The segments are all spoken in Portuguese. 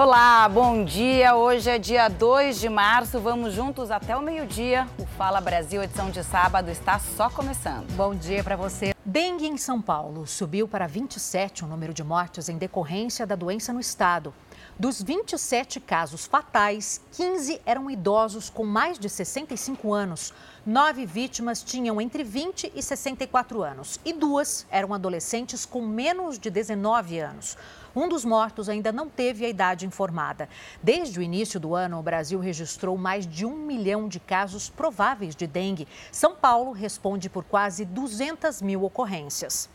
Olá, bom dia. Hoje é dia 2 de março. Vamos juntos até o meio-dia. O Fala Brasil, edição de sábado, está só começando. Bom dia para você. Dengue em São Paulo subiu para 27 o número de mortes em decorrência da doença no estado. Dos 27 casos fatais, 15 eram idosos com mais de 65 anos. Nove vítimas tinham entre 20 e 64 anos e duas eram adolescentes com menos de 19 anos. Um dos mortos ainda não teve a idade informada. Desde o início do ano, o Brasil registrou mais de um milhão de casos prováveis de dengue. São Paulo responde por quase 200 mil ocorrências.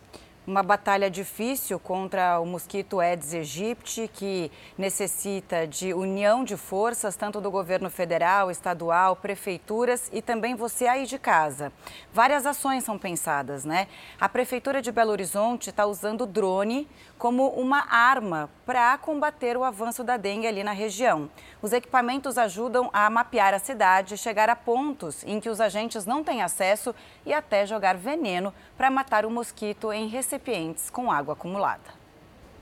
Uma batalha difícil contra o mosquito Aedes aegypti, que necessita de união de forças, tanto do governo federal, estadual, prefeituras e também você aí de casa. Várias ações são pensadas, né? A Prefeitura de Belo Horizonte está usando drone como uma arma para combater o avanço da dengue ali na região. Os equipamentos ajudam a mapear a cidade, chegar a pontos em que os agentes não têm acesso e até jogar veneno para matar o mosquito em recipientes com água acumulada.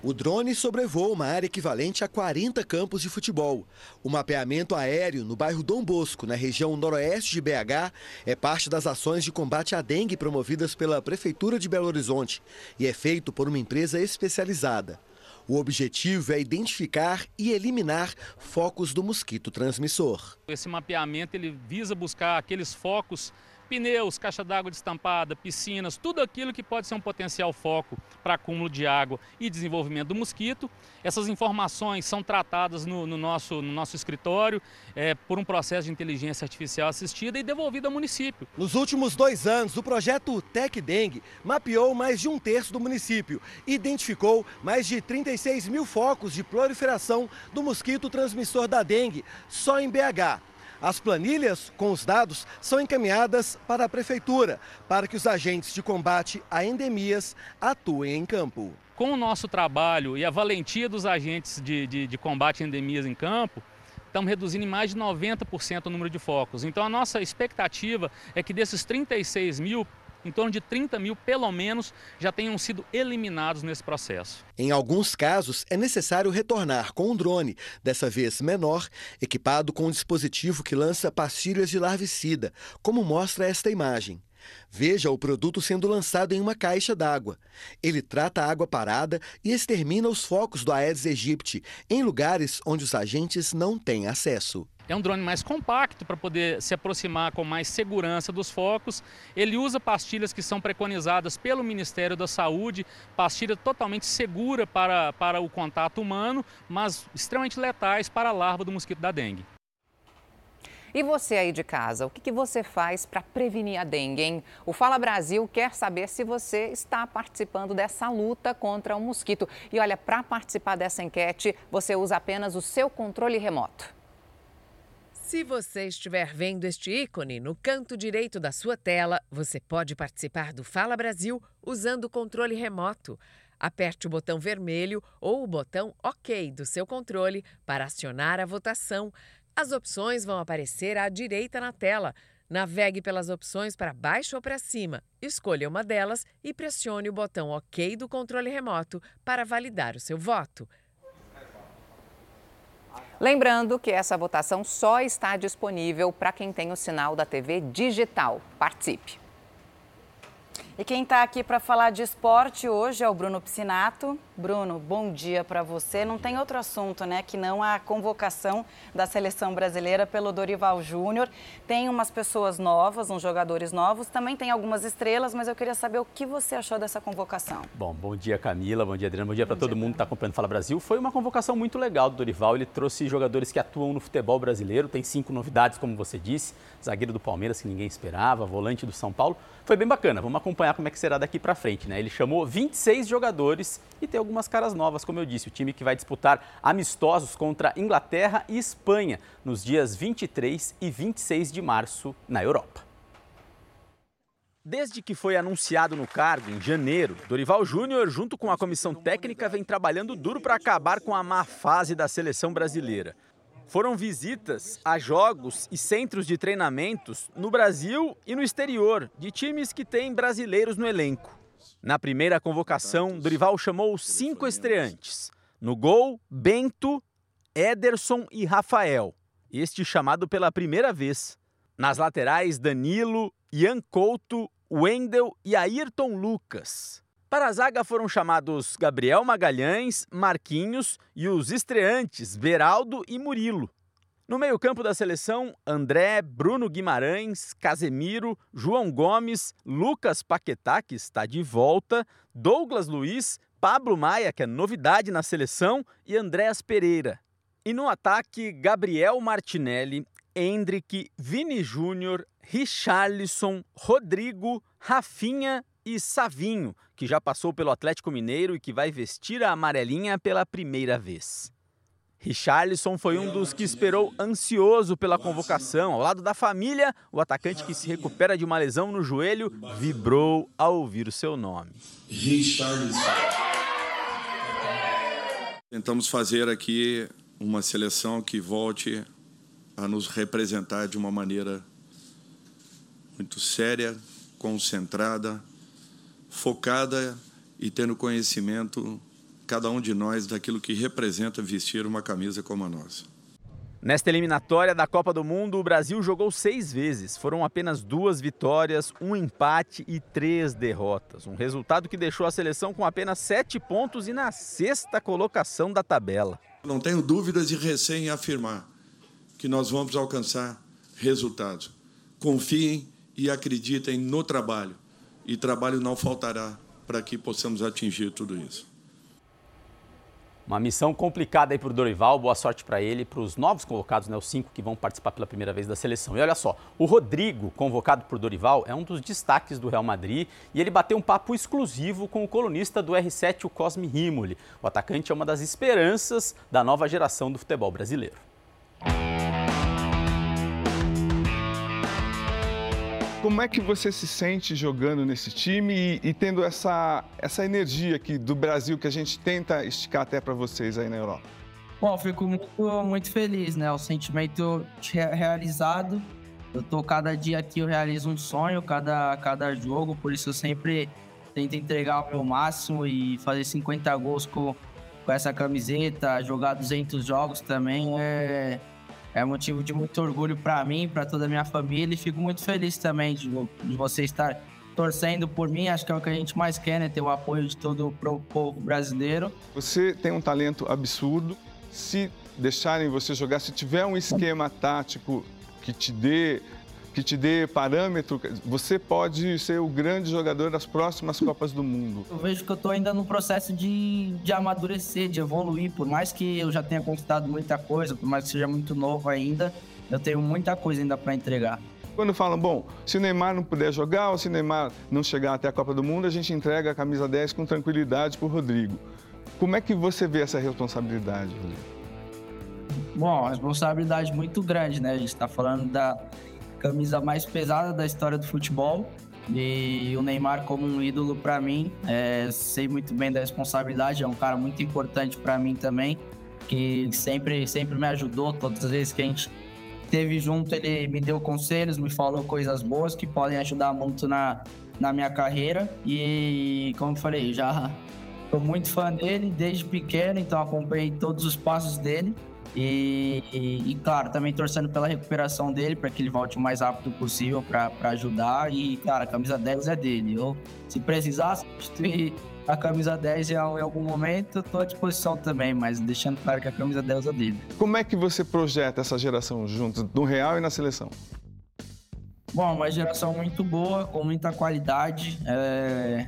O drone sobrevoa uma área equivalente a 40 campos de futebol. O mapeamento aéreo no bairro Dom Bosco, na região noroeste de BH, é parte das ações de combate à dengue promovidas pela Prefeitura de Belo Horizonte e é feito por uma empresa especializada. O objetivo é identificar e eliminar focos do mosquito transmissor. Esse mapeamento ele visa buscar aqueles focos pneus, caixa d'água destampada, piscinas, tudo aquilo que pode ser um potencial foco para acúmulo de água e desenvolvimento do mosquito. Essas informações são tratadas no, no nosso, no nosso escritório é, por um processo de inteligência artificial assistida e devolvida ao município. Nos últimos dois anos, o projeto Tec Dengue mapeou mais de um terço do município e identificou mais de 36 mil focos de proliferação do mosquito transmissor da dengue só em BH. As planilhas com os dados são encaminhadas para a Prefeitura, para que os agentes de combate a endemias atuem em campo. Com o nosso trabalho e a valentia dos agentes de, de, de combate a endemias em campo, estamos reduzindo em mais de 90% o número de focos. Então a nossa expectativa é que desses 36 mil, em torno de 30 mil, pelo menos, já tenham sido eliminados nesse processo. Em alguns casos, é necessário retornar com um drone, dessa vez menor, equipado com um dispositivo que lança pastilhas de larvicida, como mostra esta imagem. Veja o produto sendo lançado em uma caixa d'água. Ele trata a água parada e extermina os focos do Aedes aegypti em lugares onde os agentes não têm acesso. É um drone mais compacto para poder se aproximar com mais segurança dos focos. Ele usa pastilhas que são preconizadas pelo Ministério da Saúde, pastilha totalmente segura para, para o contato humano, mas extremamente letais para a larva do mosquito da dengue. E você aí de casa, o que, que você faz para prevenir a dengue, hein? O Fala Brasil quer saber se você está participando dessa luta contra o mosquito. E olha, para participar dessa enquete, você usa apenas o seu controle remoto. Se você estiver vendo este ícone no canto direito da sua tela, você pode participar do Fala Brasil usando o controle remoto. Aperte o botão vermelho ou o botão OK do seu controle para acionar a votação. As opções vão aparecer à direita na tela. Navegue pelas opções para baixo ou para cima, escolha uma delas e pressione o botão OK do controle remoto para validar o seu voto. Lembrando que essa votação só está disponível para quem tem o sinal da TV digital. Participe! E quem está aqui para falar de esporte hoje é o Bruno Piscinato. Bruno, bom dia para você. Não tem outro assunto, né, que não a convocação da seleção brasileira pelo Dorival Júnior. Tem umas pessoas novas, uns jogadores novos, também tem algumas estrelas, mas eu queria saber o que você achou dessa convocação. Bom, bom dia Camila, bom dia Adriana, bom dia para todo mundo que está acompanhando Fala Brasil. Foi uma convocação muito legal do Dorival, ele trouxe jogadores que atuam no futebol brasileiro, tem cinco novidades, como você disse, zagueiro do Palmeiras que ninguém esperava, volante do São Paulo. Foi bem bacana, vamos acompanhar como é que será daqui para frente, né? Ele chamou 26 jogadores e tem algumas caras novas, como eu disse, o time que vai disputar amistosos contra Inglaterra e Espanha nos dias 23 e 26 de março na Europa. Desde que foi anunciado no cargo, em janeiro, Dorival Júnior, junto com a comissão técnica, vem trabalhando duro para acabar com a má fase da seleção brasileira. Foram visitas a jogos e centros de treinamentos no Brasil e no exterior, de times que têm brasileiros no elenco. Na primeira convocação, Dorival chamou cinco estreantes. No gol, Bento, Ederson e Rafael, este chamado pela primeira vez. Nas laterais, Danilo, Ian Couto, Wendel e Ayrton Lucas. Para a zaga foram chamados Gabriel Magalhães, Marquinhos e os estreantes Beraldo e Murilo. No meio-campo da seleção, André, Bruno Guimarães, Casemiro, João Gomes, Lucas Paquetá, que está de volta, Douglas Luiz, Pablo Maia, que é novidade na seleção, e Andréas Pereira. E no ataque, Gabriel Martinelli, Hendrick, Vini Júnior, Richarlison, Rodrigo, Rafinha e Savinho, que já passou pelo Atlético Mineiro e que vai vestir a amarelinha pela primeira vez. Richarlison foi um dos que esperou ansioso pela convocação. Ao lado da família, o atacante que se recupera de uma lesão no joelho vibrou ao ouvir o seu nome. Richarlison. Tentamos fazer aqui uma seleção que volte a nos representar de uma maneira muito séria, concentrada, focada e tendo conhecimento cada um de nós daquilo que representa vestir uma camisa como a nossa. Nesta eliminatória da Copa do Mundo, o Brasil jogou seis vezes. Foram apenas duas vitórias, um empate e três derrotas. Um resultado que deixou a seleção com apenas sete pontos e na sexta colocação da tabela. Não tenho dúvidas de recém afirmar que nós vamos alcançar resultados. Confiem e acreditem no trabalho. E trabalho não faltará para que possamos atingir tudo isso. Uma missão complicada aí para o Dorival, boa sorte para ele, para os novos convocados, né, os cinco que vão participar pela primeira vez da seleção. E olha só, o Rodrigo, convocado por Dorival, é um dos destaques do Real Madrid e ele bateu um papo exclusivo com o colunista do R7, o Cosme Rimoli. O atacante é uma das esperanças da nova geração do futebol brasileiro. Como é que você se sente jogando nesse time e, e tendo essa, essa energia aqui do Brasil que a gente tenta esticar até para vocês aí na Europa? Bom, fico muito, muito feliz, né? O sentimento realizado. Eu tô cada dia aqui, eu realizo um sonho, cada, cada jogo, por isso eu sempre tento entregar o meu máximo e fazer 50 gols com, com essa camiseta, jogar 200 jogos também é, é motivo de muito orgulho para mim, para toda a minha família e fico muito feliz também de, de você estar torcendo por mim. Acho que é o que a gente mais quer, né? Ter o apoio de todo o povo brasileiro. Você tem um talento absurdo. Se deixarem você jogar, se tiver um esquema tático que te dê que te dê parâmetro, você pode ser o grande jogador das próximas Copas do Mundo. Eu vejo que eu estou ainda no processo de, de amadurecer, de evoluir. Por mais que eu já tenha conquistado muita coisa, por mais que seja muito novo ainda, eu tenho muita coisa ainda para entregar. Quando falam, bom, se o Neymar não puder jogar ou se o Neymar não chegar até a Copa do Mundo, a gente entrega a camisa 10 com tranquilidade para o Rodrigo. Como é que você vê essa responsabilidade, Rodrigo? Bom, responsabilidade muito grande, né? A gente está falando da, camisa mais pesada da história do futebol. E o Neymar como um ídolo para mim, é, sei muito bem da responsabilidade, é um cara muito importante para mim também, que sempre sempre me ajudou todas as vezes que a gente teve junto, ele me deu conselhos, me falou coisas boas que podem ajudar muito na, na minha carreira. E como eu falei, já sou muito fã dele desde pequeno, então acompanhei todos os passos dele. E, e, e, claro, também torcendo pela recuperação dele, para que ele volte o mais rápido possível para ajudar. E, cara, a camisa 10 é dele. Eu, se precisar substituir a camisa 10 em, algum momento, estou à disposição também, mas deixando claro que a camisa 10 é dele. Como é que você projeta essa geração juntos, no Real e na seleção? Bom, uma geração muito boa, com muita qualidade. É...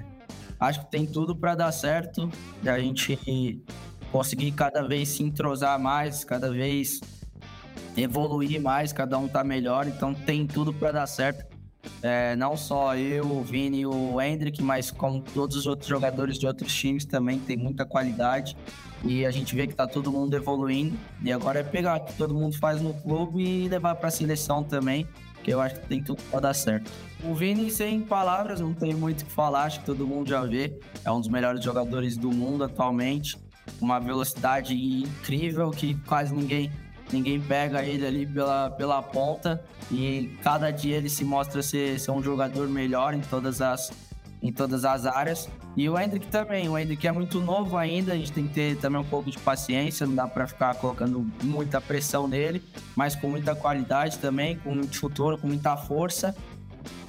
Acho que tem tudo para dar certo. A gente conseguir cada vez se entrosar mais, cada vez evoluir mais, cada um tá melhor, então tem tudo para dar certo. É, não só eu, o Vini e o Hendrick, mas como todos os outros jogadores de outros times também tem muita qualidade. E a gente vê que tá todo mundo evoluindo. E agora é pegar o que todo mundo faz no clube e levar para a seleção também, que eu acho que tem tudo para dar certo. O Vini, sem palavras, não tem muito o que falar, acho que todo mundo já vê, é um dos melhores jogadores do mundo atualmente uma velocidade incrível que quase ninguém ninguém pega ele ali pela, pela ponta e cada dia ele se mostra ser, ser um jogador melhor em todas as em todas as áreas. E o Hendrick também, o Hendrick é muito novo ainda, a gente tem que ter também um pouco de paciência, não dá para ficar colocando muita pressão nele, mas com muita qualidade também, com muito futuro, com muita força.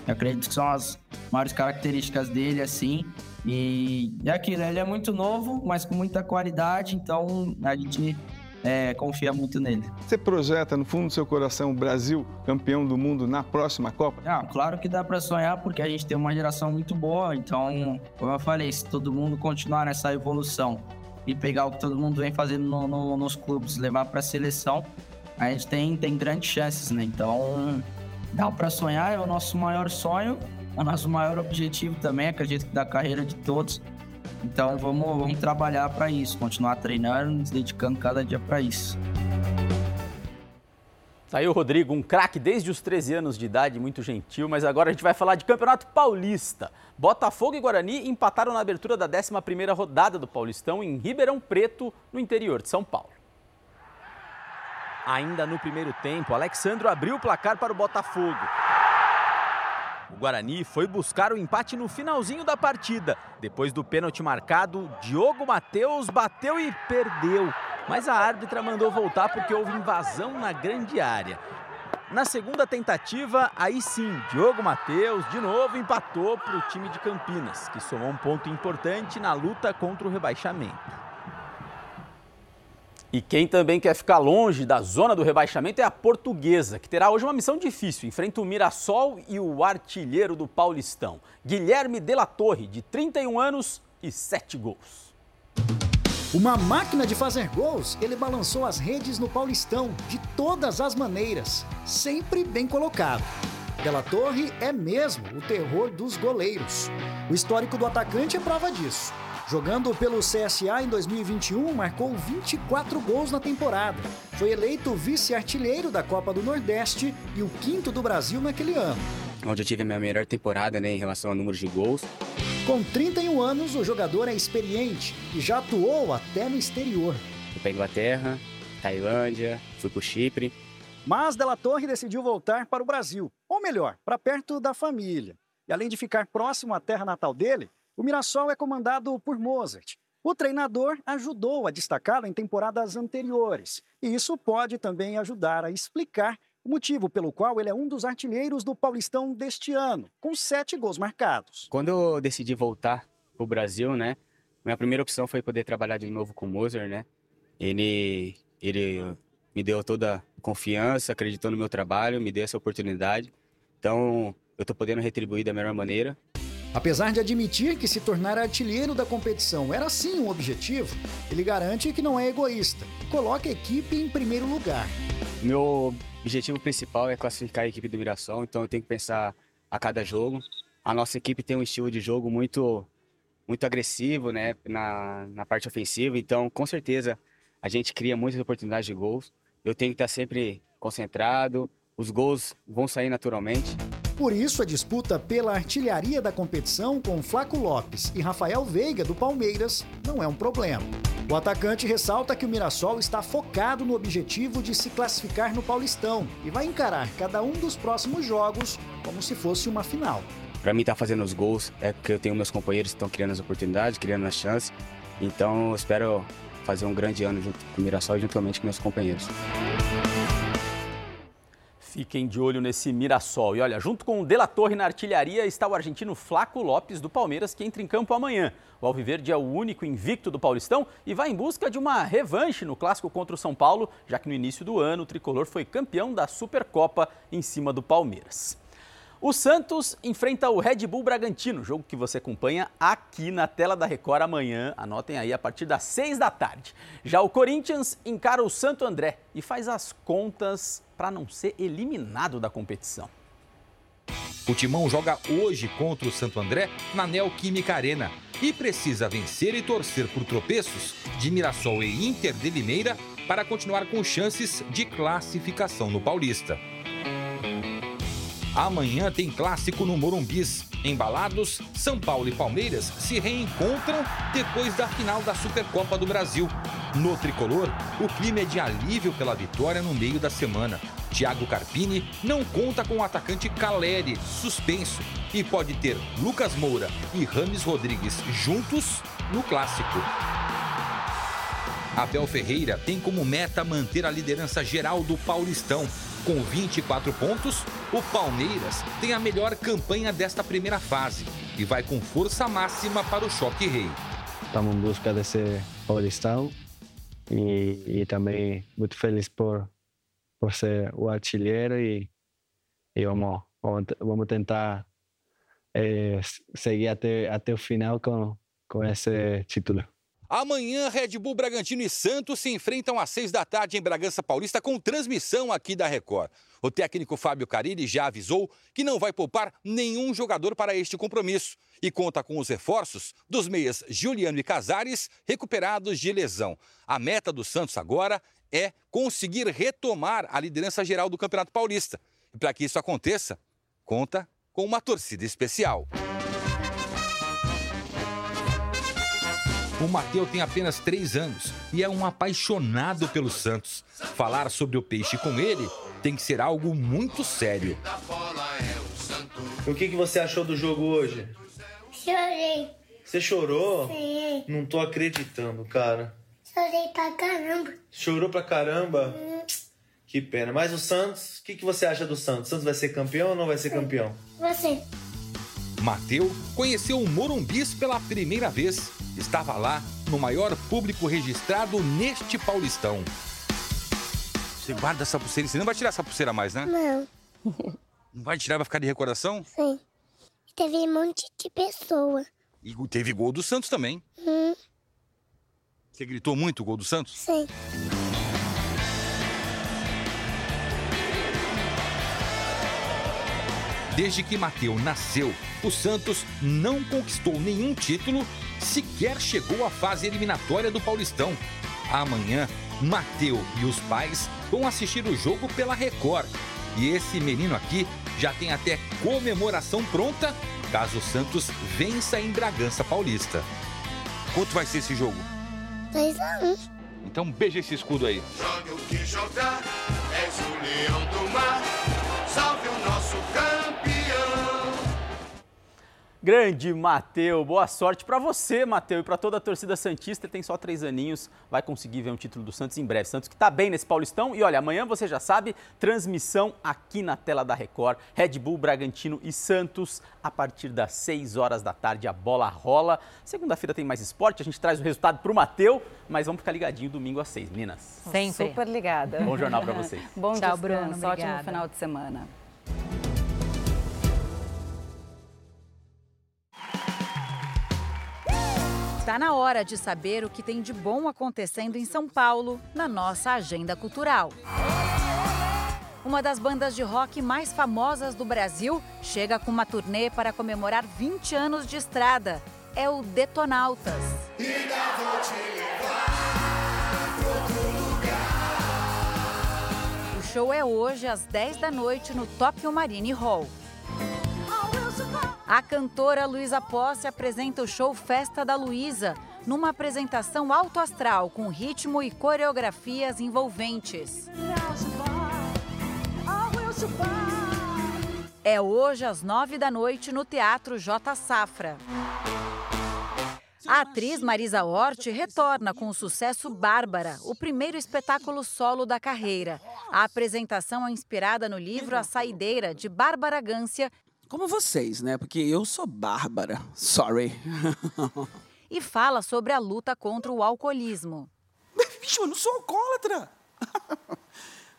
Eu acredito que são as maiores características dele, assim. E é aquilo, ele é muito novo, mas com muita qualidade, então a gente é, confia muito nele. Você projeta no fundo do seu coração o Brasil campeão do mundo na próxima Copa? Ah, claro que dá para sonhar, porque a gente tem uma geração muito boa. Então, como eu falei, se todo mundo continuar nessa evolução e pegar o que todo mundo vem fazendo no, no, nos clubes, levar para a seleção, a gente tem, tem grandes chances, né? Então, dá para sonhar, é o nosso maior sonho, o nosso maior objetivo também, acredito que da carreira de todos. Então vamos, vamos trabalhar para isso, continuar treinando, nos dedicando cada dia para isso. Tá aí o Rodrigo, um craque desde os 13 anos de idade, muito gentil, mas agora a gente vai falar de Campeonato Paulista. Botafogo e Guarani empataram na abertura da 11ª rodada do Paulistão em Ribeirão Preto, no interior de São Paulo. Ainda no primeiro tempo, Alexandro abriu o placar para o Botafogo. Guarani foi buscar o empate no finalzinho da partida. Depois do pênalti marcado, Diogo Matheus bateu e perdeu. Mas a árbitra mandou voltar porque houve invasão na grande área. Na segunda tentativa, aí sim, Diogo Matheus de novo empatou para o time de Campinas, que somou um ponto importante na luta contra o rebaixamento. E quem também quer ficar longe da zona do rebaixamento é a Portuguesa, que terá hoje uma missão difícil. Enfrenta o Mirassol e o artilheiro do Paulistão, Guilherme Della Torre, de 31 anos e 7 gols. Uma máquina de fazer gols, ele balançou as redes no Paulistão de todas as maneiras, sempre bem colocado. Della Torre é mesmo o terror dos goleiros. O histórico do atacante é prova disso. Jogando pelo CSA em 2021, marcou 24 gols na temporada. Foi eleito vice-artilheiro da Copa do Nordeste e o quinto do Brasil naquele ano. Onde eu tive a minha melhor temporada né, em relação ao número de gols. Com 31 anos, o jogador é experiente e já atuou até no exterior. Fui para Inglaterra, Tailândia, fui para o Chipre. Mas Della Torre decidiu voltar para o Brasil, ou melhor, para perto da família. E além de ficar próximo à terra natal dele, o Mirassol é comandado por Mozart. O treinador ajudou a destacá-lo em temporadas anteriores, e isso pode também ajudar a explicar o motivo pelo qual ele é um dos artilheiros do Paulistão deste ano, com sete gols marcados. Quando eu decidi voltar para o Brasil, né, minha primeira opção foi poder trabalhar de novo com o Mozart, né? Ele, ele me deu toda a confiança, acreditou no meu trabalho, me deu essa oportunidade. Então, eu estou podendo retribuir da melhor maneira Apesar de admitir que se tornar artilheiro da competição era sim um objetivo, ele garante que não é egoísta e coloca a equipe em primeiro lugar. Meu objetivo principal é classificar a equipe do Mirassol, então eu tenho que pensar a cada jogo. A nossa equipe tem um estilo de jogo muito muito agressivo, né, na, na parte ofensiva, então com certeza a gente cria muitas oportunidades de gols. Eu tenho que estar sempre concentrado, os gols vão sair naturalmente. Por isso, a disputa pela artilharia da competição com Flaco Lopes e Rafael Veiga, do Palmeiras, não é um problema. O atacante ressalta que o Mirassol está focado no objetivo de se classificar no Paulistão e vai encarar cada um dos próximos jogos como se fosse uma final. Para mim, estar tá fazendo os gols é porque eu tenho meus companheiros que estão criando as oportunidades, criando as chances. Então, eu espero fazer um grande ano junto com o Mirassol e juntamente com meus companheiros. Fiquem de olho nesse Mirassol. E olha, junto com o De La Torre na artilharia está o argentino Flaco Lopes do Palmeiras, que entra em campo amanhã. O Alviverde é o único invicto do Paulistão e vai em busca de uma revanche no clássico contra o São Paulo, já que no início do ano o tricolor foi campeão da Supercopa em cima do Palmeiras. O Santos enfrenta o Red Bull Bragantino, jogo que você acompanha aqui na tela da Record amanhã. Anotem aí a partir das seis da tarde. Já o Corinthians encara o Santo André e faz as contas para não ser eliminado da competição. O Timão joga hoje contra o Santo André na Neoquímica Arena e precisa vencer e torcer por tropeços de Mirassol e Inter de Limeira para continuar com chances de classificação no Paulista. Amanhã tem clássico no Morumbis. Embalados, São Paulo e Palmeiras se reencontram depois da final da Supercopa do Brasil. No tricolor, o clima é de alívio pela vitória no meio da semana. Thiago Carpini não conta com o atacante Caleri, suspenso, e pode ter Lucas Moura e Rames Rodrigues juntos no clássico. Abel Ferreira tem como meta manter a liderança geral do Paulistão. Com 24 pontos, o Palmeiras tem a melhor campanha desta primeira fase e vai com força máxima para o choque rei. Estamos em busca desse Paulistão e, e também muito feliz por, por ser o artilheiro e, e vamos, vamos tentar é, seguir até, até o final com, com esse título. Amanhã, Red Bull Bragantino e Santos se enfrentam às seis da tarde em Bragança Paulista com transmissão aqui da Record. O técnico Fábio Carilli já avisou que não vai poupar nenhum jogador para este compromisso e conta com os reforços dos meias Juliano e Casares recuperados de lesão. A meta do Santos agora é conseguir retomar a liderança geral do Campeonato Paulista. E para que isso aconteça, conta com uma torcida especial. O Mateu tem apenas três anos e é um apaixonado pelo Santos. Falar sobre o peixe com ele tem que ser algo muito sério. O que, que você achou do jogo hoje? Chorei. Você chorou? Sim. Não tô acreditando, cara. Chorei pra caramba. Chorou pra caramba? Hum. Que pena. Mas o Santos, o que, que você acha do Santos? O Santos vai ser campeão ou não vai ser campeão? Você. Mateu conheceu o Morumbis pela primeira vez. Estava lá no maior público registrado neste Paulistão. Você guarda essa pulseira, você não vai tirar essa pulseira mais, né? Não. Não vai tirar, vai ficar de recordação? Sim. Teve um monte de pessoa. E teve gol do Santos também. Hum, Você gritou muito o gol do Santos? sim. Desde que Mateu nasceu, o Santos não conquistou nenhum título, sequer chegou à fase eliminatória do Paulistão. Amanhã, Mateu e os pais vão assistir o jogo pela Record. E esse menino aqui já tem até comemoração pronta caso o Santos vença em Bragança Paulista. Quanto vai ser esse jogo? 2 a 1. Um. Então beija esse escudo aí. Jogue o que jogar, és o leão do mar. Salve o nosso campeão. Grande Mateu, boa sorte para você, Mateu, e para toda a torcida Santista. Tem só três aninhos, vai conseguir ver um título do Santos em breve. Santos que está bem nesse Paulistão. E olha, amanhã você já sabe, transmissão aqui na tela da Record. Red Bull, Bragantino e Santos, a partir das 6 horas da tarde, a bola rola. Segunda-feira tem mais esporte, a gente traz o resultado para o Mateu, mas vamos ficar ligadinho domingo às 6, meninas. Sempre. Super ligada. Bom jornal para vocês. Bom Tchau, descanso, Bruno, ótimo obrigada. final de semana. Está na hora de saber o que tem de bom acontecendo em São Paulo na nossa agenda cultural. Uma das bandas de rock mais famosas do Brasil chega com uma turnê para comemorar 20 anos de estrada. É o Detonautas. O show é hoje às 10 da noite no Tokyo Marine Hall. A cantora Luísa Posse apresenta o show Festa da Luísa, numa apresentação alto astral com ritmo e coreografias envolventes. É hoje às nove da noite no Teatro J Safra. A atriz Marisa Hort retorna com o sucesso Bárbara, o primeiro espetáculo solo da carreira. A apresentação é inspirada no livro A Saideira, de Bárbara Gância, Como vocês, né? Porque eu sou Bárbara. Sorry. e fala sobre a luta contra o alcoolismo. Bicho, eu não sou alcoólatra.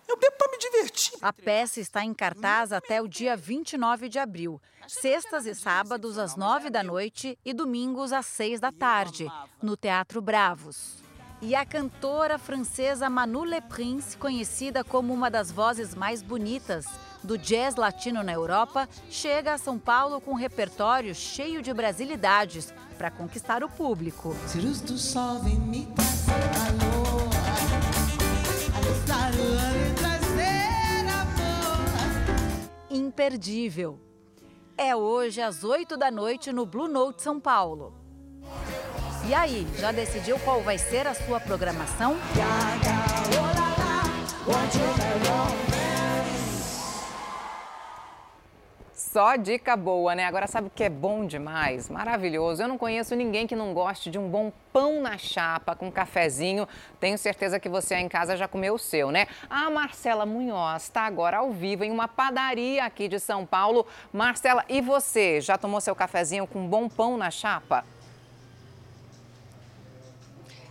Eu bebo pra me divertir. A peça está em cartaz até o dia 29 de abril, sextas e sábados às nove da noite e domingos às seis da tarde, no Teatro Bravos. E a cantora francesa Manu Le Prince, conhecida como uma das vozes mais bonitas do jazz latino na Europa, chega a São Paulo com um repertório cheio de brasilidades para conquistar o público. Imperdível. É hoje às 8 da noite no Blue Note São Paulo. E aí, já decidiu qual vai ser a sua programação? Só dica boa, né? Agora sabe o que é bom demais? Maravilhoso. Eu não conheço ninguém que não goste de um bom pão na chapa com cafezinho. Tenho certeza que você aí em casa já comeu o seu, né? A Marcela Munhoz está agora ao vivo em uma padaria aqui de São Paulo. Marcela, e você? Já tomou seu cafezinho com bom pão na chapa?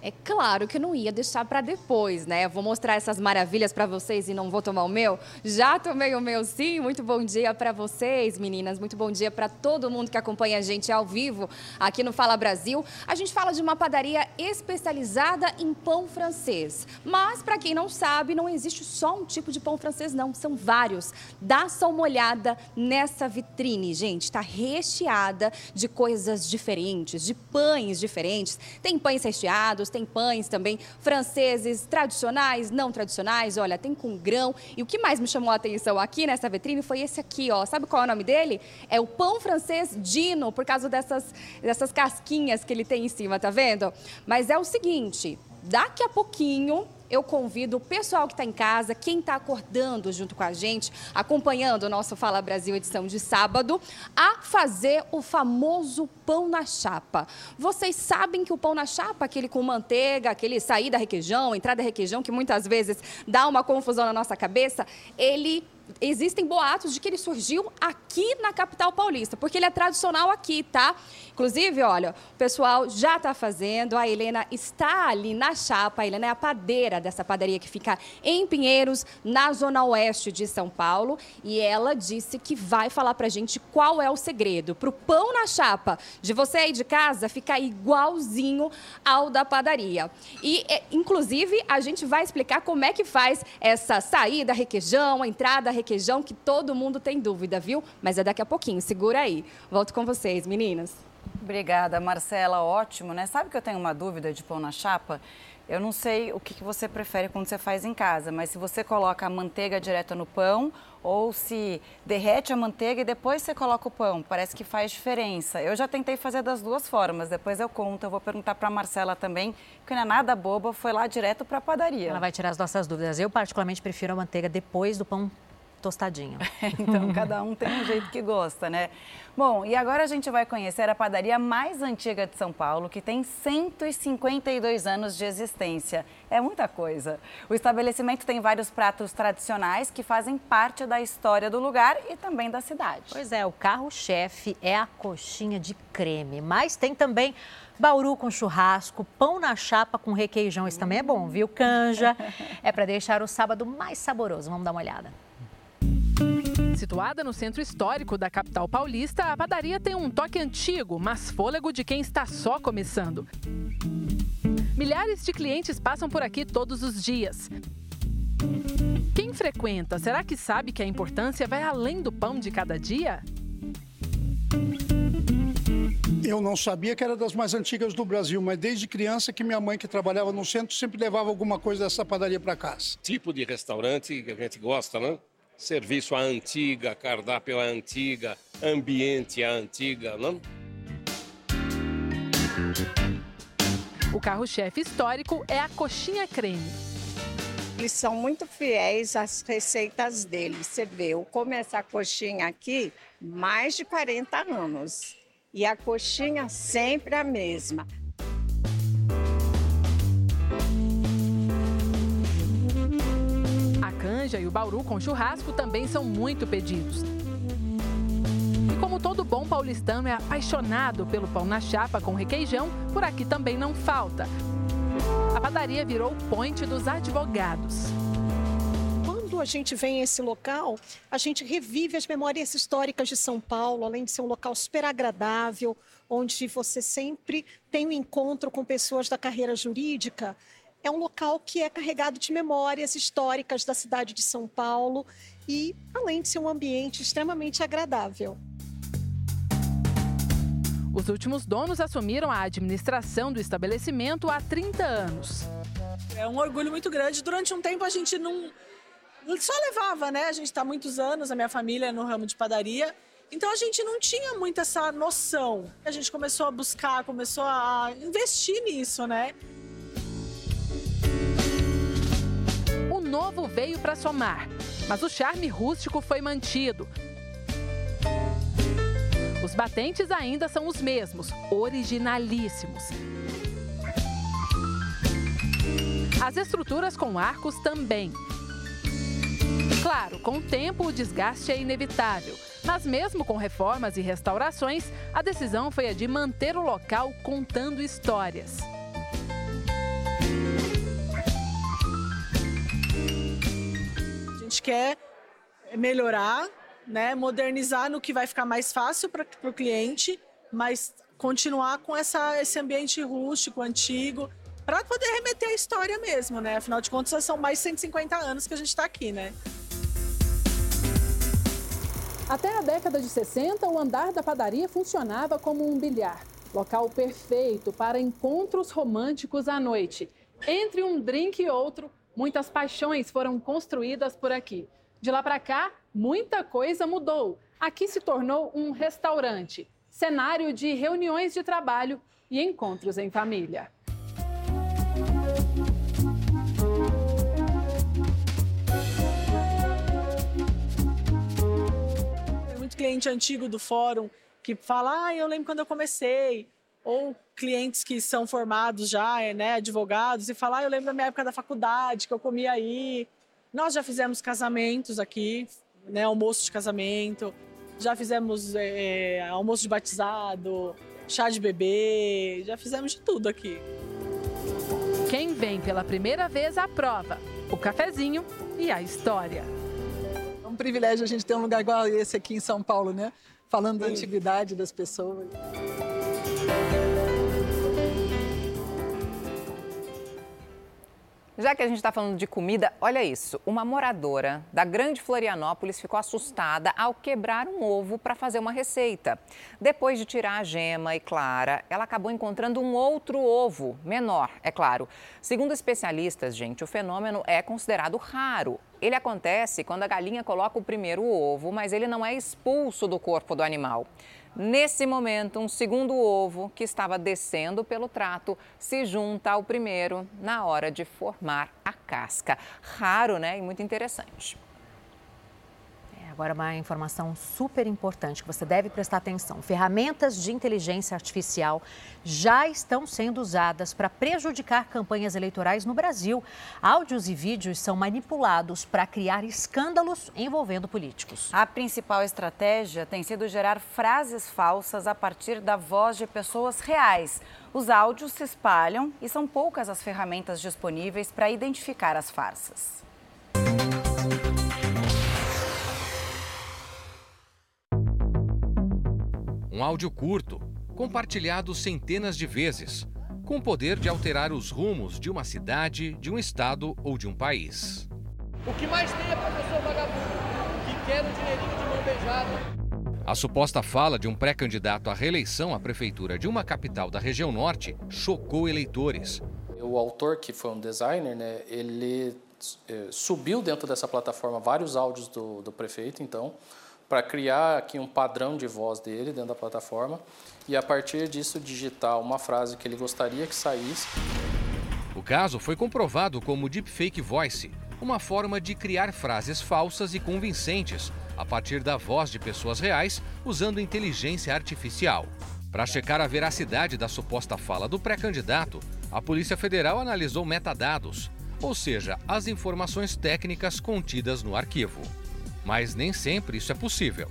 É claro que eu não ia deixar para depois, né? Vou mostrar essas maravilhas para vocês e não vou tomar o meu. Já tomei o meu sim. Muito bom dia para vocês, meninas. Muito bom dia para todo mundo que acompanha a gente ao vivo aqui no Fala Brasil. A gente fala de uma padaria especializada em pão francês. Mas para quem não sabe, não existe só um tipo de pão francês não, são vários. Dá só uma olhada nessa vitrine, gente, está recheada de coisas diferentes, de pães diferentes. Tem pães recheados, tem pães também franceses tradicionais, não tradicionais, olha, tem com grão. E o que mais me chamou a atenção aqui nessa vitrine foi esse aqui, ó. Sabe qual é o nome dele? É o pão francês Dino, por causa dessas, dessas casquinhas que ele tem em cima, tá vendo? Mas é o seguinte, daqui a pouquinho eu convido o pessoal que está em casa, quem está acordando junto com a gente, acompanhando o nosso Fala Brasil edição de sábado, a fazer o famoso pão na chapa. Vocês sabem que o pão na chapa, aquele com manteiga, aquele sair da requeijão, entrar da requeijão, que muitas vezes dá uma confusão na nossa cabeça, ele existem boatos de que ele surgiu aqui na capital paulista, porque ele é tradicional aqui, tá? Inclusive, olha, o pessoal já está fazendo, a Helena está ali na chapa, a Helena é a padeira dessa padaria que fica em Pinheiros, na zona oeste de São Paulo, e ela disse que vai falar pra gente qual é o segredo pro pão na chapa de você aí de casa ficar igualzinho ao da padaria. E, é, inclusive, a gente vai explicar como é que faz essa saída, requeijão, a entrada, requeijão, que todo mundo tem dúvida, viu? Mas é daqui a pouquinho, segura aí. Volto com vocês, meninas. Obrigada, Marcela. Ótimo, né? Sabe que eu tenho uma dúvida de pão na chapa? Eu não sei o que você prefere quando você faz em casa, mas se você coloca a manteiga direto no pão ou se derrete a manteiga e depois você coloca o pão, parece que faz diferença. Eu já tentei fazer das duas formas, depois eu conto. Eu vou perguntar para Marcela também, que não é nada boba, foi lá direto para a padaria. Ela vai tirar as nossas dúvidas. Eu, particularmente, prefiro a manteiga depois do pão tostadinho. então, cada um tem um jeito que gosta, né? Bom, e agora a gente vai conhecer a padaria mais antiga de São Paulo, que tem 152 anos de existência. É muita coisa. O estabelecimento tem vários pratos tradicionais que fazem parte da história do lugar e também da cidade. Pois é, o carro-chefe é a coxinha de creme, mas tem também bauru com churrasco, pão na chapa com requeijão, isso também é bom, viu? Canja. É para deixar o sábado mais saboroso. Vamos dar uma olhada. Situada no centro histórico da capital paulista, a padaria tem um toque antigo, mas fôlego de quem está só começando. Milhares de clientes passam por aqui todos os dias. Quem frequenta, será que sabe que a importância vai além do pão de cada dia? Eu não sabia que era das mais antigas do Brasil, mas desde criança que minha mãe, que trabalhava no centro, sempre levava alguma coisa dessa padaria para casa. Tipo de restaurante que a gente gosta, né? Serviço à antiga, cardápio à antiga, ambiente à antiga, não? O carro-chefe histórico é a coxinha creme. Eles são muito fiéis às receitas deles. Você vê, eu como essa coxinha aqui mais de 40 anos. E a coxinha sempre a mesma. E o bauru com churrasco também são muito pedidos. E como todo bom paulistano é apaixonado pelo pão na chapa com requeijão, por aqui também não falta. A padaria virou o dos advogados. Quando a gente vem a esse local, a gente revive as memórias históricas de São Paulo, além de ser um local super agradável, onde você sempre tem um encontro com pessoas da carreira jurídica. É um local que é carregado de memórias históricas da cidade de São Paulo e, além de ser um ambiente extremamente agradável. Os últimos donos assumiram a administração do estabelecimento há 30 anos. É um orgulho muito grande. Durante um tempo a gente não, só levava, né? A gente está há muitos anos, a minha família no ramo de padaria. Então a gente não tinha muito essa noção. A gente começou a buscar, começou a investir nisso, né? Novo veio para somar, mas o charme rústico foi mantido. Os batentes ainda são os mesmos, originalíssimos. As estruturas com arcos também. Claro, com o tempo o desgaste é inevitável, mas mesmo com reformas e restaurações, a decisão foi a de manter o local contando histórias. Quer melhorar, né, modernizar no que vai ficar mais fácil para o cliente, mas continuar com essa, esse ambiente rústico, antigo, para poder remeter a história mesmo, né? Afinal de contas, são mais de 150 anos que a gente está aqui, né? Até a década de 60, o andar da padaria funcionava como um bilhar, local perfeito para encontros românticos à noite. Entre um drink e outro, muitas paixões foram construídas por aqui. De lá para cá, muita coisa mudou. Aqui se tornou um restaurante, cenário de reuniões de trabalho e encontros em família. Tem muito cliente antigo do fórum que fala: ah, eu lembro quando eu comecei. Ou clientes que são formados já, né, advogados, e falar: ah, eu lembro da minha época da faculdade, que eu comia aí. Nós já fizemos casamentos aqui, né, almoço de casamento, já fizemos é, almoço de batizado, chá de bebê, já fizemos de tudo aqui. Quem vem pela primeira vez aprova o cafezinho e a história. É um privilégio a gente ter um lugar igual esse aqui em São Paulo, né? Falando da antiguidade das pessoas. Já que a gente está falando de comida, olha isso. Uma moradora da Grande Florianópolis ficou assustada ao quebrar um ovo para fazer uma receita. Depois de tirar a gema e clara, ela acabou encontrando um outro ovo, menor, é claro. Segundo especialistas, gente, o fenômeno é considerado raro. Ele acontece quando a galinha coloca o primeiro ovo, mas ele não é expulso do corpo do animal. Nesse momento, um segundo ovo que estava descendo pelo trato se junta ao primeiro na hora de formar a casca. Raro, né? E muito interessante. Agora, uma informação super importante que você deve prestar atenção: ferramentas de inteligência artificial já estão sendo usadas para prejudicar campanhas eleitorais no Brasil. Áudios e vídeos são manipulados para criar escândalos envolvendo políticos. A principal estratégia tem sido gerar frases falsas a partir da voz de pessoas reais. Os áudios se espalham e são poucas as ferramentas disponíveis para identificar as farsas. Um áudio curto, compartilhado centenas de vezes, com o poder de alterar os rumos de uma cidade, de um estado ou de um país. O que mais tem é professor vagabundo, que quer o dinheirinho de mão beijada. A suposta fala de um pré-candidato à reeleição à prefeitura de uma capital da região norte chocou eleitores. O autor, que foi um designer, né, ele eh, subiu dentro dessa plataforma vários áudios do, do prefeito, então, para criar aqui um padrão de voz dele dentro da plataforma e a partir disso digitar uma frase que ele gostaria que saísse. O caso foi comprovado como deepfake voice, uma forma de criar frases falsas e convincentes a partir da voz de pessoas reais usando inteligência artificial. Para checar a veracidade da suposta fala do pré-candidato, a Polícia Federal analisou metadados, ou seja, as informações técnicas contidas no arquivo. Mas nem sempre isso é possível.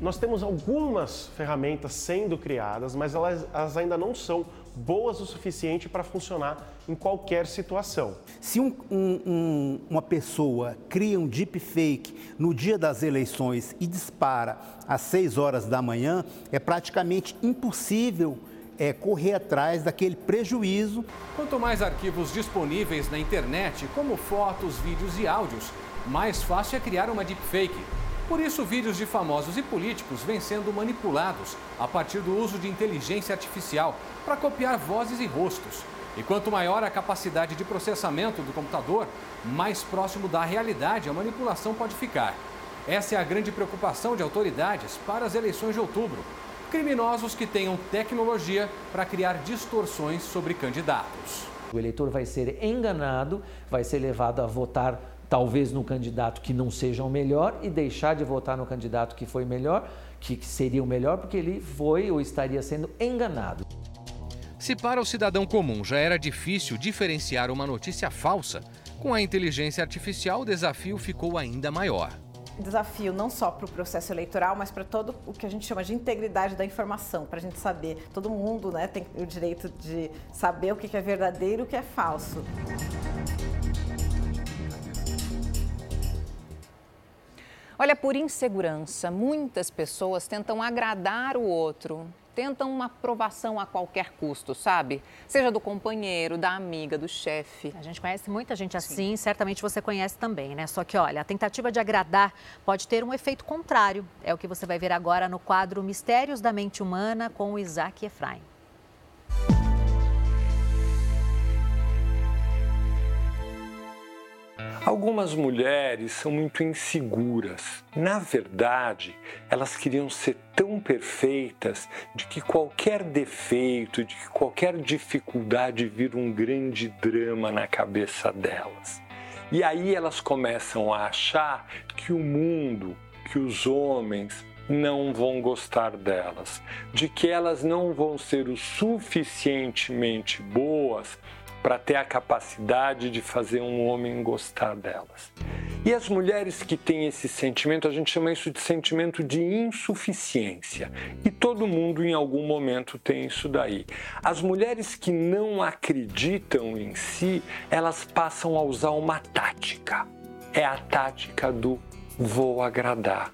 Nós temos algumas ferramentas sendo criadas, mas elas, elas ainda não são boas o suficiente para funcionar em qualquer situação. Se um, um, um, uma pessoa cria um deepfake no dia das eleições e dispara às 6 horas da manhã, é praticamente impossível é, correr atrás daquele prejuízo. Quanto mais arquivos disponíveis na internet, como fotos, vídeos e áudios, mais fácil é criar uma deepfake. Por isso, vídeos de famosos e políticos vêm sendo manipulados a partir do uso de inteligência artificial para copiar vozes e rostos. E quanto maior a capacidade de processamento do computador, mais próximo da realidade a manipulação pode ficar. Essa é a grande preocupação de autoridades para as eleições de outubro. Criminosos que tenham tecnologia para criar distorções sobre candidatos. O eleitor vai ser enganado, vai ser levado a votar talvez no candidato que não seja o melhor e deixar de votar no candidato que foi melhor, que seria o melhor, porque ele foi ou estaria sendo enganado. Se para o cidadão comum já era difícil diferenciar uma notícia falsa, com a inteligência artificial o desafio ficou ainda maior desafio não só para o processo eleitoral, mas para todo o que a gente chama de integridade da informação, para a gente saber, todo mundo né, tem o direito de saber o que é verdadeiro e o que é falso. Olha, por insegurança, muitas pessoas tentam agradar o outro, tentam uma aprovação a qualquer custo, sabe? Seja do companheiro, da amiga, do chefe. A gente conhece muita gente assim, Sim. certamente você conhece também, né? Só que, olha, a tentativa de agradar pode ter um efeito contrário. É o que você vai ver agora no quadro Mistérios da Mente Humana com o Isaac Efraim. Algumas mulheres são muito inseguras. Na verdade, elas queriam ser tão perfeitas de que qualquer defeito, de que qualquer dificuldade vira um grande drama na cabeça delas. E aí elas começam a achar que o mundo, que os homens não vão gostar delas, de que elas não vão ser o suficientemente boas para ter a capacidade de fazer um homem gostar delas. E as mulheres que têm esse sentimento, a gente chama isso de sentimento de insuficiência. E todo mundo em algum momento tem isso daí. As mulheres que não acreditam em si, elas passam a usar uma tática. É a tática do vou agradar.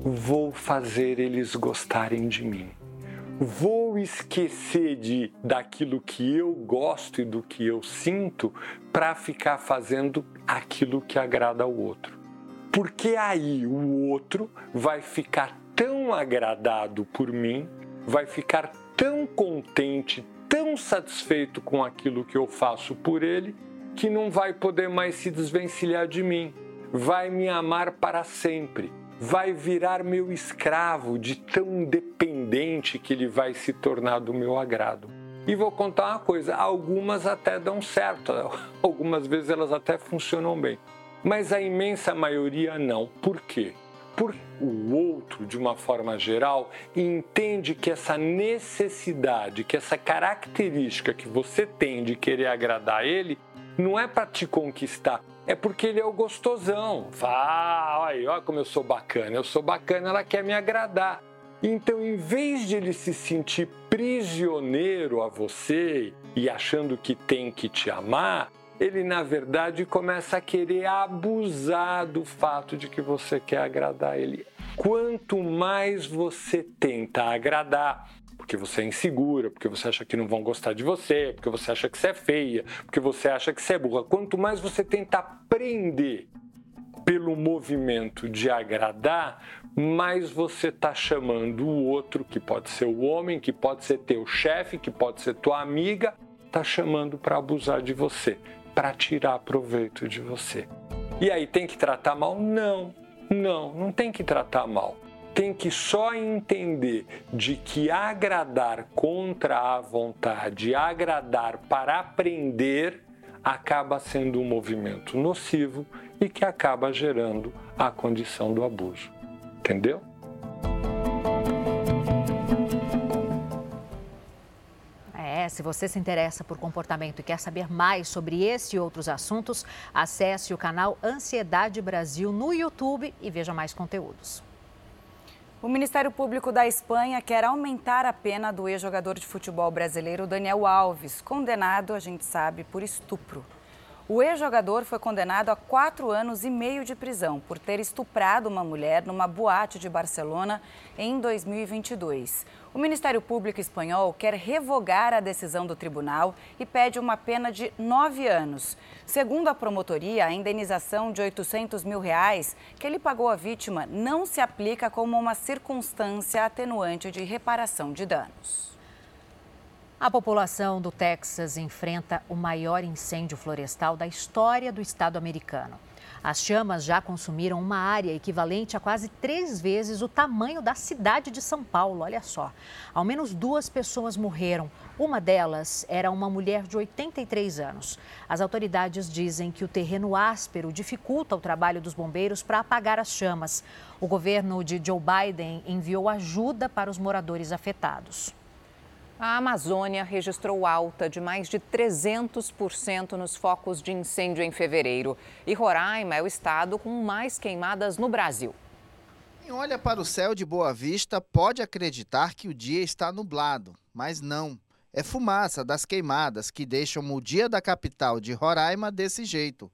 Vou fazer eles gostarem de mim vou esquecer de daquilo que eu gosto e do que eu sinto para ficar fazendo aquilo que agrada ao outro. Porque aí o outro vai ficar tão agradado por mim, vai ficar tão contente, tão satisfeito com aquilo que eu faço por ele, que não vai poder mais se desvencilhar de mim. Vai me amar para sempre vai virar meu escravo de tão dependente que ele vai se tornar do meu agrado. E vou contar uma coisa: algumas até dão certo, algumas vezes elas até funcionam bem, mas a imensa maioria não. Por quê? Porque o outro, de uma forma geral, entende que essa necessidade, que essa característica que você tem de querer agradar ele, não é para te conquistar, é porque ele é o gostosão. Fala, olha, olha como eu sou bacana. Eu sou bacana, ela quer me agradar. Então, em vez de ele se sentir prisioneiro a você e achando que tem que te amar, ele na verdade começa a querer abusar do fato de que você quer agradar ele. Quanto mais você tenta agradar, porque você é insegura, porque você acha que não vão gostar de você, porque você acha que você é feia, porque você acha que você é burra. Quanto mais você tenta prender pelo movimento de agradar, mais você está chamando o outro, que pode ser o homem, que pode ser teu chefe, que pode ser tua amiga, está chamando para abusar de você, para tirar proveito de você. E aí tem que tratar mal? Não, não, não tem que tratar mal tem que só entender de que agradar contra a vontade, agradar para aprender, acaba sendo um movimento nocivo e que acaba gerando a condição do abuso. Entendeu? É, se você se interessa por comportamento e quer saber mais sobre esse e outros assuntos, acesse o canal Ansiedade Brasil no YouTube e veja mais conteúdos. O Ministério Público da Espanha quer aumentar a pena do ex-jogador de futebol brasileiro Daniel Alves, condenado, a gente sabe, por estupro. O ex-jogador foi condenado a quatro anos e meio de prisão por ter estuprado uma mulher numa boate de Barcelona em 2022. O Ministério Público Espanhol quer revogar a decisão do tribunal e pede uma pena de nove anos. Segundo a promotoria, a indenização de 800 mil reais que ele pagou à vítima não se aplica como uma circunstância atenuante de reparação de danos. A população do Texas enfrenta o maior incêndio florestal da história do estado americano. As chamas já consumiram uma área equivalente a quase três vezes o tamanho da cidade de São Paulo. Olha só. Ao menos duas pessoas morreram. Uma delas era uma mulher de 83 anos. As autoridades dizem que o terreno áspero dificulta o trabalho dos bombeiros para apagar as chamas. O governo de Joe Biden enviou ajuda para os moradores afetados. A Amazônia registrou alta de mais de 300% nos focos de incêndio em fevereiro. E Roraima é o estado com mais queimadas no Brasil. Quem olha para o céu de Boa Vista pode acreditar que o dia está nublado, mas não. É fumaça das queimadas que deixam o dia da capital de Roraima desse jeito.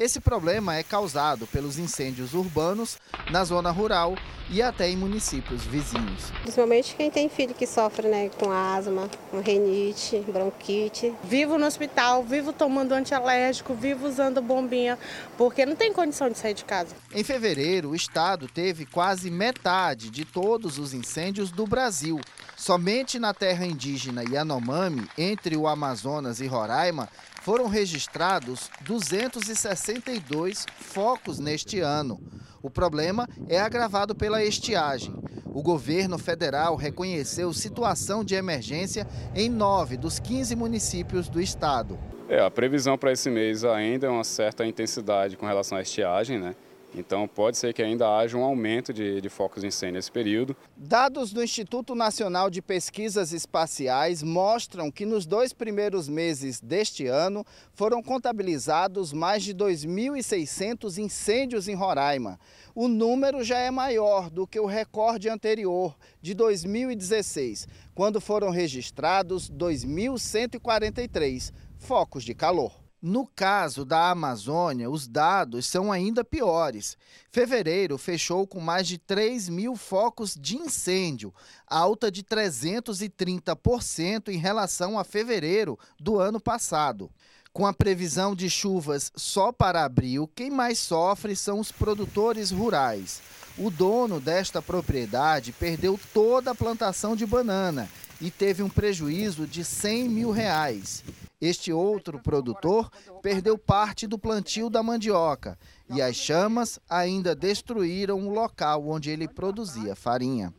Esse problema é causado pelos incêndios urbanos na zona rural e até em municípios vizinhos. Principalmente quem tem filho que sofre né, com asma, com renite, bronquite. Vivo no hospital, vivo tomando antialérgico, vivo usando bombinha, porque não tem condição de sair de casa. Em fevereiro, o estado teve quase metade de todos os incêndios do Brasil. Somente na terra indígena Yanomami, entre o Amazonas e Roraima, foram registrados 262 focos neste ano. O problema é agravado pela estiagem. O governo federal reconheceu situação de emergência em nove dos 15 municípios do estado. É, a previsão para esse mês ainda é uma certa intensidade com relação à estiagem, né? Então, pode ser que ainda haja um aumento de, de focos de incêndio nesse período. Dados do Instituto Nacional de Pesquisas Espaciais mostram que nos dois primeiros meses deste ano foram contabilizados mais de 2.600 incêndios em Roraima. O número já é maior do que o recorde anterior, de 2016, quando foram registrados 2.143 focos de calor. No caso da Amazônia, os dados são ainda piores. Fevereiro fechou com mais de 3 mil focos de incêndio, alta de 330% em relação a fevereiro do ano passado. Com a previsão de chuvas só para abril, quem mais sofre são os produtores rurais. O dono desta propriedade perdeu toda a plantação de banana e teve um prejuízo de 100 mil reais. Este outro produtor perdeu parte do plantio da mandioca e as chamas ainda destruíram o local onde ele produzia farinha.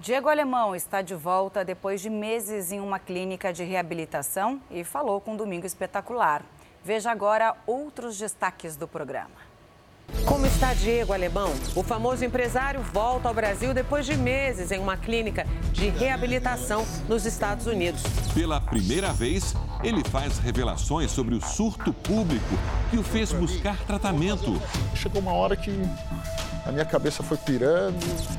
Diego Alemão está de volta depois de meses em uma clínica de reabilitação e falou com Domingo Espetacular. Veja agora outros destaques do programa. Como está Diego Alemão? O famoso empresário volta ao Brasil depois de meses em uma clínica de reabilitação nos Estados Unidos. Pela primeira vez, ele faz revelações sobre o surto público que o fez buscar tratamento. Chegou uma hora que a minha cabeça foi pirando.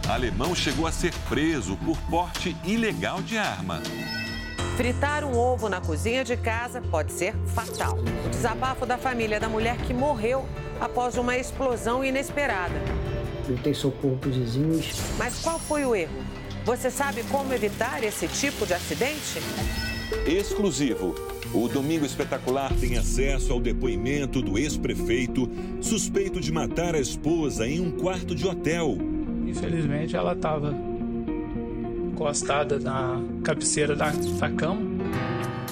Alemão chegou a ser preso por porte ilegal de arma. Fritar um ovo na cozinha de casa pode ser fatal. O desabafo da família da mulher que morreu após uma explosão inesperada. Gritei socorro para os vizinhos. Mas qual foi o erro? Você sabe como evitar esse tipo de acidente? Exclusivo. O Domingo Espetacular tem acesso ao depoimento do ex-prefeito suspeito de matar a esposa em um quarto de hotel. Infelizmente, ela estava encostada na cabeceira da, da cama.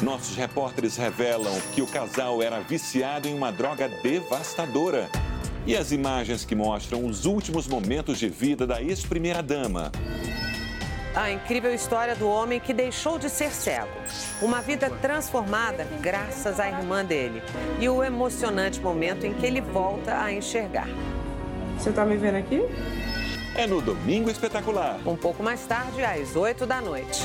Nossos repórteres revelam que o casal era viciado em uma droga devastadora. E as imagens que mostram os últimos momentos de vida da ex-primeira-dama. A incrível história do homem que deixou de ser cego. Uma vida transformada graças à irmã dele. E o emocionante momento em que ele volta a enxergar. Você está me vendo aqui? É no Domingo Espetacular. Um pouco mais tarde, às 8 da noite.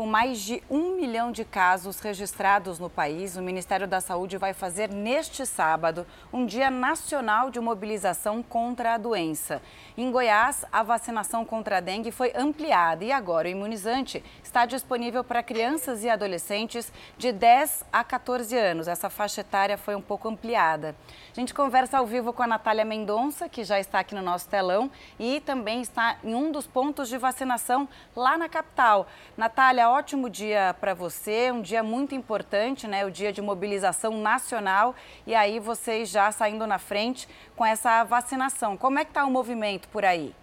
Com mais de um milhão de casos registrados no país, o Ministério da Saúde vai fazer neste sábado um dia nacional de mobilização contra a doença. Em Goiás, a vacinação contra a dengue foi ampliada e agora o imunizante está disponível para crianças e adolescentes de 10 a 14 anos. Essa faixa etária foi um pouco ampliada. A gente conversa ao vivo com a Natália Mendonça, que já está aqui no nosso telão e também está em um dos pontos de vacinação lá na capital. Natália, ótimo dia para você, um dia muito importante, né? O dia de mobilização nacional e aí vocês já saindo na frente com essa vacinação. Como é que está o movimento por aí?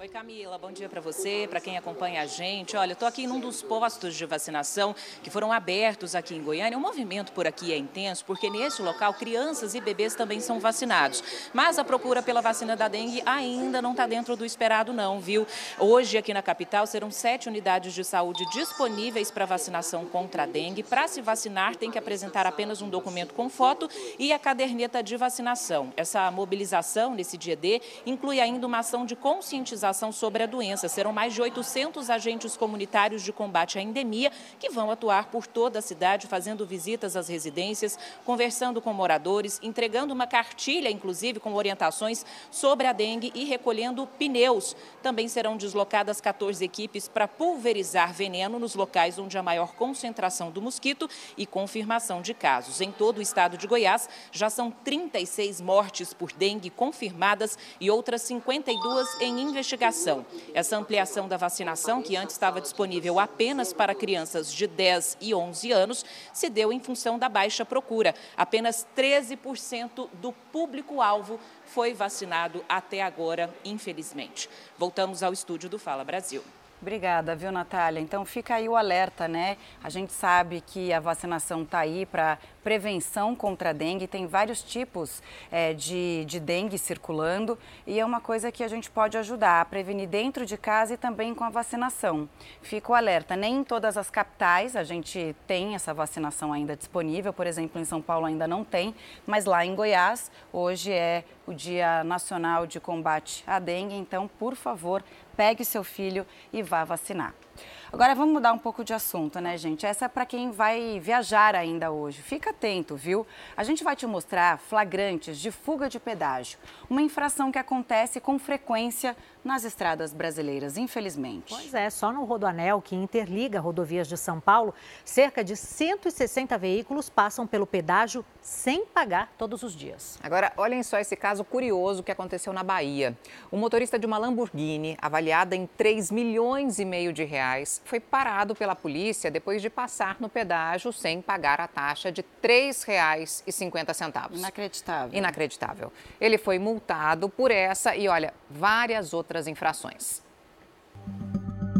Oi Camila, bom dia para você, para quem acompanha a gente. Olha, estou aqui num dos postos de vacinação que foram abertos aqui em Goiânia. O movimento por aqui é intenso porque nesse local crianças e bebês também são vacinados. Mas a procura pela vacina da dengue ainda não está dentro do esperado não, viu? Hoje aqui na capital serão sete unidades de saúde disponíveis para vacinação contra a dengue. Para se vacinar tem que apresentar apenas um documento com foto e a caderneta de vacinação. Essa mobilização nesse dia D inclui ainda uma ação de conscientização sobre a doença. Serão mais de 800 agentes comunitários de combate à endemia que vão atuar por toda a cidade, fazendo visitas às residências, conversando com moradores, entregando uma cartilha, inclusive, com orientações sobre a dengue e recolhendo pneus. Também serão deslocadas 14 equipes para pulverizar veneno nos locais onde há maior concentração do mosquito e confirmação de casos. Em todo o estado de Goiás, já são 36 mortes por dengue confirmadas e outras 52 em investigação investigação. Essa ampliação da vacinação, que antes estava disponível apenas para crianças de 10 e 11 anos, se deu em função da baixa procura. Apenas 13% do público-alvo foi vacinado até agora, infelizmente. Voltamos ao estúdio do Fala Brasil. Obrigada, viu, Natália? Então fica aí o alerta, né? A gente sabe que a vacinação está aí para prevenção contra a dengue, tem vários tipos é, de, de dengue circulando e é uma coisa que a gente pode ajudar a prevenir dentro de casa e também com a vacinação. Fica o alerta, nem em todas as capitais a gente tem essa vacinação ainda disponível, por exemplo, em São Paulo ainda não tem, mas lá em Goiás, hoje é o Dia Nacional de Combate à Dengue, então, por favor, pegue seu filho e vá vacinar. Agora vamos mudar um pouco de assunto, né, gente? Essa é para quem vai viajar ainda hoje. Fica atento, viu? A gente vai te mostrar flagrantes de fuga de pedágio, uma infração que acontece com frequência nas estradas brasileiras, infelizmente. Pois é, só no Rodoanel, que interliga rodovias de São Paulo, cerca de 160 veículos passam pelo pedágio sem pagar todos os dias. Agora, olhem só esse caso curioso que aconteceu na Bahia. O motorista de uma Lamborghini, avaliada em 3 milhões e meio de reais, foi parado pela polícia depois de passar no pedágio sem pagar a taxa de R$ 3,50. Inacreditável. Inacreditável. Ele foi multado por essa e, olha, várias outras infrações.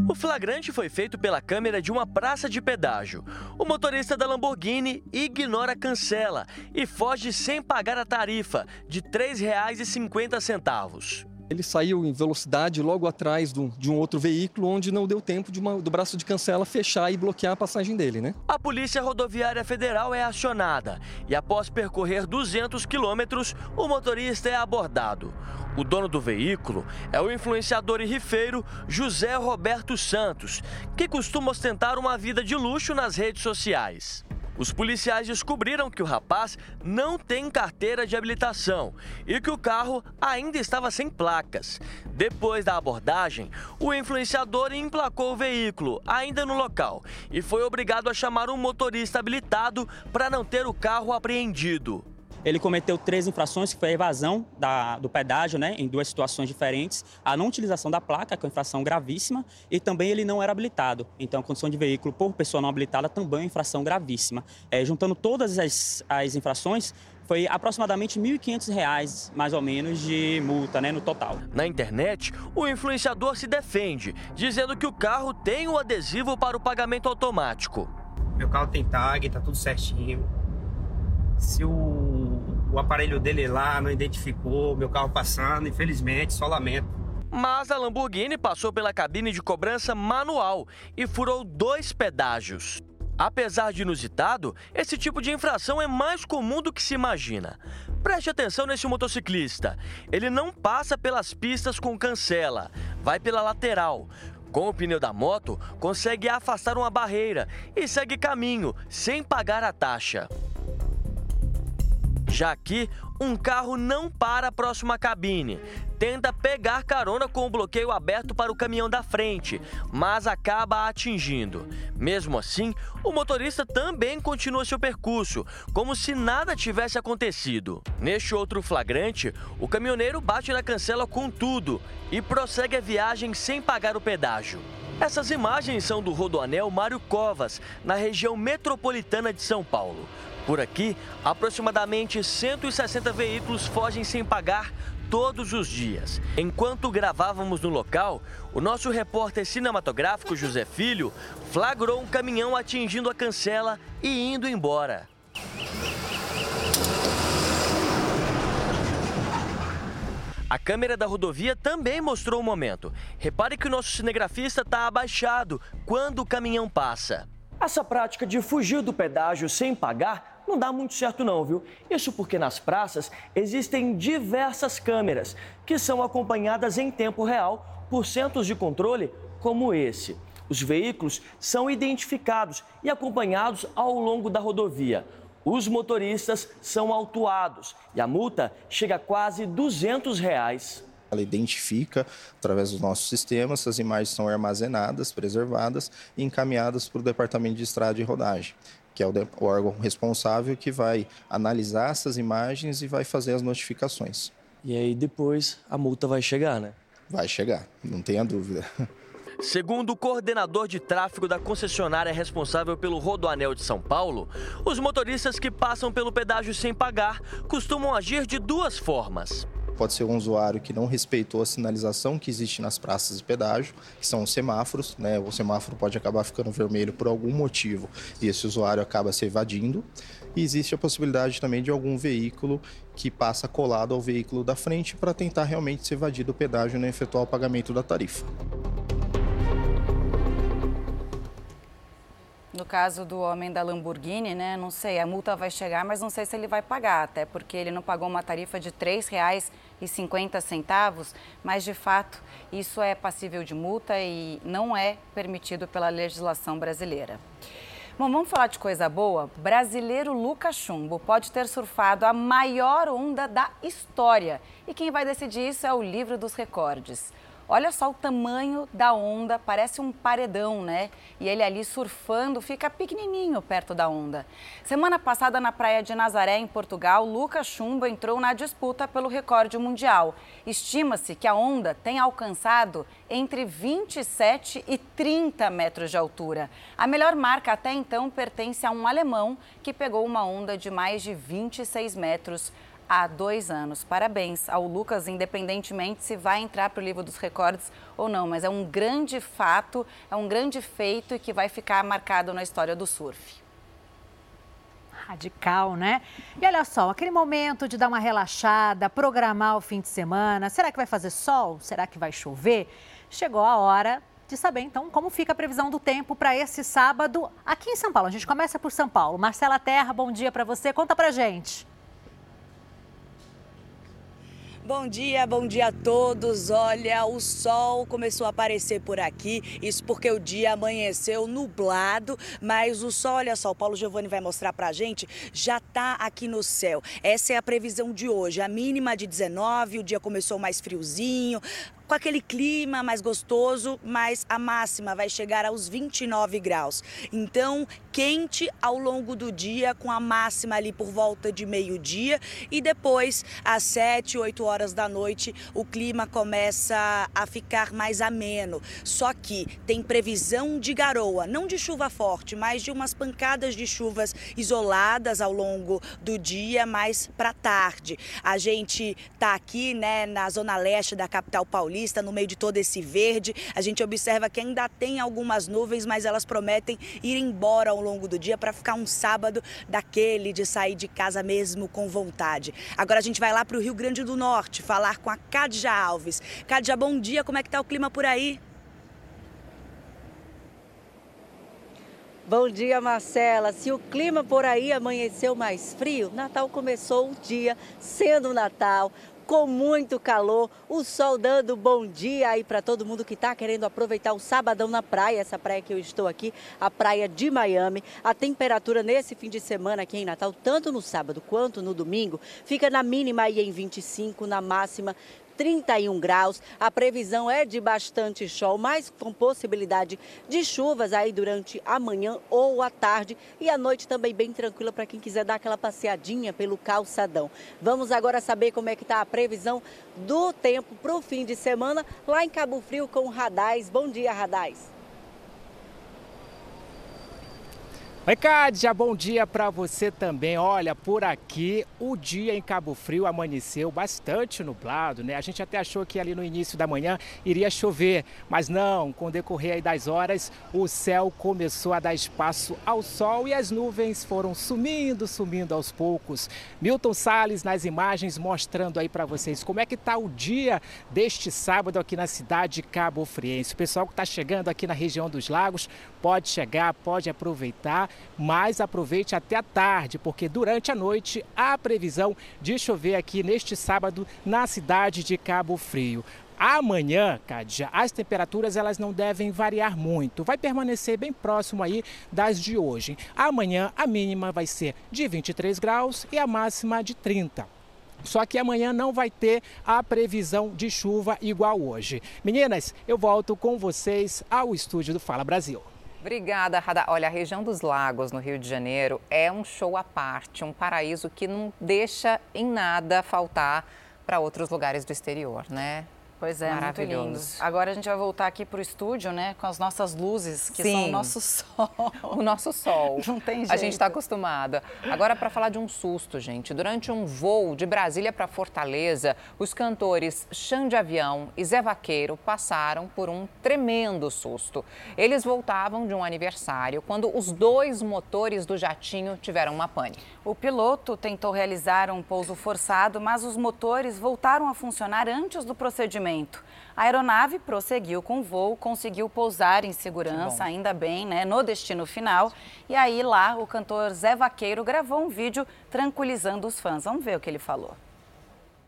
O flagrante foi feito pela câmera de uma praça de pedágio. O motorista da Lamborghini ignora a cancela e foge sem pagar a tarifa de R$ 3,50. Ele saiu em velocidade logo atrás do, de um outro veículo, onde não deu tempo de uma, do braço de cancela fechar e bloquear a passagem dele, né? A Polícia Rodoviária Federal é acionada e, após percorrer 200 quilômetros, o motorista é abordado. O dono do veículo é o influenciador e rifeiro José Roberto Santos, que costuma ostentar uma vida de luxo nas redes sociais. Os policiais descobriram que o rapaz não tem carteira de habilitação e que o carro ainda estava sem placas. Depois da abordagem, o influenciador emplacou o veículo ainda no local e foi obrigado a chamar um motorista habilitado para não ter o carro apreendido. Ele cometeu três infrações, que foi a evasão da, do pedágio, né, em duas situações diferentes, a não utilização da placa, que é uma infração gravíssima, e também ele não era habilitado. Então, a condição de veículo por pessoa não habilitada também é uma infração gravíssima. É, juntando todas as, as infrações, foi aproximadamente R$ 1.500, mais ou menos, de multa né, no total. Na internet, o influenciador se defende, dizendo que o carro tem o adesivo para o pagamento automático. Meu carro tem tag, tá tudo certinho. Se o, o aparelho dele lá não identificou meu carro passando, infelizmente, só lamento. Mas a Lamborghini passou pela cabine de cobrança manual e furou dois pedágios. Apesar de inusitado, esse tipo de infração é mais comum do que se imagina. Preste atenção nesse motociclista. Ele não passa pelas pistas com cancela, vai pela lateral. Com o pneu da moto, consegue afastar uma barreira e segue caminho, sem pagar a taxa. Já aqui, um carro não para próximo à cabine. Tenta pegar carona com o bloqueio aberto para o caminhão da frente, mas acaba atingindo. Mesmo assim, o motorista também continua seu percurso, como se nada tivesse acontecido. Neste outro flagrante, o caminhoneiro bate na cancela com tudo e prossegue a viagem sem pagar o pedágio. Essas imagens são do Rodoanel Mário Covas, na região metropolitana de São Paulo. Por aqui, aproximadamente 160 veículos fogem sem pagar todos os dias. Enquanto gravávamos no local, o nosso repórter cinematográfico José Filho flagrou um caminhão atingindo a cancela e indo embora. A câmera da rodovia também mostrou o momento. Repare que o nosso cinegrafista está abaixado quando o caminhão passa. Essa prática de fugir do pedágio sem pagar não dá muito certo não, viu? Isso porque nas praças existem diversas câmeras que são acompanhadas em tempo real por centros de controle como esse. Os veículos são identificados e acompanhados ao longo da rodovia. Os motoristas são autuados e a multa chega a quase 200 reais. Ela identifica, através dos nossos sistemas, essas imagens são armazenadas, preservadas e encaminhadas para o Departamento de Estrada e Rodagem que é o, o órgão responsável que vai analisar essas imagens e vai fazer as notificações. E aí depois a multa vai chegar, né? Vai chegar, não tenha dúvida. Segundo o coordenador de tráfego da concessionária responsável pelo Rodoanel de São Paulo, os motoristas que passam pelo pedágio sem pagar costumam agir de duas formas. Pode ser um usuário que não respeitou a sinalização que existe nas praças de pedágio, que são os semáforos, né? O semáforo pode acabar ficando vermelho por algum motivo e esse usuário acaba se evadindo. E existe a possibilidade também de algum veículo que passa colado ao veículo da frente para tentar realmente se evadir do pedágio e efetuar o pagamento da tarifa. No caso do homem da Lamborghini, né, não sei, a multa vai chegar, mas não sei se ele vai pagar, até porque ele não pagou uma tarifa de R$ 3,50, mas de fato isso é passível de multa e não é permitido pela legislação brasileira. Bom, vamos falar de coisa boa? Brasileiro Lucas Chumbo pode ter surfado a maior onda da história. E quem vai decidir isso é o livro dos recordes. Olha só o tamanho da onda, parece um paredão, né? E ele ali surfando fica pequenininho perto da onda. Semana passada, na praia de Nazaré, em Portugal, Lucas Chumbo entrou na disputa pelo recorde mundial. Estima-se que a onda tenha alcançado entre 27 e 30 metros de altura. A melhor marca até então pertence a um alemão que pegou uma onda de mais de 26 metros há dois anos. Parabéns ao Lucas, independentemente se vai entrar para o livro dos recordes ou não, mas é um grande fato, é um grande feito e que vai ficar marcado na história do surf. Radical, né? E olha só, aquele momento de dar uma relaxada, programar o fim de semana. Será que vai fazer sol? Será que vai chover? Chegou a hora de saber então como fica a previsão do tempo para esse sábado aqui em São Paulo. A gente começa por São Paulo. Marcela Terra, bom dia para você. Conta pra gente. Bom dia, bom dia a todos. Olha, o sol começou a aparecer por aqui, isso porque o dia amanheceu nublado, mas o sol, olha só, o Paulo Giovanni vai mostrar pra gente, já tá aqui no céu. Essa é a previsão de hoje, a mínima de 19, o dia começou mais friozinho, com aquele clima mais gostoso, mas a máxima vai chegar aos 29 graus. Então, quente ao longo do dia, com a máxima ali por volta de meio-dia e depois, às 7, 8 horas da noite, o clima começa a ficar mais ameno. Só que tem previsão de garoa, não de chuva forte, mas de umas pancadas de chuvas isoladas ao longo do dia, mais para tarde. A gente tá aqui, né, na zona leste da capital paulista Paulista, no meio de todo esse verde. A gente observa que ainda tem algumas nuvens, mas elas prometem ir embora ao longo do dia para ficar um sábado daquele de sair de casa mesmo com vontade. Agora a gente vai lá para o Rio Grande do Norte falar com a Cadja Alves. Cadja, bom dia, como é que tá o clima por aí? Bom dia, Marcela. Se o clima por aí amanheceu mais frio, Natal começou o dia sendo Natal, com muito calor, o sol dando bom dia aí para todo mundo que está querendo aproveitar o sabadão na praia, essa praia que eu estou aqui, a praia de Miami. A temperatura nesse fim de semana aqui em Natal, tanto no sábado quanto no domingo, fica na mínima aí em 25, na máxima 31 graus. A previsão é de bastante sol, mas com possibilidade de chuvas aí durante a manhã ou a tarde e a noite também bem tranquila para quem quiser dar aquela passeadinha pelo calçadão. Vamos agora saber como é que está a previsão do tempo para o fim de semana lá em Cabo Frio com o Radais. Bom dia, Radais. Oi, Cádia, bom dia para você também. Olha, por aqui o dia em Cabo Frio amanheceu bastante nublado, né? A gente até achou que ali no início da manhã iria chover, mas não, com o decorrer das horas, o céu começou a dar espaço ao sol e as nuvens foram sumindo, sumindo aos poucos. Milton Salles nas imagens mostrando aí para vocês como é que tá o dia deste sábado aqui na cidade de Cabo Friense. O pessoal que está chegando aqui na região dos lagos pode chegar, pode aproveitar mas aproveite até a tarde, porque durante a noite há previsão de chover aqui neste sábado na cidade de Cabo Frio. Amanhã, Cádia, as temperaturas elas não devem variar muito. Vai permanecer bem próximo aí das de hoje. Amanhã a mínima vai ser de 23 graus e a máxima de 30. Só que amanhã não vai ter a previsão de chuva igual hoje. Meninas, eu volto com vocês ao estúdio do Fala Brasil. Obrigada, Radar. Olha, a região dos lagos no Rio de Janeiro é um show à parte, um paraíso que não deixa em nada faltar para outros lugares do exterior, né? Pois é, muito lindo. Agora a gente vai voltar aqui para o estúdio, né, com as nossas luzes, que Sim. são o nosso sol. O nosso sol. Não tem jeito. A gente está acostumada. Agora, para falar de um susto, gente. Durante um voo de Brasília para Fortaleza, os cantores Xande de Avião e Zé Vaqueiro passaram por um tremendo susto. Eles voltavam de um aniversário quando os dois motores do jatinho tiveram uma pane. O piloto tentou realizar um pouso forçado, mas os motores voltaram a funcionar antes do procedimento. A aeronave prosseguiu com o voo, conseguiu pousar em segurança, ainda bem, né, no destino final. E aí lá o cantor Zé Vaqueiro gravou um vídeo tranquilizando os fãs. Vamos ver o que ele falou.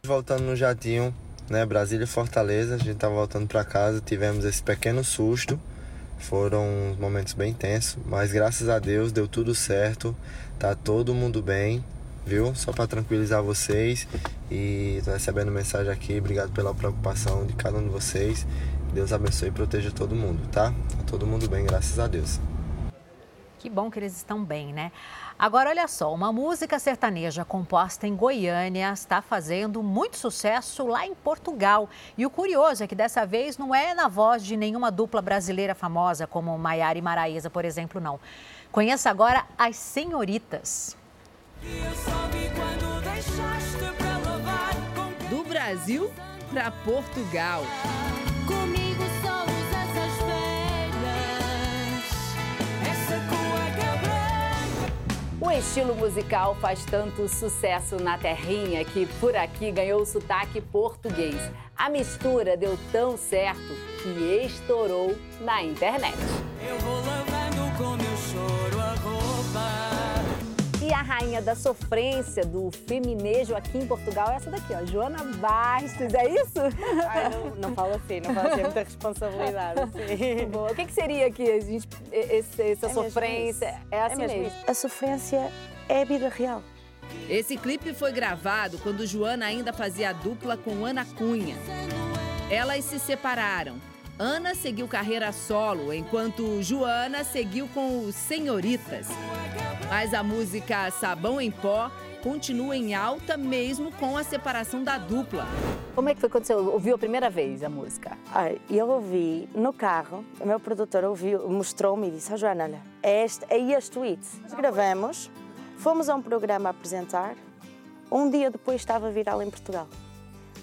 Voltando no jatinho, né, Brasília e Fortaleza, a gente tá voltando para casa, tivemos esse pequeno susto. Foram momentos bem tensos, mas graças a Deus deu tudo certo. Tá todo mundo bem, viu? Só para tranquilizar vocês e tô recebendo mensagem aqui. Obrigado pela preocupação de cada um de vocês. Deus abençoe e proteja todo mundo, tá? Tá todo mundo bem, graças a Deus. Que bom que eles estão bem, né? Agora, olha só, uma música sertaneja composta em Goiânia está fazendo muito sucesso lá em Portugal. E o curioso é que dessa vez não é na voz de nenhuma dupla brasileira famosa, como Maiara e Maraísa, por exemplo, não. Conheça agora as Senhoritas. Do Brasil para Portugal. Comigo só usa essas velhas, essa cueca branca. O estilo musical faz tanto sucesso na terrinha que por aqui ganhou o sotaque português. A mistura deu tão certo que estourou na internet. Eu vou lavando E a rainha da sofrência do feminejo aqui em Portugal é essa daqui, ó, Joana Bastos, é isso? Ai, não, não fala assim, não fala assim, é muita responsabilidade. Assim. Boa. O que, que seria aqui, a gente, esse, essa É mesmo sofrência? isso. É assim É mesmo mesmo. A sofrência é a vida real. Esse clipe foi gravado quando Joana ainda fazia dupla com Ana Cunha. Elas se separaram. Ana seguiu carreira solo, enquanto Joana seguiu com os Senhoritas. Mas a música Sabão em Pó continua em alta mesmo com a separação da dupla. Como é que foi quando você ouviu a primeira vez a música? Ai, eu ouvi no carro, o meu produtor ouviu, mostrou-me e disse: oh, Joana, olha, é este, é este tweet. Gravamos, fomos a um programa apresentar, um dia depois estava viral em Portugal.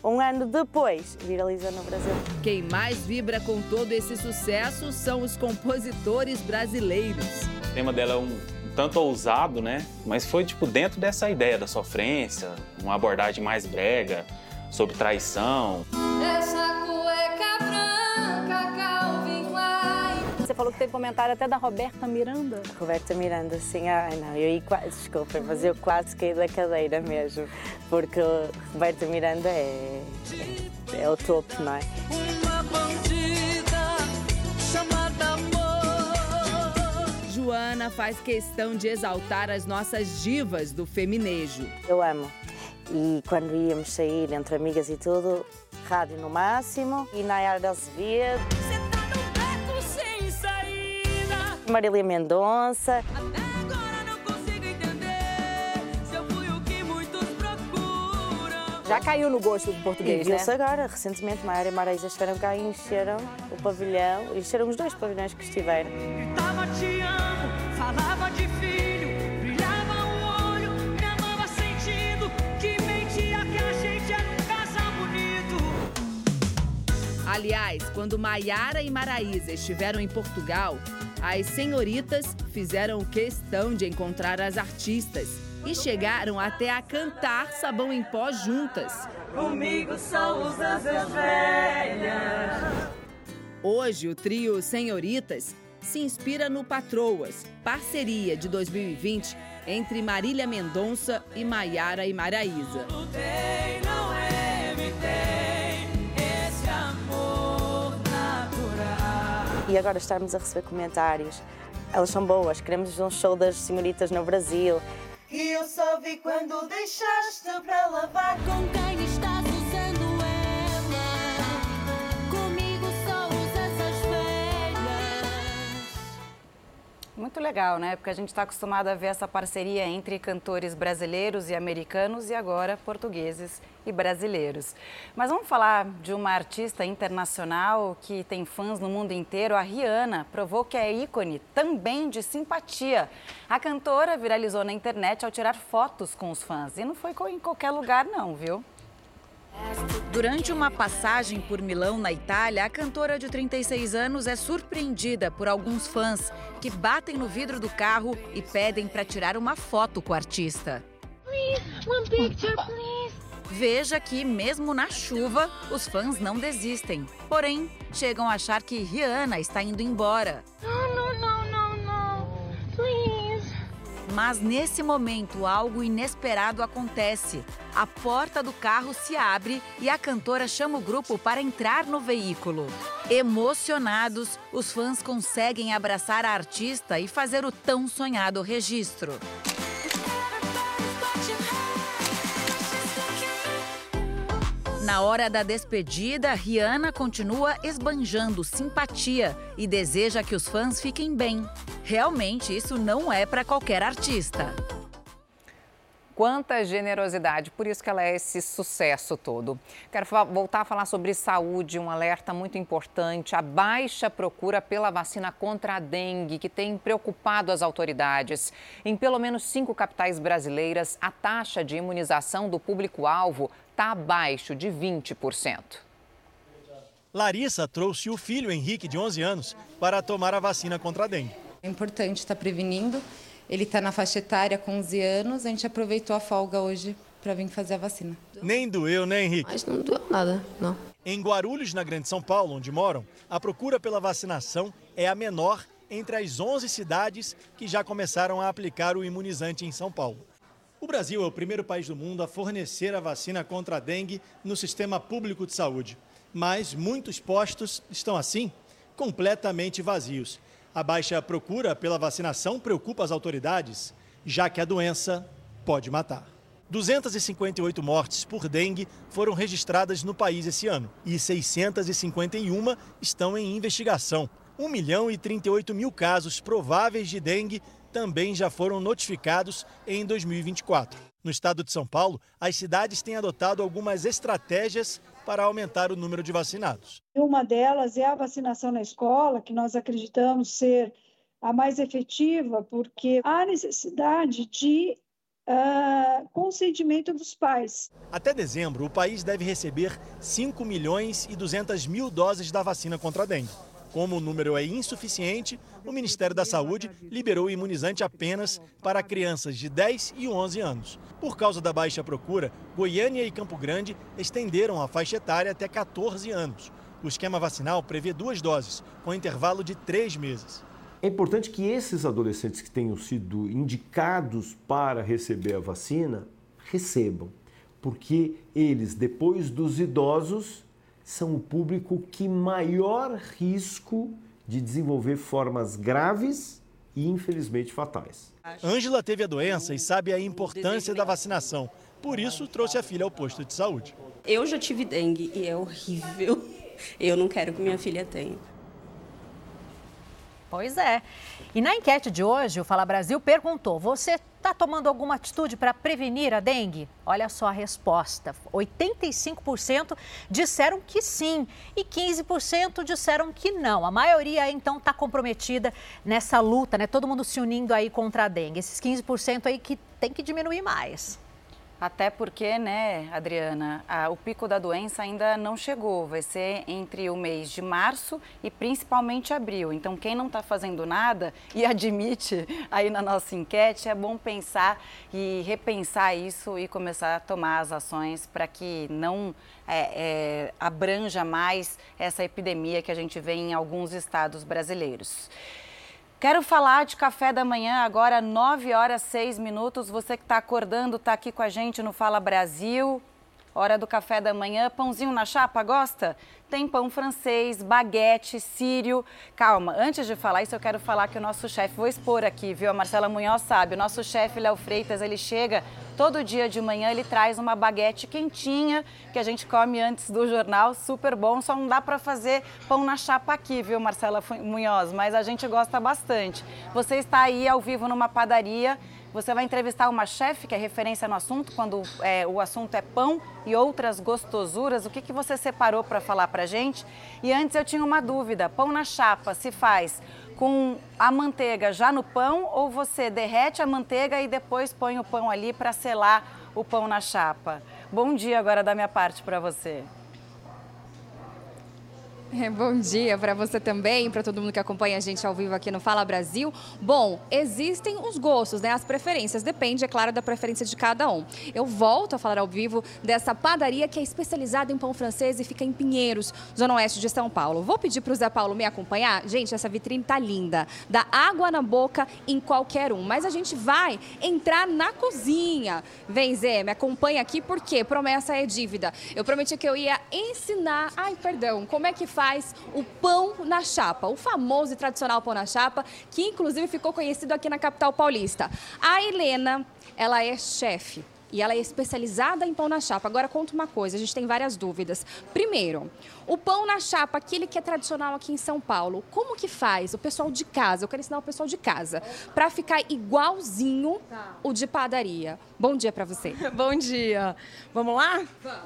Um ano depois, viralizou no Brasil. Quem mais vibra com todo esse sucesso são os compositores brasileiros. O tema dela é um tanto ousado, né? Mas foi tipo dentro dessa ideia da sofrência, uma abordagem mais brega sobre traição. Essa cueca. Você falou que teve comentário até da Roberta Miranda. Roberta Miranda, sim. Ai, não, eu ia quase, desculpa, mas eu quase caí da cadeira mesmo, porque Roberta Miranda é, é, é o topo, não é? Uma bandida chamada amor. Joana faz questão de exaltar as nossas divas do feminejo. Eu amo. E quando íamos sair entre amigas e tudo, rádio no máximo, e Nayara Azevedo, muitos procuram. Já caiu no gosto do e português, né? viu-se agora, recentemente, Maia e Maraísa estiveram cá e encheram o pavilhão, encheram os dois pavilhões que estiveram. Gritava te amo, falava de filho, brilhava o olho, me amava sentindo que mentia que a gente era um casal bonito. Aliás, quando Maiara e Maraísa estiveram em Portugal, as senhoritas fizeram questão de encontrar as artistas e chegaram até a cantar sabão em pó juntas. Comigo usas as velhas. Hoje, o trio Senhoritas se inspira no Patroas, parceria de 2020 entre Marília Mendonça e Maiara e Maraísa. Tem, não evitei E agora estarmos a receber comentários. Elas são boas, queremos um show das senhoritas no Brasil. E eu só vi quando deixaste pra lavar com quem estás Muito legal, né? Porque a gente está acostumado a ver essa parceria entre cantores brasileiros e americanos e agora portugueses e brasileiros. Mas vamos falar de uma artista internacional que tem fãs no mundo inteiro. A Rihanna provou que é ícone também de simpatia. A cantora viralizou na internet ao tirar fotos com os fãs. E não foi em qualquer lugar, não, viu? Durante uma passagem por Milão, na Itália, a cantora de 36 anos é surpreendida por alguns fãs que batem no vidro do carro e pedem para tirar uma foto com o artista. Please, one picture, please. Veja que, mesmo na chuva, os fãs não desistem. Porém, chegam a achar que Rihanna está indo embora. No, no, no. Please. Mas nesse momento, algo inesperado acontece. A porta do carro se abre e a cantora chama o grupo para entrar no veículo. Emocionados, os fãs conseguem abraçar a artista e fazer o tão sonhado registro. Na hora da despedida, Rihanna continua esbanjando simpatia e deseja que os fãs fiquem bem. Realmente, isso não é para qualquer artista. Quanta generosidade, por isso que ela é esse sucesso todo. Quero voltar a falar sobre saúde, um alerta muito importante, a baixa procura pela vacina contra a dengue, que tem preocupado as autoridades. Em pelo menos cinco capitais brasileiras, a taxa de imunização do público-alvo está abaixo de 20%. Larissa trouxe o filho Henrique, de 11 anos, para tomar a vacina contra a dengue. É importante estar prevenindo. Ele está na faixa etária com 11 anos. A gente aproveitou a folga hoje para vir fazer a vacina. Nem doeu, né, Henrique? Mas não doeu nada, não. Em Guarulhos, na Grande São Paulo, onde moram, a procura pela vacinação é a menor entre as 11 cidades que já começaram a aplicar o imunizante em São Paulo. O Brasil é o primeiro país do mundo a fornecer a vacina contra a dengue no sistema público de saúde. Mas muitos postos estão assim, completamente vazios. A baixa procura pela vacinação preocupa as autoridades, já que a doença pode matar. 258 mortes por dengue foram registradas no país esse ano e 651 estão em investigação. 1 milhão e 38 mil casos prováveis de dengue também já foram notificados em 2024. No estado de São Paulo, as cidades têm adotado algumas estratégias para aumentar o número de vacinados. Uma delas é a vacinação na escola, que nós acreditamos ser a mais efetiva, porque há necessidade de ah, consentimento dos pais. Até dezembro, o país deve receber 5 milhões e 200 mil doses da vacina contra a dengue. Como o número é insuficiente, o Ministério da Saúde liberou o imunizante apenas para crianças de 10 e 11 anos. Por causa da baixa procura, Goiânia e Campo Grande estenderam a faixa etária até 14 anos. O esquema vacinal prevê duas doses, com intervalo de três meses. É importante que esses adolescentes que tenham sido indicados para receber a vacina recebam, porque eles, depois dos idosos, são o público que maior risco de desenvolver formas graves e infelizmente fatais. Ângela teve a doença e sabe a importância da vacinação. Por isso, trouxe a filha ao posto de saúde. Eu já tive dengue e é horrível. Eu não quero que minha filha tenha. Pois é. E na enquete de hoje, o Fala Brasil perguntou: você está tomando alguma atitude para prevenir a dengue? Olha só a resposta: 85% disseram que sim e 15% disseram que não. A maioria então está comprometida nessa luta, né? Todo mundo se unindo aí contra a dengue. Esses 15% aí que tem que diminuir mais. Até porque, né, Adriana, a- o pico da doença ainda não chegou. Vai ser entre o mês de março e principalmente abril. Então, quem não está fazendo nada e admite aí na nossa enquete, é bom pensar e repensar isso e começar a tomar as ações para que não é, é, abranja mais essa epidemia que a gente vê em alguns estados brasileiros. Quero falar de café da manhã agora, 9 horas 6 minutos. Você que está acordando, está aqui com a gente no Fala Brasil. Hora do café da manhã. Pãozinho na chapa, gosta? Tem pão francês, baguete, sírio. Calma, antes de falar isso, eu quero falar que o nosso chefe, vou expor aqui, viu? A Marcela Munhoz sabe. O nosso chefe, Léo Freitas, ele chega todo dia de manhã, ele traz uma baguete quentinha que a gente come antes do jornal, super bom. Só não dá para fazer pão na chapa aqui, viu, Marcela Munhoz? Mas a gente gosta bastante. Você está aí ao vivo numa padaria. Você vai entrevistar uma chefe que é referência no assunto, quando é, o assunto é pão e outras gostosuras. O que, que você separou para falar para gente? E antes eu tinha uma dúvida: pão na chapa se faz com a manteiga já no pão ou você derrete a manteiga e depois põe o pão ali para selar o pão na chapa? Bom dia agora da minha parte para você. É, Bom dia para você também, para todo mundo que acompanha a gente ao vivo aqui no Fala Brasil. Bom, existem os gostos, né? As preferências, depende, é claro, da preferência de cada um. Eu volto a falar ao vivo dessa padaria que é especializada em pão francês e fica em Pinheiros, zona oeste de São Paulo. Vou pedir para o Zé Paulo me acompanhar. Gente, essa vitrine tá linda, dá água na boca em qualquer um. Mas a gente vai entrar na cozinha. Vem, Zé, me acompanha aqui porque promessa é dívida. Eu prometi que eu ia ensinar, ai, perdão, como é que faz o pão na chapa, o famoso e tradicional pão na chapa, que inclusive ficou conhecido aqui na capital paulista. A Helena, ela é chefe. E ela é especializada em pão na chapa. Agora conta uma coisa, a gente tem várias dúvidas. Primeiro, o pão na chapa, aquele que é tradicional aqui em São Paulo, como que faz o pessoal de casa? Eu quero ensinar o pessoal de casa para ficar igualzinho o de padaria. Bom dia para você. Bom dia. Vamos lá?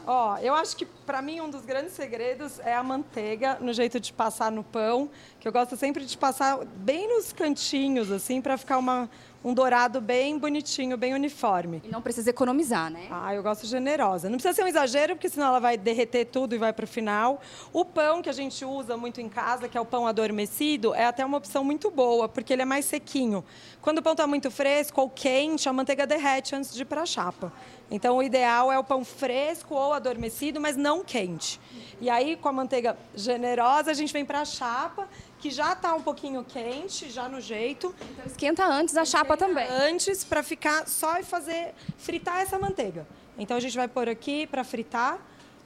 Ó, eu acho que para mim um dos grandes segredos é a manteiga no jeito de passar no pão, que eu gosto sempre de passar bem nos cantinhos assim para ficar uma um dourado bem bonitinho, bem uniforme. E não precisa economizar, né? Ah, eu gosto generosa. Não precisa ser um exagero, porque senão ela vai derreter tudo e vai para o final. O pão que a gente usa muito em casa, que é o pão adormecido, é até uma opção muito boa, porque ele é mais sequinho. Quando o pão está muito fresco ou quente, a manteiga derrete antes de ir para a chapa. Então, o ideal é o pão fresco ou adormecido, mas não quente. E aí, com a manteiga generosa, a gente vem para a chapa, que já está um pouquinho quente, já no jeito. Então, esquenta antes a chapa também. Antes, para ficar só e fazer, fritar essa manteiga. Então, a gente vai pôr aqui para fritar.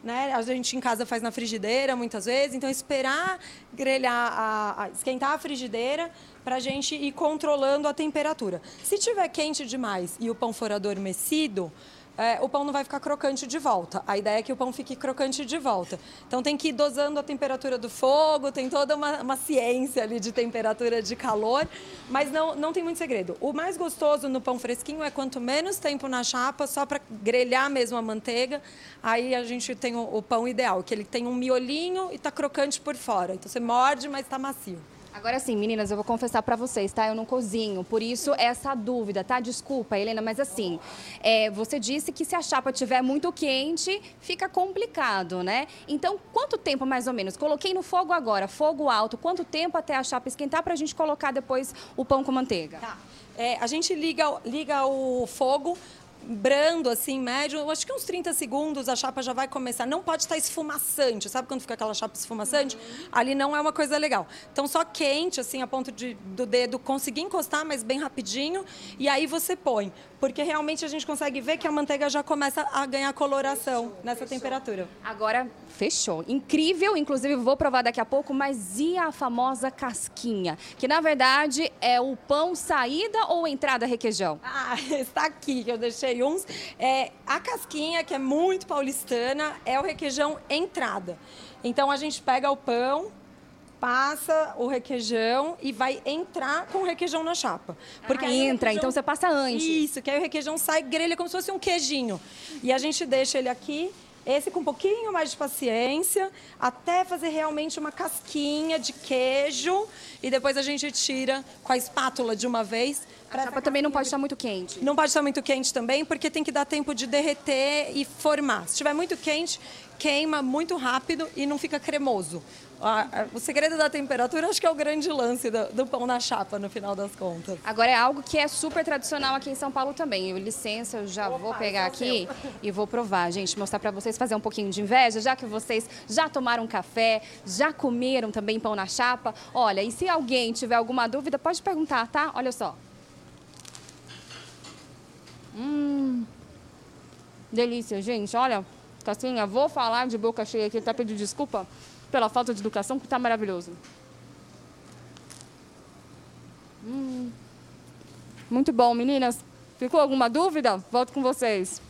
Né? A gente em casa faz na frigideira muitas vezes, então esperar grelhar, a, a- esquentar a frigideira para a gente ir controlando a temperatura. Se tiver quente demais e o pão for adormecido, é, o pão não vai ficar crocante de volta. A ideia é que o pão fique crocante de volta. Então tem que ir dosando a temperatura do fogo, tem toda uma, uma ciência ali de temperatura de calor, mas não, não tem muito segredo. O mais gostoso no pão fresquinho é quanto menos tempo na chapa, só para grelhar mesmo a manteiga, aí a gente tem o, o pão ideal, que ele tem um miolinho e está crocante por fora. Então você morde, mas está macio. Agora sim, meninas, eu vou confessar pra vocês, tá? Eu não cozinho, por isso essa dúvida, tá? Desculpa, Helena, mas assim, é, você disse que se a chapa estiver muito quente, fica complicado, né? Então, quanto tempo mais ou menos? Coloquei no fogo agora, fogo alto, quanto tempo até a chapa esquentar pra gente colocar depois o pão com manteiga? Tá. É, a gente liga, liga o fogo brando, assim, médio, eu acho que uns 30 segundos a chapa já vai começar. Não pode estar esfumaçante, sabe quando fica aquela chapa esfumaçante? Ali não é uma coisa legal. Então, só quente, assim, a ponto de, do dedo conseguir encostar, mas bem rapidinho, e aí você põe. Porque realmente a gente consegue ver que a manteiga já começa a ganhar coloração nessa temperatura. Agora, fechou. Incrível, inclusive vou provar daqui a pouco, mas e a famosa casquinha? Que na verdade é o pão saída ou entrada requeijão? Ah, está aqui, que eu deixei uns. É, a casquinha, que é muito paulistana, é o requeijão entrada. Então a gente pega o pão, passa o requeijão e vai entrar com o requeijão na chapa. Ah, aí o entra, requeijão- então você passa antes. Isso, que aí o requeijão sai grelha como se fosse um queijinho. E a gente deixa ele aqui, esse com um pouquinho mais de paciência, até fazer realmente uma casquinha de queijo. E depois a gente tira com a espátula de uma vez. A chapa também não pode estar muito quente. Não pode estar muito quente também, porque tem que dar tempo de derreter e formar. Se estiver muito quente, queima muito rápido e não fica cremoso. O segredo da temperatura acho que é o grande lance do, do pão na chapa, no final das contas. Agora é algo que é super tradicional aqui em São Paulo também. Eu, licença, eu já vou pegar aqui e vou provar, gente, mostrar para vocês fazer um pouquinho de inveja, já que vocês já tomaram café, já comeram também pão na chapa. Olha, e se alguém tiver alguma dúvida, pode perguntar, tá? Olha só. Hum. Delícia, gente. Olha, Cassinha, vou falar de boca cheia aqui, tá pedindo desculpa pela falta de educação, que tá maravilhoso. Hum. Muito bom, meninas. Ficou alguma dúvida? Volto com vocês.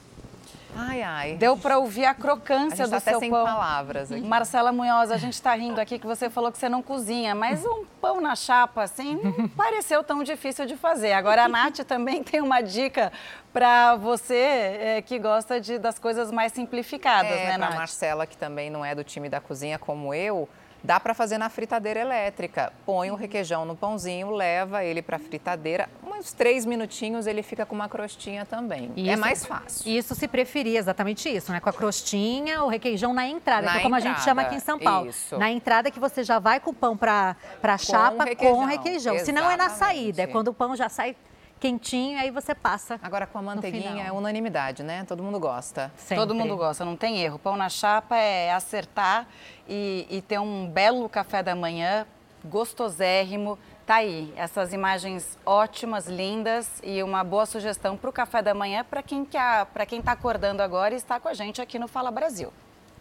Ai, ai. Deu para ouvir a crocância A gente tá do até seu sem pão. palavras aqui. Marcela Munhoz, a gente está rindo aqui que você falou que você não cozinha, mas um pão na chapa assim não pareceu tão difícil de fazer. Agora a Nath também tem uma dica para você é, que gosta de, das coisas mais simplificadas, é, né, Nath? Marcela, que também não é do time da cozinha como eu, dá para fazer na fritadeira elétrica. Põe o requeijão no pãozinho, leva ele para fritadeira. Uns três minutinhos ele fica com uma crostinha também. É Isso- mais fácil. Isso se preferir, exatamente isso, né? Com a crostinha, o requeijão na entrada, Na que é como a gente entrada, chama aqui em São Paulo. isso. Na entrada que você já vai com o pão para a chapa requeijão, com requeijão. Se não é na saída, é quando o pão já sai quentinho, aí você passa. Agora com a manteiguinha é unanimidade, né? Todo mundo gosta. Todo mundo gosta, não tem erro. Pão na chapa é acertar e, e ter um belo café da manhã, gostosérrimo. Tá aí, essas imagens ótimas, lindas e uma boa sugestão para o café da manhã para quem quer, para quem está acordando agora e está com a gente aqui no Fala Brasil.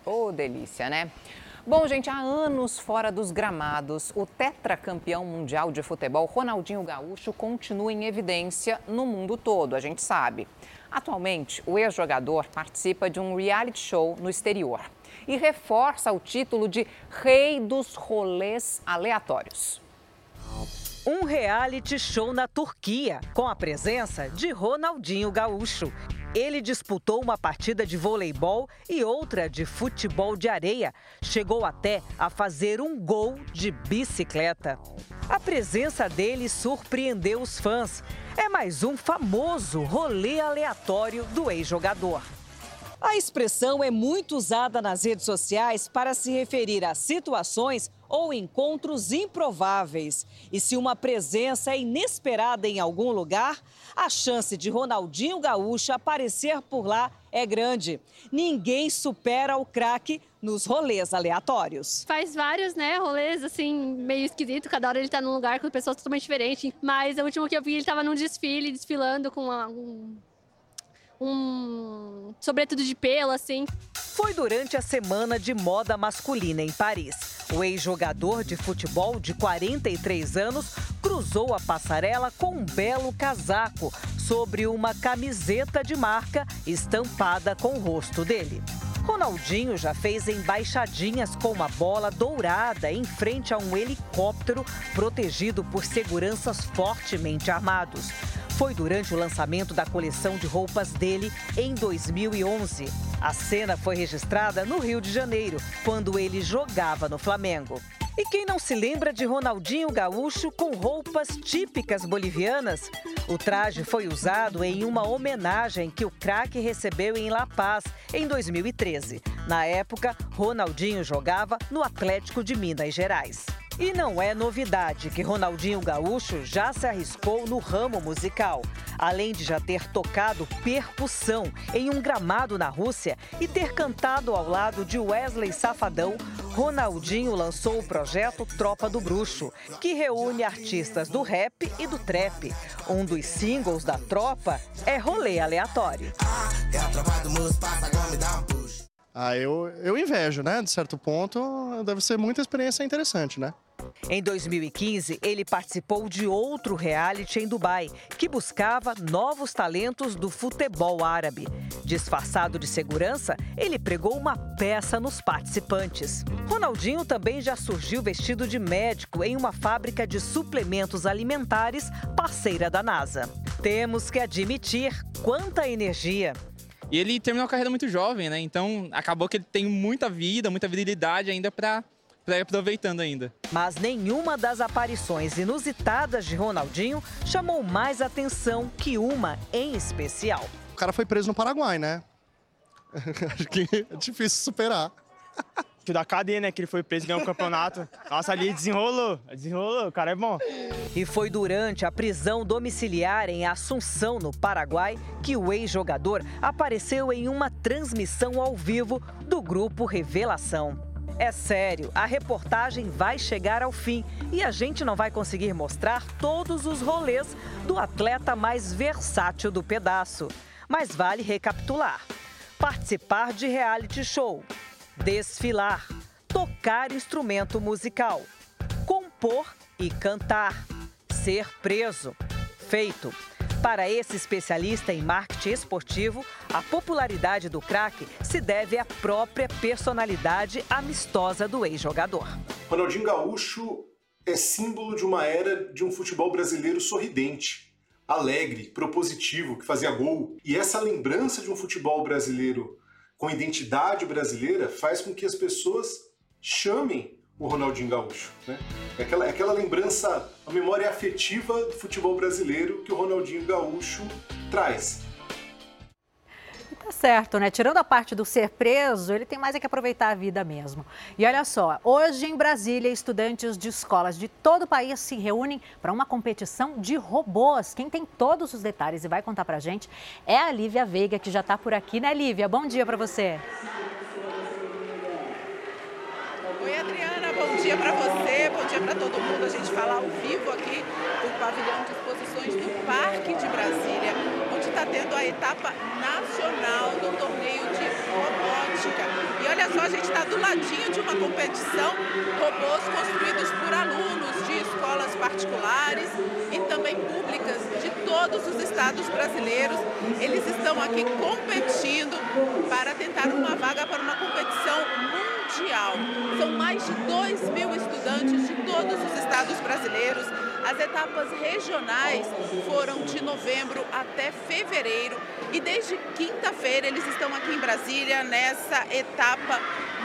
Ô, delícia, né? Bom, gente, há anos fora dos gramados, o tetracampeão mundial de futebol, Ronaldinho Gaúcho, continua em evidência no mundo todo, a gente sabe. Atualmente, o ex-jogador participa de um reality show no exterior e reforça o título de Rei dos Rolês Aleatórios. Um reality show na Turquia, com a presença de Ronaldinho Gaúcho. Ele disputou uma partida de voleibol e outra de futebol de areia. Chegou até a fazer um gol de bicicleta. A presença dele surpreendeu os fãs. É mais um famoso rolê aleatório do ex-jogador. A expressão é muito usada nas redes sociais para se referir a situações ou encontros improváveis. E se uma presença é inesperada em algum lugar, a chance de Ronaldinho Gaúcho aparecer por lá é grande. Ninguém supera o craque nos rolês aleatórios. Faz vários, né, rolês, assim, meio esquisito. Cada hora ele tá num lugar com pessoas totalmente diferentes. Mas o último que eu vi, ele tava num desfile, desfilando com uma- um, um sobretudo de pelo, assim. Foi durante a semana de moda masculina em Paris. O ex-jogador de futebol de 43 anos cruzou a passarela com um belo casaco sobre uma camiseta de marca estampada com o rosto dele. Ronaldinho já fez embaixadinhas com uma bola dourada em frente a um helicóptero protegido por seguranças fortemente armados. Foi durante o lançamento da coleção de roupas dele em 2011. A cena foi registrada no Rio de Janeiro, quando ele jogava no Flamengo. E quem não se lembra de Ronaldinho Gaúcho com roupas típicas bolivianas? O traje foi usado em uma homenagem que o craque recebeu em La Paz em 2013. Na época, Ronaldinho jogava no Atlético de Minas Gerais. E não é novidade que Ronaldinho Gaúcho já se arriscou no ramo musical. Além de já ter tocado percussão em um gramado na Rússia e ter cantado ao lado de Wesley Safadão, Ronaldinho lançou o projeto Tropa do Bruxo, que reúne artistas do rap e do trap. Um dos singles da tropa é Rolê Aleatório. Ah, eu, eu invejo, né? De certo ponto, deve ser muita experiência interessante, né? Em 2015, ele participou de outro reality em Dubai, que buscava novos talentos do futebol árabe. Disfarçado de segurança, ele pregou uma peça nos participantes. Ronaldinho também já surgiu vestido de médico em uma fábrica de suplementos alimentares parceira da NASA. Temos que admitir quanta energia. E ele terminou a carreira muito jovem, né? Então acabou que ele tem muita vida, muita virilidade ainda para para ir aproveitando ainda. Mas nenhuma das aparições inusitadas de Ronaldinho chamou mais atenção que uma em especial. O cara foi preso no Paraguai, né? Acho que é difícil superar. Que da cadeia, né? Que ele foi preso e ganhou o campeonato. Nossa, ali desenrolou. Desenrolou, o cara é bom. E foi durante a prisão domiciliar em Assunção, no Paraguai, que o ex-jogador apareceu em uma transmissão ao vivo do grupo Revelação. É sério, a reportagem vai chegar ao fim e a gente não vai conseguir mostrar todos os rolês do atleta mais versátil do pedaço. Mas vale recapitular: participar de reality show, desfilar, tocar instrumento musical, compor e cantar, ser preso. Feito. Para esse especialista em marketing esportivo, a popularidade do craque se deve à própria personalidade amistosa do ex-jogador. Ronaldinho Gaúcho é símbolo de uma era de um futebol brasileiro sorridente, alegre, propositivo, que fazia gol. E essa lembrança de um futebol brasileiro com identidade brasileira faz com que as pessoas chamem o Ronaldinho Gaúcho. Né? É aquela, é aquela lembrança, a memória afetiva do futebol brasileiro que o Ronaldinho Gaúcho traz. Certo, né? Tirando a parte do ser preso, ele tem mais é que aproveitar a vida mesmo. E olha só, hoje em Brasília, estudantes de escolas de todo o país se reúnem para uma competição de robôs. Quem tem todos os detalhes e vai contar pra gente é a Lívia Veiga, que já tá por aqui, né, Lívia? Bom dia para você. Oi, Adriana, bom dia para você, bom dia para todo mundo. A gente fala ao vivo aqui do pavilhão de exposições do Parque de Brasília, está tendo a etapa nacional do torneio de robótica. E olha só, a gente está do ladinho de uma competição, robôs construídos por alunos de escolas particulares e também públicas de todos os estados brasileiros. Eles estão aqui competindo para tentar uma vaga para uma competição mundial. São mais de 2 mil estudantes de todos os estados brasileiros. As etapas regionais foram de novembro até fevereiro e desde quinta-feira eles estão aqui em Brasília nessa etapa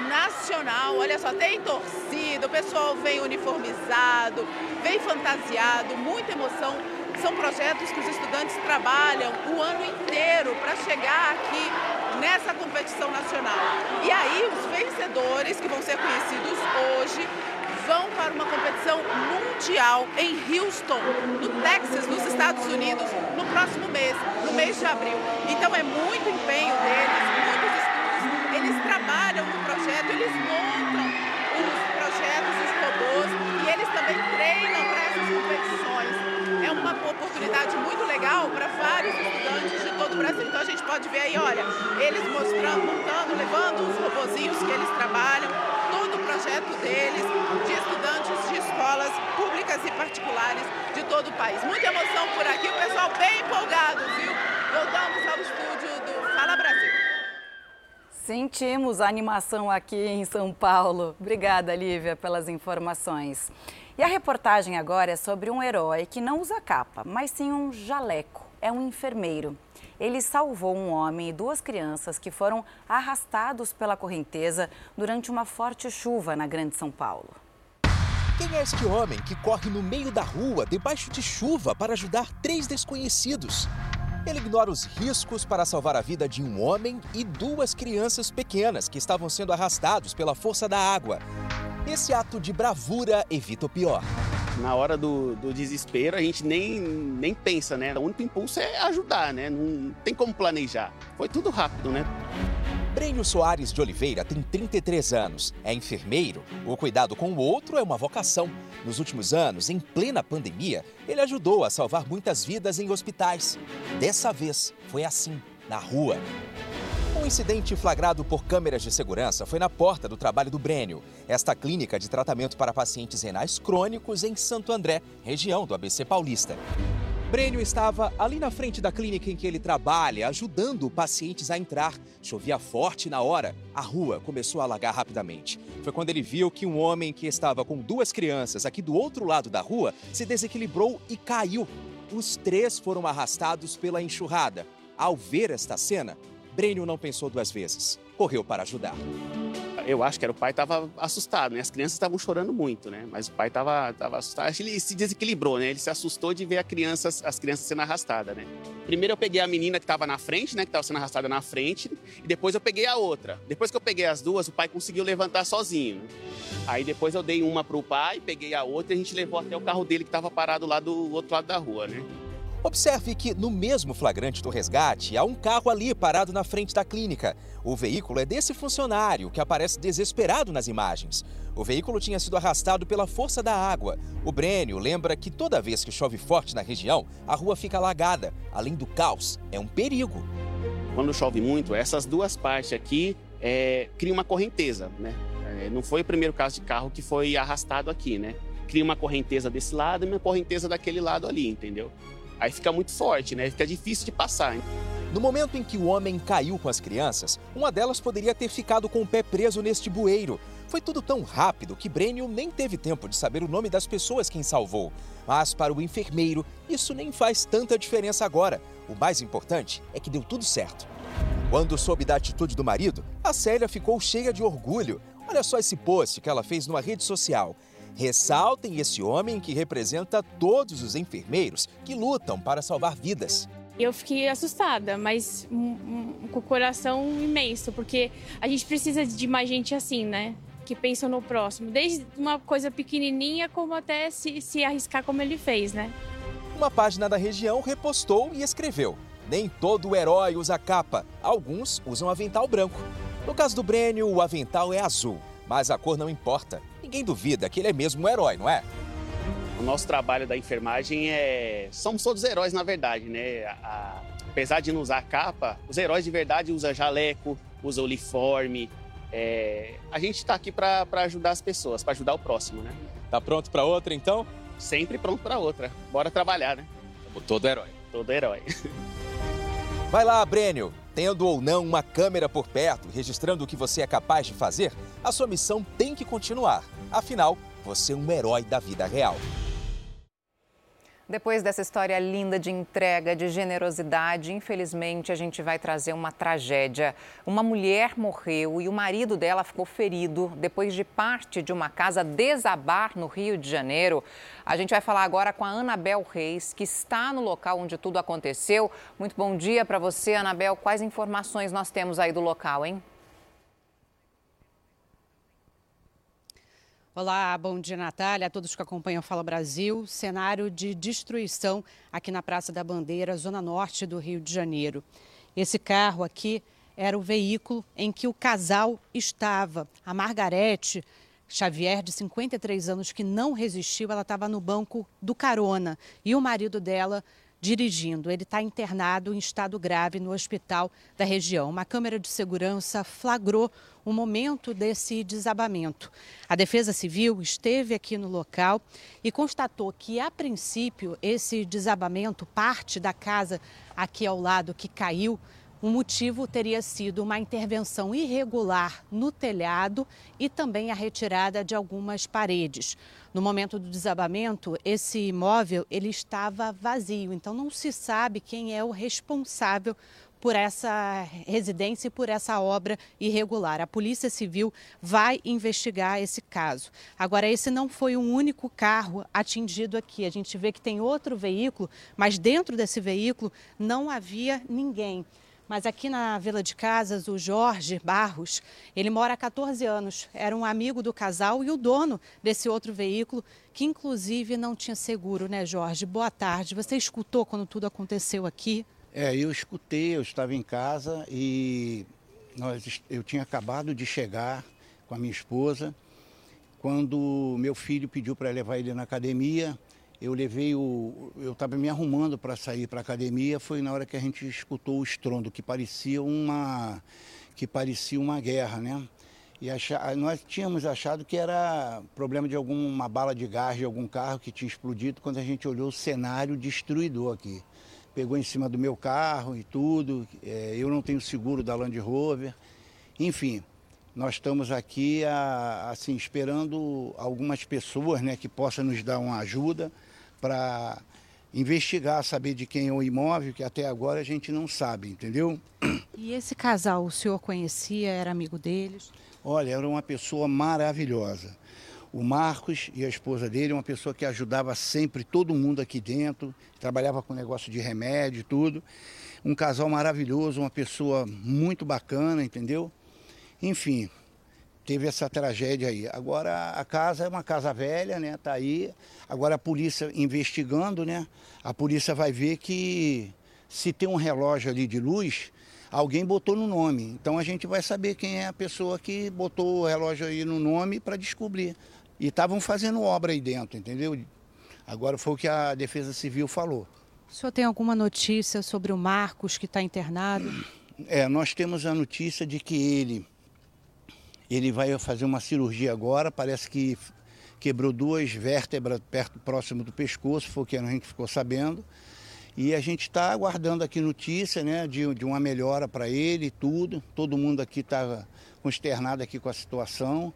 nacional. Olha só, tem torcida, o pessoal vem uniformizado, vem fantasiado, muita emoção. São projetos que os estudantes trabalham o ano inteiro para chegar aqui nessa competição nacional. E aí os vencedores, que vão ser conhecidos hoje, vão para uma competição mundial em Houston, no Texas, nos Estados Unidos, no próximo mês, no mês de abril. Então é muito empenho deles, muitos estudos, eles trabalham no projeto, eles montam os projetos, os robôs e eles também treinam para essas competições. É uma oportunidade muito legal para vários estudantes de todo o Brasil. Então a gente pode ver aí, olha, eles mostrando, montando, levando os robozinhos que eles trabalham, projeto deles, de estudantes de escolas públicas e particulares de todo o país. Muita emoção por aqui, o pessoal bem empolgado, viu? Voltamos ao estúdio do Fala Brasil. Sentimos a animação aqui em São Paulo. Obrigada, Lívia, pelas informações. E a reportagem agora é sobre um herói que não usa capa, mas sim um jaleco. É um enfermeiro. Ele salvou um homem e duas crianças que foram arrastados pela correnteza durante uma forte chuva na Grande São Paulo. Quem é este homem que corre no meio da rua, debaixo de chuva, para ajudar três desconhecidos? Ele ignora os riscos para salvar a vida de um homem e duas crianças pequenas que estavam sendo arrastados pela força da água. Esse ato de bravura evita o pior. Na hora do, do desespero, a gente nem, nem pensa, né? O único impulso é ajudar, né? Não tem como planejar. Foi tudo rápido, né? Brênio Soares de Oliveira tem 33 anos, é enfermeiro. O cuidado com o outro é uma vocação. Nos últimos anos, em plena pandemia, ele ajudou a salvar muitas vidas em hospitais. Dessa vez, foi assim, na rua. Um incidente flagrado por câmeras de segurança foi na porta do trabalho do Brênio, esta clínica de tratamento para pacientes renais crônicos em Santo André, região do ABC Paulista. Brênio estava ali na frente da clínica em que ele trabalha, ajudando pacientes a entrar. Chovia forte na hora. A rua começou a alagar rapidamente. Foi quando ele viu que um homem que estava com duas crianças aqui do outro lado da rua se desequilibrou e caiu. Os três foram arrastados pela enxurrada. Ao ver esta cena, Brênio não pensou duas vezes. Correu para ajudar. Eu acho que era o pai estava assustado, né? As crianças estavam chorando muito, né? Mas o pai estava tava assustado. Acho que ele se desequilibrou, né? Ele se assustou de ver a criança, as crianças sendo arrastadas, né? Primeiro eu peguei a menina que estava na frente, né? Que estava sendo arrastada na frente. E depois eu peguei a outra. Depois que eu peguei as duas, o pai conseguiu levantar sozinho. Aí depois eu dei uma pro pai, peguei a outra e a gente levou até o carro dele que estava parado lá do outro lado da rua, né? Observe que no mesmo flagrante do resgate há um carro ali parado na frente da clínica. O veículo é desse funcionário que aparece desesperado nas imagens. O veículo tinha sido arrastado pela força da água. O Brênio lembra que toda vez que chove forte na região, a rua fica alagada. Além do caos, é um perigo. Quando chove muito, essas duas partes aqui é, criam uma correnteza, né? É, não foi o primeiro caso de carro que foi arrastado aqui, né? Cria uma correnteza desse lado e uma correnteza daquele lado ali, entendeu? Aí fica muito forte, né? Fica difícil de passar. No momento em que o homem caiu com as crianças, uma delas poderia ter ficado com o pé preso neste bueiro. Foi tudo tão rápido que Brênio nem teve tempo de saber o nome das pessoas quem salvou. Mas para o enfermeiro, isso nem faz tanta diferença agora. O mais importante é que deu tudo certo. Quando soube da atitude do marido, a Célia ficou cheia de orgulho. Olha só esse post que ela fez numa rede social. Ressaltem esse homem que representa todos os enfermeiros que lutam para salvar vidas. Eu fiquei assustada, mas com o coração imenso, porque a gente precisa de mais gente assim, né? Que pensa no próximo, desde uma coisa pequenininha como até se, se arriscar como ele fez, né? Uma página da região repostou e escreveu: Nem todo herói usa capa, alguns usam avental branco. No caso do Brênio, o avental é azul, mas a cor não importa. Ninguém duvida que ele é mesmo um herói, não é? O nosso trabalho da enfermagem é. Somos todos heróis, na verdade, né? A- Apesar de não usar capa, os heróis de verdade usam jaleco, usam uniforme. É, A gente está aqui para ajudar as pessoas, para ajudar o próximo, né? Tá pronto para outra, então? Sempre pronto para outra. Bora trabalhar, né? Como todo herói. Todo herói. Vai lá, Brênio. Tendo ou não uma câmera por perto, registrando o que você é capaz de fazer, a sua missão tem que continuar. Afinal, você é um herói da vida real. Depois dessa história linda de entrega, de generosidade, infelizmente a gente vai trazer uma tragédia. Uma mulher morreu e o marido dela ficou ferido depois de parte de uma casa desabar no Rio de Janeiro. A gente vai falar agora com a Anabel Reis, que está no local onde tudo aconteceu. Muito bom dia para você, Anabel. Quais informações nós temos aí do local, hein? Olá, bom dia, Natália, a todos que acompanham Fala Brasil. Cenário de destruição aqui na Praça da Bandeira, zona norte do Rio de Janeiro. Esse carro aqui era o veículo em que o casal estava. A Margarete Xavier, de 53 anos, que não resistiu, ela estava no banco do carona e o marido dela dirigindo. Ele está internado em estado grave no hospital da região. Uma câmera de segurança flagrou o momento desse desabamento. A Defesa Civil esteve aqui no local e constatou que, a princípio, esse desabamento, parte da casa aqui ao lado que caiu, o motivo teria sido uma intervenção irregular no telhado e também a retirada de algumas paredes. No momento do desabamento, esse imóvel ele estava vazio, então não se sabe quem é o responsável por essa residência e por essa obra irregular. A Polícia Civil vai investigar esse caso. Agora, esse não foi o único carro atingido aqui. A gente vê que tem outro veículo, mas dentro desse veículo não havia ninguém. Mas aqui na Vila de Casas, o Jorge Barros, ele mora há 14 anos. Era um amigo do casal e o dono desse outro veículo, que inclusive não tinha seguro, né, Jorge? Boa tarde. Você escutou quando tudo aconteceu aqui? É, eu escutei, eu estava em casa e nós, eu tinha acabado de chegar com a minha esposa. Quando meu filho pediu para levar ele na academia, eu levei o. Eu estava me arrumando para sair para a academia, foi na hora que a gente escutou o estrondo, que parecia uma, que parecia uma guerra, né? E achar, nós tínhamos achado que era problema de alguma bala de gás de algum carro que tinha explodido quando a gente olhou o cenário destruidor aqui. Pegou em cima do meu carro e tudo. É, eu não tenho seguro da Land Rover. Enfim, nós estamos aqui assim esperando algumas pessoas né, que possam nos dar uma ajuda para investigar, saber de quem é o imóvel, que até agora a gente não sabe, entendeu? E esse casal, o senhor conhecia, era amigo deles? Olha, era uma pessoa maravilhosa. O Marcos e a esposa dele, uma pessoa que ajudava sempre todo mundo aqui dentro, trabalhava com negócio de remédio e tudo. Um casal maravilhoso, uma pessoa muito bacana, entendeu? Enfim, teve essa tragédia aí. Agora a casa é uma casa velha, né? Tá aí. Agora a polícia investigando, né? A polícia vai ver que se tem um relógio ali de luz, alguém botou no nome. Então a gente vai saber quem é a pessoa que botou o relógio aí no nome para descobrir. E estavam fazendo obra aí dentro, entendeu? Agora foi o que a Defesa Civil falou. O senhor tem alguma notícia sobre o Marcos que está internado? É, nós temos a notícia de que ele ele vai fazer uma cirurgia agora, parece que quebrou duas vértebras perto, próximo do pescoço, foi o que a gente ficou sabendo. E a gente está aguardando aqui notícia né, de, de uma melhora para ele e tudo. Todo mundo aqui está consternado aqui com a situação.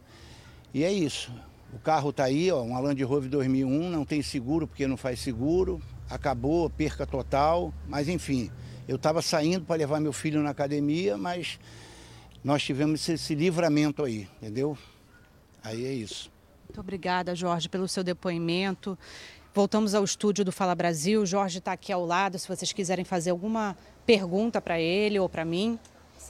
E é isso. O carro está aí, ó, um Land Rover 2001, não tem seguro porque não faz seguro. Acabou, perca total. Mas enfim, eu estava saindo para levar meu filho na academia, mas nós tivemos esse livramento aí, entendeu? Aí é isso. Muito obrigada, Jorge, pelo seu depoimento. Voltamos ao estúdio do Fala Brasil. Jorge está aqui ao lado, se vocês quiserem fazer alguma pergunta para ele ou para mim.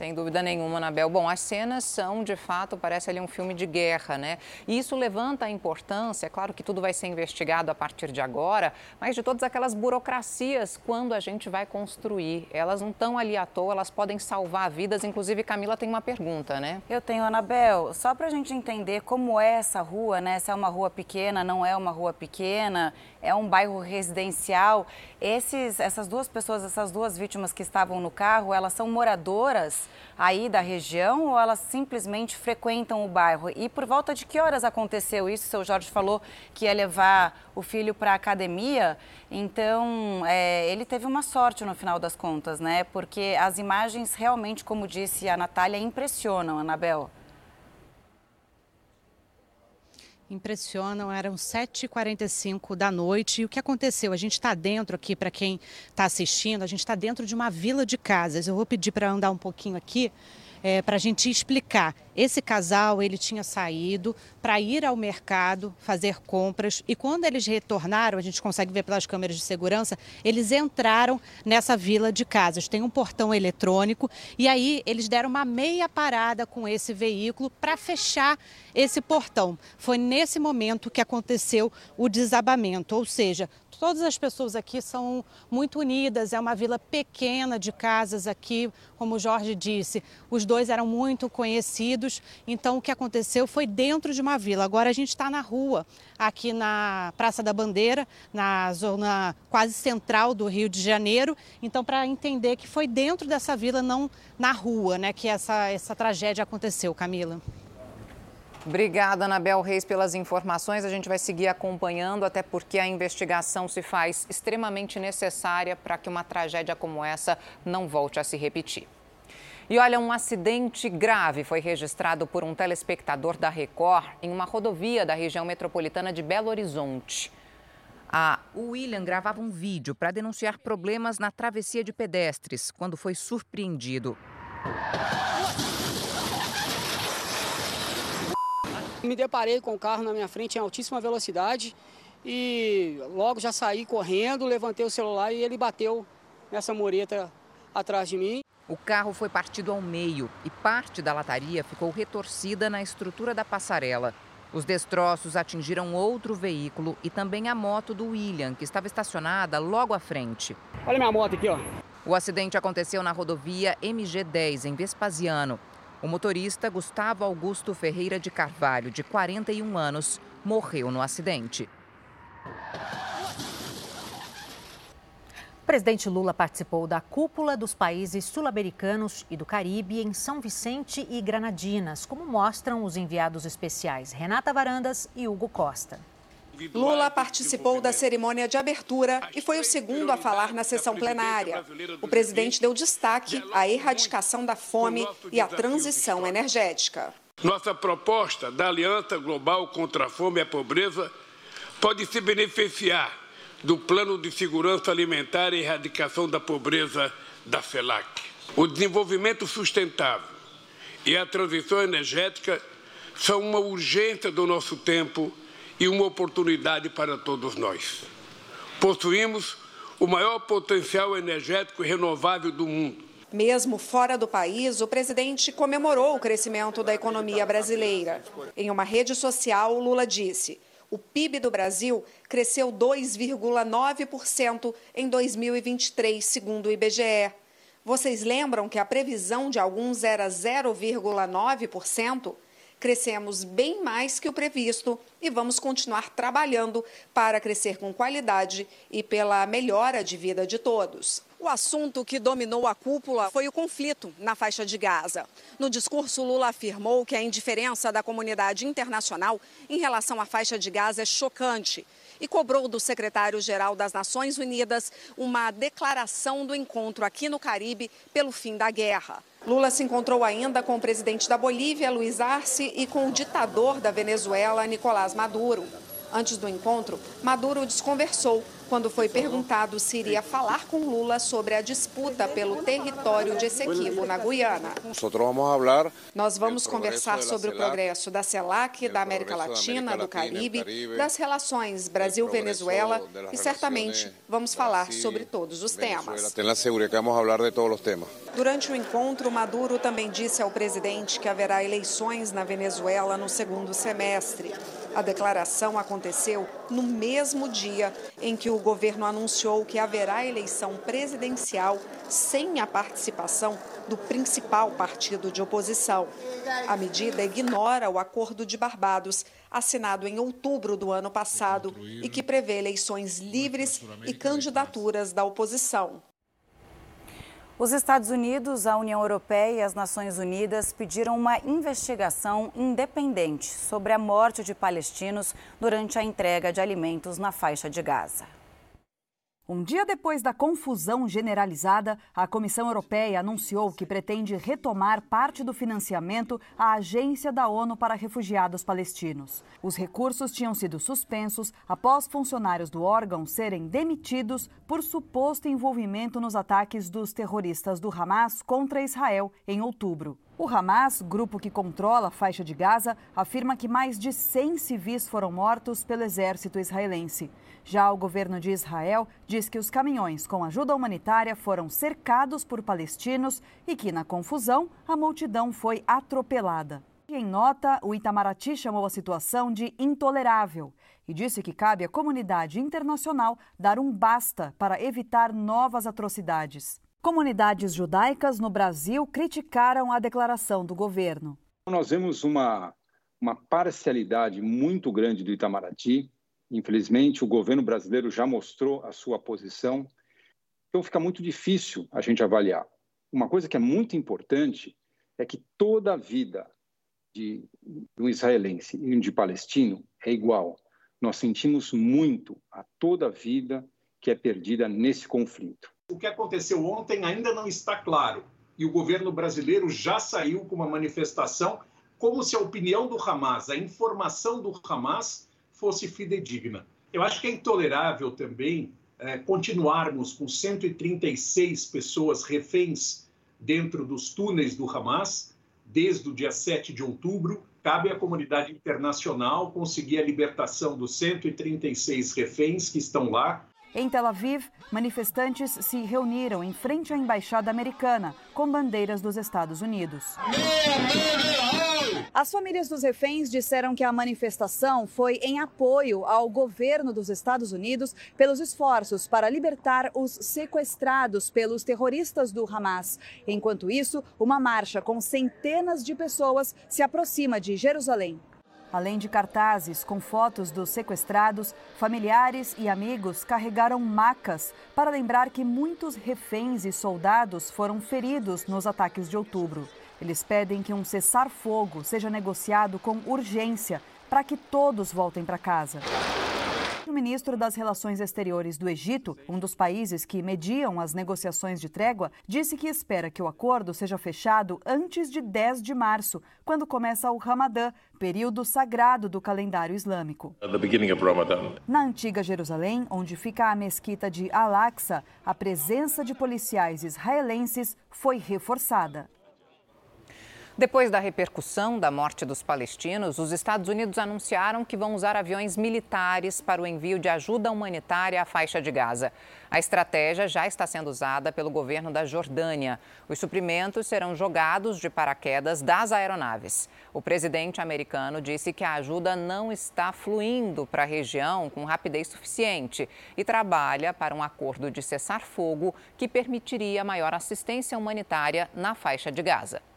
Sem dúvida nenhuma, Anabel. Bom, as cenas são, de fato, parece ali um filme de guerra, né? E isso levanta a importância, é claro que tudo vai ser investigado a partir de agora, mas de todas aquelas burocracias quando a gente vai construir. Elas não estão ali à toa, elas podem salvar vidas. Inclusive, Camila tem uma pergunta, né? Eu tenho, Anabel. Só para a gente entender como é essa rua, né? Se é uma rua pequena, não é uma rua pequena, é um bairro residencial. Esses, essas duas pessoas, essas duas vítimas que estavam no carro, elas são moradoras aí da região ou elas simplesmente frequentam o bairro? E por volta de que horas aconteceu isso? O seu Jorge falou que ia levar o filho para a academia, então é, ele teve uma sorte no final das contas, né? Porque as imagens realmente, como disse a Natália, impressionam, Anabel. Impressionam. Eram 7h45 da noite. E o que aconteceu? A gente está dentro aqui, para quem está assistindo, a gente está dentro de uma vila de casas. Eu vou pedir para andar um pouquinho aqui é, para a gente explicar. Esse casal ele tinha saído para ir ao mercado fazer compras e quando eles retornaram, a gente consegue ver pelas câmeras de segurança, eles entraram nessa vila de casas. Tem um portão eletrônico e aí eles deram uma meia parada com esse veículo para fechar esse portão. Foi nesse momento que aconteceu o desabamento, ou seja, todas as pessoas aqui são muito unidas, é uma vila pequena de casas aqui, como o Jorge disse. Os dois eram muito conhecidos, então o que aconteceu foi dentro de uma vila. Agora a gente está na rua, aqui na Praça da Bandeira, na zona quase central do Rio de Janeiro. Então, para entender que foi dentro dessa vila, não na rua, né, que essa, essa tragédia aconteceu, Camila. Obrigada, Anabel Reis, pelas informações. A gente vai seguir acompanhando, até porque a investigação se faz extremamente necessária para que uma tragédia como essa não volte a se repetir. E olha, um acidente grave foi registrado por um telespectador da Record em uma rodovia da região metropolitana de Belo Horizonte. A William gravava um vídeo para denunciar problemas na travessia de pedestres quando foi surpreendido. Me deparei com o carro na minha frente em altíssima velocidade e logo já saí correndo, levantei o celular e ele bateu nessa mureta atrás de mim. O carro foi partido ao meio e parte da lataria ficou retorcida na estrutura da passarela. Os destroços atingiram outro veículo e também a moto do William, que estava estacionada logo à frente. Olha minha moto aqui, ó. O acidente aconteceu na rodovia MG10, em Vespasiano. O motorista Gustavo Augusto Ferreira de Carvalho, de 41 anos, morreu no acidente. O presidente Lula participou da cúpula dos países sul-americanos e do Caribe em São Vicente e Granadinas, como mostram os enviados especiais Renata Varandas e Hugo Costa. Lula participou da cerimônia de abertura e foi o segundo a falar na sessão plenária. O presidente deu destaque à erradicação da fome e à transição energética. Nossa proposta da Aliança Global contra a Fome e a Pobreza pode se beneficiar do Plano de Segurança Alimentar e Erradicação da Pobreza da CELAC. O desenvolvimento sustentável e a transição energética são uma urgência do nosso tempo e uma oportunidade para todos nós. Possuímos o maior potencial energético renovável do mundo. Mesmo fora do país, o presidente comemorou o crescimento da economia brasileira. Em uma rede social, Lula disse: o PIB do Brasil cresceu 2,9% em 2023, segundo o IBGE. Vocês lembram que a previsão de alguns era 0,9%? Crescemos bem mais que o previsto e vamos continuar trabalhando para crescer com qualidade e pela melhora de vida de todos. O assunto que dominou a cúpula foi o conflito na faixa de Gaza. No discurso, Lula afirmou que a indiferença da comunidade internacional em relação à faixa de Gaza é chocante e cobrou do secretário-geral das Nações Unidas uma declaração do encontro aqui no Caribe pelo fim da guerra. Lula se encontrou ainda com o presidente da Bolívia, Luiz Arce, e com o ditador da Venezuela, Nicolás Maduro. Antes do encontro, Maduro desconversou quando foi perguntado se iria falar com Lula sobre a disputa pelo território de Essequibo, na Guiana. Nós vamos conversar sobre o progresso da CELAC, da América Latina, do Caribe, das relações Brasil-Venezuela e certamente vamos falar sobre todos os temas. Durante o encontro, Maduro também disse ao presidente que haverá eleições na Venezuela no segundo semestre. A declaração aconteceu no mesmo dia em que o governo anunciou que haverá eleição presidencial sem a participação do principal partido de oposição. A medida ignora o Acordo de Barbados, assinado em outubro do ano passado e que prevê eleições livres e candidaturas da oposição. Os Estados Unidos, a União Europeia e as Nações Unidas pediram uma investigação independente sobre a morte de palestinos durante a entrega de alimentos na faixa de Gaza. Um dia depois da confusão generalizada, a Comissão Europeia anunciou que pretende retomar parte do financiamento à Agência da ONU para Refugiados Palestinos. Os recursos tinham sido suspensos após funcionários do órgão serem demitidos por suposto envolvimento nos ataques dos terroristas do Hamas contra Israel em outubro. O Hamas, grupo que controla a faixa de Gaza, afirma que mais de 100 civis foram mortos pelo exército israelense. Já o governo de Israel diz que os caminhões com ajuda humanitária foram cercados por palestinos e que, na confusão, a multidão foi atropelada. Em nota, o Itamaraty chamou a situação de intolerável e disse que cabe à comunidade internacional dar um basta para evitar novas atrocidades. Comunidades judaicas no Brasil criticaram a declaração do governo. Nós vemos uma, uma parcialidade muito grande do Itamaraty Infelizmente, o governo brasileiro já mostrou a sua posição, então fica muito difícil a gente avaliar. Uma coisa que é muito importante é que toda a vida de, um israelense e de palestino é igual. Nós sentimos muito a toda a vida que é perdida nesse conflito. O que aconteceu ontem ainda não está claro e o governo brasileiro já saiu com uma manifestação como se a opinião do Hamas, a informação do Hamas fosse fidedigna. Eu acho que é intolerável também é, continuarmos com 136 pessoas reféns dentro dos túneis do Hamas desde o dia 7 de outubro. Cabe à comunidade internacional conseguir a libertação dos 136 reféns que estão lá Em Tel Aviv, manifestantes se reuniram em frente à embaixada americana com bandeiras dos Estados Unidos. As famílias dos reféns disseram que a manifestação foi em apoio ao governo dos Estados Unidos pelos esforços para libertar os sequestrados pelos terroristas do Hamas. Enquanto isso, uma marcha com centenas de pessoas se aproxima de Jerusalém. Além de cartazes com fotos dos sequestrados, familiares e amigos carregaram macas para lembrar que muitos reféns e soldados foram feridos nos ataques de outubro. Eles pedem que um cessar-fogo seja negociado com urgência para que todos voltem para casa. O ministro das Relações Exteriores do Egito, um dos países que mediam as negociações de trégua, disse que espera que o acordo seja fechado antes de 10 de março, quando começa o Ramadã, período sagrado do calendário islâmico. Na antiga Jerusalém, onde fica a mesquita de Al-Aqsa, a presença de policiais israelenses foi reforçada. Depois da repercussão da morte dos palestinos, os Estados Unidos anunciaram que vão usar aviões militares para o envio de ajuda humanitária à faixa de Gaza. A estratégia já está sendo usada pelo governo da Jordânia. Os suprimentos serão jogados de paraquedas das aeronaves. O presidente americano disse que a ajuda não está fluindo para a região com rapidez suficiente e trabalha para um acordo de cessar-fogo que permitiria maior assistência humanitária na faixa de Gaza.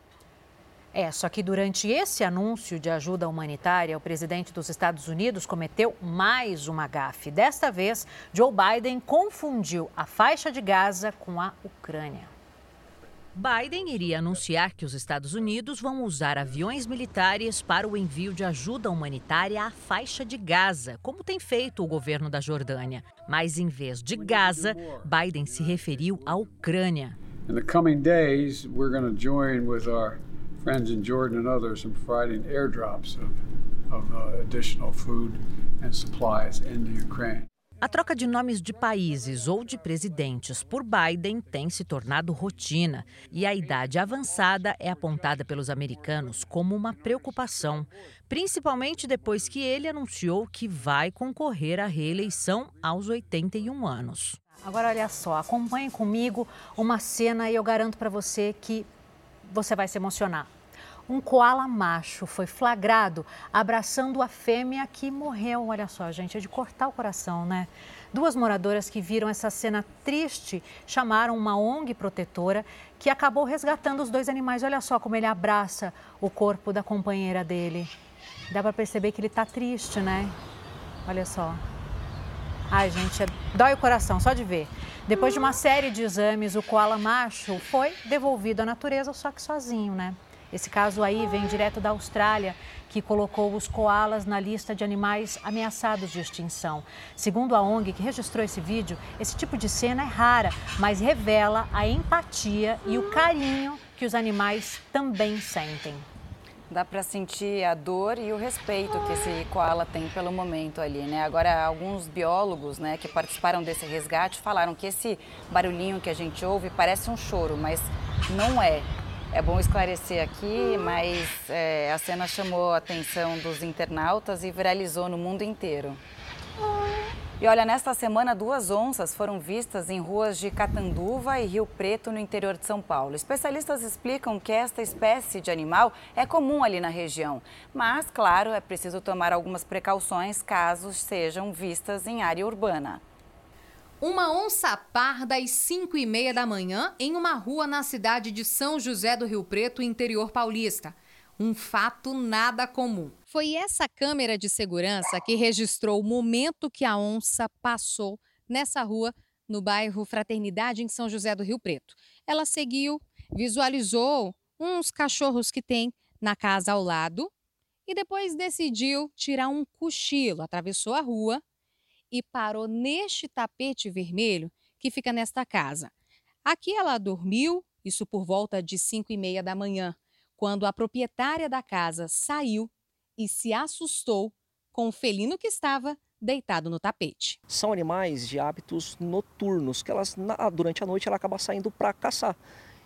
É, só que durante esse anúncio de ajuda humanitária, o presidente dos Estados Unidos cometeu mais uma gafe. Desta vez, Joe Biden confundiu a faixa de Gaza com a Ucrânia. Biden iria anunciar que os Estados Unidos vão usar aviões militares para o envio de ajuda humanitária à faixa de Gaza, como tem feito o governo da Jordânia. Mas em vez de Gaza, Biden se referiu à Ucrânia. In the coming days, we're going to join with our friends in Jordan and others in providing airdrops of, of uh, additional food and supplies into Ukraine. A troca de nomes de países ou de presidentes por Biden tem se tornado rotina e a idade avançada é apontada pelos americanos como uma preocupação, principalmente depois que ele anunciou que vai concorrer à reeleição aos 81 anos. Agora, olha só, acompanhe comigo uma cena e eu garanto para você que você vai se emocionar. Um koala macho foi flagrado abraçando a fêmea que morreu. Olha só, gente, é de cortar o coração, né? Duas moradoras que viram essa cena triste chamaram uma ONG protetora que acabou resgatando os dois animais. Olha só como ele abraça o corpo da companheira dele. Dá para perceber que ele está triste, né? Olha só. Ai, gente, é... dói o coração só de ver. Depois de uma série de exames, o koala macho foi devolvido à natureza, só que sozinho, né? Esse caso aí vem direto da Austrália, que colocou os koalas na lista de animais ameaçados de extinção. Segundo a ONG que registrou esse vídeo, esse tipo de cena é rara, mas revela a empatia e o carinho que os animais também sentem. Dá para sentir a dor e o respeito que esse koala tem pelo momento ali, né? Agora, alguns biólogos, né, que participaram desse resgate falaram que esse barulhinho que a gente ouve parece um choro, mas não é. É bom esclarecer aqui, mas é, a cena chamou a atenção dos internautas e viralizou no mundo inteiro. E olha, nesta semana, duas onças foram vistas em ruas de Catanduva e Rio Preto, no interior de São Paulo. Especialistas explicam que esta espécie de animal é comum ali na região. Mas, claro, é preciso tomar algumas precauções caso sejam vistas em área urbana. Uma onça parda às 5 e meia da manhã em uma rua na cidade de São José do Rio Preto, interior paulista. Um fato nada comum. Foi essa câmera de segurança que registrou o momento que a onça passou nessa rua no bairro Fraternidade, em São José do Rio Preto. Ela seguiu, visualizou uns cachorros que tem na casa ao lado e depois decidiu tirar um cochilo. Atravessou a rua e parou neste tapete vermelho que fica nesta casa. Aqui ela dormiu, isso por volta de 5 e meia da manhã, quando a proprietária da casa saiu e se assustou com o felino que estava deitado no tapete. São animais de hábitos noturnos, que elas durante a noite ela acaba saindo para caçar.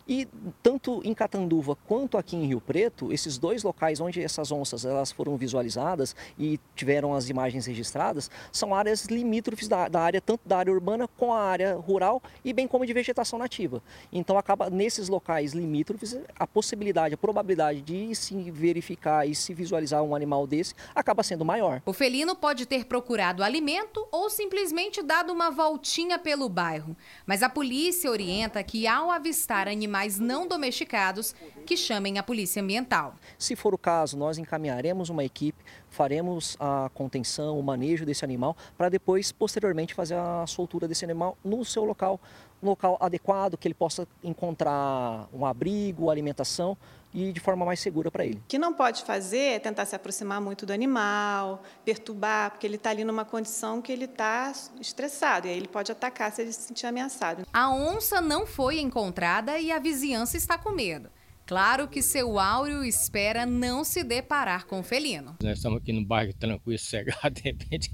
E tanto em Catanduva quanto aqui em Rio Preto, esses dois locais onde essas onças elas foram visualizadas e tiveram as imagens registradas, são áreas limítrofes da, da área, tanto da área urbana com a área rural e bem como de vegetação nativa. Então acaba nesses locais limítrofes a possibilidade, a probabilidade de se verificar e se visualizar um animal desse acaba sendo maior. O felino pode ter procurado alimento ou simplesmente dado uma voltinha pelo bairro, mas a polícia orienta que ao avistar animais animais não domesticados que chamem a polícia ambiental. Se for o caso, nós encaminharemos uma equipe, faremos a contenção, o manejo desse animal, para depois, posteriormente, fazer a soltura desse animal no seu local, um local adequado, que ele possa encontrar um abrigo, alimentação e de forma mais segura para ele. O que não pode fazer é tentar se aproximar muito do animal, perturbar, porque ele está ali numa condição que ele está estressado e aí ele pode atacar se ele se sentir ameaçado. A onça não foi encontrada e a vizinhança está com medo. Claro que seu Áureo espera não se deparar com o felino. Nós estamos aqui no bairro tranquilo, sossegado, de repente,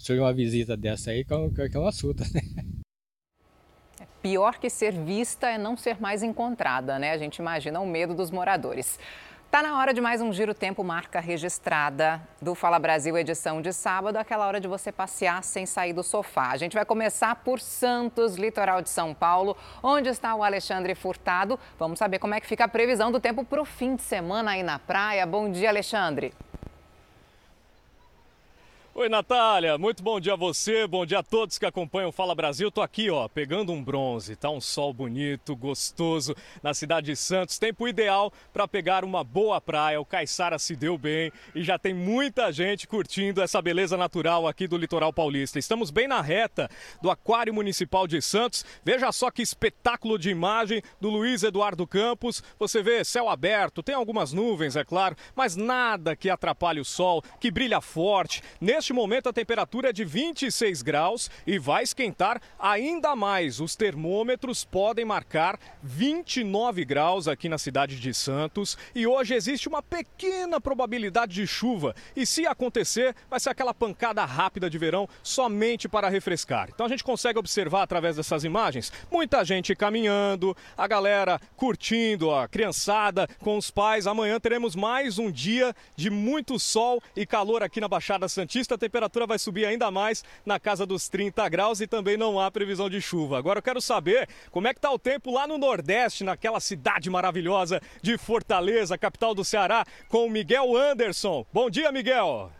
surge uma visita dessa aí, que é uma surta, né? Pior que ser vista é não ser mais encontrada, né? A gente imagina o medo dos moradores. Tá na hora de mais um Giro Tempo marca registrada do Fala Brasil edição de sábado, aquela hora de você passear sem sair do sofá. A gente vai começar por Santos, litoral de São Paulo, onde está o Alexandre Furtado. Vamos saber como é que fica a previsão do tempo para o fim de semana aí na praia. Bom dia, Alexandre. Oi, Natália, muito bom dia a você, bom dia a todos que acompanham o Fala Brasil. Tô aqui, ó, pegando um bronze, tá um sol bonito, gostoso na cidade de Santos. Tempo ideal para pegar uma boa praia. O Caiçara se deu bem e já tem muita gente curtindo essa beleza natural aqui do litoral paulista. Estamos bem na reta do Aquário Municipal de Santos. Veja só que espetáculo de imagem do Luiz Eduardo Campos. Você vê céu aberto, tem algumas nuvens, é claro, mas nada que atrapalhe o sol, que brilha forte. Neste momento a temperatura é de 26 graus e vai esquentar ainda mais. Os termômetros podem marcar 29 graus aqui na cidade de Santos e hoje existe uma pequena probabilidade de chuva. E se acontecer, vai ser aquela pancada rápida de verão somente para refrescar. Então a gente consegue observar através dessas imagens muita gente caminhando, a galera curtindo, a criançada com os pais. Amanhã teremos mais um dia de muito sol e calor aqui na Baixada Santista a temperatura vai subir ainda mais na casa dos 30 graus e também não há previsão de chuva. Agora eu quero saber como é que está o tempo lá no Nordeste, naquela cidade maravilhosa de Fortaleza, capital do Ceará, com Miguel Anderson. Bom dia, Miguel.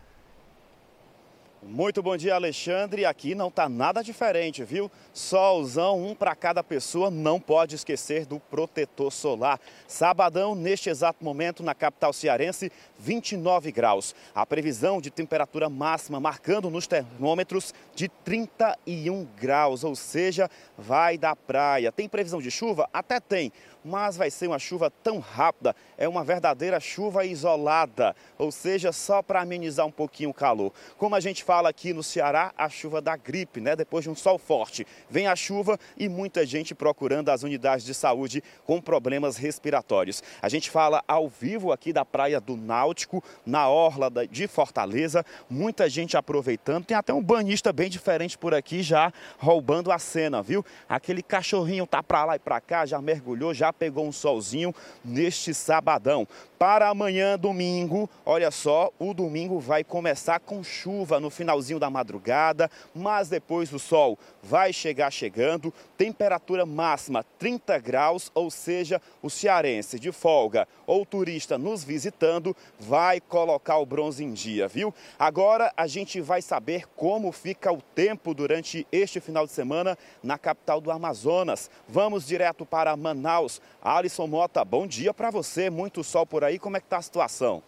Muito bom dia, Alexandre. Aqui não está nada diferente, viu? Solzão, um para cada pessoa. Não pode esquecer do protetor solar. Sabadão, neste exato momento, na capital cearense, 29 graus. A previsão de temperatura máxima marcando nos termômetros de 31 graus, ou seja, vai da praia. Tem previsão de chuva? Até tem mas vai ser uma chuva tão rápida, é uma verdadeira chuva isolada, ou seja, só para amenizar um pouquinho o calor. Como a gente fala aqui no Ceará, a chuva da gripe, né? Depois de um sol forte, vem a chuva e muita gente procurando as unidades de saúde com problemas respiratórios. A gente fala ao vivo aqui da Praia do Náutico, na orla de Fortaleza, muita gente aproveitando, tem até um banhista bem diferente por aqui já roubando a cena, viu? Aquele cachorrinho tá para lá e para cá, já mergulhou, já pegou um solzinho neste sabadão. Para amanhã, domingo, olha só, o domingo vai começar com chuva no finalzinho da madrugada, mas depois o sol vai chegar chegando, temperatura máxima 30 graus, ou seja, o cearense de folga ou turista nos visitando vai colocar o bronze em dia, viu? Agora a gente vai saber como fica o tempo durante este final de semana na capital do Amazonas. Vamos direto para Manaus. Alisson Mota, bom dia para você, muito sol por aí aí, como é que está a situação?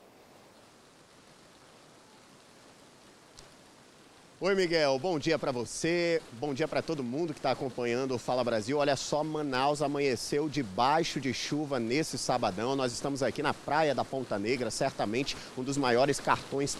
Oi, Miguel. Bom dia para você. Bom dia para todo mundo que está acompanhando o Fala Brasil. Olha só, Manaus amanheceu debaixo de chuva nesse sabadão. Nós estamos aqui na praia da Ponta Negra, certamente um dos maiores cartões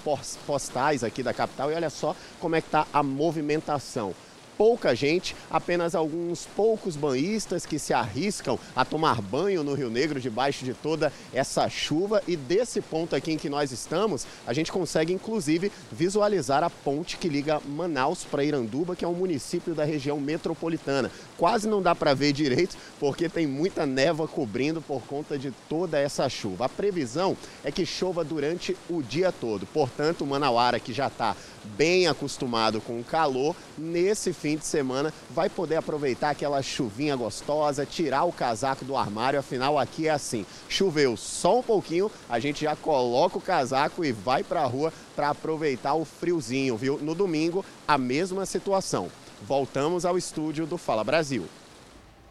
postais aqui da capital. E olha só como é que está a movimentação pouca gente, apenas alguns poucos banhistas que se arriscam a tomar banho no Rio Negro debaixo de toda essa chuva. E desse ponto aqui em que nós estamos, a gente consegue inclusive visualizar a ponte que liga Manaus para Iranduba, que é um município da região metropolitana. Quase não dá para ver direito porque tem muita névoa cobrindo por conta de toda essa chuva. A previsão é que chova durante o dia todo. Portanto, o Manauara, que já está bem acostumado com o calor, nesse fim de semana vai poder aproveitar aquela chuvinha gostosa, tirar o casaco do armário, afinal aqui é assim, choveu só um pouquinho, a gente já coloca o casaco e vai para a rua para aproveitar o friozinho, viu? No domingo, a mesma situação. Voltamos ao estúdio do Fala Brasil.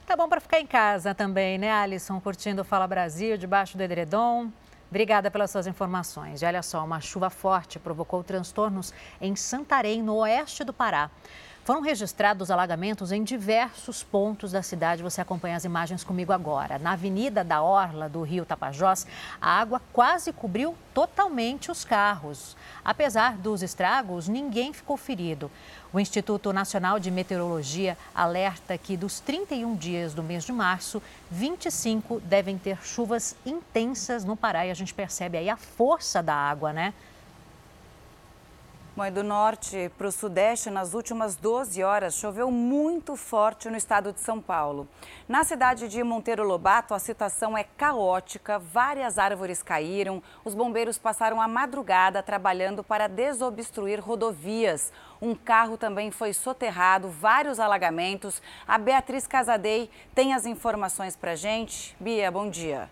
Tá bom para ficar em casa também, né, Alisson? Curtindo o Fala Brasil, debaixo do edredom. Obrigada pelas suas informações. E olha só, uma chuva forte provocou transtornos em Santarém, no oeste do Pará. Foram registrados alagamentos em diversos pontos da cidade. Você acompanha as imagens comigo agora. Na Avenida da Orla do Rio Tapajós, a água quase cobriu totalmente os carros. Apesar dos estragos, ninguém ficou ferido. O Instituto Nacional de Meteorologia alerta que dos 31 dias do mês de março, 25 devem ter chuvas intensas no Pará. E a gente percebe aí a força da água, né? Mãe do norte para o sudeste, nas últimas 12 horas, choveu muito forte no estado de São Paulo. Na cidade de Monteiro Lobato, a situação é caótica, várias árvores caíram, os bombeiros passaram a madrugada trabalhando para desobstruir rodovias. Um carro também foi soterrado, vários alagamentos. A Beatriz Casadei tem as informações para gente. Bia, bom dia.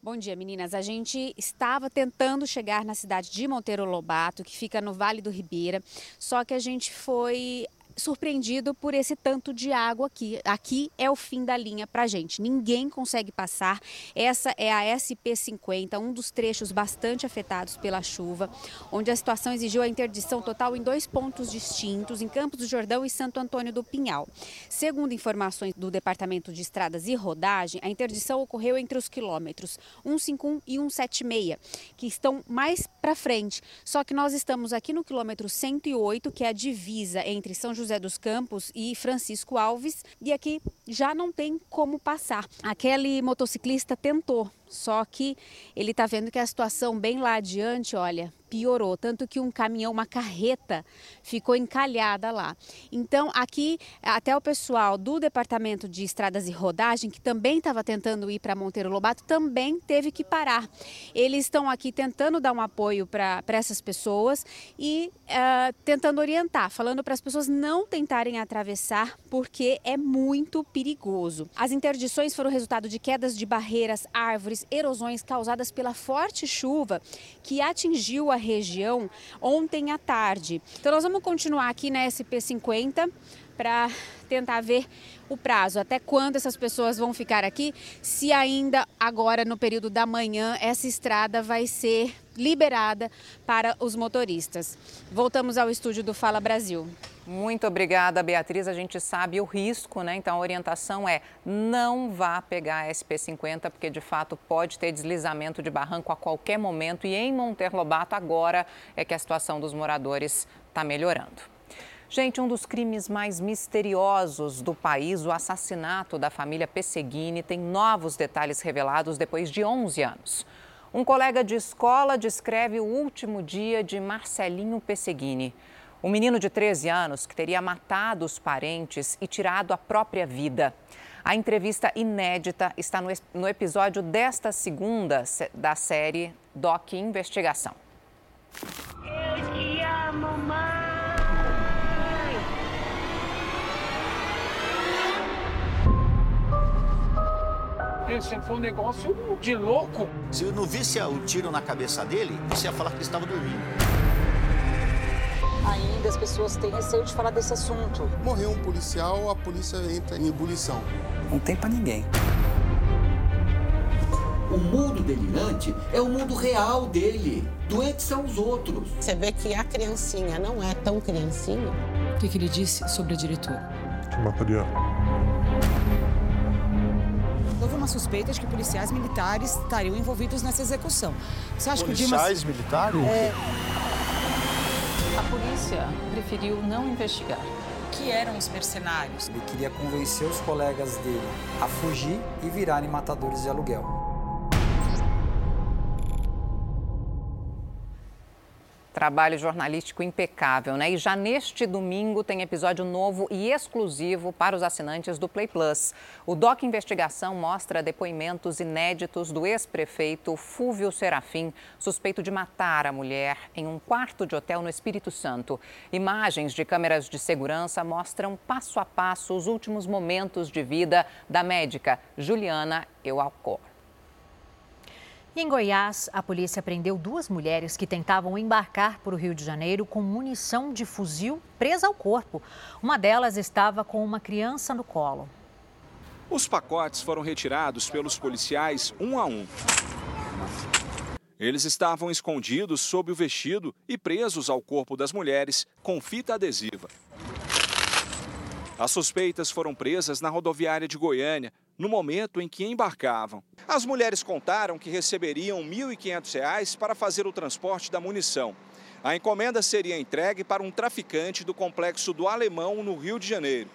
Bom dia, meninas. A gente estava tentando chegar na cidade de Monteiro Lobato, que fica no Vale do Ribeira, só que a gente foi surpreendido por esse tanto de água aqui. Aqui é o fim da linha para gente. Ninguém consegue passar. Essa é a SP50, um dos trechos bastante afetados pela chuva, onde a situação exigiu a interdição total em dois pontos distintos, em Campos do Jordão e Santo Antônio do Pinhal. Segundo informações do Departamento de Estradas e Rodagem, a interdição ocorreu entre os quilômetros 151 e 176, que estão mais para frente. Só que nós estamos aqui no quilômetro 108, que é a divisa entre São José José dos Campos e Francisco Alves, e aqui já não tem como passar. Aquele motociclista tentou, só que ele está vendo que a situação bem lá adiante, olha, piorou, tanto que um caminhão, uma carreta, ficou encalhada lá. Então, aqui, até o pessoal do Departamento de Estradas e Rodagem, que também estava tentando ir para Monteiro Lobato, também teve que parar. Eles estão aqui tentando dar um apoio para essas pessoas e uh, tentando orientar, falando para as pessoas não tentarem atravessar, porque é muito perigoso. As interdições foram resultado de quedas de barreiras, árvores, erosões causadas pela forte chuva que atingiu a região ontem à tarde. Então nós vamos continuar aqui na SP50 para tentar ver o prazo, até quando essas pessoas vão ficar aqui, se ainda agora no período da manhã essa estrada vai ser liberada para os motoristas. Voltamos ao estúdio do Fala Brasil. Muito obrigada, Beatriz. A gente sabe o risco, né? Então a orientação é não vá pegar a SP50, porque de fato pode ter deslizamento de barranco a qualquer momento. E em Monteiro Lobato agora é que a situação dos moradores está melhorando. Gente, um dos crimes mais misteriosos do país, o assassinato da família Pesseguini, tem novos detalhes revelados depois de 11 anos. Um colega de escola descreve o último dia de Marcelinho Pesseguini. Um menino de 13 anos que teria matado os parentes e tirado a própria vida. A entrevista inédita está no, no episódio desta segunda da série Doc Investigação. Eu te amo, mãe. Esse foi um negócio de louco. Se eu não visse o tiro na cabeça dele, você ia falar que ele estava dormindo. Ainda as pessoas têm receio de falar desse assunto. Morreu um policial, a polícia entra em ebulição. Não tem para ninguém. O mundo delirante é o mundo real dele. Doentes são os outros. Você vê que a criancinha não é tão criancinha. O que, que ele disse sobre a diretora? Que mataria houve uma suspeita de que policiais militares estariam envolvidos nessa execução. Você acha policiais que o Dimas... militares? É... A polícia preferiu não investigar. O que eram os mercenários? Ele queria convencer os colegas dele a fugir e virarem matadores de aluguel. Trabalho jornalístico impecável, né? E já neste domingo tem episódio novo e exclusivo para os assinantes do Play Plus. O Doc Investigação mostra depoimentos inéditos do ex-prefeito Fúvio Serafim, suspeito de matar a mulher em um quarto de hotel no Espírito Santo. Imagens de câmeras de segurança mostram passo a passo os últimos momentos de vida da médica Juliana Eualcor. Em Goiás, a polícia prendeu duas mulheres que tentavam embarcar para o Rio de Janeiro com munição de fuzil presa ao corpo. Uma delas estava com uma criança no colo. Os pacotes foram retirados pelos policiais um a um. Eles estavam escondidos sob o vestido e presos ao corpo das mulheres com fita adesiva. As suspeitas foram presas na rodoviária de Goiânia, no momento em que embarcavam. As mulheres contaram que receberiam R$ 1.500 para fazer o transporte da munição. A encomenda seria entregue para um traficante do complexo do Alemão, no Rio de Janeiro.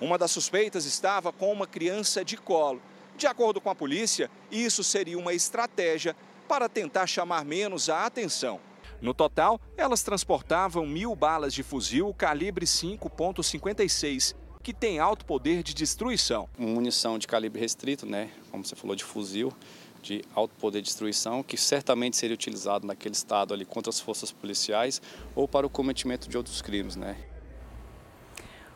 Uma das suspeitas estava com uma criança de colo. De acordo com a polícia, isso seria uma estratégia para tentar chamar menos a atenção. No total, elas transportavam mil balas de fuzil calibre 5.56 que tem alto poder de destruição. Munição de calibre restrito, né, como você falou, de fuzil, de alto poder de destruição, que certamente seria utilizado naquele estado ali contra as forças policiais ou para o cometimento de outros crimes, né.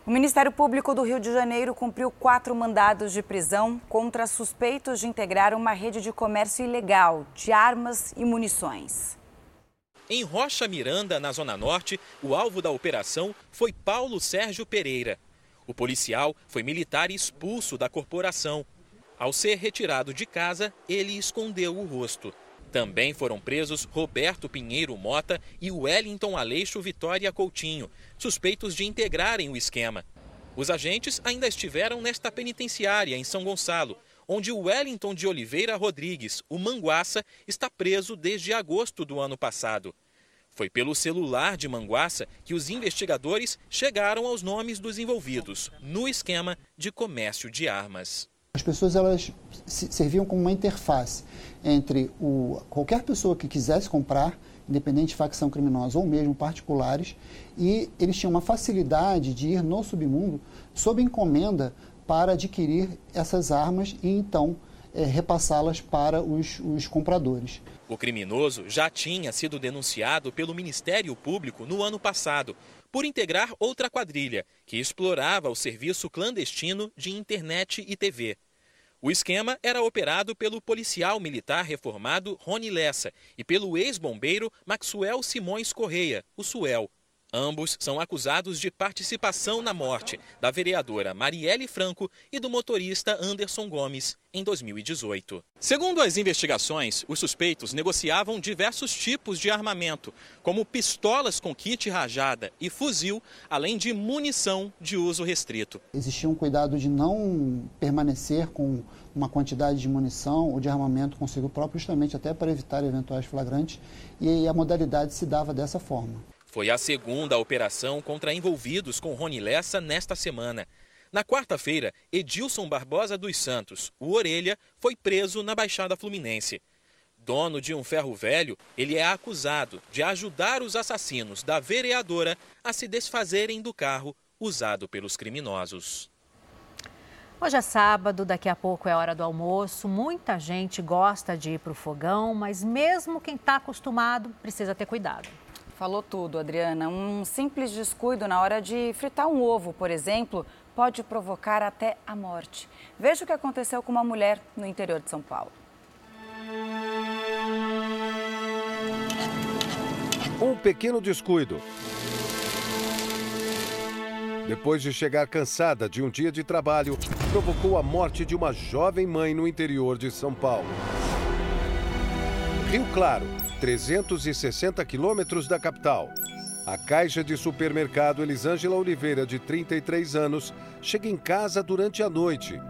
O Ministério Público do Rio de Janeiro cumpriu quatro mandados de prisão contra suspeitos de integrar uma rede de comércio ilegal de armas e munições. Em Rocha Miranda, na Zona Norte, o alvo da operação foi Paulo Sérgio Pereira, o policial foi militar expulso da corporação. Ao ser retirado de casa, ele escondeu o rosto. Também foram presos Roberto Pinheiro Mota e Wellington Aleixo Vitória Coutinho, suspeitos de integrarem o esquema. Os agentes ainda estiveram nesta penitenciária em São Gonçalo, onde o Wellington de Oliveira Rodrigues, o Manguaça, está preso desde agosto do ano passado. Foi pelo celular de Manguaça que os investigadores chegaram aos nomes dos envolvidos no esquema de comércio de armas. As pessoas elas serviam como uma interface entre o, qualquer pessoa que quisesse comprar, independente de facção criminosa ou mesmo particulares, e eles tinham uma facilidade de ir no submundo sob encomenda para adquirir essas armas e então é, repassá-las para os, os compradores. O criminoso já tinha sido denunciado pelo Ministério Público no ano passado por integrar outra quadrilha que explorava o serviço clandestino de internet e TV. O esquema era operado pelo policial militar reformado Rony Lessa e pelo ex-bombeiro Maxwell Simões Correia, o Suel. Ambos são acusados de participação na morte da vereadora Marielle Franco e do motorista Anderson Gomes em 2018. Segundo as investigações, os suspeitos negociavam diversos tipos de armamento, como pistolas com kit rajada e fuzil, além de munição de uso restrito. Existia um cuidado de não permanecer com uma quantidade de munição ou de armamento consigo próprio, justamente até para evitar eventuais flagrantes, e a modalidade se dava dessa forma. Foi a segunda operação contra envolvidos com Rony Lessa nesta semana. Na quarta-feira, Edilson Barbosa dos Santos, o Orelha, foi preso na Baixada Fluminense. Dono de um ferro velho, ele é acusado de ajudar os assassinos da vereadora a se desfazerem do carro usado pelos criminosos. Hoje é sábado, daqui a pouco é hora do almoço. Muita gente gosta de ir para o fogão, mas mesmo quem está acostumado precisa ter cuidado. Falou tudo, Adriana. Um simples descuido na hora de fritar um ovo, por exemplo, pode provocar até a morte. Veja o que aconteceu com uma mulher no interior de São Paulo. Um pequeno descuido. Depois de chegar cansada de um dia de trabalho, provocou a morte de uma jovem mãe no interior de São Paulo. Rio Claro, 360 quilômetros da capital. A caixa de supermercado Elisângela Oliveira, de 33 anos, chega em casa durante a noite.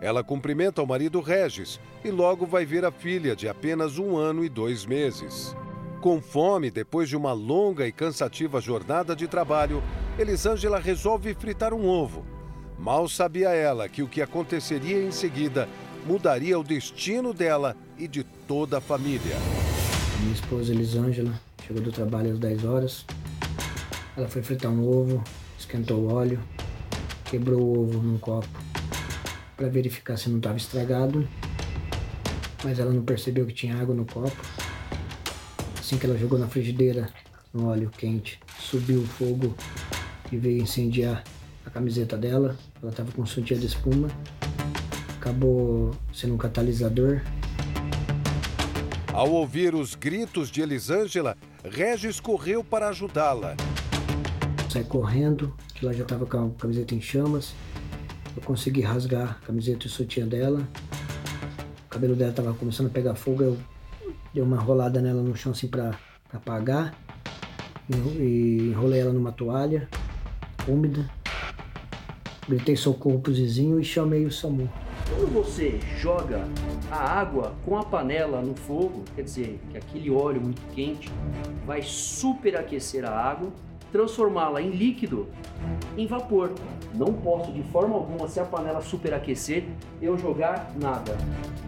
Ela cumprimenta o marido Regis e logo vai ver a filha de apenas um ano e dois meses. Com fome, depois de uma longa e cansativa jornada de trabalho, Elisângela resolve fritar um ovo. Mal sabia ela que o que aconteceria em seguida mudaria o destino dela e de toda a família. Minha esposa Elisângela chegou do trabalho às 10 horas. Ela foi fritar um ovo, esquentou o óleo, quebrou o ovo num copo para verificar se não estava estragado, mas ela não percebeu que tinha água no copo. Assim que ela jogou na frigideira, no óleo quente, subiu o fogo e veio incendiar a camiseta dela. Ela estava com sutiã de espuma. Acabou sendo um catalisador. Ao ouvir os gritos de Elisângela, Regis correu para ajudá-la. Sai correndo, que ela já estava com a camiseta em chamas. Eu consegui rasgar a camiseta e o sutiã dela. O cabelo dela estava começando a pegar fogo. Eu dei uma enrolada nela no chão assim para apagar. E enrolei ela numa toalha úmida. Gritei socorro pro vizinho e chamei o SAMU. Quando você joga a água com a panela no fogo, quer dizer, que aquele óleo muito quente vai superaquecer a água, transformá-la em líquido, em vapor. Não posso de forma alguma, se a panela superaquecer, eu jogar nada.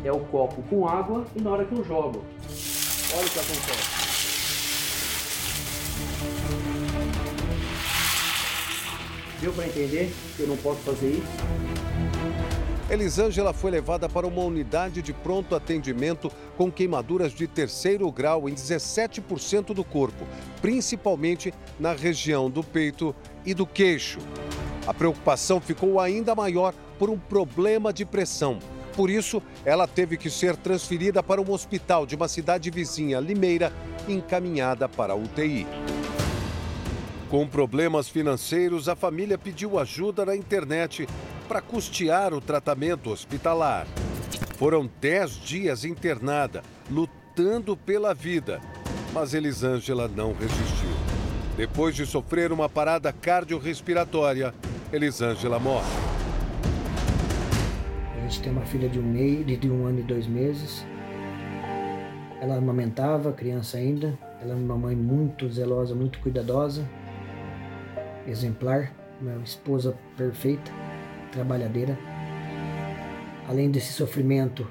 É o copo com água e na hora que eu jogo, olha o que acontece. Deu para entender que eu não posso fazer isso? Elisângela foi levada para uma unidade de pronto atendimento com queimaduras de terceiro grau em 17% do corpo, principalmente na região do peito e do queixo. A preocupação ficou ainda maior por um problema de pressão. Por isso, ela teve que ser transferida para um hospital de uma cidade vizinha, Limeira, encaminhada para a UTI. Com problemas financeiros, a família pediu ajuda na internet para custear o tratamento hospitalar. Foram dez dias internada, lutando pela vida, mas Elisângela não resistiu. Depois de sofrer uma parada cardiorrespiratória, Elisângela morre. A gente tem uma filha de um, mês, de um ano e dois meses. Ela amamentava, criança ainda. Ela é uma mãe muito zelosa, muito cuidadosa, exemplar, uma esposa perfeita trabalhadeira. Além desse sofrimento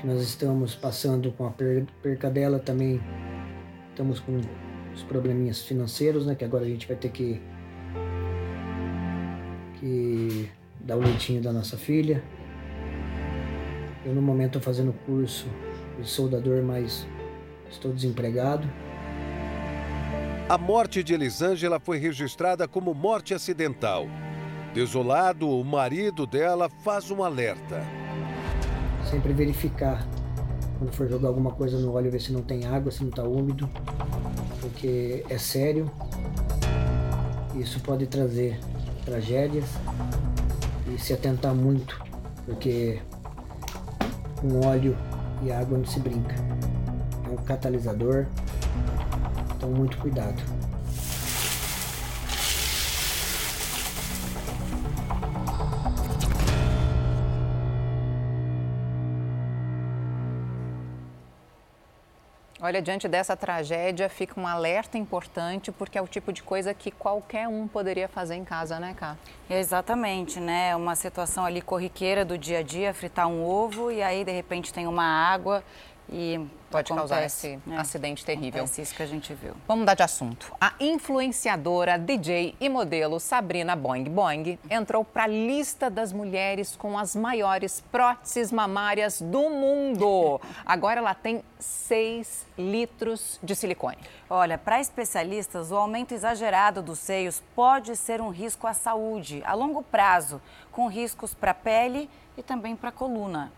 que nós estamos passando com a perca dela, também estamos com os probleminhas financeiros, né? Que agora a gente vai ter que, que dar o leitinho da nossa filha. Eu no momento estou fazendo curso de soldador, mas estou desempregado. A morte de Elisângela foi registrada como morte acidental. Desolado, o marido dela faz um alerta. Sempre verificar quando for jogar alguma coisa no óleo, ver se não tem água, se não está úmido, porque é sério. Isso pode trazer tragédias e se atentar muito, porque com óleo e água não se brinca. É um catalisador, então muito cuidado. Olha, diante dessa tragédia, fica um alerta importante, porque é o tipo de coisa que qualquer um poderia fazer em casa, né, Cá? Exatamente, né? Uma situação ali corriqueira do dia a dia, fritar um ovo e aí, de repente, tem uma água e pode acontece, causar esse né? acidente terrível. É isso que a gente viu. Vamos mudar de assunto. A influenciadora, DJ e modelo Sabrina Boing Boing entrou para a lista das mulheres com as maiores próteses mamárias do mundo. Agora ela tem 6 litros de silicone. Olha, para especialistas, o aumento exagerado dos seios pode ser um risco à saúde a longo prazo, com riscos para a pele e também para a coluna.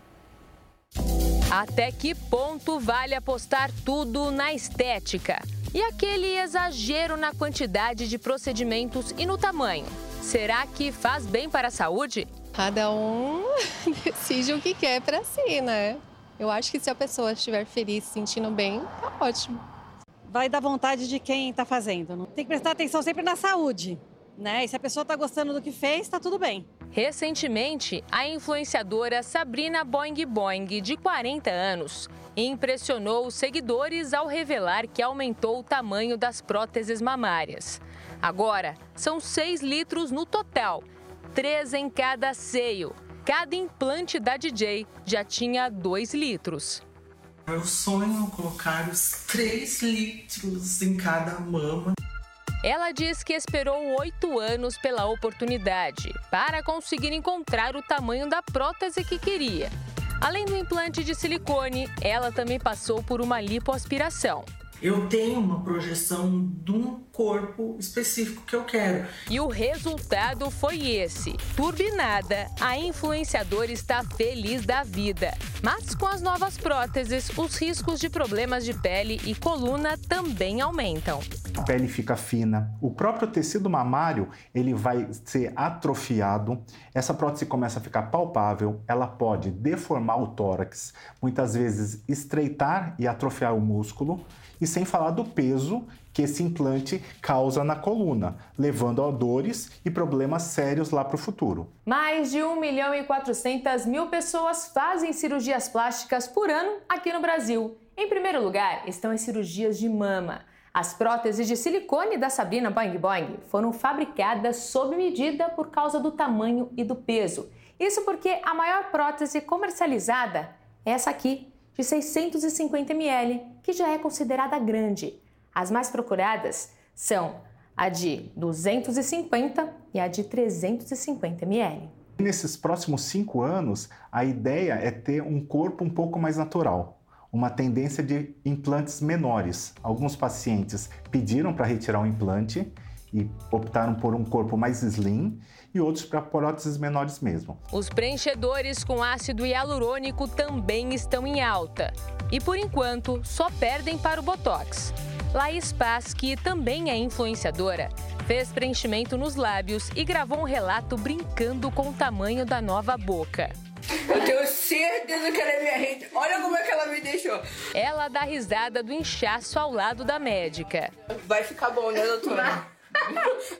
Até que ponto vale apostar tudo na estética? E aquele exagero na quantidade de procedimentos e no tamanho? Será que faz bem para a saúde? Cada um decide o que quer para si, né? Eu acho que se a pessoa estiver feliz, se sentindo bem, tá ótimo. Vai da vontade de quem está fazendo. Tem que prestar atenção sempre na saúde, né? E se a pessoa está gostando do que fez, está tudo bem. Recentemente, a influenciadora Sabrina Boing Boing, de 40 anos, impressionou os seguidores ao revelar que aumentou o tamanho das próteses mamárias. Agora, são 6 litros no total, 3 em cada seio. Cada implante da DJ já tinha 2 litros. Eu sonho colocar os 3 litros em cada mama. Ela diz que esperou oito anos pela oportunidade para conseguir encontrar o tamanho da prótese que queria. Além do implante de silicone, ela também passou por uma lipoaspiração. Eu tenho uma projeção de um corpo específico que eu quero. E o resultado foi esse. Turbinada, a influenciadora está feliz da vida. Mas com as novas próteses, os riscos de problemas de pele e coluna também aumentam. A pele fica fina, o próprio tecido mamário ele vai ser atrofiado, essa prótese começa a ficar palpável, ela pode deformar o tórax, muitas vezes estreitar e atrofiar o músculo e sem falar do peso que esse implante causa na coluna, levando a dores e problemas sérios lá para o futuro. Mais de 1 milhão e 400 mil pessoas fazem cirurgias plásticas por ano aqui no Brasil. Em primeiro lugar estão as cirurgias de mama. As próteses de silicone da Sabrina Boing Boing foram fabricadas sob medida por causa do tamanho e do peso. Isso porque a maior prótese comercializada é essa aqui, de 650 ml, que já é considerada grande. As mais procuradas são a de 250 e a de 350 ml. Nesses próximos cinco anos, a ideia é ter um corpo um pouco mais natural, uma tendência de implantes menores. Alguns pacientes pediram para retirar o implante e optaram por um corpo mais slim e outros para próteses menores mesmo. Os preenchedores com ácido hialurônico também estão em alta. E por enquanto, só perdem para o Botox. Laís Paz, que também é influenciadora, fez preenchimento nos lábios e gravou um relato brincando com o tamanho da nova boca. Eu tenho certeza que ela é minha rede. Olha como é que ela me deixou. Ela dá risada do inchaço ao lado da médica. Vai ficar bom, né, doutora?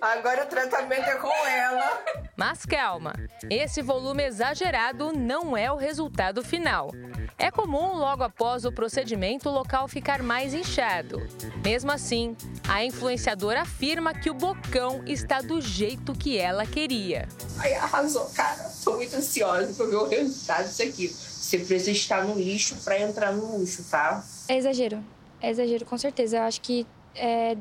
Agora o tratamento é com ela. Mas calma, esse volume exagerado não é o resultado final. É comum, logo após o procedimento, o local ficar mais inchado. Mesmo assim, a influenciadora afirma que o bocão está do jeito que ela queria. Ai, arrasou, cara. Tô muito ansiosa pra ver o resultado disso aqui. Você precisa estar no lixo para entrar no luxo, tá? É exagero. É exagero, com certeza. Eu acho que é,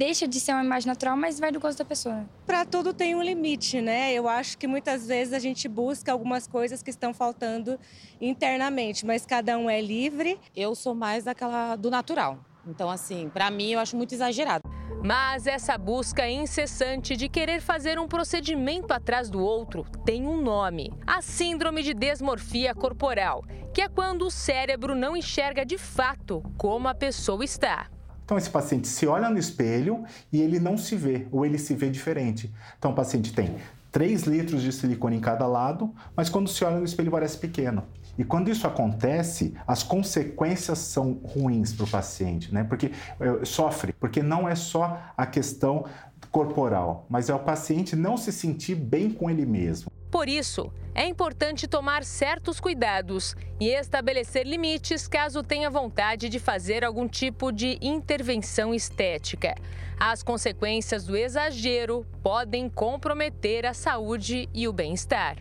deixa de ser uma imagem natural, mas vai do gosto da pessoa. Para tudo tem um limite, né? Eu acho que muitas vezes a gente busca algumas coisas que estão faltando internamente, mas cada um é livre. Eu sou mais daquela do natural. Então, assim, para mim eu acho muito exagerado. Mas essa busca incessante de querer fazer um procedimento atrás do outro tem um nome: a Síndrome de Desmorfia Corporal, que é quando o cérebro não enxerga de fato como a pessoa está. Então, esse paciente se olha no espelho e ele não se vê, ou ele se vê diferente. Então, o paciente tem 3 litros de silicone em cada lado, mas quando se olha no espelho parece pequeno. E quando isso acontece, as consequências são ruins para o paciente, né? Porque eh, sofre, porque não é só a questão corporal, mas é o paciente não se sentir bem com ele mesmo. Por isso, é importante tomar certos cuidados e estabelecer limites caso tenha vontade de fazer algum tipo de intervenção estética. As consequências do exagero podem comprometer a saúde e o bem-estar.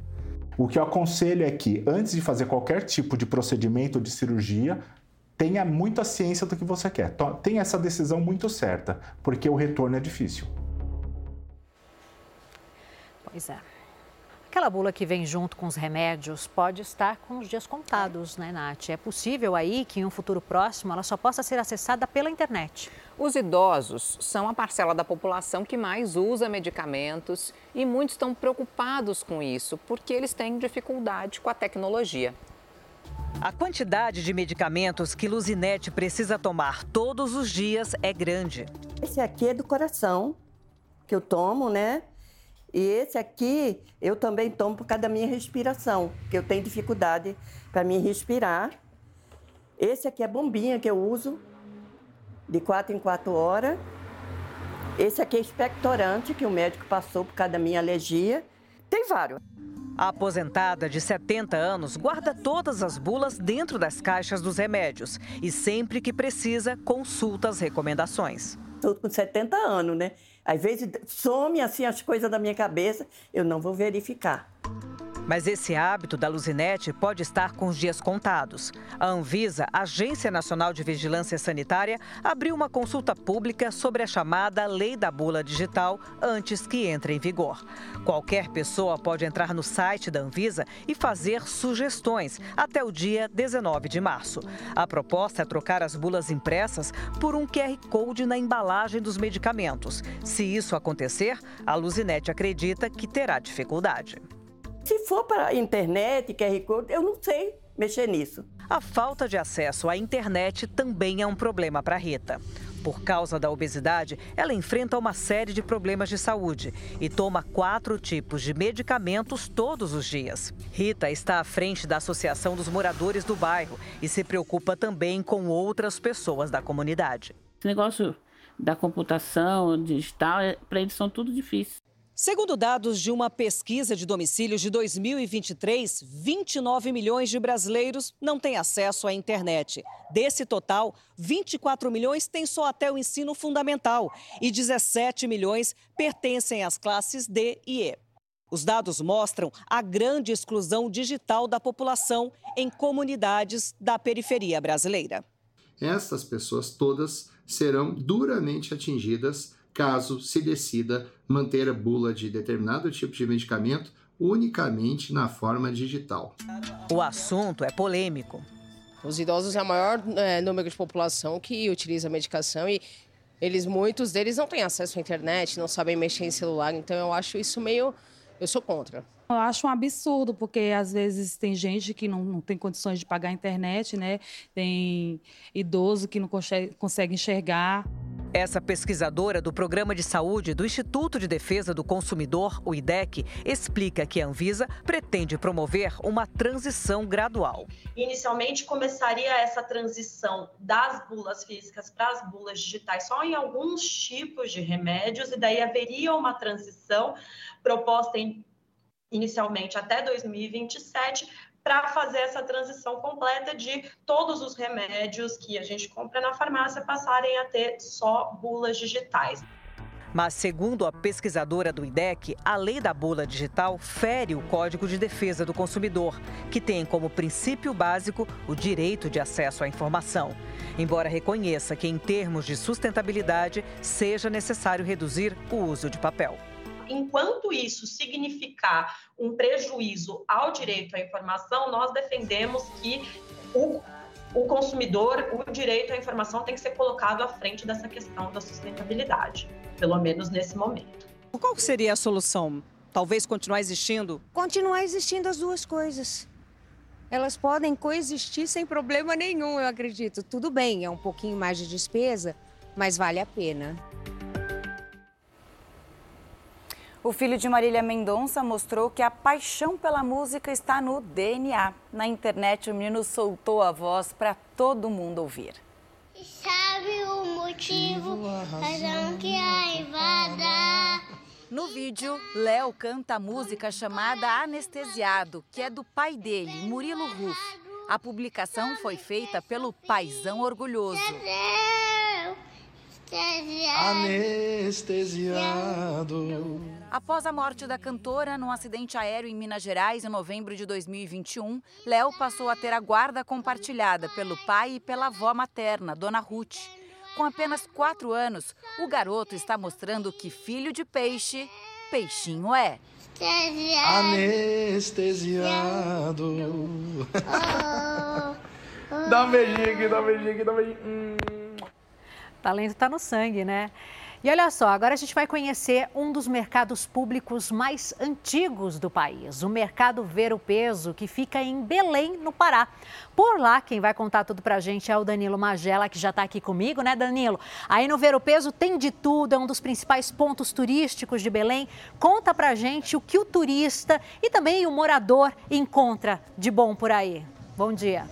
O que eu aconselho é que, antes de fazer qualquer tipo de procedimento ou de cirurgia, tenha muita ciência do que você quer. Tenha essa decisão muito certa, porque o retorno é difícil. Pois é. Aquela bula que vem junto com os remédios pode estar com os dias contados, né, Nath? É possível aí que em um futuro próximo ela só possa ser acessada pela internet. Os idosos são a parcela da população que mais usa medicamentos e muitos estão preocupados com isso porque eles têm dificuldade com a tecnologia. A quantidade de medicamentos que Luzinete precisa tomar todos os dias é grande. Esse aqui é do coração, que eu tomo, né? E esse aqui eu também tomo por causa da minha respiração, que eu tenho dificuldade para me respirar. Esse aqui é bombinha que eu uso de quatro em quatro horas. Esse aqui é expectorante que o médico passou por causa da minha alergia. Tem vários. A aposentada de 70 anos guarda todas as bulas dentro das caixas dos remédios e sempre que precisa consulta as recomendações. Estou com 70 anos, né? Às vezes some assim as coisas da minha cabeça, eu não vou verificar. Mas esse hábito da Luzinete pode estar com os dias contados. A Anvisa, Agência Nacional de Vigilância Sanitária, abriu uma consulta pública sobre a chamada Lei da Bula Digital antes que entre em vigor. Qualquer pessoa pode entrar no site da Anvisa e fazer sugestões até o dia 19 de março. A proposta é trocar as bulas impressas por um QR Code na embalagem dos medicamentos. Se isso acontecer, a Luzinete acredita que terá dificuldade. Se for para a internet, QR Code, eu não sei mexer nisso. A falta de acesso à internet também é um problema para Rita. Por causa da obesidade, ela enfrenta uma série de problemas de saúde e toma quatro tipos de medicamentos todos os dias. Rita está à frente da Associação dos Moradores do Bairro e se preocupa também com outras pessoas da comunidade. Esse negócio da computação digital, é, para eles são tudo difícil. Segundo dados de uma pesquisa de domicílios de 2023, 29 milhões de brasileiros não têm acesso à internet. Desse total, 24 milhões têm só até o ensino fundamental e 17 milhões pertencem às classes D e E. Os dados mostram a grande exclusão digital da população em comunidades da periferia brasileira. Essas pessoas todas serão duramente atingidas caso se decida manter a bula de determinado tipo de medicamento unicamente na forma digital. O assunto é polêmico. Os idosos é o maior é, número de população que utiliza medicação e eles, muitos deles não têm acesso à internet, não sabem mexer em celular, então eu acho isso meio. Eu sou contra. Eu acho um absurdo, porque às vezes tem gente que não, não tem condições de pagar a internet, né? Tem idoso que não consegue, consegue enxergar. Essa pesquisadora do Programa de Saúde do Instituto de Defesa do Consumidor, o IDEC, explica que a Anvisa pretende promover uma transição gradual. Inicialmente começaria essa transição das bulas físicas para as bulas digitais só em alguns tipos de remédios, e daí haveria uma transição proposta em, inicialmente até 2027 para fazer essa transição completa de todos os remédios que a gente compra na farmácia passarem a ter só bulas digitais. Mas, segundo a pesquisadora do IDEC, a lei da bula digital fere o Código de Defesa do Consumidor, que tem como princípio básico o direito de acesso à informação. Embora reconheça que, em termos de sustentabilidade, seja necessário reduzir o uso de papel enquanto isso significar um prejuízo ao direito à informação, nós defendemos que o, o consumidor, o direito à informação tem que ser colocado à frente dessa questão da sustentabilidade, pelo menos nesse momento. Qual seria a solução? Talvez continuar existindo? Continuar existindo as duas coisas. Elas podem coexistir sem problema nenhum, eu acredito. Tudo bem, é um pouquinho mais de despesa, mas vale a pena. O filho de Marília Mendonça mostrou que a paixão pela música está no DNA. Na internet, o menino soltou a voz para todo mundo ouvir. Sabe o motivo, razão que a invada. No vídeo, Léo canta a música chamada Anestesiado, que é do pai dele, Murilo Ruff. A publicação foi feita pelo Paizão Orgulhoso. Anestesiado. Após a morte da cantora num acidente aéreo em Minas Gerais em novembro de 2021, Léo passou a ter a guarda compartilhada pelo pai e pela avó materna, Dona Ruth. Com apenas quatro anos, o garoto está mostrando que filho de peixe, peixinho é. Anestesiado. dá um beijinho aqui, dá um beijinho aqui, dá um beijinho. Hum. Talento está no sangue, né? E olha só, agora a gente vai conhecer um dos mercados públicos mais antigos do país, o Mercado Ver o Peso, que fica em Belém, no Pará. Por lá, quem vai contar tudo pra gente é o Danilo Magela, que já está aqui comigo, né, Danilo? Aí no Ver o Peso tem de tudo, é um dos principais pontos turísticos de Belém. Conta pra gente o que o turista e também o morador encontra de bom por aí. Bom dia.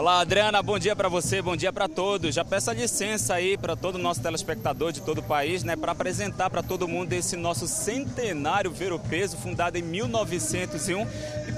Olá, Adriana, bom dia para você, bom dia para todos. Já peço a licença aí para todo o nosso telespectador de todo o país, né, para apresentar para todo mundo esse nosso centenário Ver o Peso, fundado em 1901.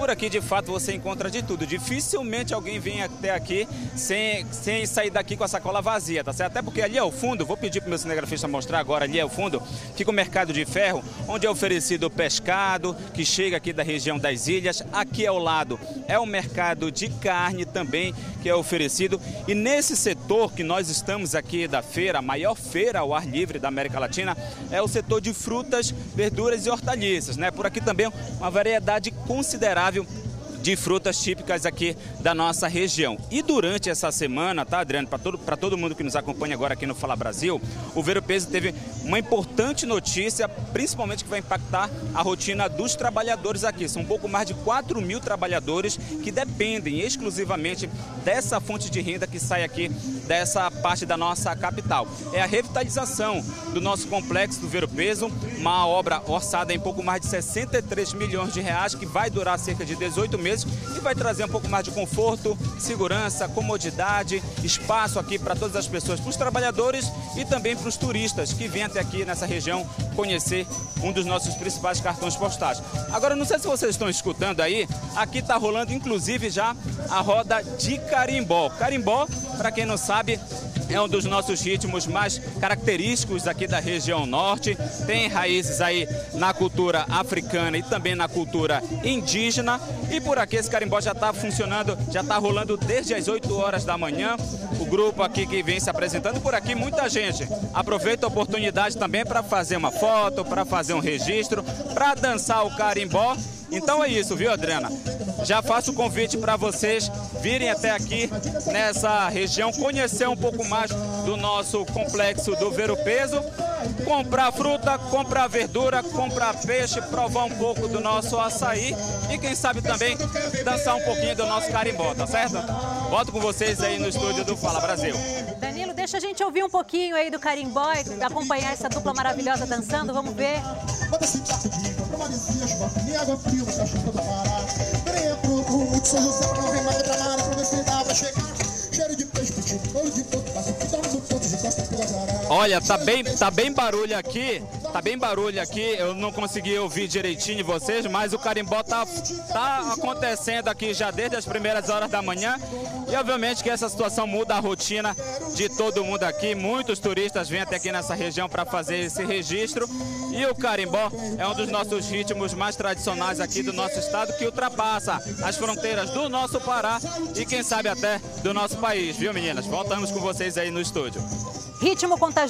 Por aqui, de fato, você encontra de tudo. Dificilmente alguém vem até aqui sem, sem sair daqui com a sacola vazia, tá certo? Até porque ali ao fundo, vou pedir para o meu cinegrafista mostrar agora, ali ao fundo, fica o mercado de ferro, onde é oferecido pescado, que chega aqui da região das ilhas. Aqui ao lado é o mercado de carne também, que é oferecido. E nesse setor que nós estamos aqui da feira, a maior feira ao ar livre da América Latina, é o setor de frutas, verduras e hortaliças. Né? Por aqui também uma variedade considerável Flávio de frutas típicas aqui da nossa região. E durante essa semana, tá, Adriano, para todo, todo mundo que nos acompanha agora aqui no Fala Brasil, o Ver o Peso teve uma importante notícia, principalmente que vai impactar a rotina dos trabalhadores aqui. São um pouco mais de 4 mil trabalhadores que dependem exclusivamente dessa fonte de renda que sai aqui dessa parte da nossa capital. É a revitalização do nosso complexo do Ver o Peso, uma obra orçada em pouco mais de 63 milhões de reais que vai durar cerca de 18 meses meses e vai trazer um pouco mais de conforto, segurança, comodidade, espaço aqui para todas as pessoas, para os trabalhadores e também para os turistas que vêm até aqui nessa região conhecer um dos nossos principais cartões postais. Agora, não sei se vocês estão escutando aí, aqui está rolando inclusive já a roda de carimbó. Carimbó, para quem não sabe, é um dos nossos ritmos mais característicos aqui da região norte. Tem raízes aí na cultura africana e também na cultura indígena. E por aqui esse carimbó já está funcionando, já está rolando desde as 8 horas da manhã. O grupo aqui que vem se apresentando por aqui, muita gente aproveita a oportunidade também para fazer uma foto, para fazer um registro, para dançar o carimbó então é isso, viu, Adriana? Já faço o convite para vocês virem até aqui nessa região, conhecer um pouco mais do nosso complexo do Ver o Peso, comprar fruta, comprar verdura, comprar peixe, provar um pouco do nosso açaí e quem sabe também dançar um pouquinho do nosso carimbó, tá certo? Volto com vocês aí no estúdio do Fala Brasil. Danilo, deixa a gente ouvir um pouquinho aí do carimbó e acompanhar essa dupla maravilhosa dançando, vamos ver. Cheiro de peixe, de Olha, tá bem, tá bem barulho aqui, tá bem barulho aqui, eu não consegui ouvir direitinho vocês, mas o carimbó tá, tá acontecendo aqui já desde as primeiras horas da manhã e obviamente que essa situação muda a rotina de todo mundo aqui, muitos turistas vêm até aqui nessa região para fazer esse registro e o carimbó é um dos nossos ritmos mais tradicionais aqui do nosso estado que ultrapassa as fronteiras do nosso Pará e quem sabe até do nosso país, viu meninas? Voltamos com vocês aí no estúdio. Ritmo contagiante,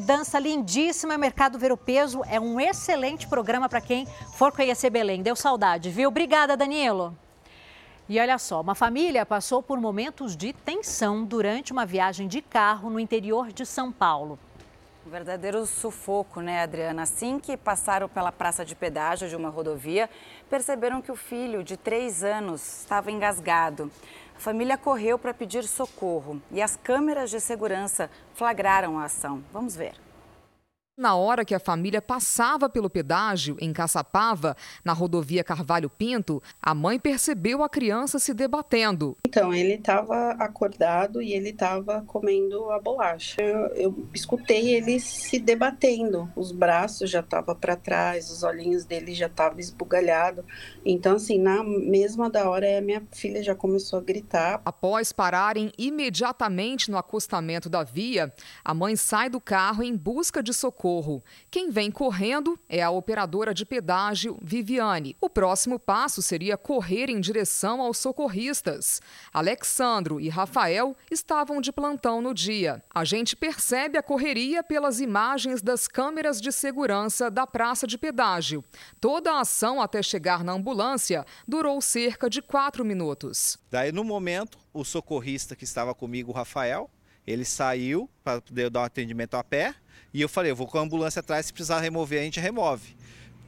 dança lindíssima, Mercado Ver o Peso é um excelente programa para quem for conhecer Belém. Deu saudade, viu? Obrigada, Danilo. E olha só, uma família passou por momentos de tensão durante uma viagem de carro no interior de São Paulo. Um verdadeiro sufoco, né, Adriana? Assim que passaram pela praça de pedágio de uma rodovia, perceberam que o filho de três anos estava engasgado. A família correu para pedir socorro e as câmeras de segurança flagraram a ação. Vamos ver. Na hora que a família passava pelo pedágio em Caçapava, na rodovia Carvalho Pinto, a mãe percebeu a criança se debatendo. Então, ele estava acordado e ele estava comendo a bolacha. Eu, eu, escutei ele se debatendo. Os braços já estavam para trás, os olhinhos dele já estavam esbugalhados. Então, assim, na mesma da hora, a minha filha já começou a gritar. Após pararem imediatamente no acostamento da via, a mãe sai do carro em busca de socorro socorro. Quem vem correndo é a operadora de pedágio Viviane. O próximo passo seria correr em direção aos socorristas. Alexandro e Rafael estavam de plantão no dia. A gente percebe a correria pelas imagens das câmeras de segurança da praça de pedágio. Toda a ação até chegar na ambulância durou cerca de quatro minutos. Daí, no momento, o socorrista que estava comigo, o Rafael, ele saiu para poder dar um atendimento a pé. E eu falei, eu vou com a ambulância atrás, se precisar remover, a gente remove.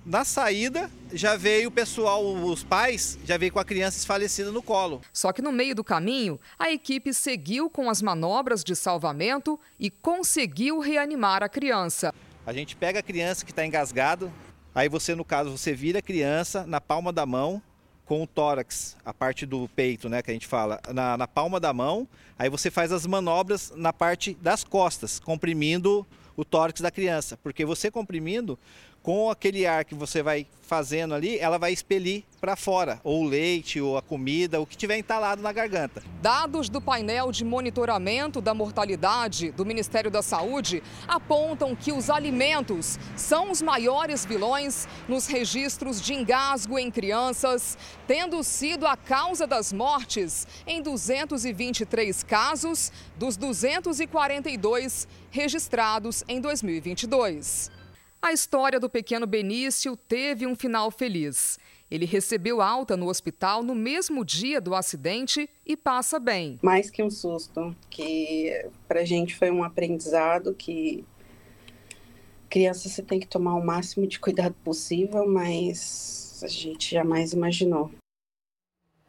Na saída, já veio o pessoal, os pais, já veio com a criança desfalecida no colo. Só que no meio do caminho, a equipe seguiu com as manobras de salvamento e conseguiu reanimar a criança. A gente pega a criança que está engasgado, aí você, no caso, você vira a criança na palma da mão, com o tórax, a parte do peito, né, que a gente fala, na, na palma da mão. Aí você faz as manobras na parte das costas, comprimindo o tórax da criança. Porque você comprimindo, com aquele ar que você vai fazendo ali, ela vai expelir para fora, ou o leite, ou a comida, o que tiver entalado na garganta. Dados do painel de monitoramento da mortalidade do Ministério da Saúde apontam que os alimentos são os maiores vilões nos registros de engasgo em crianças, tendo sido a causa das mortes em 223 casos dos 242 registrados em 2022. A história do pequeno Benício teve um final feliz. Ele recebeu alta no hospital no mesmo dia do acidente e passa bem. Mais que um susto, que pra gente foi um aprendizado que criança você tem que tomar o máximo de cuidado possível, mas a gente jamais imaginou.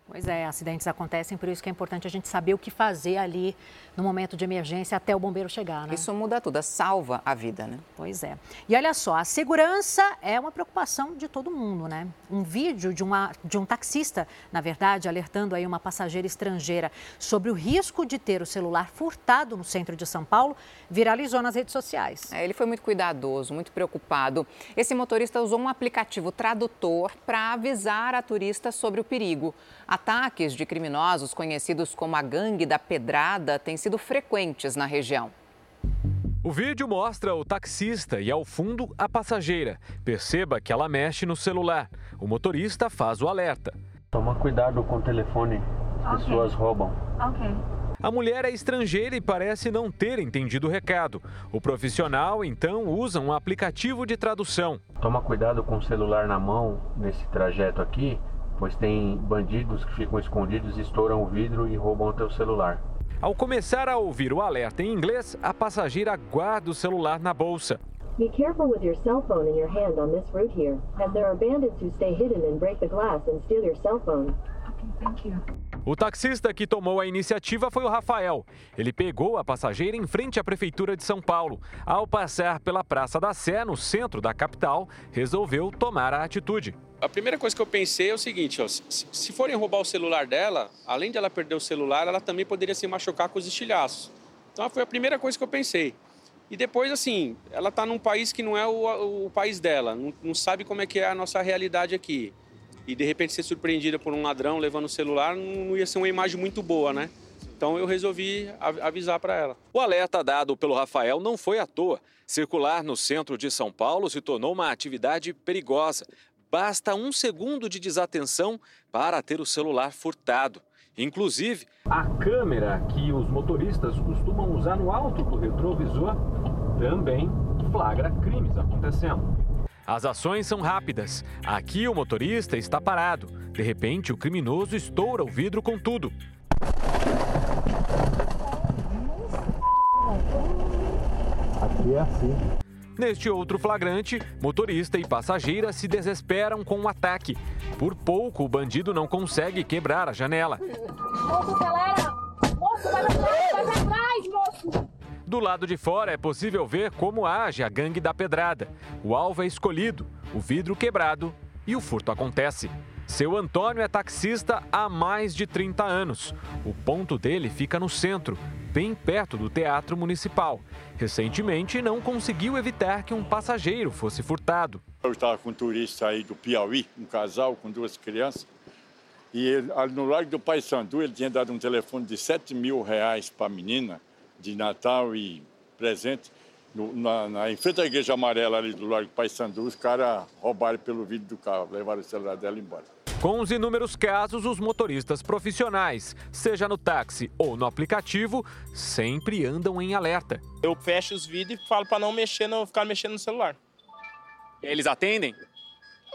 Pois é, acidentes acontecem, por isso que é importante a gente saber o que fazer ali no momento de emergência até o bombeiro chegar, né? Isso muda tudo, salva a vida, né? Pois é. E olha só, a segurança é uma preocupação de todo mundo, né? Um vídeo de, uma, de um taxista, na verdade, alertando aí uma passageira estrangeira sobre o risco de ter o celular furtado no centro de São Paulo, viralizou nas redes sociais. É, ele foi muito cuidadoso, muito preocupado. Esse motorista usou um aplicativo tradutor para avisar a turista sobre o perigo. Ataques de criminosos conhecidos como a Gangue da Pedrada têm sido frequentes na região. O vídeo mostra o taxista e, ao fundo, a passageira. Perceba que ela mexe no celular. O motorista faz o alerta. Toma cuidado com o telefone, as okay. pessoas roubam. Ok. A mulher é estrangeira e parece não ter entendido o recado. O profissional, então, usa um aplicativo de tradução. Toma cuidado com o celular na mão nesse trajeto aqui, pois tem bandidos que ficam escondidos, estouram o vidro e roubam o teu celular. Ao começar a ouvir o alerta em inglês, a passageira guarda o celular na bolsa. Be careful with your cell phone in your hand on this route here, as there are bandits who stay hidden and break the glass and steal your cell phone. O taxista que tomou a iniciativa foi o Rafael. Ele pegou a passageira em frente à Prefeitura de São Paulo. Ao passar pela Praça da Sé, no centro da capital, resolveu tomar a atitude. A primeira coisa que eu pensei é o seguinte: ó, se, forem roubar o celular dela, além de ela perder o celular, ela também poderia se machucar com os estilhaços. Então foi a primeira coisa que eu pensei. E depois, assim, ela está num país que não é o, o país dela, não, não sabe como é que é a nossa realidade aqui e de repente ser surpreendida por um ladrão levando o celular não ia ser uma imagem muito boa, né? Então eu resolvi avisar para ela. O alerta dado pelo Rafael não foi à toa. Circular no centro de São Paulo se tornou uma atividade perigosa. Basta um segundo de desatenção para ter o celular furtado. Inclusive, a câmera que os motoristas costumam usar no alto do retrovisor também flagra crimes acontecendo. As ações são rápidas. Aqui o motorista está parado. De repente, o criminoso estoura o vidro com tudo. Aqui é assim. Neste outro flagrante, motorista e passageira se desesperam com o ataque. Por pouco, o bandido não consegue quebrar a janela. Moço, galera! Moço, vai atrás, vai atrás, moço! Do lado de fora é possível ver como age a gangue da pedrada. O alvo é escolhido, o vidro quebrado e o furto acontece. Seu Antônio é taxista há mais de 30 anos. O ponto dele fica no centro, bem perto do Teatro Municipal. Recentemente, não conseguiu evitar que um passageiro fosse furtado. Eu estava com um turista aí do Piauí, um casal com duas crianças. E ele, no Largo do Pai Sandu, ele tinha dado um telefone de 7 mil reais para a menina de Natal e presente. No, na, na, em frente à igreja amarela ali do Largo Pai Sandu, os caras roubaram pelo vidro do carro, levaram o celular dela embora. Com os inúmeros casos, os motoristas profissionais, seja no táxi ou no aplicativo, sempre andam em alerta. Eu fecho os vidros e falo para não mexer, não ficar mexendo no celular. Eles atendem?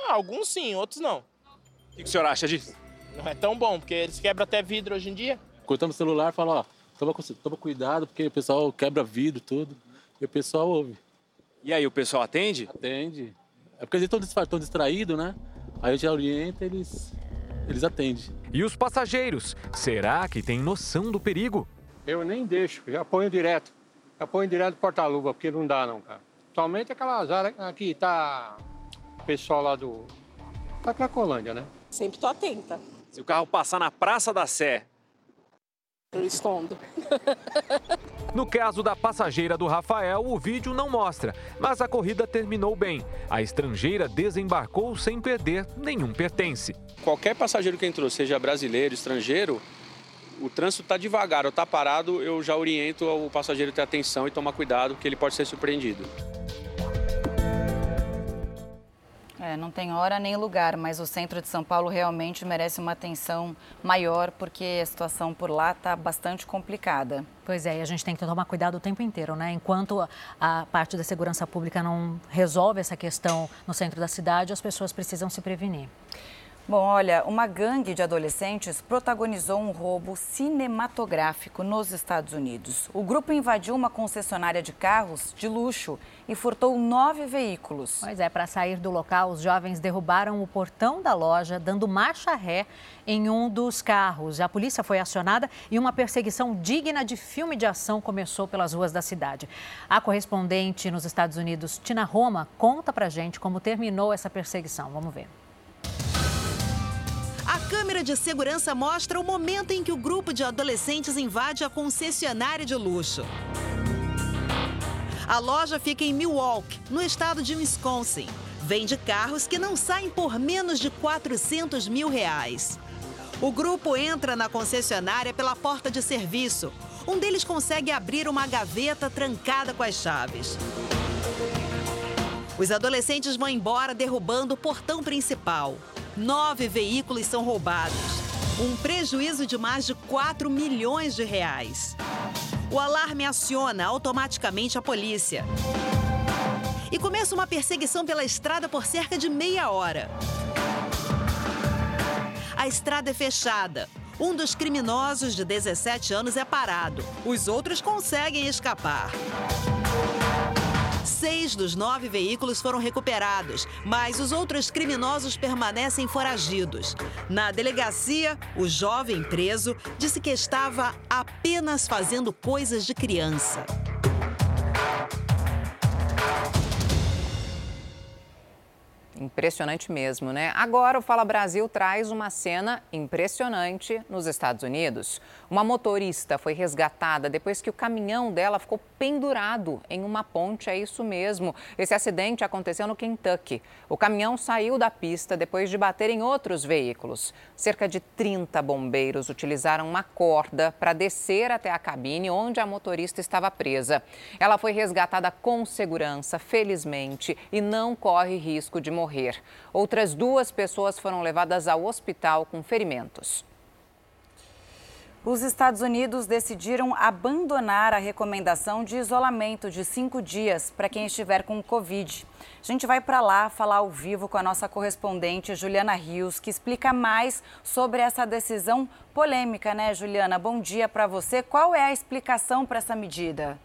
Ah, alguns sim, outros não. O que, que o senhor acha disso? Não é tão bom, porque eles quebram até vidro hoje em dia. Cortando o celular, fala, ó, Toma, toma cuidado, porque o pessoal quebra vidro, tudo. E o pessoal ouve. E aí, o pessoal atende? Atende. É porque eles estão distraídos, né? Aí eu já oriento, eles, eles atendem. E os passageiros? Será que tem noção do perigo? Eu nem deixo, já ponho direto. Já ponho direto porta-luva, porque não dá não, cara. Somente aquelas áreas aqui, tá o pessoal lá do... da Cracolândia, né? Sempre estou atenta. Se o carro passar na Praça da Sé, eu escondo. No caso da passageira do Rafael, o vídeo não mostra, mas a corrida terminou bem. A estrangeira desembarcou sem perder nenhum pertence. Qualquer passageiro que entrou, seja brasileiro, estrangeiro, o trânsito está devagar ou está parado, eu já oriento o passageiro a ter atenção e tomar cuidado, que ele pode ser surpreendido. É, não tem hora nem lugar, mas o centro de São Paulo realmente merece uma atenção maior, porque a situação por lá está bastante complicada. Pois é, e a gente tem que tomar cuidado o tempo inteiro, né? Enquanto a parte da segurança pública não resolve essa questão no centro da cidade, as pessoas precisam se prevenir. Bom, olha, uma gangue de adolescentes protagonizou um roubo cinematográfico nos Estados Unidos. O grupo invadiu uma concessionária de carros de luxo e furtou nove veículos. Pois é, para sair do local, os jovens derrubaram o portão da loja, dando marcha ré em um dos carros. A polícia foi acionada e uma perseguição digna de filme de ação começou pelas ruas da cidade. A correspondente nos Estados Unidos, Tina Roma, conta pra gente como terminou essa perseguição. Vamos ver. A câmera de segurança mostra o momento em que o grupo de adolescentes invade a concessionária de luxo. A loja fica em Milwaukee, no estado de Wisconsin. Vende carros que não saem por menos de 400 mil reais. O grupo entra na concessionária pela porta de serviço. Um deles consegue abrir uma gaveta trancada com as chaves. Os adolescentes vão embora derrubando o portão principal. Nove veículos são roubados. Um prejuízo de mais de 4 milhões de reais. O alarme aciona automaticamente a polícia. E começa uma perseguição pela estrada por cerca de meia hora. A estrada é fechada. Um dos criminosos de 17 anos é parado. Os outros conseguem escapar. Seis dos nove veículos foram recuperados, mas os outros criminosos permanecem foragidos. Na delegacia, o jovem preso disse que estava apenas fazendo coisas de criança. Impressionante mesmo, né? Agora o Fala Brasil traz uma cena impressionante nos Estados Unidos. Uma motorista foi resgatada depois que o caminhão dela ficou pendurado em uma ponte, é isso mesmo. Esse acidente aconteceu no Kentucky. O caminhão saiu da pista depois de bater em outros veículos. Cerca de 30 bombeiros utilizaram uma corda para descer até a cabine onde a motorista estava presa. Ela foi resgatada com segurança, felizmente, e não corre risco de morrer. Outras duas pessoas foram levadas ao hospital com ferimentos. Os Estados Unidos decidiram abandonar a recomendação de isolamento de cinco dias para quem estiver com Covid. A gente vai para lá falar ao vivo com a nossa correspondente Juliana Rios, que explica mais sobre essa decisão polêmica, né, Juliana? Bom dia para você. Qual é a explicação para essa medida?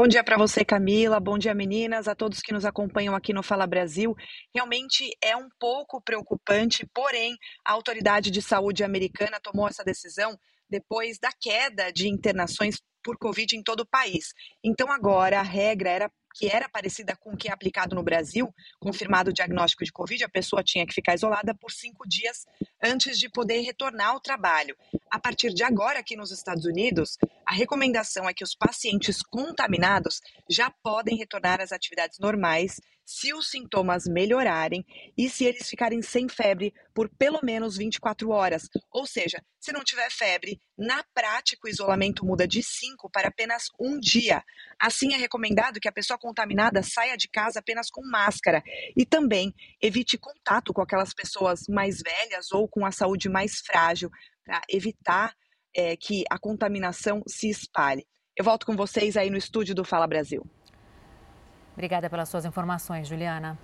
Bom dia para você, Camila. Bom dia, meninas, a todos que nos acompanham aqui no Fala Brasil. Realmente é um pouco preocupante, porém, a autoridade de saúde americana tomou essa decisão depois da queda de internações por Covid em todo o país. Então, agora, a regra era que era parecida com o que é aplicado no Brasil, confirmado o diagnóstico de Covid, a pessoa tinha que ficar isolada por cinco dias antes de poder retornar ao trabalho. A partir de agora, aqui nos Estados Unidos, a recomendação é que os pacientes contaminados já podem retornar às atividades normais se os sintomas melhorarem e se eles ficarem sem febre por pelo menos 24 horas. Ou seja, se não tiver febre, na prática o isolamento muda de 5 para apenas um dia. Assim, é recomendado que a pessoa contaminada saia de casa apenas com máscara e também evite contato com aquelas pessoas mais velhas ou com a saúde mais frágil para evitar é, que a contaminação se espalhe. Eu volto com vocês aí no estúdio do Fala Brasil. Obrigada pelas suas informações, Juliana.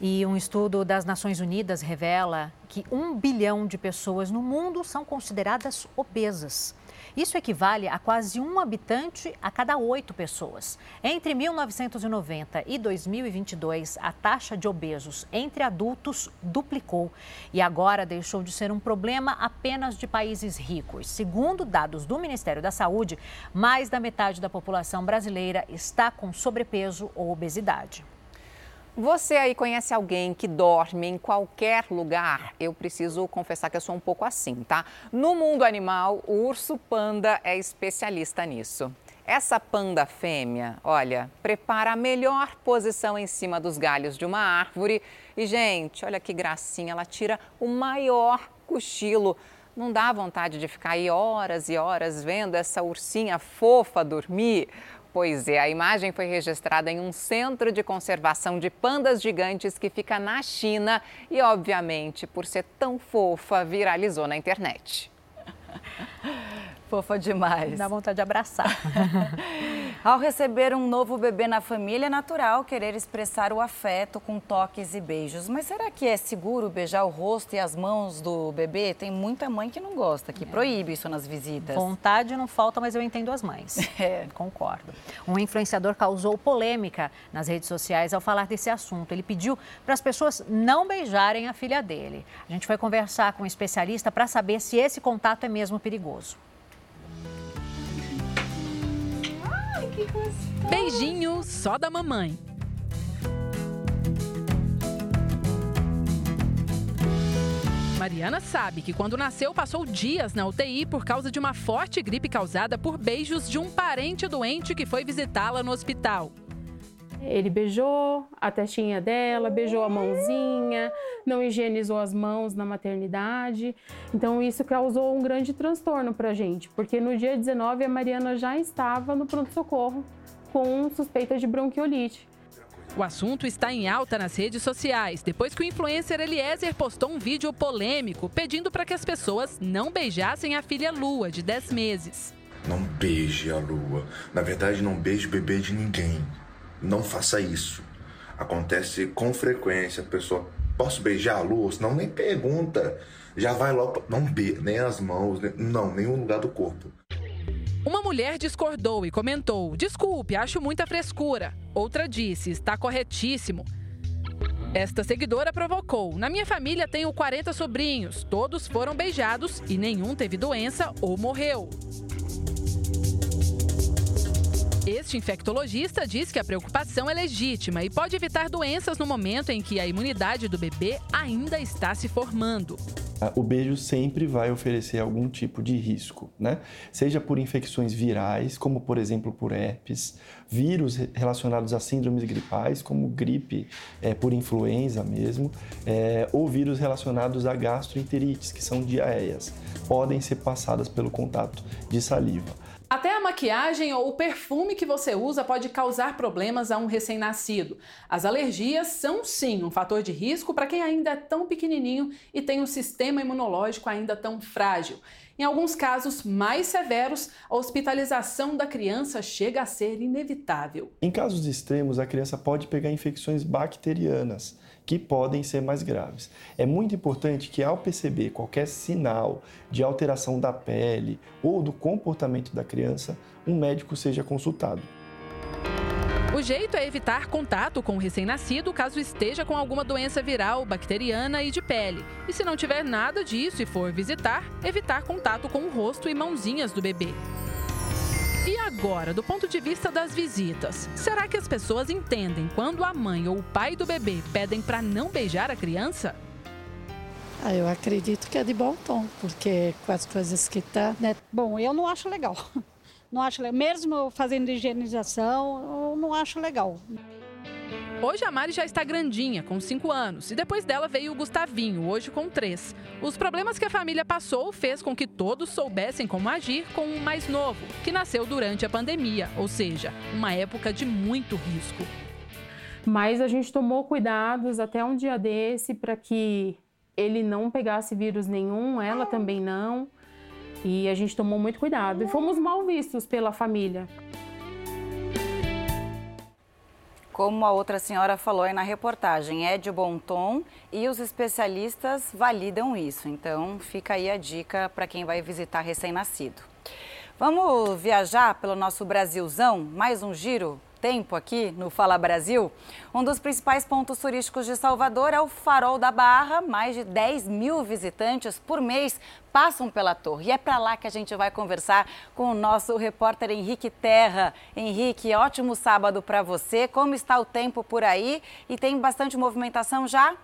E um estudo das Nações Unidas revela que um bilhão de pessoas no mundo são consideradas obesas. Isso equivale a quase um habitante a cada oito pessoas. Entre 1990 e 2022, a taxa de obesos entre adultos duplicou e agora deixou de ser um problema apenas de países ricos. Segundo dados do Ministério da Saúde, mais da metade da população brasileira está com sobrepeso ou obesidade. Você aí conhece alguém que dorme em qualquer lugar? Eu preciso confessar que eu sou um pouco assim, tá? No mundo animal, o urso panda é especialista nisso. Essa panda fêmea, olha, prepara a melhor posição em cima dos galhos de uma árvore e, gente, olha que gracinha, ela tira o maior cochilo. Não dá vontade de ficar aí horas e horas vendo essa ursinha fofa dormir? Pois é, a imagem foi registrada em um centro de conservação de pandas gigantes que fica na China e, obviamente, por ser tão fofa, viralizou na internet. Fofa demais. Dá vontade de abraçar. Ao receber um novo bebê na família, é natural querer expressar o afeto com toques e beijos. Mas será que é seguro beijar o rosto e as mãos do bebê? Tem muita mãe que não gosta, que é. proíbe isso nas visitas. Vontade não falta, mas eu entendo as mães. É. Concordo. Um influenciador causou polêmica nas redes sociais ao falar desse assunto. Ele pediu para as pessoas não beijarem a filha dele. A gente foi conversar com um especialista para saber se esse contato é mesmo perigoso. Beijinho só da mamãe. Mariana sabe que quando nasceu passou dias na UTI por causa de uma forte gripe causada por beijos de um parente doente que foi visitá-la no hospital. Ele beijou a testinha dela, beijou a mãozinha, não higienizou as mãos na maternidade. Então, isso causou um grande transtorno para a gente, porque no dia 19 a Mariana já estava no pronto-socorro com suspeita de bronquiolite. O assunto está em alta nas redes sociais, depois que o influencer Eliezer postou um vídeo polêmico pedindo para que as pessoas não beijassem a filha Lua, de 10 meses. Não beije a Lua. Na verdade, não beije o bebê de ninguém. Não faça isso. Acontece com frequência. A pessoa, posso beijar a Lua? Senão nem pergunta. Já vai logo. Não beije, nem as mãos, nem, não, nenhum lugar do corpo. Uma mulher discordou e comentou: Desculpe, acho muita frescura. Outra disse: Está corretíssimo. Esta seguidora provocou: Na minha família tenho 40 sobrinhos, todos foram beijados e nenhum teve doença ou morreu. Este infectologista diz que a preocupação é legítima e pode evitar doenças no momento em que a imunidade do bebê ainda está se formando. Ah, o beijo sempre vai oferecer algum tipo de risco, né? Seja por infecções virais, como por exemplo por herpes, vírus relacionados a síndromes gripais, como gripe é, por influenza mesmo, é, ou vírus relacionados a gastroenterites, que são diarreias, podem ser passadas pelo contato de saliva. Até a maquiagem ou o perfume que você usa pode causar problemas a um recém-nascido. As alergias são sim um fator de risco para quem ainda é tão pequenininho e tem um sistema imunológico ainda tão frágil. Em alguns casos mais severos, a hospitalização da criança chega a ser inevitável. Em casos extremos, a criança pode pegar infecções bacterianas que podem ser mais graves. É muito importante que, ao perceber qualquer sinal de alteração da pele ou do comportamento da criança, um médico seja consultado. O jeito é evitar contato com o recém-nascido caso esteja com alguma doença viral, bacteriana e de pele. E se não tiver nada disso e for visitar, evitar contato com o rosto e mãozinhas do bebê. E agora, do ponto de vista das visitas, será que as pessoas entendem quando a mãe ou o pai do bebê pedem para não beijar a criança? Ah, eu acredito que é de bom tom, porque com as coisas que tá, né? Bom, eu não acho legal. Não acho legal. Mesmo fazendo higienização, eu não acho legal. Hoje a Mari já está grandinha, com 5 anos, e depois dela veio o Gustavinho, hoje com 3. Os problemas que a família passou fez com que todos soubessem como agir com o mais novo, que nasceu durante a pandemia, ou seja, uma época de muito risco. Mas a gente tomou cuidados até um dia desse para que ele não pegasse vírus nenhum, ela também não. E a gente tomou muito cuidado e fomos mal vistos pela família. Como a outra senhora falou aí na reportagem, é de bom tom e os especialistas validam isso. Então, fica aí a dica para quem vai visitar recém-nascido. Vamos viajar pelo nosso Brasilzão? Mais um giro tempo aqui no Fala Brasil. Um dos principais pontos turísticos de Salvador é o Farol da Barra. Mais de 10 mil visitantes por mês passam pela torre. E é para lá que a gente vai conversar com o nosso repórter Henrique Terra. Henrique, ótimo sábado para você. Como está o tempo por aí? E tem bastante movimentação já?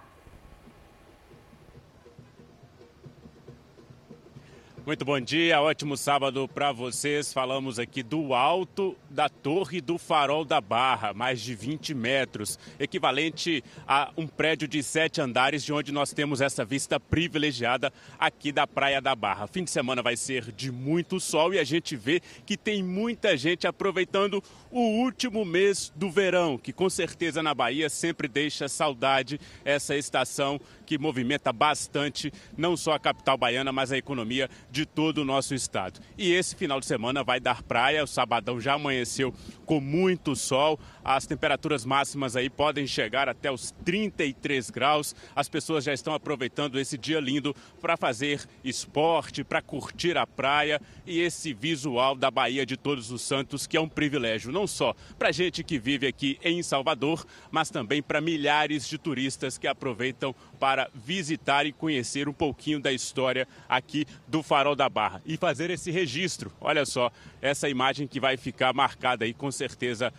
Muito bom dia, ótimo sábado para vocês. Falamos aqui do alto da Torre do Farol da Barra, mais de 20 metros, equivalente a um prédio de sete andares, de onde nós temos essa vista privilegiada aqui da Praia da Barra. Fim de semana vai ser de muito sol e a gente vê que tem muita gente aproveitando o último mês do verão, que com certeza na Bahia sempre deixa saudade essa estação que movimenta bastante não só a capital baiana, mas a economia de todo o nosso estado. E esse final de semana vai dar praia, o sabadão já amanheceu com muito sol, as temperaturas máximas aí podem chegar até os 33 graus. As pessoas já estão aproveitando esse dia lindo para fazer esporte, para curtir a praia e esse visual da Bahia de Todos os Santos, que é um privilégio não só para gente que vive aqui em Salvador, mas também para milhares de turistas que aproveitam para visitar e conhecer um pouquinho da história aqui do Farol da Barra e fazer esse registro. Olha só, essa imagem que vai ficar marcada aí com certeza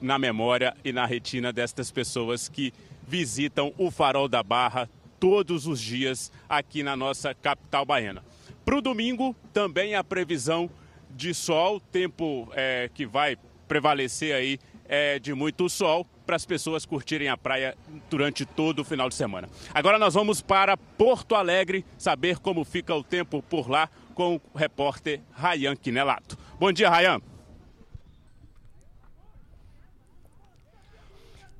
na memória e na retina destas pessoas que visitam o Farol da Barra todos os dias aqui na nossa capital baiana. Para o domingo, também a previsão de sol, tempo é, que vai prevalecer aí é de muito sol para as pessoas curtirem a praia durante todo o final de semana. Agora nós vamos para Porto Alegre saber como fica o tempo por lá com o repórter Rayan Quinelato. Bom dia, Rayan.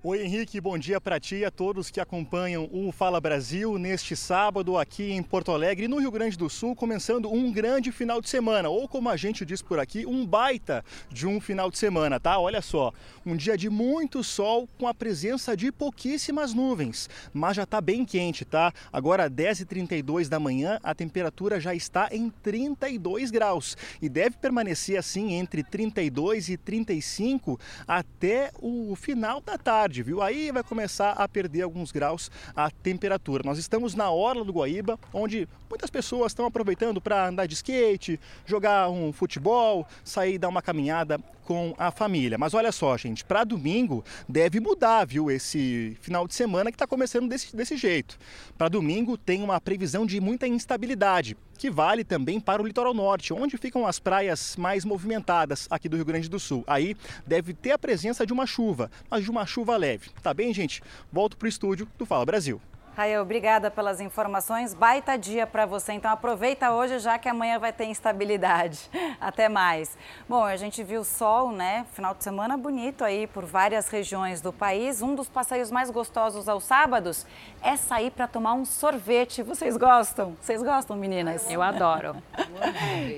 Oi Henrique, bom dia para ti e a todos que acompanham o Fala Brasil neste sábado aqui em Porto Alegre, no Rio Grande do Sul, começando um grande final de semana, ou como a gente diz por aqui, um baita de um final de semana, tá? Olha só, um dia de muito sol com a presença de pouquíssimas nuvens, mas já está bem quente, tá? Agora 10h32 da manhã, a temperatura já está em 32 graus e deve permanecer assim entre 32 e 35 até o final da tarde tarde, viu? Aí vai começar a perder alguns graus a temperatura. Nós estamos na orla do Guaíba, onde muitas pessoas estão aproveitando para andar de skate, jogar um futebol, sair dar uma caminhada com a família. Mas olha só, gente, para domingo deve mudar, viu? Esse final de semana que está começando desse, desse jeito. Para domingo tem uma previsão de muita instabilidade, que vale também para o litoral norte, onde ficam as praias mais movimentadas aqui do Rio Grande do Sul. Aí deve ter a presença de uma chuva, mas de uma chuva leve. Tá bem, gente? Volto para o estúdio do Fala Brasil. Raia, obrigada pelas informações. Baita dia para você. Então aproveita hoje, já que amanhã vai ter instabilidade. Até mais. Bom, a gente viu sol, né? Final de semana bonito aí por várias regiões do país. Um dos passeios mais gostosos aos sábados é sair para tomar um sorvete. Vocês gostam? Vocês gostam, meninas? Eu adoro.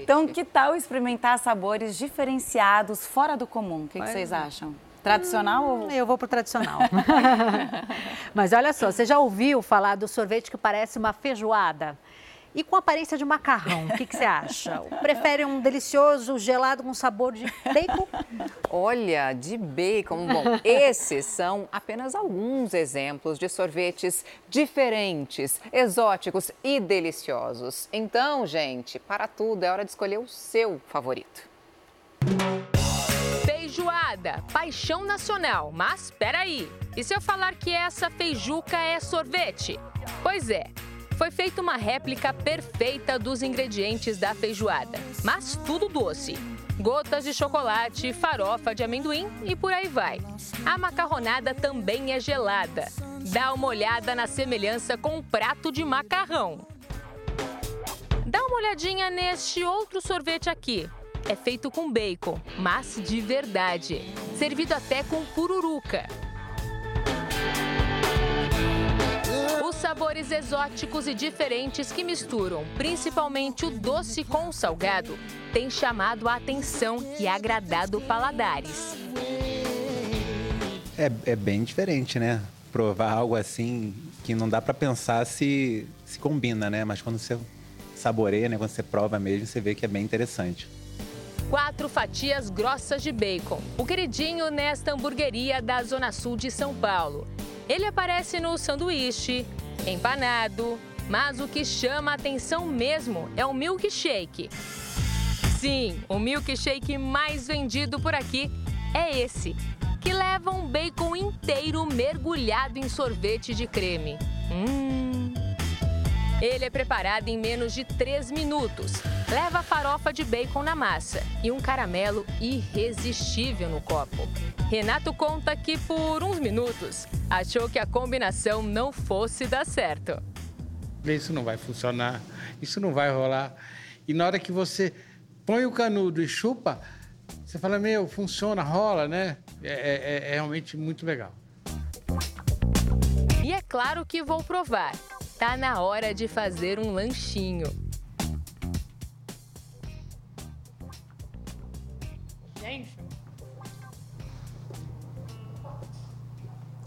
então, que tal experimentar sabores diferenciados, fora do comum? O que, que vocês acham? Tradicional ou... Eu vou pro tradicional. Mas olha só, você já ouviu falar do sorvete que parece uma feijoada? E com aparência de macarrão, o que, que, você acha? Prefere um delicioso gelado com sabor de bacon? Olha, de bacon. Bom, esses são apenas alguns exemplos de sorvetes diferentes, exóticos e deliciosos. Então, gente, para tudo é hora de escolher o seu favorito feijoada, paixão nacional. Mas peraí, e se eu falar que essa feijuca é sorvete? Pois é, foi feita uma réplica perfeita dos ingredientes da feijoada, mas tudo doce. Gotas de chocolate, farofa de amendoim e por aí vai. A macarronada também é gelada. Dá uma olhada na semelhança com um prato de macarrão. Dá uma olhadinha neste outro sorvete aqui é feito com bacon, mas de verdade. Servido até com pururuca. Os sabores exóticos e diferentes que misturam principalmente o doce com o salgado têm chamado a atenção e agradado paladares. É, é bem diferente, né? Provar algo assim que não dá para pensar se, se combina, né? Mas quando você saboreia, né? Quando você prova mesmo, você vê que é bem interessante. Quatro fatias grossas de bacon, o queridinho nesta hamburgueria da Zona Sul de São Paulo. Ele aparece no sanduíche, empanado, mas o que chama a atenção mesmo é o milkshake. Sim, o milkshake mais vendido por aqui é esse, que leva um bacon inteiro mergulhado em sorvete de creme. Hum. Ele é preparado em menos de 3 minutos. Leva farofa de bacon na massa e um caramelo irresistível no copo. Renato conta que por uns minutos achou que a combinação não fosse dar certo. Isso não vai funcionar, isso não vai rolar. E na hora que você põe o canudo e chupa, você fala, meu, funciona, rola, né? É, é, é realmente muito legal. E é claro que vou provar. Tá na hora de fazer um lanchinho. Gente.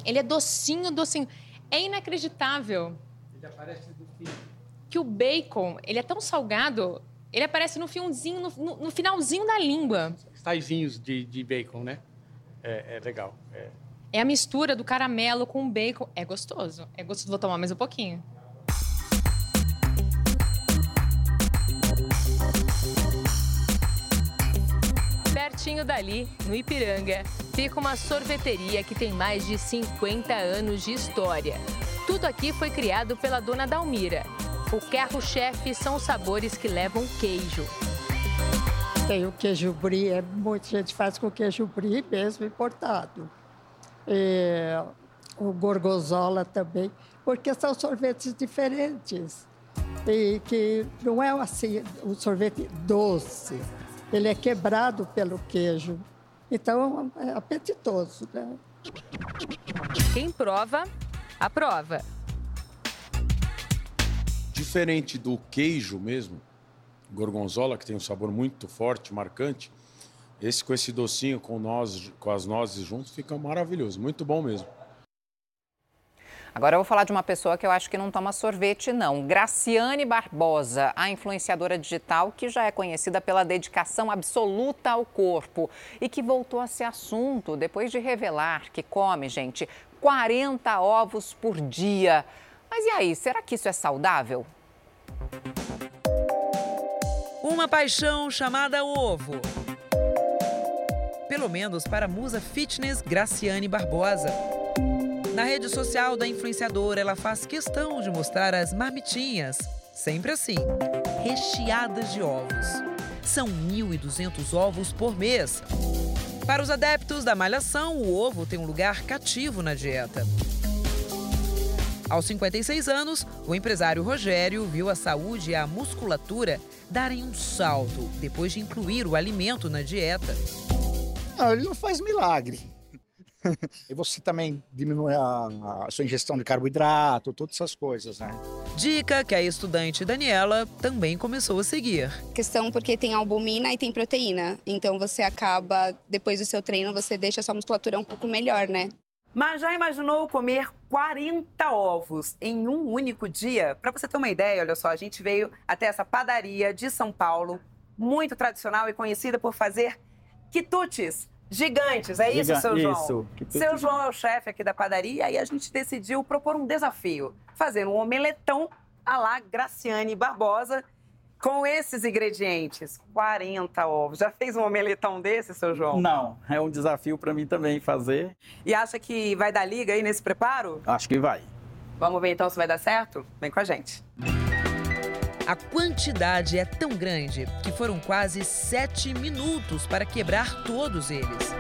Ele é docinho, docinho. É inacreditável. Ele aparece do fim. Que o bacon, ele é tão salgado, ele aparece no finzinho, no, no, no finalzinho da língua. Taizinhos de, de bacon, né? É, é legal. É. é a mistura do caramelo com o bacon. É gostoso. É gostoso. Vou tomar mais um pouquinho. Pertinho dali, no Ipiranga, fica uma sorveteria que tem mais de 50 anos de história. Tudo aqui foi criado pela dona Dalmira. O carro-chefe são os sabores que levam queijo. Tem o queijo brie, é, muita gente faz com queijo brie mesmo importado. E, o gorgonzola também, porque são sorvetes diferentes. E que não é assim um sorvete doce, ele é quebrado pelo queijo. Então é apetitoso, né? Quem prova, aprova. Diferente do queijo mesmo, gorgonzola, que tem um sabor muito forte, marcante, esse com esse docinho com, nozes, com as nozes juntos fica maravilhoso, muito bom mesmo. Agora eu vou falar de uma pessoa que eu acho que não toma sorvete, não. Graciane Barbosa, a influenciadora digital que já é conhecida pela dedicação absoluta ao corpo e que voltou a ser assunto depois de revelar que come, gente, 40 ovos por dia. Mas e aí, será que isso é saudável? Uma paixão chamada ovo. Pelo menos para a musa fitness Graciane Barbosa. Na rede social da influenciadora, ela faz questão de mostrar as marmitinhas, sempre assim, recheadas de ovos. São 1.200 ovos por mês. Para os adeptos da malhação, o ovo tem um lugar cativo na dieta. Aos 56 anos, o empresário Rogério viu a saúde e a musculatura darem um salto depois de incluir o alimento na dieta. Não, ele não faz milagre e você também diminui a, a, sua ingestão de carboidrato, todas essas coisas, né? Dica que a estudante Daniela também começou a seguir. Questão porque tem albumina e tem proteína. Então você acaba, depois do seu treino, você deixa a sua musculatura um pouco melhor, né? Mas já imaginou comer 40 ovos em um único dia? Para você ter uma ideia, olha só, a gente veio até essa padaria de São Paulo, muito tradicional e conhecida por fazer quitutes, gigantes, é isso, Giga seu João? Isso. Seu João é o chefe aqui da padaria e a gente decidiu propor um desafio, fazer um omeletão à la Graciane Barbosa com esses ingredientes. 40 ovos. Já fez um omeletão desse, seu João? Não, é um desafio para mim também fazer. E acha que vai dar liga aí nesse preparo? Acho que vai. Vamos ver então se vai dar certo? Vem com a gente. A quantidade é tão grande que foram quase sete minutos para quebrar todos eles.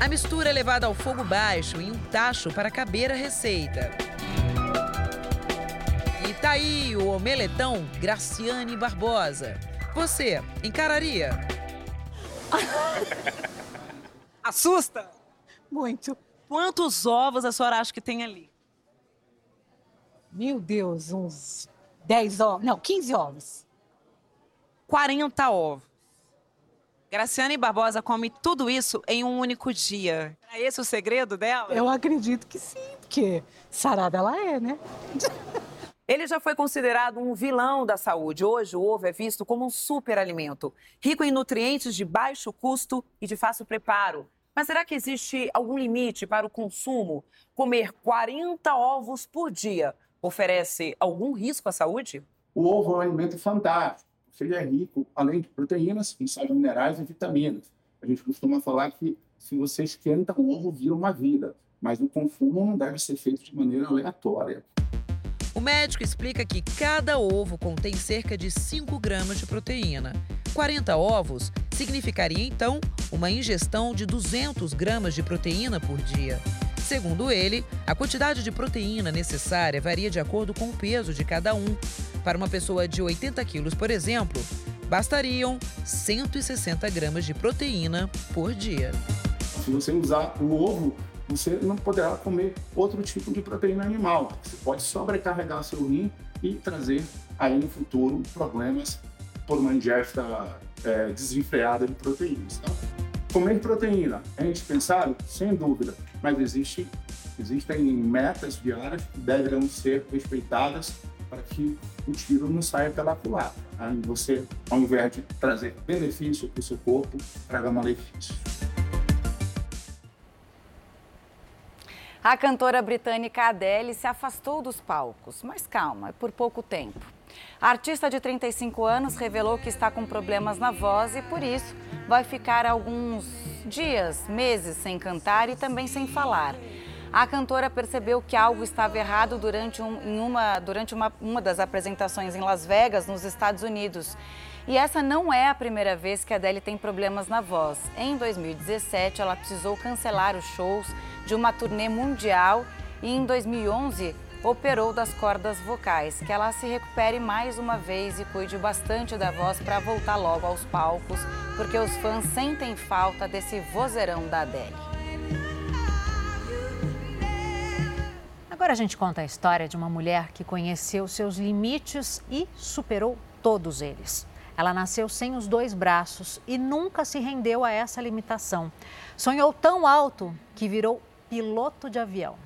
A mistura é levada ao fogo baixo em um tacho para caber a receita. E tá aí o omeletão Graciane Barbosa. Você encararia? Assusta? Muito. Quantos ovos a senhora acha que tem ali? Meu Deus, uns 10 ovos. Não, 15 ovos. 40 ovos. Graciane Barbosa come tudo isso em um único dia. É esse o segredo dela? Eu acredito que sim, porque sarada ela é, né? Ele já foi considerado um vilão da saúde. Hoje, o ovo é visto como um superalimento, rico em nutrientes de baixo custo e de fácil preparo. Mas será que existe algum limite para o consumo? Comer 40 ovos por dia oferece algum risco à saúde? O ovo é um alimento fantástico. Ele é rico, além de proteínas, em sais minerais e vitaminas. A gente costuma falar que se você esquenta o ovo, vira uma vida. Mas o consumo não deve ser feito de maneira aleatória. O médico explica que cada ovo contém cerca de 5 gramas de proteína. 40 ovos significaria então uma ingestão de 200 gramas de proteína por dia. Segundo ele, a quantidade de proteína necessária varia de acordo com o peso de cada um. Para uma pessoa de 80 quilos, por exemplo, bastariam 160 gramas de proteína por dia. Se você usar o ovo você não poderá comer outro tipo de proteína animal. Você pode sobrecarregar seu rim e trazer aí no futuro problemas por uma ingesta é, desenfreada de proteínas. Então, comer proteína é indispensável? Sem dúvida, mas existe, existem metas diárias que deverão ser respeitadas para que o tiro não saia pela culatra. Tá? Você, ao invés de trazer benefício para o seu corpo, traga malefício. A cantora britânica Adele se afastou dos palcos, mas calma, é por pouco tempo. A artista de 35 anos revelou que está com problemas na voz e, por isso, vai ficar alguns dias, meses sem cantar e também sem falar. A cantora percebeu que algo estava errado durante, um, em uma, durante uma, uma das apresentações em Las Vegas, nos Estados Unidos. E essa não é a primeira vez que a Adele tem problemas na voz. Em 2017, ela precisou cancelar os shows de uma turnê mundial e em 2011 operou das cordas vocais. Que ela se recupere mais uma vez e cuide bastante da voz para voltar logo aos palcos, porque os fãs sentem falta desse vozeirão da Adele. Agora a gente conta a história de uma mulher que conheceu seus limites e superou todos eles. Ela nasceu sem os dois braços e nunca se rendeu a essa limitação. Sonhou tão alto que virou piloto de avião.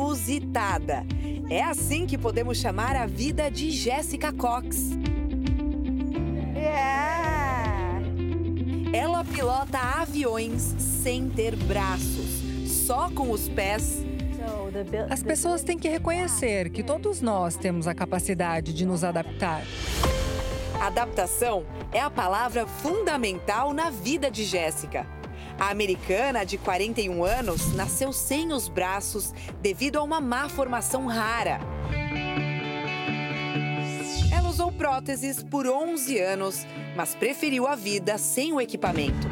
Inusitada. É assim que podemos chamar a vida de Jessica Cox. Yeah. Ela pilota aviões sem ter braços, só com os pés as pessoas têm que reconhecer que todos nós temos a capacidade de nos adaptar. Adaptação é a palavra fundamental na vida de Jéssica. A americana, de 41 anos, nasceu sem os braços devido a uma má formação rara. Ela usou próteses por 11 anos, mas preferiu a vida sem o equipamento.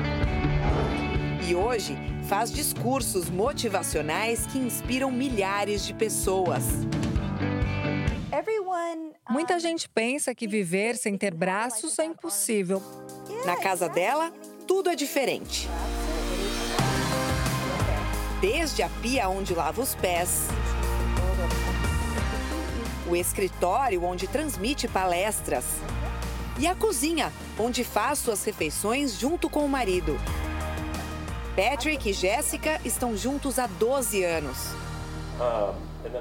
E hoje faz discursos motivacionais que inspiram milhares de pessoas. Muita gente pensa que viver sem ter braços é impossível. Na casa dela, tudo é diferente. Desde a pia onde lava os pés, o escritório onde transmite palestras e a cozinha, onde faz suas refeições junto com o marido. Patrick e Jéssica estão juntos há 12 anos.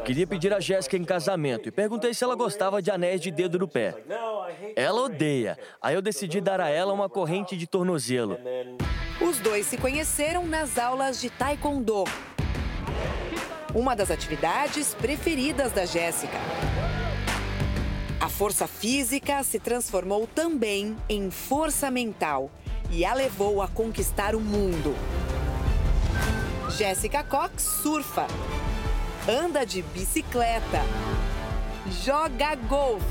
Queria pedir a Jéssica em casamento e perguntei se ela gostava de anéis de dedo no pé. Ela odeia. Aí eu decidi dar a ela uma corrente de tornozelo. Os dois se conheceram nas aulas de taekwondo. Uma das atividades preferidas da Jéssica. A força física se transformou também em força mental e a levou a conquistar o mundo. Jéssica Cox surfa, anda de bicicleta, joga golfe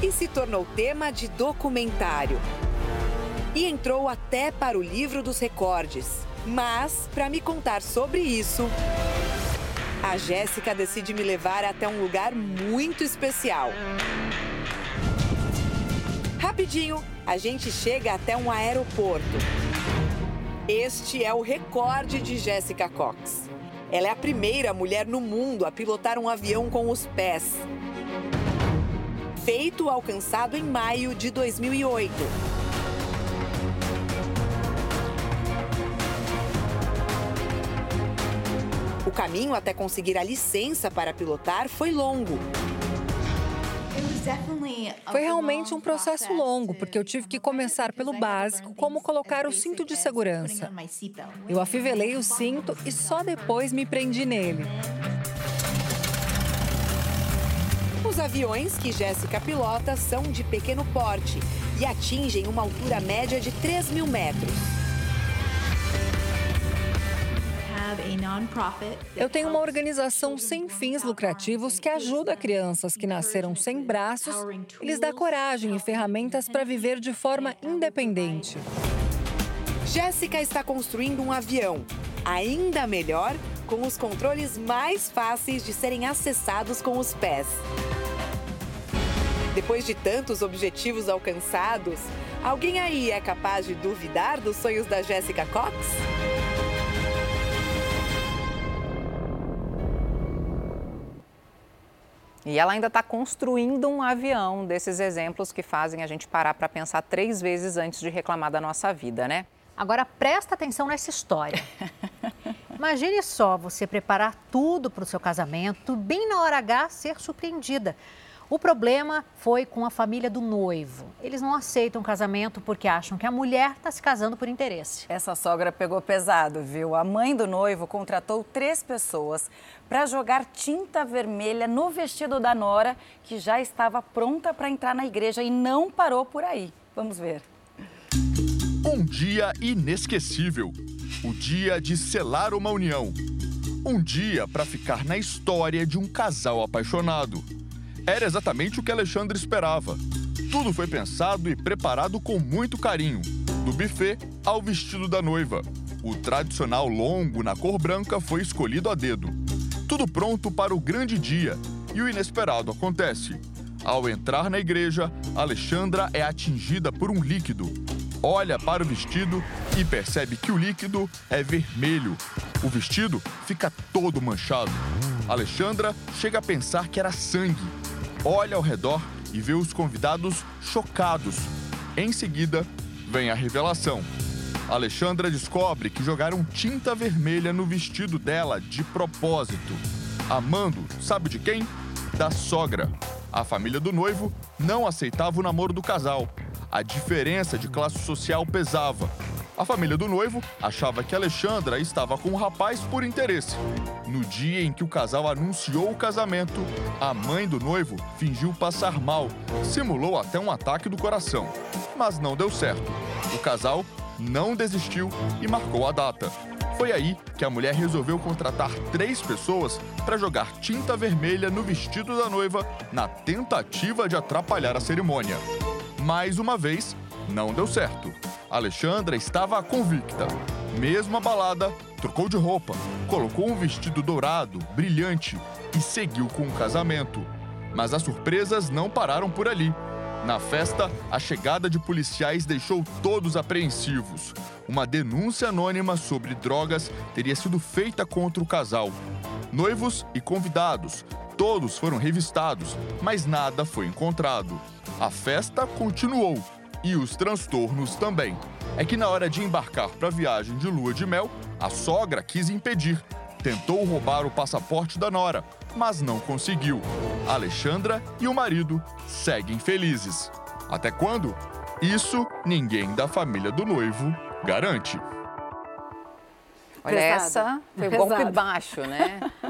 e se tornou tema de documentário. E entrou até para o livro dos recordes. Mas, para me contar sobre isso, a Jéssica decide me levar até um lugar muito especial. Rapidinho, a gente chega até um aeroporto. Este é o recorde de Jessica Cox. Ela é a primeira mulher no mundo a pilotar um avião com os pés. Feito alcançado em maio de 2008. Caminho até conseguir a licença para pilotar foi longo. Foi realmente um processo longo, porque eu tive que começar pelo básico, como colocar o cinto de segurança. Eu afivelei o cinto e só depois me prendi nele. Os aviões que Jéssica pilota são de pequeno porte e atingem uma altura média de 3 mil metros. Eu tenho uma organização sem fins lucrativos que ajuda crianças que nasceram sem braços e lhes dá coragem e ferramentas para viver de forma independente. Jéssica está construindo um avião, ainda melhor, com os controles mais fáceis de serem acessados com os pés. Depois de tantos objetivos alcançados, alguém aí é capaz de duvidar dos sonhos da Jéssica Cox? E ela ainda está construindo um avião desses exemplos que fazem a gente parar para pensar três vezes antes de reclamar da nossa vida, né? Agora presta atenção nessa história. Imagine só você preparar tudo para o seu casamento, bem na hora H ser surpreendida. O problema foi com a família do noivo. Eles não aceitam o casamento porque acham que a mulher está se casando por interesse. Essa sogra pegou pesado, viu? A mãe do noivo contratou três pessoas para jogar tinta vermelha no vestido da nora, que já estava pronta para entrar na igreja e não parou por aí. Vamos ver. Um dia inesquecível. O dia de selar uma união. Um dia para ficar na história de um casal apaixonado. Era exatamente o que Alexandre esperava. Tudo foi pensado e preparado com muito carinho, do buffet ao vestido da noiva. O tradicional longo na cor branca foi escolhido a dedo. Tudo pronto para o grande dia e o inesperado acontece. Ao entrar na igreja, Alexandra é atingida por um líquido. Olha para o vestido e percebe que o líquido é vermelho. O vestido fica todo manchado. Alexandra chega a pensar que era sangue olha ao redor e vê os convidados chocados. Em seguida, vem a revelação. Alexandra descobre que jogaram tinta vermelha no vestido dela de propósito. Amando, sabe de quem? Da sogra. A família do noivo não aceitava o namoro do casal. A diferença de classe social pesava. A família do noivo achava que Alexandra estava com o rapaz por interesse. No dia em que o casal anunciou o casamento, a mãe do noivo fingiu passar mal, simulou até um ataque do coração. Mas não deu certo. O casal não desistiu e marcou a data. Foi aí que a mulher resolveu contratar três pessoas para jogar tinta vermelha no vestido da noiva na tentativa de atrapalhar a cerimônia. Mais uma vez, não deu certo. Alexandra estava convicta. Mesmo abalada, trocou de roupa, colocou um vestido dourado, brilhante e seguiu com o casamento. Mas as surpresas não pararam por ali. Na festa, a chegada de policiais deixou todos apreensivos. Uma denúncia anônima sobre drogas teria sido feita contra o casal. Noivos e convidados, todos foram revistados, mas nada foi encontrado. A festa continuou e os transtornos também. É que na hora de embarcar para a viagem de lua de mel, a sogra quis impedir. Tentou roubar o passaporte da nora, mas não conseguiu. Alexandra e o marido seguem felizes. Até quando? Isso ninguém da família do noivo garante. Olha, essa foi Pesado. golpe baixo, né?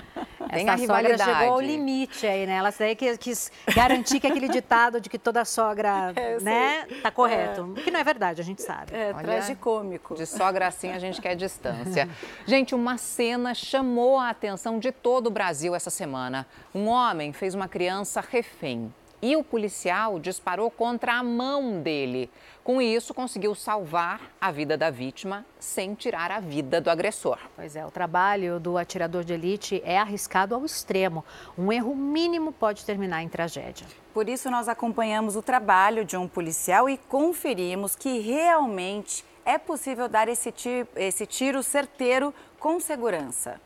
Tem Essa a sogra chegou ao limite aí, né? Ela daí quis garantir que aquele ditado de que toda sogra, é, né, tá correto. É. Que não é verdade, a gente sabe. É, Olha, tragicômico. De sogra assim a gente quer distância. gente, uma cena chamou a atenção de todo o Brasil essa semana. Um homem fez uma criança refém e o policial disparou contra a mão dele. Com isso, conseguiu salvar a vida da vítima sem tirar a vida do agressor. Pois é, o trabalho do atirador de elite é arriscado ao extremo. Um erro mínimo pode terminar em tragédia. Por isso, nós acompanhamos o trabalho de um policial e conferimos que realmente é possível dar esse tiro, esse tiro certeiro com segurança.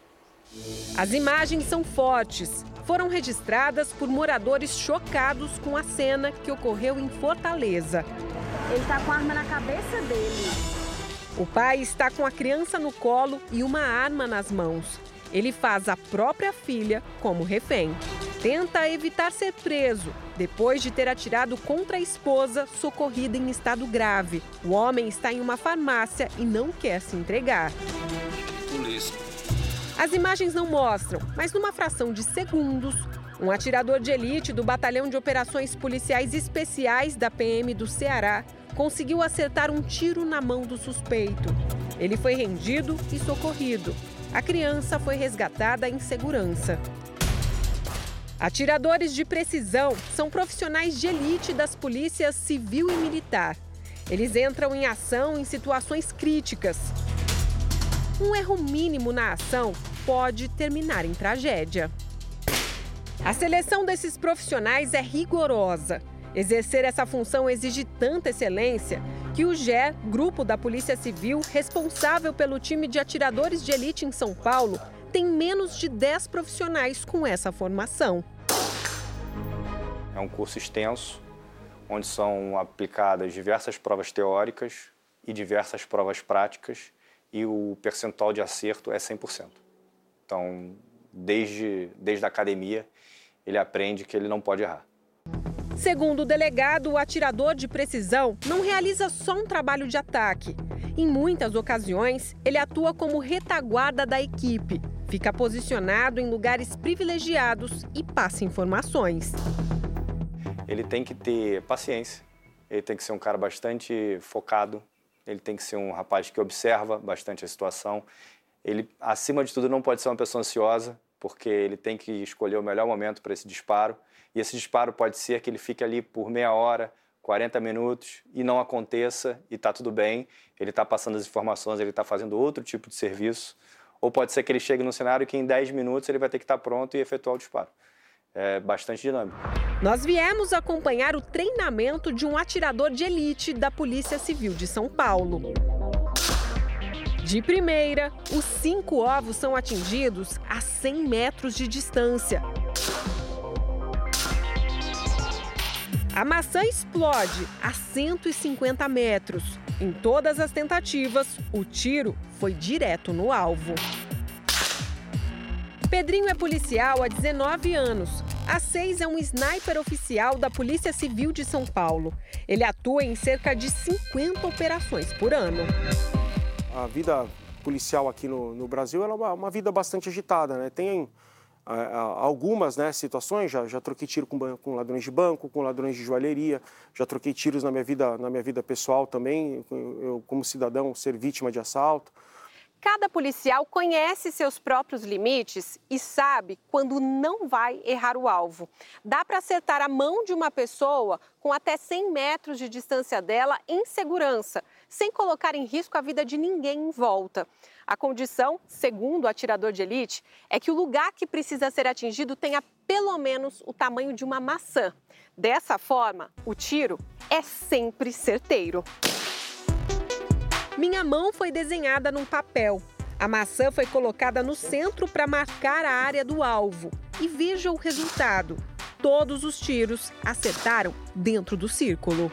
As imagens são fortes. Foram registradas por moradores chocados com a cena que ocorreu em Fortaleza. Ele está com a arma na cabeça dele. O pai está com a criança no colo e uma arma nas mãos. ele faz a própria filha como refém. Tenta evitar ser preso depois de ter atirado contra a esposa, socorrida em estado grave. O homem está em uma farmácia e não quer se entregar. Polícia. As imagens não mostram, mas numa fração de segundos, um atirador de elite do Batalhão de Operações Policiais Especiais da PM do Ceará conseguiu acertar um tiro na mão do suspeito. Ele foi rendido e socorrido. A criança foi resgatada em segurança. Atiradores de precisão são profissionais de elite das polícias civil e militar. Eles entram em ação em situações críticas. Um erro mínimo na ação pode terminar em tragédia. A seleção desses profissionais é rigorosa. Exercer essa função exige tanta excelência que o GE, grupo da Polícia Civil responsável pelo time de atiradores de elite em São Paulo, tem menos de 10 profissionais com essa formação. É um curso extenso, onde são aplicadas diversas provas teóricas e diversas provas práticas, e o percentual de acerto é 100%. Então, desde, desde a academia, ele aprende que ele não pode errar. Segundo o delegado, o atirador de precisão não realiza só um trabalho de ataque. Em muitas ocasiões, ele atua como retaguarda da equipe, fica posicionado em lugares privilegiados e passa informações. Ele tem que ter paciência, ele tem que ser um cara bastante focado, ele tem que ser um rapaz que observa bastante a situação. Ele, acima de tudo, não pode ser uma pessoa ansiosa, porque ele tem que escolher o melhor momento para esse disparo. E esse disparo pode ser que ele fique ali por meia hora, 40 minutos e não aconteça e está tudo bem, ele está passando as informações, ele está fazendo outro tipo de serviço. Ou pode ser que ele chegue no cenário que em 10 minutos ele vai ter que estar tá pronto e efetuar o disparo. É bastante dinâmico. Nós viemos acompanhar o treinamento de um atirador de elite da Polícia Civil de São Paulo. De primeira, os cinco ovos são atingidos a 100 metros de distância. A maçã explode a 150 metros. Em todas as tentativas, o tiro foi direto no alvo. Pedrinho é policial há 19 anos. Há seis é um sniper oficial da Polícia Civil de São Paulo. Ele atua em cerca de 50 operações por ano a vida policial aqui no, no Brasil é uma, uma, vida bastante agitada, né? Tem algumas né, situações, já, já troquei tiro com, com, ladrões de banco, com ladrões de joalheria, já troquei tiros na minha vida, na minha vida pessoal também, eu como cidadão ser vítima de assalto. Cada policial conhece seus próprios limites e sabe quando não vai errar o alvo. Dá para acertar a mão de uma pessoa com até 100 metros de distância dela em segurança, sem colocar em risco a vida de ninguém em volta. A condição, segundo o atirador de elite, é que o lugar que precisa ser atingido tenha pelo menos o tamanho de uma maçã. Dessa forma, o tiro é sempre certeiro. Minha mão foi desenhada num papel. A maçã foi colocada no centro para marcar a área do alvo. E veja o resultado. Todos os tiros acertaram dentro do círculo.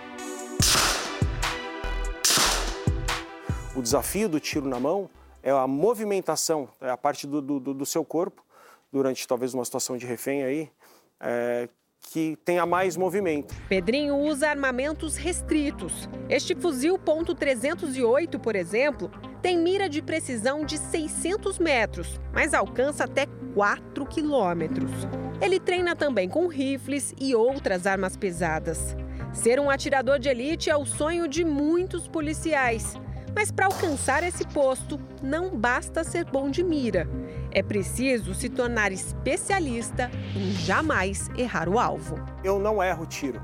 O desafio do tiro na mão é a movimentação, é a parte do, do, do seu corpo, durante talvez uma situação de refém aí, é, que tenha mais movimento. Pedrinho usa armamentos restritos. Este fuzil .308, por exemplo, tem mira de precisão de 600 metros, mas alcança até 4 quilômetros. Ele treina também com rifles e outras armas pesadas. Ser um atirador de elite é o sonho de muitos policiais. Mas para alcançar esse posto, não basta ser bom de mira. É preciso se tornar especialista em jamais errar o alvo. Eu não erro tiro.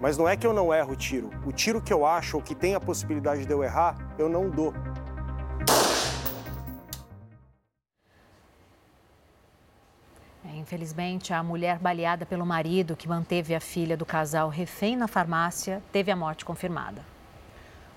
Mas não é que eu não erro o tiro. O tiro que eu acho ou que tem a possibilidade de eu errar, eu não dou. É, infelizmente, a mulher baleada pelo marido que manteve a filha do casal refém na farmácia teve a morte confirmada.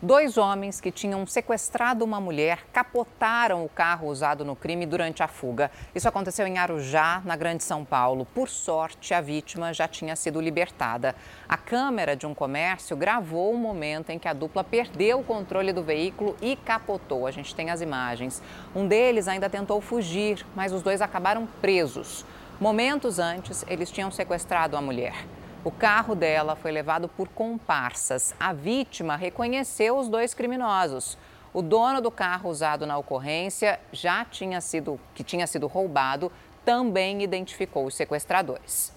Dois homens que tinham sequestrado uma mulher capotaram o carro usado no crime durante a fuga. Isso aconteceu em Arujá, na Grande São Paulo. Por sorte, a vítima já tinha sido libertada. A câmera de um comércio gravou o momento em que a dupla perdeu o controle do veículo e capotou. A gente tem as imagens. Um deles ainda tentou fugir, mas os dois acabaram presos. Momentos antes, eles tinham sequestrado a mulher. O carro dela foi levado por comparsas. A vítima reconheceu os dois criminosos. O dono do carro usado na ocorrência, já tinha sido, que tinha sido roubado, também identificou os sequestradores.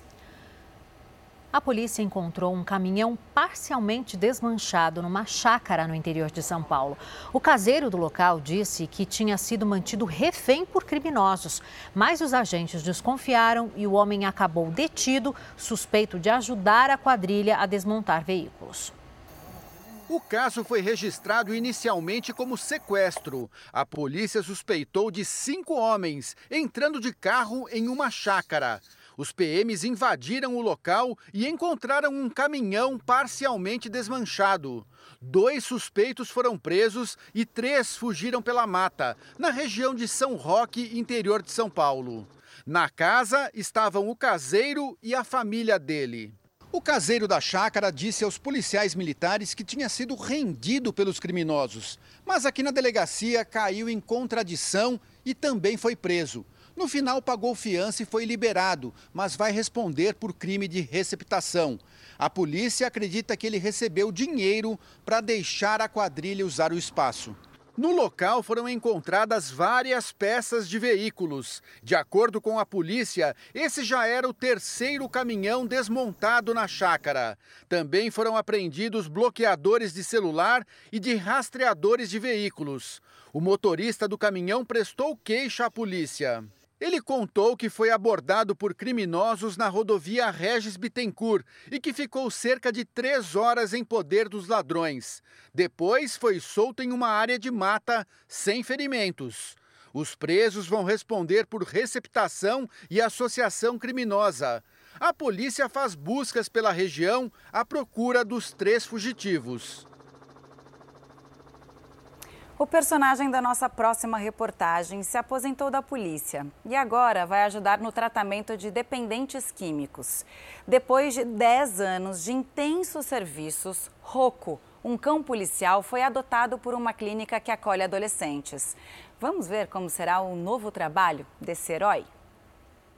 A polícia encontrou um caminhão parcialmente desmanchado numa chácara no interior de São Paulo. O caseiro do local disse que tinha sido mantido refém por criminosos, mas os agentes desconfiaram e o homem acabou detido, suspeito de ajudar a quadrilha a desmontar veículos. O caso foi registrado inicialmente como sequestro. A polícia suspeitou de cinco homens entrando de carro em uma chácara. Os PMs invadiram o local e encontraram um caminhão parcialmente desmanchado. Dois suspeitos foram presos e três fugiram pela mata, na região de São Roque, interior de São Paulo. Na casa estavam o caseiro e a família dele. O caseiro da chácara disse aos policiais militares que tinha sido rendido pelos criminosos, mas aqui na delegacia caiu em contradição e também foi preso. No final, pagou fiança e foi liberado, mas vai responder por crime de receptação. A polícia acredita que ele recebeu dinheiro para deixar a quadrilha usar o espaço. No local foram encontradas várias peças de veículos. De acordo com a polícia, esse já era o terceiro caminhão desmontado na chácara. Também foram apreendidos bloqueadores de celular e de rastreadores de veículos. O motorista do caminhão prestou queixa à polícia. Ele contou que foi abordado por criminosos na rodovia Regis Bittencourt e que ficou cerca de três horas em poder dos ladrões. Depois foi solto em uma área de mata, sem ferimentos. Os presos vão responder por receptação e associação criminosa. A polícia faz buscas pela região à procura dos três fugitivos. O personagem da nossa próxima reportagem se aposentou da polícia e agora vai ajudar no tratamento de dependentes químicos. Depois de 10 anos de intensos serviços, Rocco, um cão policial, foi adotado por uma clínica que acolhe adolescentes. Vamos ver como será o novo trabalho desse herói?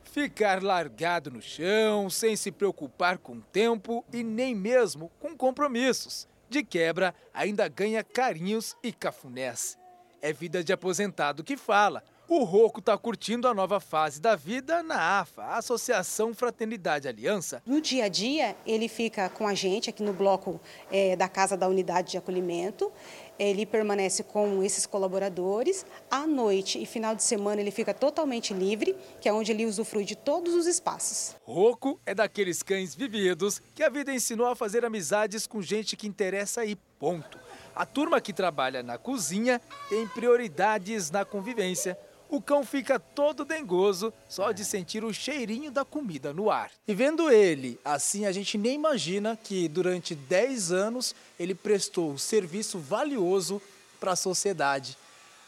Ficar largado no chão, sem se preocupar com o tempo e nem mesmo com compromissos. De quebra, ainda ganha carinhos e cafunés. É vida de aposentado que fala. O Roco está curtindo a nova fase da vida na AFA, Associação Fraternidade Aliança. No dia a dia, ele fica com a gente aqui no bloco é, da Casa da Unidade de Acolhimento ele permanece com esses colaboradores. À noite e final de semana ele fica totalmente livre, que é onde ele usufrui de todos os espaços. Roco é daqueles cães vividos que a vida ensinou a fazer amizades com gente que interessa e ponto. A turma que trabalha na cozinha tem prioridades na convivência o cão fica todo dengoso só de sentir o cheirinho da comida no ar. E vendo ele, assim a gente nem imagina que durante 10 anos ele prestou um serviço valioso para a sociedade.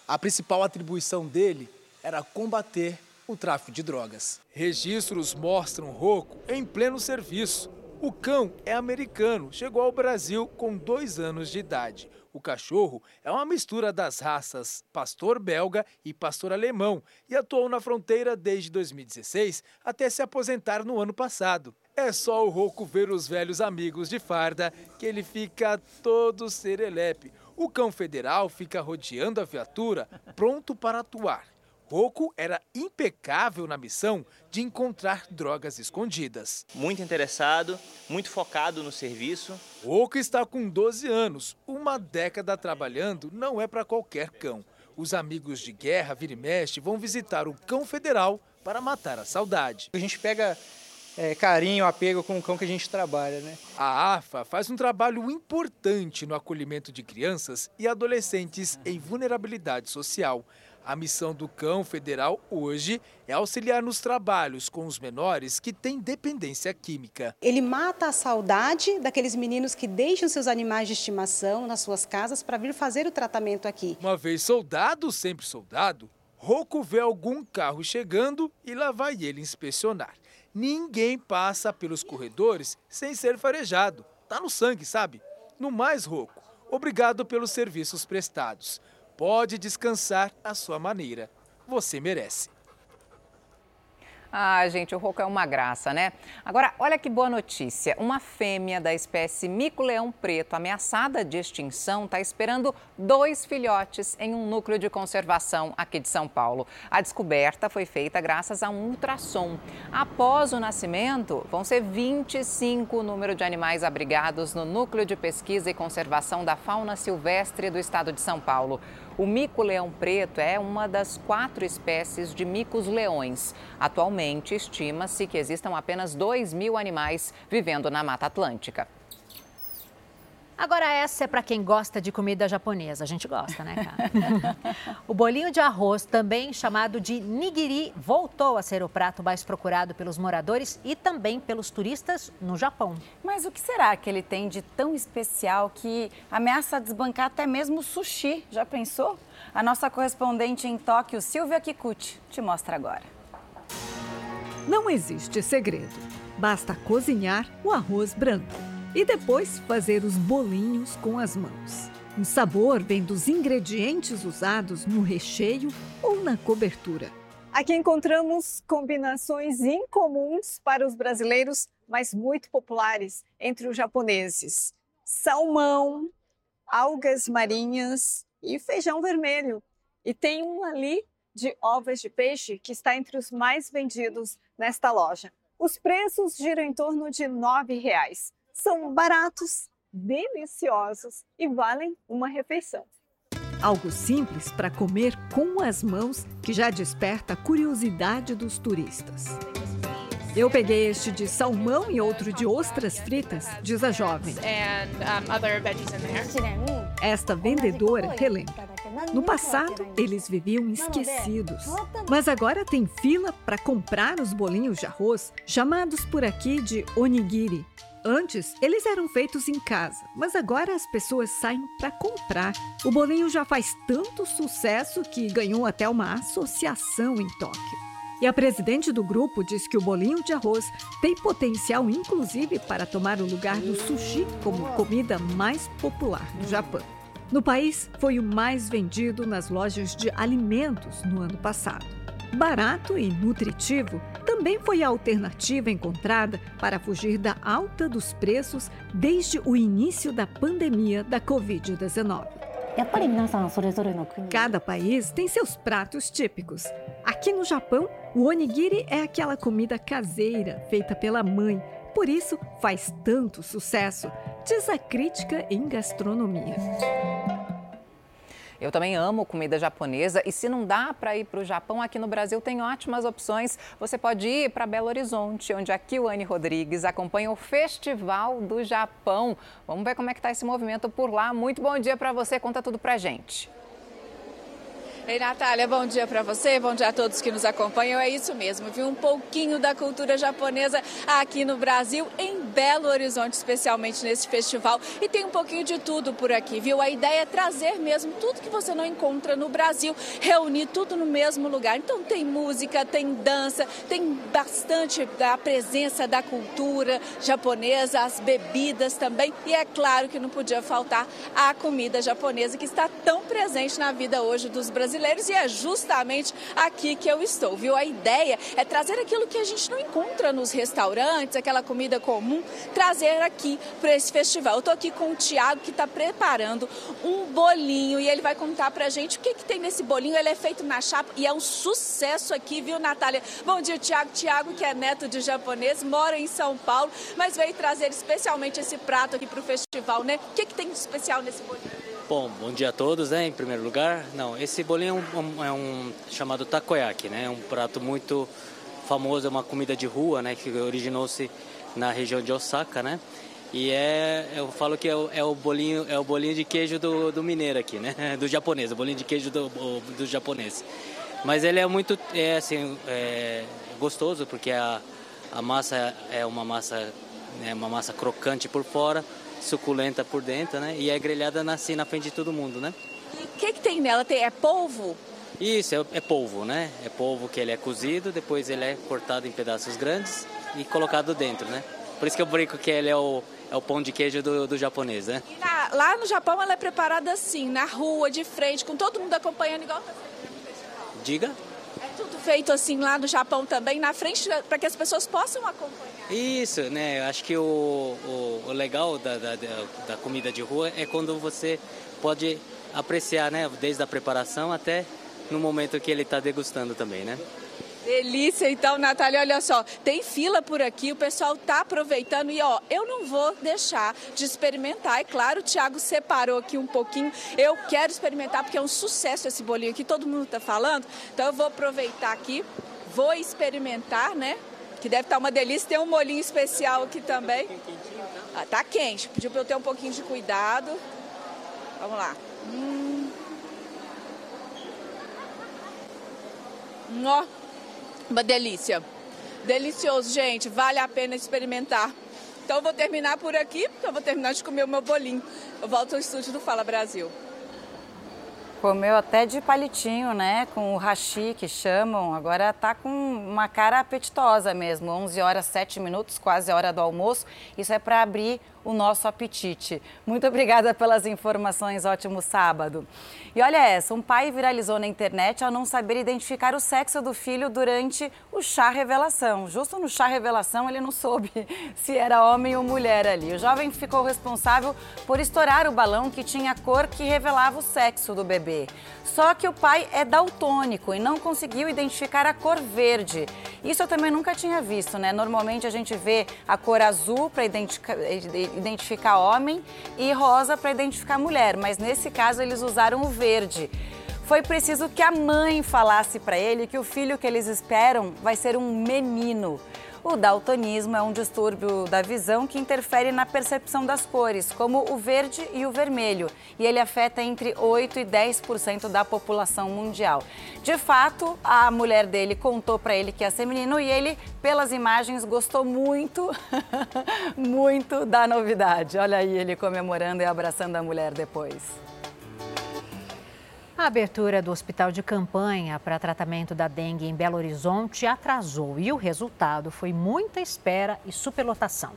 A principal atribuição dele era combater o tráfico de drogas. Registros mostram Rocco em pleno serviço. O cão é americano, chegou ao Brasil com dois anos de idade. O cachorro é uma mistura das raças pastor belga e pastor alemão e atuou na fronteira desde 2016 até se aposentar no ano passado. É só o Roco ver os velhos amigos de farda que ele fica todo serelepe. O cão federal fica rodeando a viatura, pronto para atuar. Rocco era impecável na missão de encontrar drogas escondidas. Muito interessado, muito focado no serviço. Rocco está com 12 anos. Uma década trabalhando não é para qualquer cão. Os amigos de guerra, vira e mexe, vão visitar o cão federal para matar a saudade. A gente pega é, carinho, apego com o cão que a gente trabalha, né? A AFA faz um trabalho importante no acolhimento de crianças e adolescentes em vulnerabilidade social. A missão do cão federal hoje é auxiliar nos trabalhos com os menores que têm dependência química. Ele mata a saudade daqueles meninos que deixam seus animais de estimação nas suas casas para vir fazer o tratamento aqui. Uma vez soldado, sempre soldado, Rocco vê algum carro chegando e lá vai ele inspecionar. Ninguém passa pelos corredores sem ser farejado. Tá no sangue, sabe? No mais, Rocco, obrigado pelos serviços prestados. Pode descansar à sua maneira. Você merece. Ah, gente, o rouco é uma graça, né? Agora, olha que boa notícia. Uma fêmea da espécie mico-leão preto, ameaçada de extinção, está esperando dois filhotes em um núcleo de conservação aqui de São Paulo. A descoberta foi feita graças a um ultrassom. Após o nascimento, vão ser 25 o número de animais abrigados no Núcleo de Pesquisa e Conservação da Fauna Silvestre do estado de São Paulo. O mico-leão preto é uma das quatro espécies de micos-leões. Atualmente, estima-se que existam apenas 2 mil animais vivendo na Mata Atlântica. Agora essa é para quem gosta de comida japonesa. A gente gosta, né, cara? o bolinho de arroz, também chamado de nigiri, voltou a ser o prato mais procurado pelos moradores e também pelos turistas no Japão. Mas o que será que ele tem de tão especial que ameaça desbancar até mesmo o sushi? Já pensou? A nossa correspondente em Tóquio, Silvia Kikuchi, te mostra agora. Não existe segredo. Basta cozinhar o arroz branco e depois fazer os bolinhos com as mãos. O sabor vem dos ingredientes usados no recheio ou na cobertura. Aqui encontramos combinações incomuns para os brasileiros, mas muito populares entre os japoneses: salmão, algas marinhas e feijão vermelho. E tem um ali de ovas de peixe que está entre os mais vendidos nesta loja. Os preços giram em torno de R$ 9,00 são baratos, deliciosos e valem uma refeição. Algo simples para comer com as mãos que já desperta a curiosidade dos turistas. Eu peguei este de salmão e outro de ostras fritas, diz a jovem. Esta vendedora relembra. No passado, eles viviam esquecidos. Mas agora tem fila para comprar os bolinhos de arroz, chamados por aqui de onigiri. Antes, eles eram feitos em casa, mas agora as pessoas saem para comprar. O bolinho já faz tanto sucesso que ganhou até uma associação em Tóquio. E a presidente do grupo diz que o bolinho de arroz tem potencial, inclusive, para tomar o lugar do sushi como comida mais popular do Japão. No país, foi o mais vendido nas lojas de alimentos no ano passado. Barato e nutritivo, também foi a alternativa encontrada para fugir da alta dos preços desde o início da pandemia da Covid-19. Cada país tem seus pratos típicos. Aqui no Japão, o onigiri é aquela comida caseira feita pela mãe, por isso faz tanto sucesso, diz a crítica em gastronomia. Eu também amo comida japonesa e se não dá para ir para o Japão, aqui no Brasil tem ótimas opções. Você pode ir para Belo Horizonte, onde a Kiwane Rodrigues acompanha o Festival do Japão. Vamos ver como é que está esse movimento por lá. Muito bom dia para você, conta tudo para gente. Ei, Natália, bom dia para você, bom dia a todos que nos acompanham. É isso mesmo, viu um pouquinho da cultura japonesa aqui no Brasil, em Belo Horizonte, especialmente nesse festival. E tem um pouquinho de tudo por aqui, viu? A ideia é trazer mesmo tudo que você não encontra no Brasil, reunir tudo no mesmo lugar. Então tem música, tem dança, tem bastante da presença da cultura japonesa, as bebidas também. E é claro que não podia faltar a comida japonesa que está tão presente na vida hoje dos brasileiros brasileiros e é justamente aqui que eu estou, viu? A ideia é trazer aquilo que a gente não encontra nos restaurantes, aquela comida comum, trazer aqui para esse festival. Eu estou aqui com o Tiago que está preparando um bolinho e ele vai contar para a gente o que, que tem nesse bolinho. Ele é feito na chapa e é um sucesso aqui, viu, Natália? Bom dia, Tiago. Tiago, que é neto de japonês, mora em São Paulo, mas veio trazer especialmente esse prato aqui para o festival, né? O que, que tem de especial nesse bolinho? Bom, bom dia a todos, né? Em primeiro lugar, não, esse bolinho é um, é um chamado takoyaki, né? É um prato muito famoso, é uma comida de rua, né? Que originou-se na região de Osaka, né? E é, eu falo que é o, é o bolinho, é o bolinho de queijo do, do mineiro aqui, né? Do japonês, o bolinho de queijo do, do japonês. Mas ele é muito, é assim, é gostoso porque a, a massa é uma massa, é uma massa crocante por fora, suculenta por dentro, né? E é grelhada assim na frente de todo mundo, né? E o que, que tem nela? Tem, é polvo? Isso, é, é polvo, né? É polvo que ele é cozido, depois ele é cortado em pedaços grandes e colocado dentro, né? Por isso que eu brinco que ele é o, é o pão de queijo do, do japonês, né? Na, lá no Japão ela é preparada assim, na rua, de frente, com todo mundo acompanhando igual tá Diga? É tudo feito assim lá no Japão também, na frente, para que as pessoas possam acompanhar. Isso, né? Eu acho que o, o, o legal da, da, da comida de rua é quando você pode apreciar, né? Desde a preparação até no momento que ele está degustando também, né? Delícia, então, Natália, olha só, tem fila por aqui, o pessoal está aproveitando e, ó, eu não vou deixar de experimentar. É claro, o Thiago separou aqui um pouquinho, eu quero experimentar porque é um sucesso esse bolinho aqui, todo mundo está falando, então eu vou aproveitar aqui, vou experimentar, né? Que deve estar tá uma delícia, tem um molinho especial aqui também. Ah, tá quente, pediu para eu ter um pouquinho de cuidado. Vamos lá. Hum. Uma delícia. Delicioso, gente. Vale a pena experimentar. Então eu vou terminar por aqui, porque eu vou terminar de comer o meu bolinho. Eu volto ao estúdio do Fala Brasil. Comeu até de palitinho, né? Com o hashi que chamam. Agora tá com uma cara apetitosa mesmo. 11 horas 7 minutos, quase a hora do almoço. Isso é para abrir o nosso apetite. Muito obrigada pelas informações, ótimo sábado. E olha essa, um pai viralizou na internet ao não saber identificar o sexo do filho durante o chá revelação. Justo no chá revelação ele não soube se era homem ou mulher ali. O jovem ficou responsável por estourar o balão que tinha a cor que revelava o sexo do bebê. Só que o pai é daltônico e não conseguiu identificar a cor verde. Isso eu também nunca tinha visto, né? Normalmente a gente vê a cor azul para identificar identificar homem e rosa para identificar mulher, mas nesse caso eles usaram o verde. Foi preciso que a mãe falasse para ele que o filho que eles esperam vai ser um menino. O daltonismo é um distúrbio da visão que interfere na percepção das cores, como o verde e o vermelho, e ele afeta entre 8 e 10% da população mundial. De fato, a mulher dele contou para ele que ia ser menino e ele, pelas imagens, gostou muito, muito da novidade. Olha aí ele comemorando e abraçando a mulher depois. A abertura do hospital de campanha para tratamento da dengue em Belo Horizonte atrasou e o resultado foi muita espera e superlotação.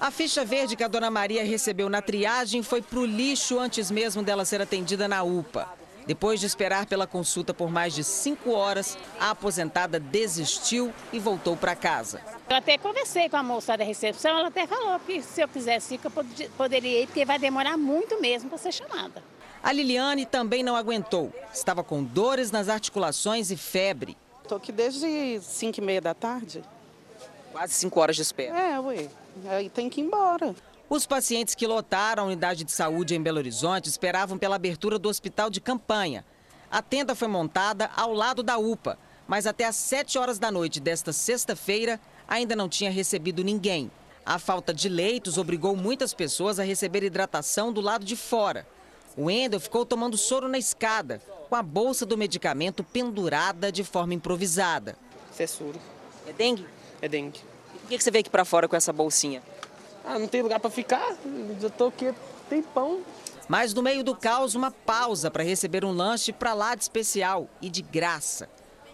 A ficha verde que a dona Maria recebeu na triagem foi para o lixo antes mesmo dela ser atendida na UPA. Depois de esperar pela consulta por mais de cinco horas, a aposentada desistiu e voltou para casa. Eu até conversei com a moça da recepção, ela até falou que se eu quisesse ir, que eu poderia ir, porque vai demorar muito mesmo para ser chamada. A Liliane também não aguentou. Estava com dores nas articulações e febre. Estou aqui desde 5 e meia da tarde. Quase 5 horas de espera. É, ué. Aí tem que ir embora. Os pacientes que lotaram a unidade de saúde em Belo Horizonte esperavam pela abertura do hospital de campanha. A tenda foi montada ao lado da UPA, mas até às 7 horas da noite desta sexta-feira ainda não tinha recebido ninguém. A falta de leitos obrigou muitas pessoas a receber hidratação do lado de fora. O Wendel ficou tomando soro na escada, com a bolsa do medicamento pendurada de forma improvisada. Isso é soro. É dengue? É dengue. E por que você veio aqui para fora com essa bolsinha? Ah, não tem lugar para ficar. Já tô aqui tem pão. Mas no meio do caos, uma pausa para receber um lanche para lá de especial e de graça.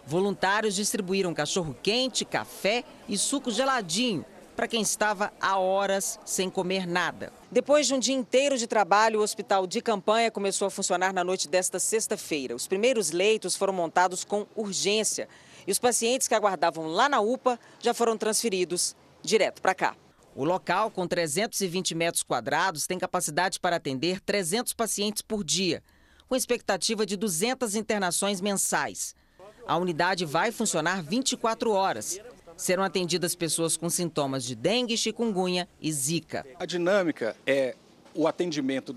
Voluntários distribuíram cachorro quente, café e suco geladinho para quem estava há horas sem comer nada. Depois de um dia inteiro de trabalho, o hospital de campanha começou a funcionar na noite desta sexta-feira. Os primeiros leitos foram montados com urgência e os pacientes que aguardavam lá na UPA já foram transferidos direto para cá. O local, com 320 metros quadrados, tem capacidade para atender 300 pacientes por dia, com expectativa de 200 internações mensais. A unidade vai funcionar 24 horas serão atendidas pessoas com sintomas de dengue, chikungunya e zika. A dinâmica é o atendimento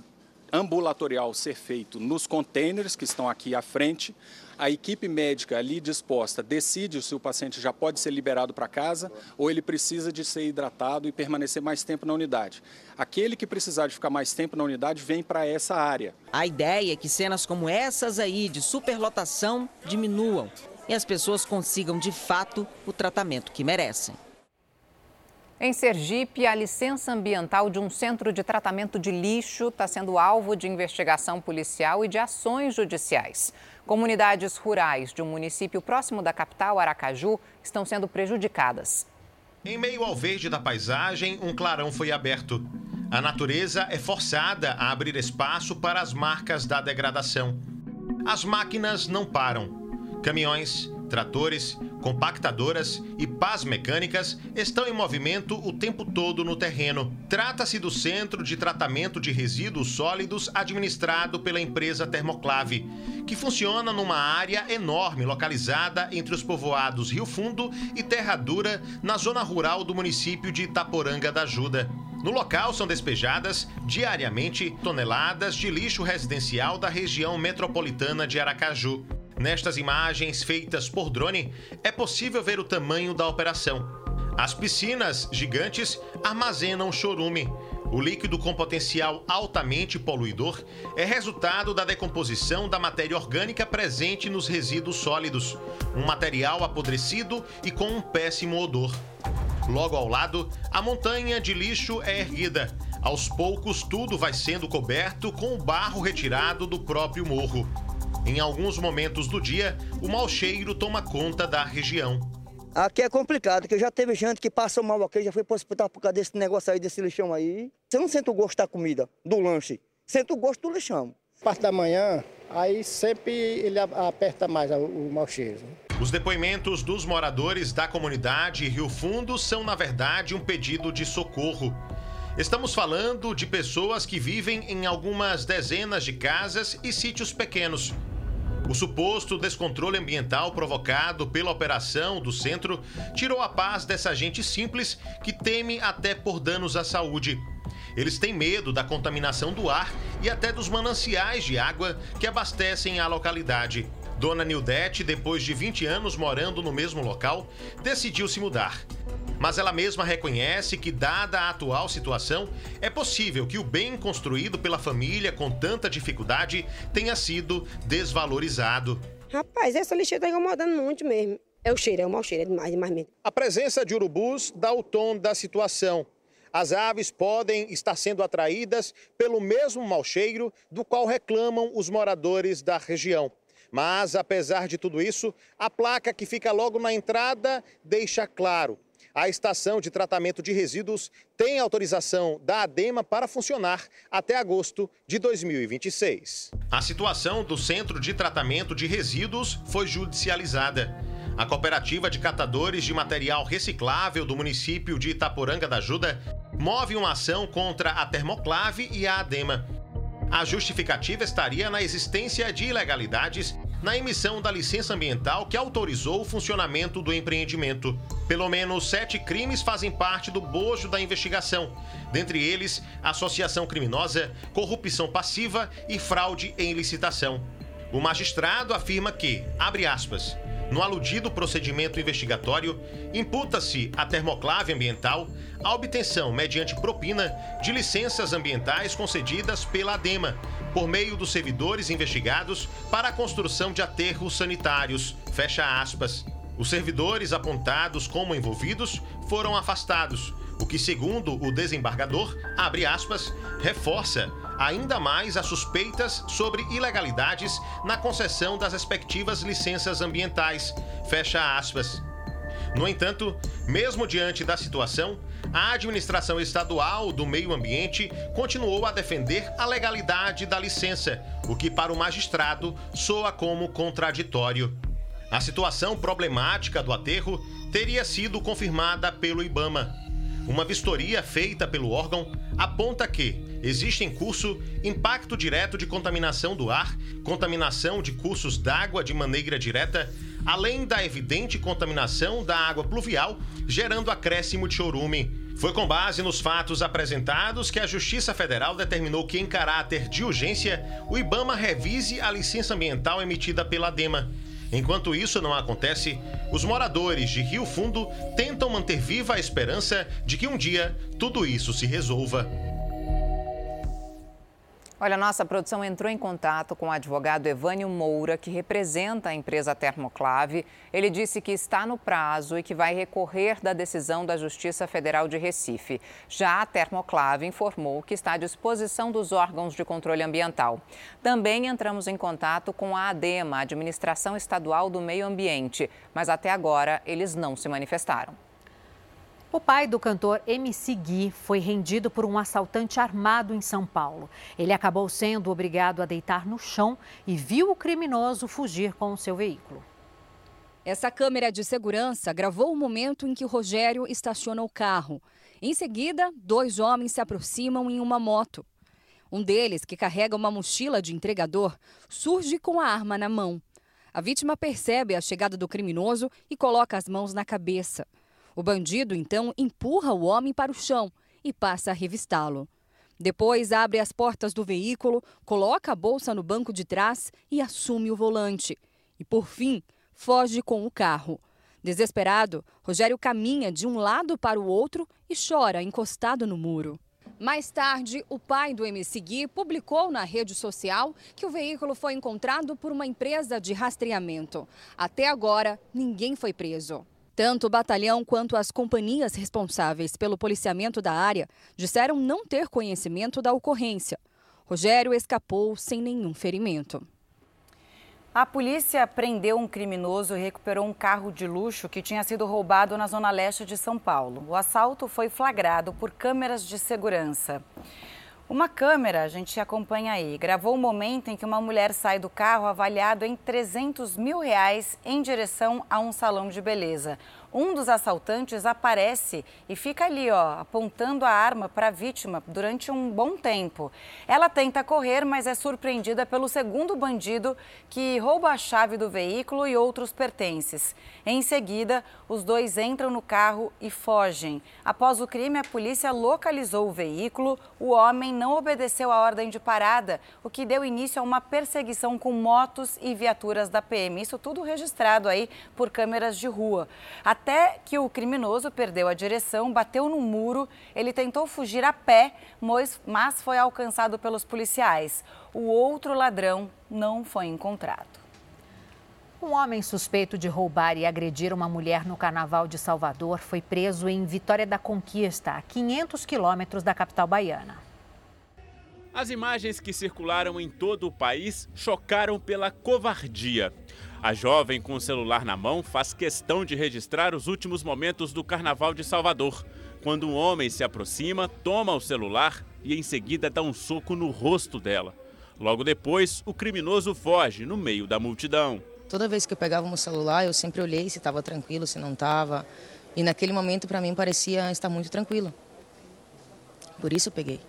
ambulatorial ser feito nos containers que estão aqui à frente. A equipe médica ali disposta decide se o paciente já pode ser liberado para casa ou ele precisa de ser hidratado e permanecer mais tempo na unidade. Aquele que precisar de ficar mais tempo na unidade vem para essa área. A ideia é que cenas como essas aí de superlotação diminuam e as pessoas consigam de fato o tratamento que merecem. Em Sergipe, a licença ambiental de um centro de tratamento de lixo está sendo alvo de investigação policial e de ações judiciais. Comunidades rurais de um município próximo da capital, Aracaju, estão sendo prejudicadas. Em meio ao verde da paisagem, um clarão foi aberto. A natureza é forçada a abrir espaço para as marcas da degradação. As máquinas não param. Caminhões, tratores, compactadoras e pás mecânicas estão em movimento o tempo todo no terreno. Trata-se do Centro de Tratamento de Resíduos Sólidos administrado pela empresa Termoclave, que funciona numa área enorme localizada entre os povoados Rio Fundo e Terra Dura, na zona rural do município de Itaporanga da Ajuda. No local são despejadas diariamente toneladas de lixo residencial da região metropolitana de Aracaju. Nestas imagens feitas por drone, é possível ver o tamanho da operação. As piscinas gigantes armazenam chorume. O líquido com potencial altamente poluidor é resultado da decomposição da matéria orgânica presente nos resíduos sólidos, um material apodrecido e com um péssimo odor. Logo ao lado, a montanha de lixo é erguida. Aos poucos, tudo vai sendo coberto com o barro retirado do próprio morro. Em alguns momentos do dia, o mau cheiro toma conta da região. Aqui é complicado, porque já teve gente que passou mal aqui, já foi para o hospital por causa desse negócio aí, desse lixão aí. Você não sente o gosto da comida, do lanche, sente o gosto do lixão. Parte da manhã, aí sempre ele aperta mais o, o mau cheiro. Os depoimentos dos moradores da comunidade Rio Fundo são, na verdade, um pedido de socorro. Estamos falando de pessoas que vivem em algumas dezenas de casas e sítios pequenos. O suposto descontrole ambiental provocado pela operação do centro tirou a paz dessa gente simples que teme até por danos à saúde. Eles têm medo da contaminação do ar e até dos mananciais de água que abastecem a localidade. Dona Nildete, depois de 20 anos morando no mesmo local, decidiu se mudar. Mas ela mesma reconhece que, dada a atual situação, é possível que o bem construído pela família com tanta dificuldade tenha sido desvalorizado. Rapaz, essa lixeira está incomodando muito mesmo. É o cheiro, é o mau cheiro, é demais, demais mesmo. A presença de urubus dá o tom da situação. As aves podem estar sendo atraídas pelo mesmo mau cheiro do qual reclamam os moradores da região. Mas, apesar de tudo isso, a placa que fica logo na entrada deixa claro: a estação de tratamento de resíduos tem autorização da ADEMA para funcionar até agosto de 2026. A situação do Centro de Tratamento de Resíduos foi judicializada. A cooperativa de catadores de material reciclável do município de Itaporanga da Ajuda move uma ação contra a Termoclave e a ADEMA. A justificativa estaria na existência de ilegalidades na emissão da licença ambiental que autorizou o funcionamento do empreendimento. Pelo menos sete crimes fazem parte do bojo da investigação, dentre eles associação criminosa, corrupção passiva e fraude em licitação. O magistrado afirma que, abre aspas, no aludido procedimento investigatório, imputa-se à termoclave ambiental a obtenção, mediante propina, de licenças ambientais concedidas pela ADEMA, por meio dos servidores investigados para a construção de aterros sanitários. Fecha aspas. Os servidores apontados como envolvidos foram afastados, o que, segundo o desembargador, abre aspas, reforça ainda mais as suspeitas sobre ilegalidades na concessão das respectivas licenças ambientais. Fecha aspas. No entanto, mesmo diante da situação, a administração estadual do meio ambiente continuou a defender a legalidade da licença, o que para o magistrado soa como contraditório. A situação problemática do aterro teria sido confirmada pelo IBAMA. Uma vistoria feita pelo órgão aponta que existe em curso impacto direto de contaminação do ar, contaminação de cursos d'água de maneira direta, além da evidente contaminação da água pluvial, gerando acréscimo de chorume. Foi com base nos fatos apresentados que a Justiça Federal determinou que, em caráter de urgência, o IBAMA revise a licença ambiental emitida pela DEMA. Enquanto isso não acontece, os moradores de Rio Fundo tentam manter viva a esperança de que um dia tudo isso se resolva. Olha, nossa produção entrou em contato com o advogado Evânio Moura, que representa a empresa Termoclave. Ele disse que está no prazo e que vai recorrer da decisão da Justiça Federal de Recife. Já a Termoclave informou que está à disposição dos órgãos de controle ambiental. Também entramos em contato com a ADEMA, Administração Estadual do Meio Ambiente, mas até agora eles não se manifestaram. O pai do cantor MC Gui foi rendido por um assaltante armado em São Paulo. Ele acabou sendo obrigado a deitar no chão e viu o criminoso fugir com o seu veículo. Essa câmera de segurança gravou o momento em que Rogério estaciona o carro. Em seguida, dois homens se aproximam em uma moto. Um deles, que carrega uma mochila de entregador, surge com a arma na mão. A vítima percebe a chegada do criminoso e coloca as mãos na cabeça. O bandido então empurra o homem para o chão e passa a revistá-lo. Depois abre as portas do veículo, coloca a bolsa no banco de trás e assume o volante. E por fim, foge com o carro. Desesperado, Rogério caminha de um lado para o outro e chora encostado no muro. Mais tarde, o pai do MC Gui publicou na rede social que o veículo foi encontrado por uma empresa de rastreamento. Até agora, ninguém foi preso. Tanto o batalhão quanto as companhias responsáveis pelo policiamento da área disseram não ter conhecimento da ocorrência. Rogério escapou sem nenhum ferimento. A polícia prendeu um criminoso e recuperou um carro de luxo que tinha sido roubado na zona leste de São Paulo. O assalto foi flagrado por câmeras de segurança. Uma câmera, a gente acompanha aí, gravou o momento em que uma mulher sai do carro avaliado em 300 mil reais em direção a um salão de beleza um dos assaltantes aparece e fica ali, ó, apontando a arma para a vítima durante um bom tempo. Ela tenta correr, mas é surpreendida pelo segundo bandido que rouba a chave do veículo e outros pertences. Em seguida, os dois entram no carro e fogem. Após o crime, a polícia localizou o veículo. O homem não obedeceu a ordem de parada, o que deu início a uma perseguição com motos e viaturas da PM. Isso tudo registrado aí por câmeras de rua. A até que o criminoso perdeu a direção, bateu no muro, ele tentou fugir a pé, mas foi alcançado pelos policiais. O outro ladrão não foi encontrado. Um homem suspeito de roubar e agredir uma mulher no Carnaval de Salvador foi preso em Vitória da Conquista, a 500 quilômetros da capital baiana. As imagens que circularam em todo o país chocaram pela covardia. A jovem com o celular na mão faz questão de registrar os últimos momentos do Carnaval de Salvador, quando um homem se aproxima, toma o celular e em seguida dá um soco no rosto dela. Logo depois, o criminoso foge no meio da multidão. Toda vez que eu pegava meu celular, eu sempre olhei se estava tranquilo, se não estava. E naquele momento, para mim, parecia estar muito tranquilo. Por isso eu peguei.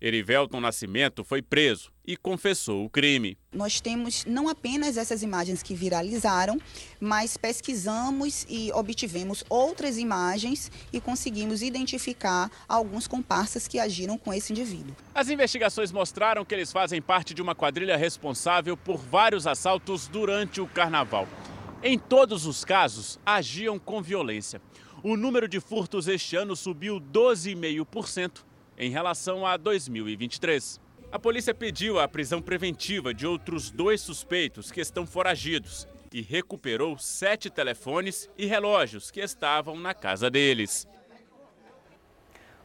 Erivelton Nascimento foi preso e confessou o crime. Nós temos não apenas essas imagens que viralizaram, mas pesquisamos e obtivemos outras imagens e conseguimos identificar alguns comparsas que agiram com esse indivíduo. As investigações mostraram que eles fazem parte de uma quadrilha responsável por vários assaltos durante o carnaval. Em todos os casos, agiam com violência. O número de furtos este ano subiu 12,5% em relação a 2023. A polícia pediu a prisão preventiva de outros dois suspeitos que estão foragidos e recuperou sete telefones e relógios que estavam na casa deles.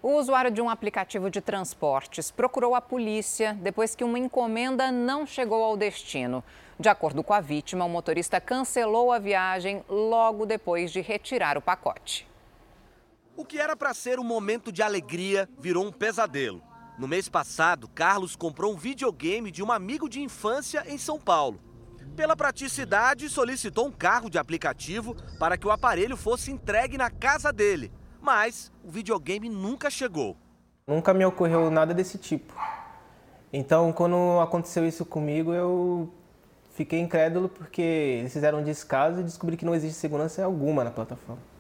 O usuário de um aplicativo de transportes procurou a polícia depois que uma encomenda não chegou ao destino. De acordo com a vítima, o motorista cancelou a viagem logo depois de retirar o pacote. O que era para ser um momento de alegria virou um pesadelo. No mês passado, Carlos comprou um videogame de um amigo de infância em São Paulo. Pela praticidade, solicitou um carro de aplicativo para que o aparelho fosse entregue na casa dele. Mas o videogame nunca chegou. Nunca me ocorreu nada desse tipo. Então, quando aconteceu isso comigo, eu fiquei incrédulo porque eles fizeram um descaso e descobri que não existe segurança alguma na plataforma.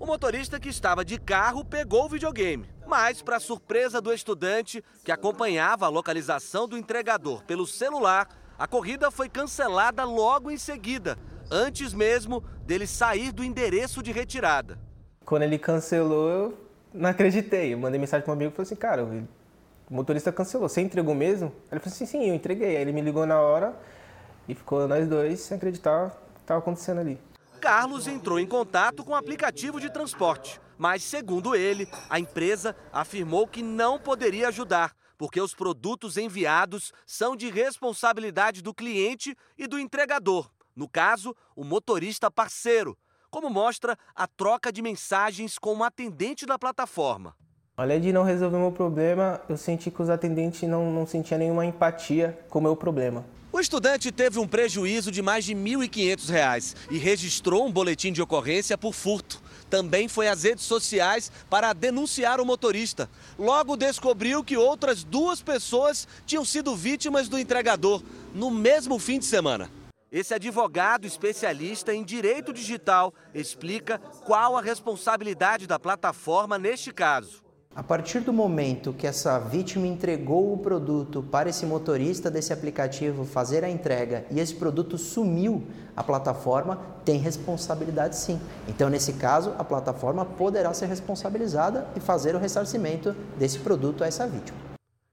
O motorista que estava de carro pegou o videogame, mas, para surpresa do estudante que acompanhava a localização do entregador pelo celular, a corrida foi cancelada logo em seguida, antes mesmo dele sair do endereço de retirada. Quando ele cancelou, eu não acreditei. Eu mandei mensagem para um amigo e falei assim, cara, o motorista cancelou, você entregou mesmo? Ele falou assim, sim, eu entreguei. Aí ele me ligou na hora e ficou nós dois sem acreditar o que estava acontecendo ali. Carlos entrou em contato com o aplicativo de transporte, mas, segundo ele, a empresa afirmou que não poderia ajudar, porque os produtos enviados são de responsabilidade do cliente e do entregador, no caso, o motorista parceiro, como mostra a troca de mensagens com o atendente da plataforma. Além de não resolver o meu problema, eu senti que os atendentes não, não sentiam nenhuma empatia com o meu problema. O estudante teve um prejuízo de mais de R$ 1.500 e registrou um boletim de ocorrência por furto. Também foi às redes sociais para denunciar o motorista. Logo descobriu que outras duas pessoas tinham sido vítimas do entregador no mesmo fim de semana. Esse advogado especialista em direito digital explica qual a responsabilidade da plataforma neste caso. A partir do momento que essa vítima entregou o produto para esse motorista desse aplicativo fazer a entrega e esse produto sumiu, a plataforma tem responsabilidade sim. Então, nesse caso, a plataforma poderá ser responsabilizada e fazer o ressarcimento desse produto a essa vítima.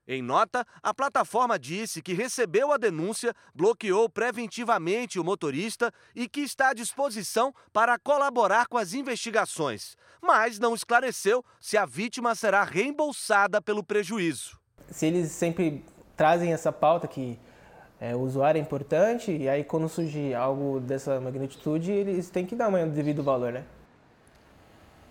Em nota, a plataforma disse que recebeu a denúncia, bloqueou preventivamente o motorista e que está à disposição para colaborar com as investigações, mas não esclareceu se a vítima será reembolsada pelo prejuízo. Se eles sempre trazem essa pauta que é, o usuário é importante, e aí quando surge algo dessa magnitude, eles têm que dar um devido valor, né?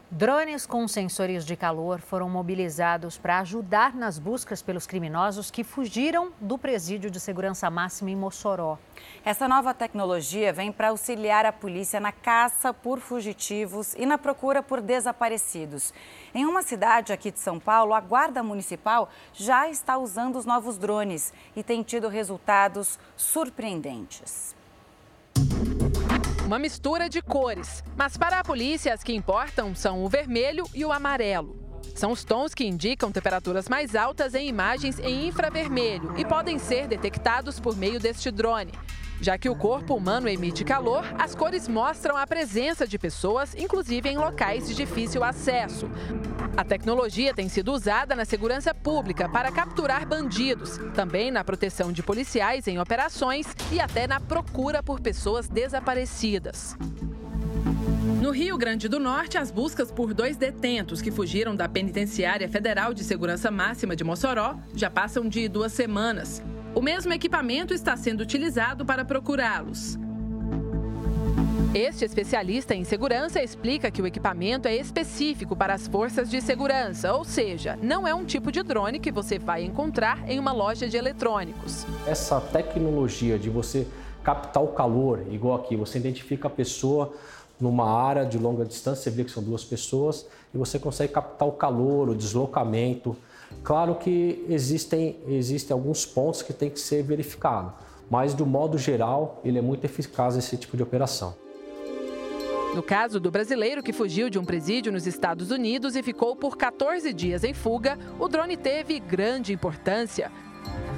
Drones com sensores de calor foram mobilizados para ajudar nas buscas pelos criminosos que fugiram do presídio de segurança máxima em Mossoró. Essa nova tecnologia vem para auxiliar a polícia na caça por fugitivos e na procura por desaparecidos. Em uma cidade aqui de São Paulo, a Guarda Municipal já está usando os novos drones e tem tido resultados surpreendentes uma mistura de cores. Mas para a polícia, as que importam são o vermelho e o amarelo. São os tons que indicam temperaturas mais altas em imagens em infravermelho e podem ser detectados por meio deste drone. Já que o corpo humano emite calor, as cores mostram a presença de pessoas, inclusive em locais de difícil acesso. A tecnologia tem sido usada na segurança pública para capturar bandidos, também na proteção de policiais em operações e até na procura por pessoas desaparecidas. No Rio Grande do Norte, as buscas por dois detentos que fugiram da Penitenciária Federal de Segurança Máxima de Mossoró já passam de duas semanas. O mesmo equipamento está sendo utilizado para procurá-los. Este especialista em segurança explica que o equipamento é específico para as forças de segurança, ou seja, não é um tipo de drone que você vai encontrar em uma loja de eletrônicos. Essa tecnologia de você captar o calor, igual aqui, você identifica a pessoa numa área de longa distância, você vê que são duas pessoas, e você consegue captar o calor, o deslocamento, Claro que existem, existem alguns pontos que tem que ser verificado, mas do modo geral ele é muito eficaz esse tipo de operação. No caso do brasileiro que fugiu de um presídio nos Estados Unidos e ficou por 14 dias em fuga, o drone teve grande importância.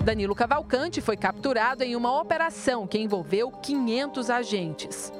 Danilo Cavalcante foi capturado em uma operação que envolveu 500 agentes.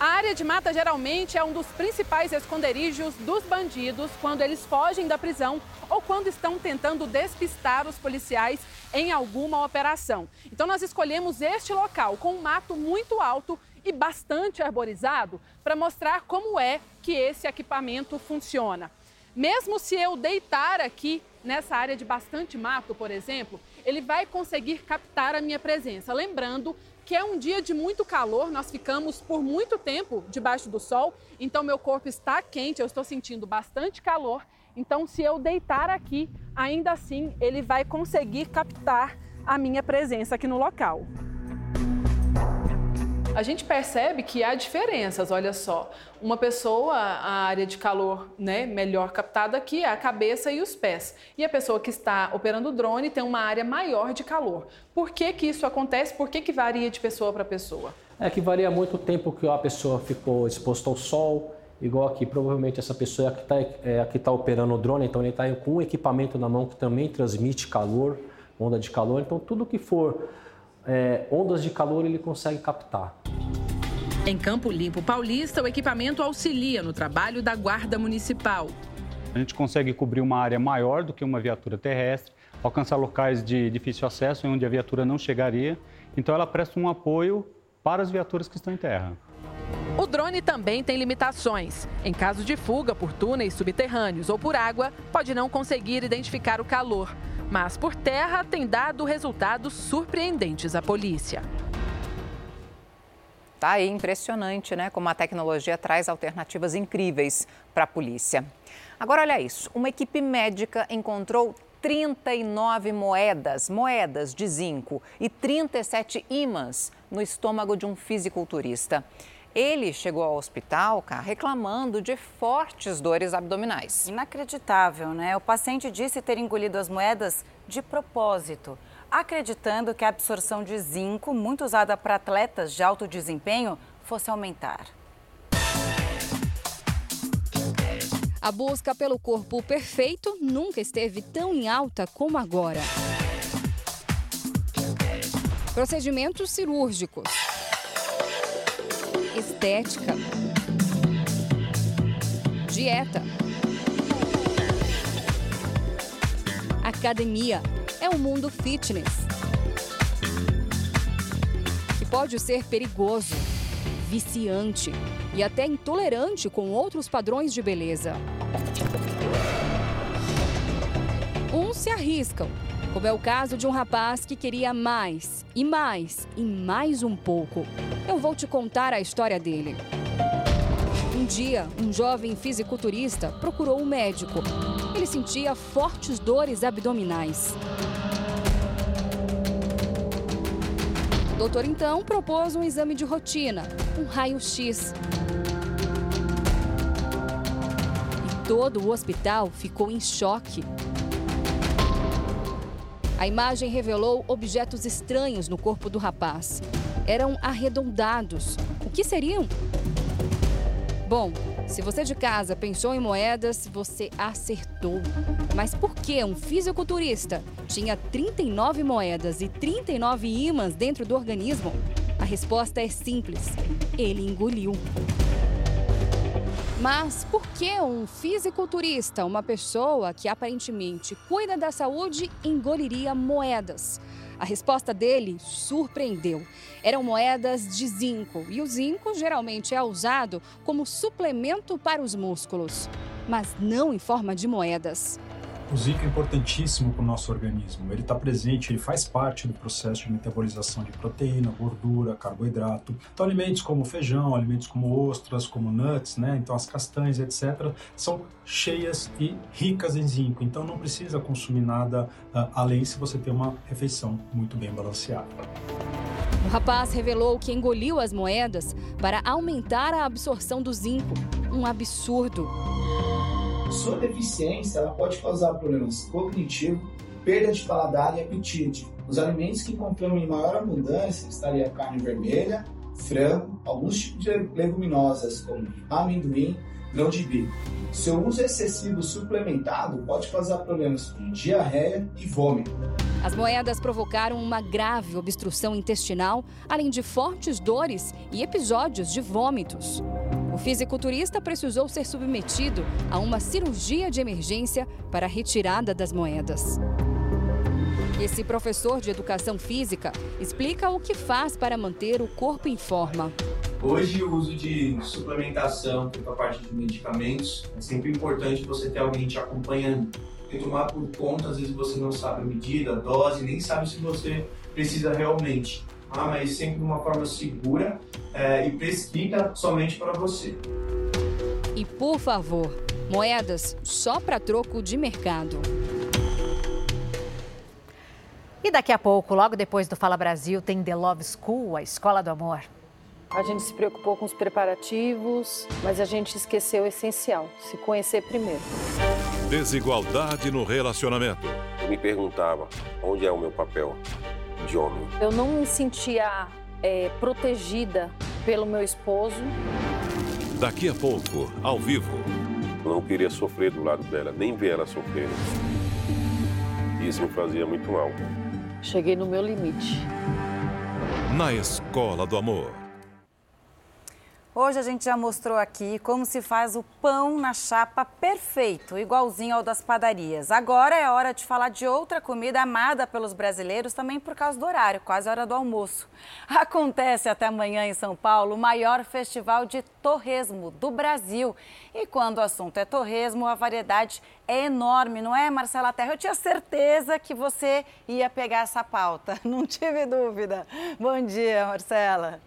A área de mata geralmente é um dos principais esconderijos dos bandidos quando eles fogem da prisão ou quando estão tentando despistar os policiais em alguma operação. Então nós escolhemos este local com um mato muito alto e bastante arborizado para mostrar como é que esse equipamento funciona. Mesmo se eu deitar aqui nessa área de bastante mato, por exemplo, ele vai conseguir captar a minha presença. Lembrando que é um dia de muito calor, nós ficamos por muito tempo debaixo do sol, então meu corpo está quente, eu estou sentindo bastante calor. Então, se eu deitar aqui, ainda assim ele vai conseguir captar a minha presença aqui no local. A gente percebe que há diferenças, olha só. Uma pessoa, a área de calor né, melhor captada aqui é a cabeça e os pés. E a pessoa que está operando o drone tem uma área maior de calor. Por que, que isso acontece? Por que, que varia de pessoa para pessoa? É que varia muito o tempo que a pessoa ficou exposta ao sol, igual aqui, provavelmente essa pessoa que está é, tá operando o drone, então ele está com um equipamento na mão que também transmite calor, onda de calor, então tudo que for é, ondas de calor ele consegue captar. Em Campo Limpo Paulista, o equipamento auxilia no trabalho da Guarda Municipal. A gente consegue cobrir uma área maior do que uma viatura terrestre, alcançar locais de difícil acesso onde a viatura não chegaria. Então, ela presta um apoio para as viaturas que estão em terra. O drone também tem limitações. Em caso de fuga por túneis subterrâneos ou por água, pode não conseguir identificar o calor. Mas por terra tem dado resultados surpreendentes à polícia. Tá aí impressionante, né? Como a tecnologia traz alternativas incríveis para a polícia. Agora, olha isso: uma equipe médica encontrou 39 moedas, moedas de zinco e 37 ímãs no estômago de um fisiculturista. Ele chegou ao hospital, cá, reclamando de fortes dores abdominais. Inacreditável, né? O paciente disse ter engolido as moedas de propósito, acreditando que a absorção de zinco, muito usada para atletas de alto desempenho, fosse aumentar. A busca pelo corpo perfeito nunca esteve tão em alta como agora. Procedimentos cirúrgicos estética, dieta, academia é o mundo fitness. Que pode ser perigoso, viciante e até intolerante com outros padrões de beleza. Uns se arriscam, como é o caso de um rapaz que queria mais, e mais, e mais um pouco. Eu vou te contar a história dele. Um dia, um jovem fisiculturista procurou um médico. Ele sentia fortes dores abdominais. O doutor então propôs um exame de rotina, um raio-x. E todo o hospital ficou em choque. A imagem revelou objetos estranhos no corpo do rapaz. Eram arredondados. O que seriam? Bom, se você de casa pensou em moedas, você acertou. Mas por que um fisiculturista tinha 39 moedas e 39 ímãs dentro do organismo? A resposta é simples: ele engoliu. Mas por que um fisiculturista, uma pessoa que aparentemente cuida da saúde, engoliria moedas? A resposta dele surpreendeu. Eram moedas de zinco e o zinco geralmente é usado como suplemento para os músculos, mas não em forma de moedas. O zinco é importantíssimo para o nosso organismo. Ele está presente, ele faz parte do processo de metabolização de proteína, gordura, carboidrato. Então, alimentos como feijão, alimentos como ostras, como nuts, né? Então, as castanhas, etc., são cheias e ricas em zinco. Então, não precisa consumir nada uh, além se você tem uma refeição muito bem balanceada. O rapaz revelou que engoliu as moedas para aumentar a absorção do zinco. Um absurdo. Sua deficiência ela pode causar problemas cognitivos, perda de paladar e apetite. Os alimentos que encontramos em maior abundância estaria a carne vermelha, frango, alguns tipos de leguminosas como amendoim, grão de bico. Seu uso excessivo suplementado pode causar problemas como diarreia e vômito. As moedas provocaram uma grave obstrução intestinal, além de fortes dores e episódios de vômitos. O fisiculturista precisou ser submetido a uma cirurgia de emergência para a retirada das moedas. Esse professor de educação física explica o que faz para manter o corpo em forma. Hoje, o uso de suplementação, tanto a parte de medicamentos, é sempre importante você ter alguém te acompanhando. Porque tomar por conta, às vezes você não sabe a medida, a dose, nem sabe se você precisa realmente. Ah, mas sempre de uma forma segura é, e prescrita somente para você. E por favor, moedas só para troco de mercado. E daqui a pouco, logo depois do Fala Brasil, tem The Love School, a Escola do Amor. A gente se preocupou com os preparativos, mas a gente esqueceu o essencial: se conhecer primeiro. Desigualdade no relacionamento. Eu me perguntava onde é o meu papel de homem. Eu não me sentia é, protegida pelo meu esposo. Daqui a pouco, ao vivo. Eu não queria sofrer do lado dela, nem ver ela sofrendo. Isso me fazia muito mal. Cheguei no meu limite. Na Escola do Amor. Hoje a gente já mostrou aqui como se faz o pão na chapa perfeito, igualzinho ao das padarias. Agora é hora de falar de outra comida amada pelos brasileiros, também por causa do horário, quase a hora do almoço. Acontece até amanhã em São Paulo o maior festival de torresmo do Brasil. E quando o assunto é torresmo, a variedade é enorme, não é, Marcela Terra? Eu tinha certeza que você ia pegar essa pauta, não tive dúvida. Bom dia, Marcela.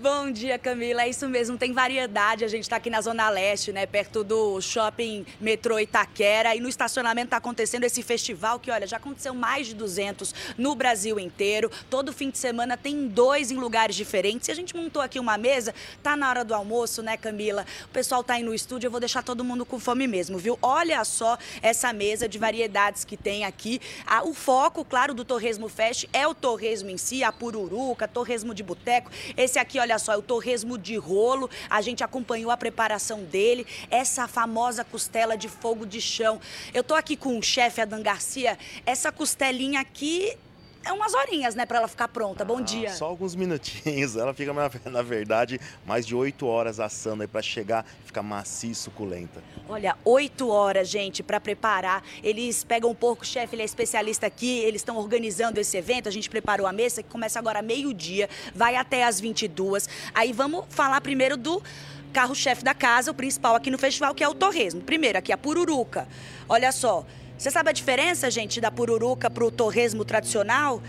Bom dia, Camila. É isso mesmo, tem variedade. A gente está aqui na Zona Leste, né? Perto do shopping metrô Itaquera. E no estacionamento está acontecendo esse festival que, olha, já aconteceu mais de 200 no Brasil inteiro. Todo fim de semana tem dois em lugares diferentes. E a gente montou aqui uma mesa, tá na hora do almoço, né, Camila? O pessoal tá aí no estúdio, eu vou deixar todo mundo com fome mesmo, viu? Olha só essa mesa de variedades que tem aqui. O foco, claro, do Torresmo Fest é o torresmo em si, a pururuca, torresmo de boteco. Esse aqui, olha olha só, é o torresmo de rolo. A gente acompanhou a preparação dele, essa famosa costela de fogo de chão. Eu tô aqui com o chefe Adan Garcia. Essa costelinha aqui é umas horinhas, né, para ela ficar pronta. Bom ah, dia. Só alguns minutinhos. Ela fica, na verdade, mais de oito horas assando aí para chegar ficar macia e suculenta. Olha, oito horas, gente, para preparar. Eles pegam um porco, chefe, ele é especialista aqui. Eles estão organizando esse evento. A gente preparou a mesa que começa agora meio-dia, vai até às 22. Aí vamos falar primeiro do carro-chefe da casa, o principal aqui no festival, que é o torresmo. Primeiro, aqui a pururuca. Olha só, você sabe a diferença, gente, da pururuca para o torresmo tradicional?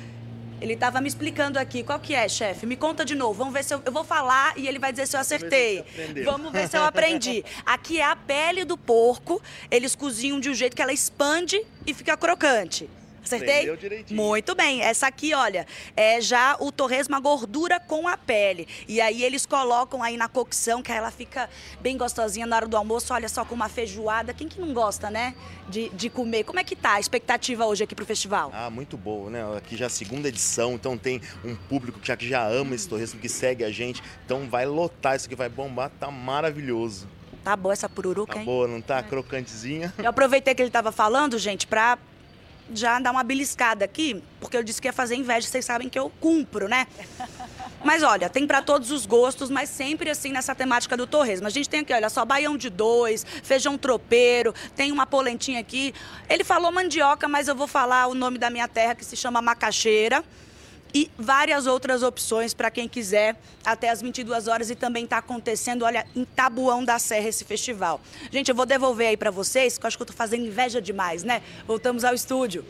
Ele estava me explicando aqui. Qual que é, chefe? Me conta de novo. Vamos ver se eu, eu vou falar e ele vai dizer se eu acertei. Vamos ver se eu aprendi. Aqui é a pele do porco. Eles cozinham de um jeito que ela expande e fica crocante. Acertei? Muito bem. Essa aqui, olha, é já o torresmo, a gordura com a pele. E aí eles colocam aí na cocção, que ela fica bem gostosinha na hora do almoço. Olha só, com uma feijoada. Quem que não gosta, né? De, de comer. Como é que tá a expectativa hoje aqui pro festival? Ah, muito boa, né? Aqui já é a segunda edição, então tem um público que já, que já ama esse torresmo, que segue a gente. Então vai lotar, isso aqui vai bombar, tá maravilhoso. Tá boa essa pururuca, tá hein? boa, não tá? É. Crocantezinha. Eu aproveitei que ele tava falando, gente, pra já dar uma beliscada aqui, porque eu disse que ia fazer inveja, vocês sabem que eu cumpro, né? Mas olha, tem para todos os gostos, mas sempre assim nessa temática do torresmo. A gente tem aqui, olha só, baião de dois, feijão tropeiro, tem uma polentinha aqui. Ele falou mandioca, mas eu vou falar o nome da minha terra que se chama macaxeira e várias outras opções para quem quiser até as 22 horas e também está acontecendo, olha, em Tabuão da Serra esse festival. Gente, eu vou devolver aí para vocês, que eu acho que eu estou fazendo inveja demais, né? Voltamos ao estúdio.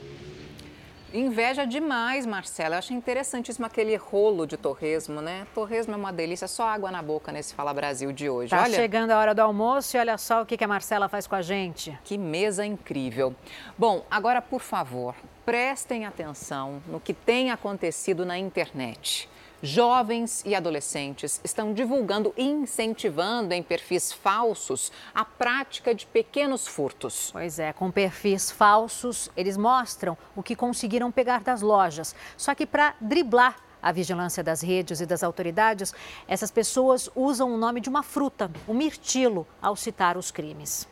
Inveja demais, Marcela. Eu achei interessantíssimo aquele rolo de torresmo, né? Torresmo é uma delícia, só água na boca nesse Fala Brasil de hoje. Tá olha... chegando a hora do almoço e olha só o que a Marcela faz com a gente. Que mesa incrível. Bom, agora, por favor, prestem atenção no que tem acontecido na internet. Jovens e adolescentes estão divulgando e incentivando em perfis falsos a prática de pequenos furtos. Pois é, com perfis falsos, eles mostram o que conseguiram pegar das lojas. Só que para driblar a vigilância das redes e das autoridades, essas pessoas usam o nome de uma fruta, o mirtilo, ao citar os crimes.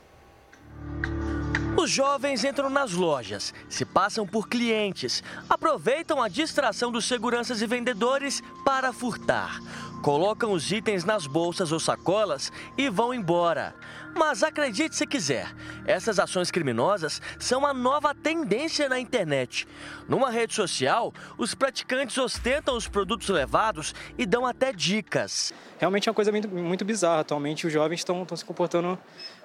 Os jovens entram nas lojas, se passam por clientes, aproveitam a distração dos seguranças e vendedores para furtar. Colocam os itens nas bolsas ou sacolas e vão embora. Mas acredite se quiser, essas ações criminosas são a nova tendência na internet. Numa rede social, os praticantes ostentam os produtos levados e dão até dicas. Realmente é uma coisa muito, muito bizarra. Atualmente os jovens estão, se comportando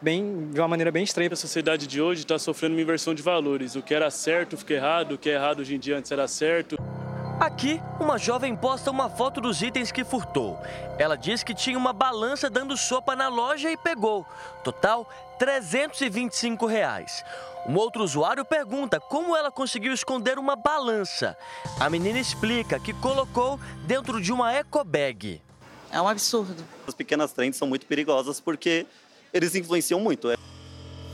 bem, de uma maneira bem estranha. A sociedade de hoje está sofrendo uma inversão de valores. O que era certo fica errado, o que é errado hoje em dia antes era certo. Aqui, uma jovem posta uma foto dos itens que furtou. Ela diz que tinha uma balança dando sopa na loja e pegou. Total, 325 reais. Um outro usuário pergunta como ela conseguiu esconder uma balança. A menina explica que colocou dentro de uma eco bag. É um absurdo. As pequenas trends são muito perigosas porque eles influenciam muito.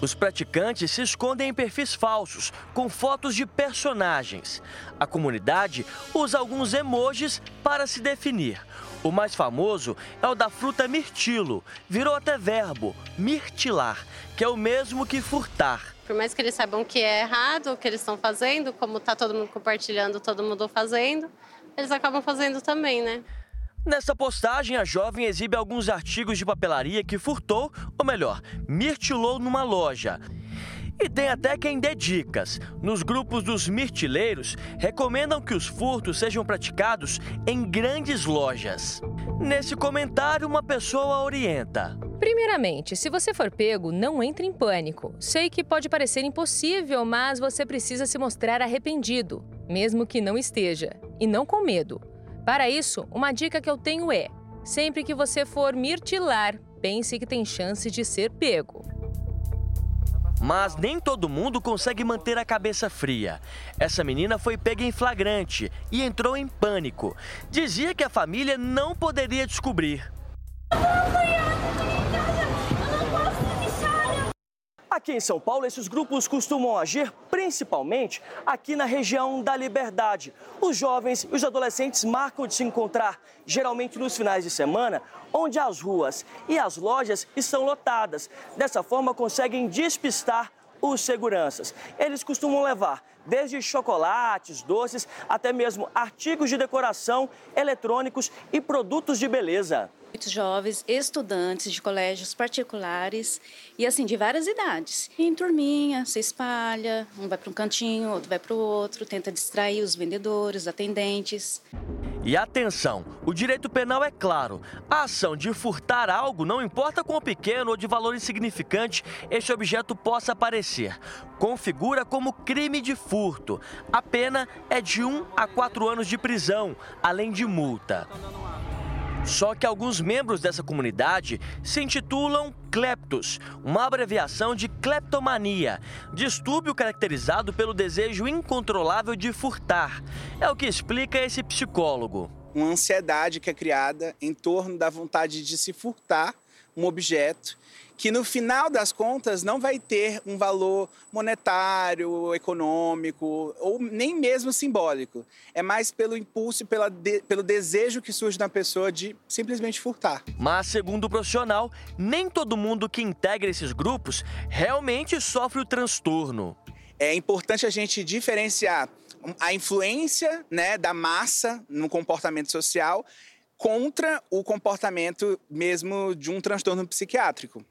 Os praticantes se escondem em perfis falsos, com fotos de personagens. A comunidade usa alguns emojis para se definir. O mais famoso é o da fruta mirtilo. Virou até verbo, mirtilar, que é o mesmo que furtar. Por mais que eles saibam que é errado o que eles estão fazendo, como está todo mundo compartilhando, todo mundo fazendo, eles acabam fazendo também, né? Nessa postagem, a jovem exibe alguns artigos de papelaria que furtou, ou melhor, mirtilou numa loja. E tem até quem dê dicas. Nos grupos dos mirtileiros, recomendam que os furtos sejam praticados em grandes lojas. Nesse comentário, uma pessoa orienta. Primeiramente, se você for pego, não entre em pânico. Sei que pode parecer impossível, mas você precisa se mostrar arrependido, mesmo que não esteja, e não com medo. Para isso, uma dica que eu tenho é: sempre que você for mirtilar, pense que tem chance de ser pego. Mas nem todo mundo consegue manter a cabeça fria. Essa menina foi pega em flagrante e entrou em pânico. Dizia que a família não poderia descobrir. Aqui em São Paulo, esses grupos costumam agir principalmente aqui na região da Liberdade. Os jovens e os adolescentes marcam de se encontrar, geralmente nos finais de semana, onde as ruas e as lojas estão lotadas. Dessa forma, conseguem despistar os seguranças. Eles costumam levar desde chocolates, doces, até mesmo artigos de decoração, eletrônicos e produtos de beleza. Muitos jovens, estudantes de colégios particulares e assim, de várias idades. Em turminha, se espalha, um vai para um cantinho, outro vai para o outro, tenta distrair os vendedores, atendentes. E atenção, o direito penal é claro. A ação de furtar algo, não importa quão pequeno ou de valor insignificante este objeto possa parecer, configura como crime de furto. A pena é de 1 a 4 anos de prisão, além de multa. Só que alguns membros dessa comunidade se intitulam kleptos, uma abreviação de kleptomania, distúrbio caracterizado pelo desejo incontrolável de furtar. É o que explica esse psicólogo. Uma ansiedade que é criada em torno da vontade de se furtar um objeto que no final das contas não vai ter um valor monetário, econômico ou nem mesmo simbólico. É mais pelo impulso e pela de, pelo desejo que surge na pessoa de simplesmente furtar. Mas, segundo o profissional, nem todo mundo que integra esses grupos realmente sofre o transtorno. É importante a gente diferenciar a influência né, da massa no comportamento social contra o comportamento mesmo de um transtorno psiquiátrico.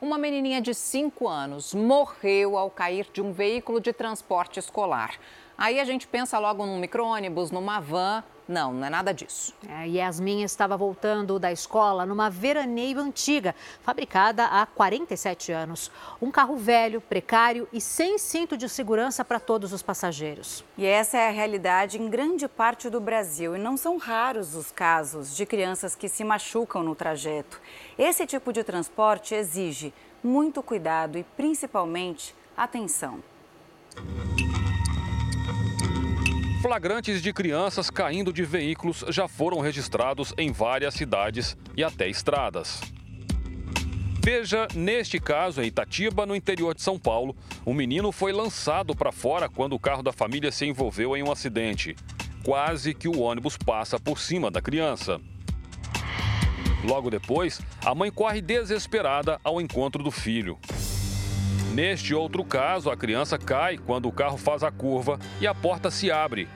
Uma menininha de 5 anos morreu ao cair de um veículo de transporte escolar. Aí a gente pensa logo num micro-ônibus, numa van. Não, não é nada disso. É, Yasmin estava voltando da escola numa veraneio antiga, fabricada há 47 anos. Um carro velho, precário e sem cinto de segurança para todos os passageiros. E essa é a realidade em grande parte do Brasil. E não são raros os casos de crianças que se machucam no trajeto. Esse tipo de transporte exige muito cuidado e, principalmente, atenção. Flagrantes de crianças caindo de veículos já foram registrados em várias cidades e até estradas. Veja, neste caso, em Itatiba, no interior de São Paulo, o menino foi lançado para fora quando o carro da família se envolveu em um acidente. Quase que o ônibus passa por cima da criança. Logo depois, a mãe corre desesperada ao encontro do filho. Neste outro caso, a criança cai quando o carro faz a curva e a porta se abre.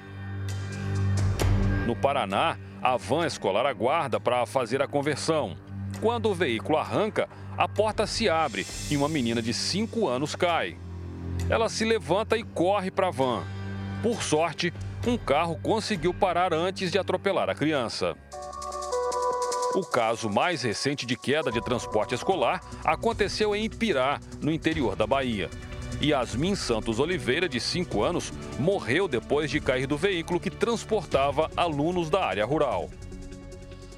No Paraná, a van escolar aguarda para fazer a conversão. Quando o veículo arranca, a porta se abre e uma menina de 5 anos cai. Ela se levanta e corre para a van. Por sorte, um carro conseguiu parar antes de atropelar a criança. O caso mais recente de queda de transporte escolar aconteceu em Ipirá, no interior da Bahia. Yasmin Santos Oliveira, de 5 anos, morreu depois de cair do veículo que transportava alunos da área rural.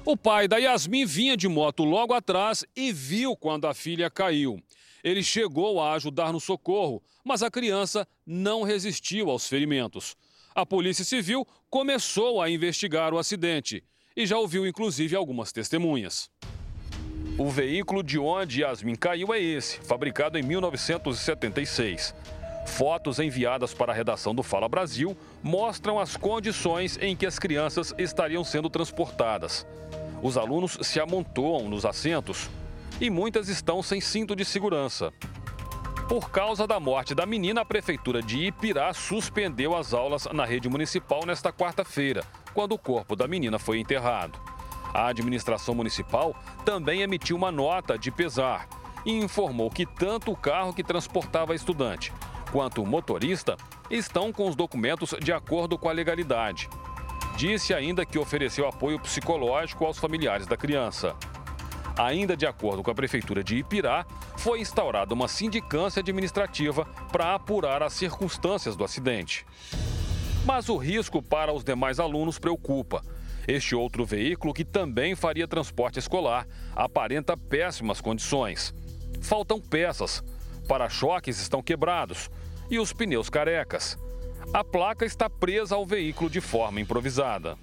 O pai da Yasmin vinha de moto logo atrás e viu quando a filha caiu. Ele chegou a ajudar no socorro, mas a criança não resistiu aos ferimentos. A Polícia Civil começou a investigar o acidente e já ouviu inclusive algumas testemunhas. O veículo de onde Yasmin caiu é esse, fabricado em 1976. Fotos enviadas para a redação do Fala Brasil mostram as condições em que as crianças estariam sendo transportadas. Os alunos se amontoam nos assentos e muitas estão sem cinto de segurança. Por causa da morte da menina, a prefeitura de Ipirá suspendeu as aulas na rede municipal nesta quarta-feira, quando o corpo da menina foi enterrado. A administração municipal também emitiu uma nota de pesar e informou que tanto o carro que transportava a estudante quanto o motorista estão com os documentos de acordo com a legalidade. Disse ainda que ofereceu apoio psicológico aos familiares da criança. Ainda de acordo com a Prefeitura de Ipirá, foi instaurada uma sindicância administrativa para apurar as circunstâncias do acidente. Mas o risco para os demais alunos preocupa. Este outro veículo, que também faria transporte escolar, aparenta péssimas condições. Faltam peças, para-choques estão quebrados e os pneus carecas. A placa está presa ao veículo de forma improvisada.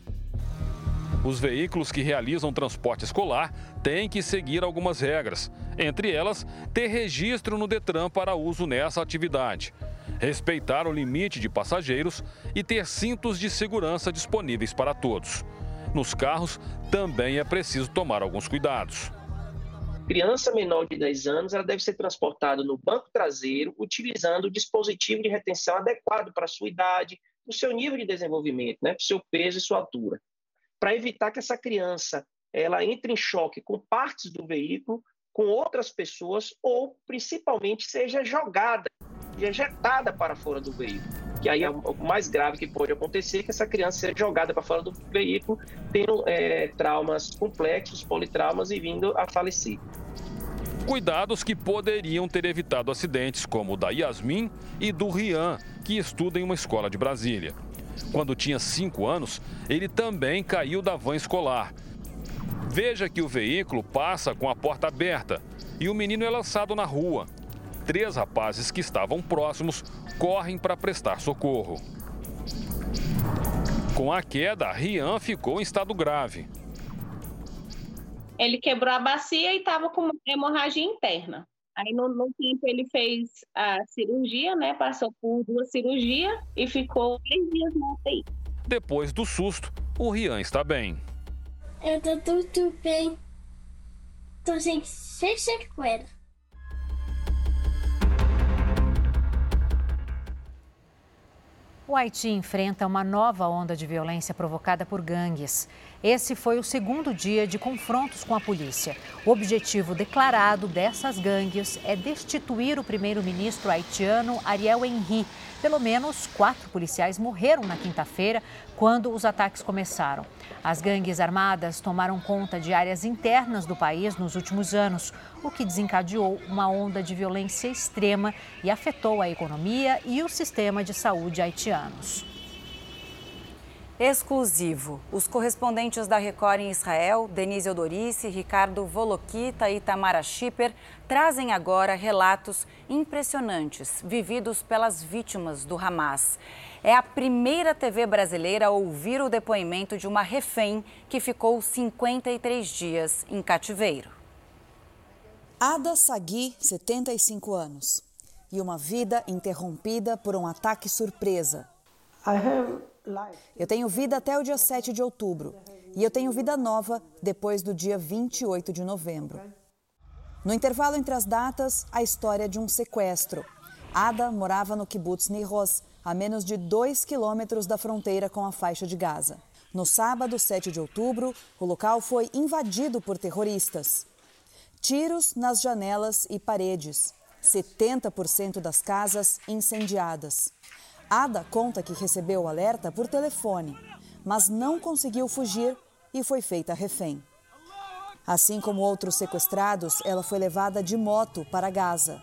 Os veículos que realizam transporte escolar têm que seguir algumas regras, entre elas, ter registro no Detran para uso nessa atividade, respeitar o limite de passageiros e ter cintos de segurança disponíveis para todos. Nos carros também é preciso tomar alguns cuidados. Criança menor de 10 anos ela deve ser transportada no banco traseiro, utilizando o dispositivo de retenção adequado para a sua idade, o seu nível de desenvolvimento, né, para o seu peso e sua altura para evitar que essa criança ela entre em choque com partes do veículo, com outras pessoas ou principalmente seja jogada, ejetada para fora do veículo. Que aí é o mais grave que pode acontecer, que essa criança seja jogada para fora do veículo, tendo é, traumas complexos, politraumas e vindo a falecer. Cuidados que poderiam ter evitado acidentes como o da Yasmin e do Rian, que estuda em uma escola de Brasília. Quando tinha 5 anos, ele também caiu da van escolar. Veja que o veículo passa com a porta aberta e o menino é lançado na rua. Três rapazes que estavam próximos correm para prestar socorro. Com a queda, Rian ficou em estado grave. Ele quebrou a bacia e estava com hemorragia interna. Aí, no, no, tempo, ele fez a cirurgia, né? Passou por duas cirurgias e ficou três dias na UTI. Depois do susto, o Rian está bem. Eu tô tudo bem. Tô sem sequela. O Haiti enfrenta uma nova onda de violência provocada por gangues. Esse foi o segundo dia de confrontos com a polícia. O objetivo declarado dessas gangues é destituir o primeiro-ministro haitiano Ariel Henry. Pelo menos quatro policiais morreram na quinta-feira, quando os ataques começaram. As gangues armadas tomaram conta de áreas internas do país nos últimos anos, o que desencadeou uma onda de violência extrema e afetou a economia e o sistema de saúde haitianos exclusivo. Os correspondentes da Record em Israel, Denise Odorice, Ricardo Volokita e Tamara Schipper, trazem agora relatos impressionantes vividos pelas vítimas do Hamas. É a primeira TV brasileira a ouvir o depoimento de uma refém que ficou 53 dias em cativeiro. Ada Sagui, 75 anos. E uma vida interrompida por um ataque surpresa. I have eu tenho vida até o dia 7 de outubro e eu tenho vida nova depois do dia 28 de novembro. No intervalo entre as datas, a história de um sequestro. Ada morava no kibbutz Niros, a menos de 2 quilômetros da fronteira com a faixa de Gaza. No sábado, 7 de outubro, o local foi invadido por terroristas. Tiros nas janelas e paredes. 70% das casas incendiadas. Ada conta que recebeu o alerta por telefone, mas não conseguiu fugir e foi feita refém. Assim como outros sequestrados, ela foi levada de moto para Gaza.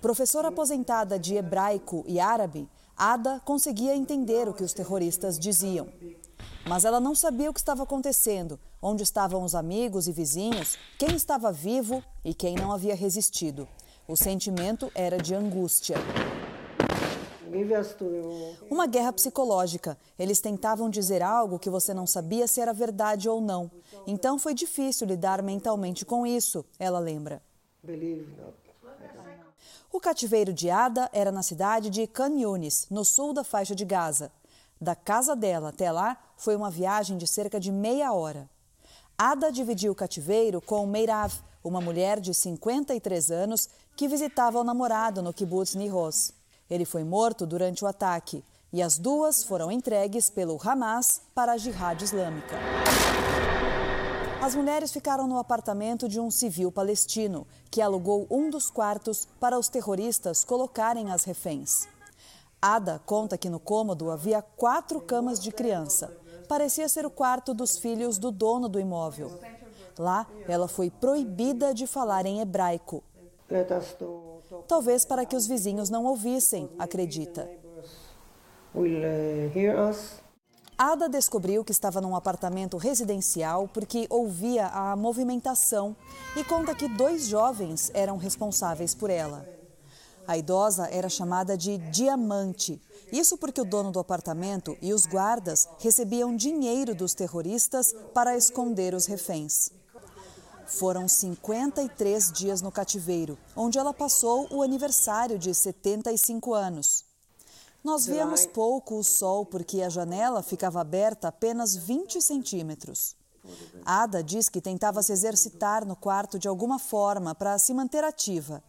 Professora aposentada de hebraico e árabe, Ada conseguia entender o que os terroristas diziam. Mas ela não sabia o que estava acontecendo, onde estavam os amigos e vizinhos, quem estava vivo e quem não havia resistido. O sentimento era de angústia. Uma guerra psicológica. Eles tentavam dizer algo que você não sabia se era verdade ou não. Então foi difícil lidar mentalmente com isso, ela lembra. O cativeiro de Ada era na cidade de Khan Yunis, no sul da faixa de Gaza. Da casa dela até lá foi uma viagem de cerca de meia hora. Ada dividiu o cativeiro com Meirav, uma mulher de 53 anos que visitava o namorado no kibbutz Nihos. Ele foi morto durante o ataque e as duas foram entregues pelo Hamas para a Jihad Islâmica. As mulheres ficaram no apartamento de um civil palestino, que alugou um dos quartos para os terroristas colocarem as reféns. Ada conta que no cômodo havia quatro camas de criança. Parecia ser o quarto dos filhos do dono do imóvel. Lá, ela foi proibida de falar em hebraico. Talvez para que os vizinhos não ouvissem, acredita. Ada descobriu que estava num apartamento residencial porque ouvia a movimentação e conta que dois jovens eram responsáveis por ela. A idosa era chamada de Diamante. Isso porque o dono do apartamento e os guardas recebiam dinheiro dos terroristas para esconder os reféns. Foram 53 dias no cativeiro, onde ela passou o aniversário de 75 anos. Nós víamos pouco o sol porque a janela ficava aberta apenas 20 centímetros. Ada diz que tentava se exercitar no quarto de alguma forma para se manter ativa.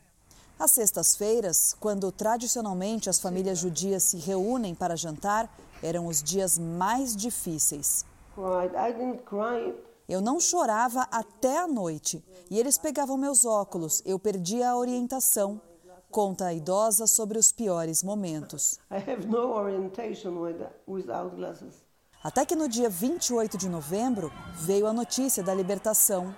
Às sextas-feiras, quando tradicionalmente as famílias judias se reúnem para jantar, eram os dias mais difíceis. Eu não chorava até a noite e eles pegavam meus óculos, eu perdia a orientação. Conta a idosa sobre os piores momentos. Até que no dia 28 de novembro veio a notícia da libertação.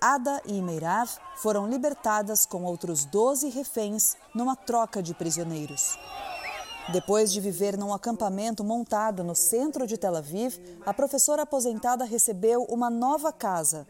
Ada e Meirav foram libertadas com outros 12 reféns numa troca de prisioneiros. Depois de viver num acampamento montado no centro de Tel Aviv, a professora aposentada recebeu uma nova casa.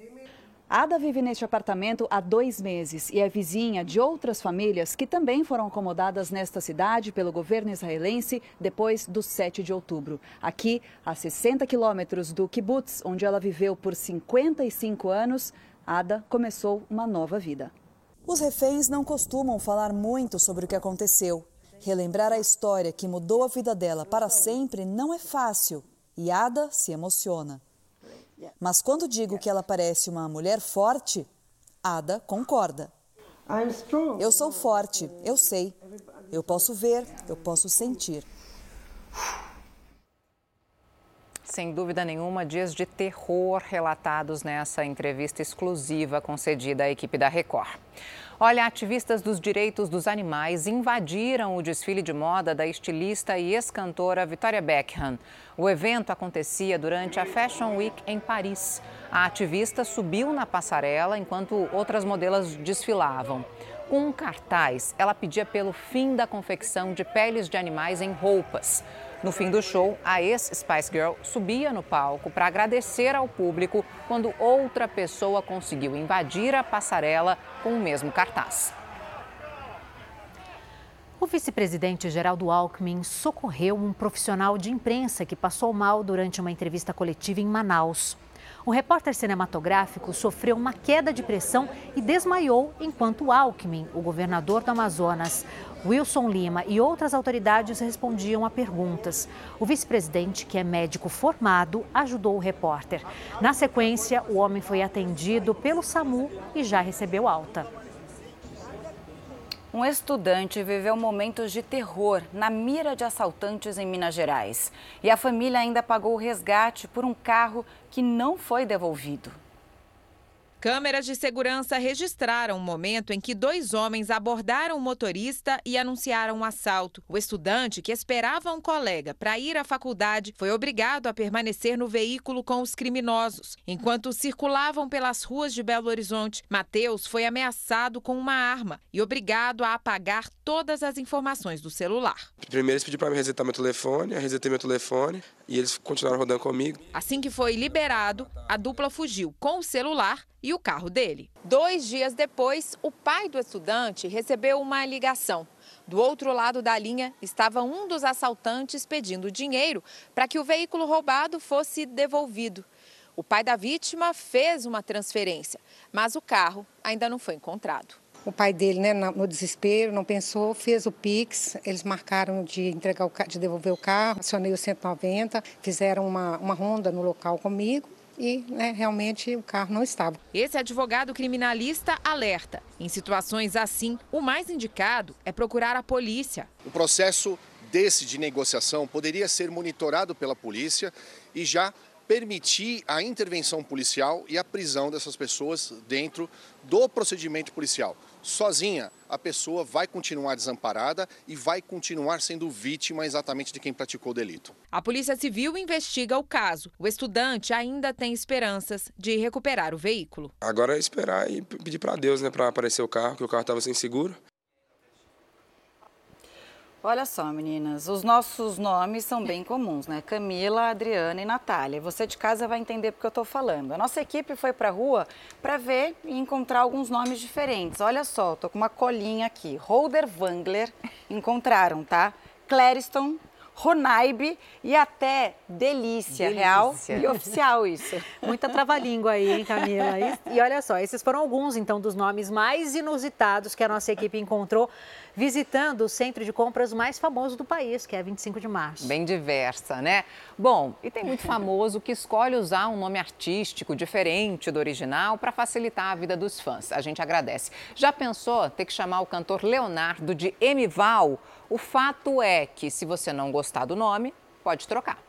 Ada vive neste apartamento há dois meses e é vizinha de outras famílias que também foram acomodadas nesta cidade pelo governo israelense depois do 7 de outubro. Aqui, a 60 quilômetros do kibbutz, onde ela viveu por 55 anos, Ada começou uma nova vida. Os reféns não costumam falar muito sobre o que aconteceu. Relembrar a história que mudou a vida dela para sempre não é fácil e Ada se emociona. Mas quando digo que ela parece uma mulher forte, Ada concorda. Eu sou forte, eu sei. Eu posso ver, eu posso sentir. Sem dúvida nenhuma, dias de terror relatados nessa entrevista exclusiva concedida à equipe da Record. Olha, ativistas dos direitos dos animais invadiram o desfile de moda da estilista e ex-cantora Victoria Beckham. O evento acontecia durante a Fashion Week em Paris. A ativista subiu na passarela enquanto outras modelos desfilavam. Com um cartaz, ela pedia pelo fim da confecção de peles de animais em roupas. No fim do show, a ex-Spice Girl subia no palco para agradecer ao público quando outra pessoa conseguiu invadir a passarela com o mesmo cartaz. O vice-presidente Geraldo Alckmin socorreu um profissional de imprensa que passou mal durante uma entrevista coletiva em Manaus. O repórter cinematográfico sofreu uma queda de pressão e desmaiou enquanto Alckmin, o governador do Amazonas, Wilson Lima e outras autoridades respondiam a perguntas. O vice-presidente, que é médico formado, ajudou o repórter. Na sequência, o homem foi atendido pelo SAMU e já recebeu alta. Um estudante viveu momentos de terror na mira de assaltantes em Minas Gerais. E a família ainda pagou o resgate por um carro que não foi devolvido. Câmeras de segurança registraram o momento em que dois homens abordaram o motorista e anunciaram um assalto. O estudante, que esperava um colega para ir à faculdade, foi obrigado a permanecer no veículo com os criminosos. Enquanto circulavam pelas ruas de Belo Horizonte, Mateus foi ameaçado com uma arma e obrigado a apagar todas as informações do celular. Primeiro eles pediram para me resetar meu telefone, eu resetei meu telefone e eles continuaram rodando comigo. Assim que foi liberado, a dupla fugiu com o celular e o carro dele. Dois dias depois, o pai do estudante recebeu uma ligação. Do outro lado da linha estava um dos assaltantes pedindo dinheiro para que o veículo roubado fosse devolvido. O pai da vítima fez uma transferência, mas o carro ainda não foi encontrado. O pai dele, né, no desespero, não pensou, fez o Pix, eles marcaram de entregar o, de devolver o carro, acionei o 190, fizeram uma, uma ronda no local comigo e né, realmente o carro não estava. Esse advogado criminalista alerta: em situações assim, o mais indicado é procurar a polícia. O processo desse de negociação poderia ser monitorado pela polícia e já permitir a intervenção policial e a prisão dessas pessoas dentro do procedimento policial. Sozinha, a pessoa vai continuar desamparada e vai continuar sendo vítima exatamente de quem praticou o delito. A Polícia Civil investiga o caso. O estudante ainda tem esperanças de recuperar o veículo. Agora é esperar e pedir para Deus, né, para aparecer o carro, que o carro estava sem seguro. Olha só, meninas, os nossos nomes são bem comuns, né? Camila, Adriana e Natália. Você de casa vai entender porque eu estou falando. A nossa equipe foi para a rua para ver e encontrar alguns nomes diferentes. Olha só, estou com uma colinha aqui. Holder Wangler, encontraram, tá? Clériston, Ronaibe e até delícia, delícia, real e oficial isso. Muita trava-língua aí, hein, Camila? E, e, olha só, esses foram alguns, então, dos nomes mais inusitados que a nossa equipe encontrou visitando o centro de compras mais famoso do país, que é 25 de março. Bem diversa, né? Bom, e tem muito famoso que escolhe usar um nome artístico diferente do original para facilitar a vida dos fãs. A gente agradece. Já pensou ter que chamar o cantor Leonardo de Emival? O fato é que, se você não gostar do nome, pode trocar.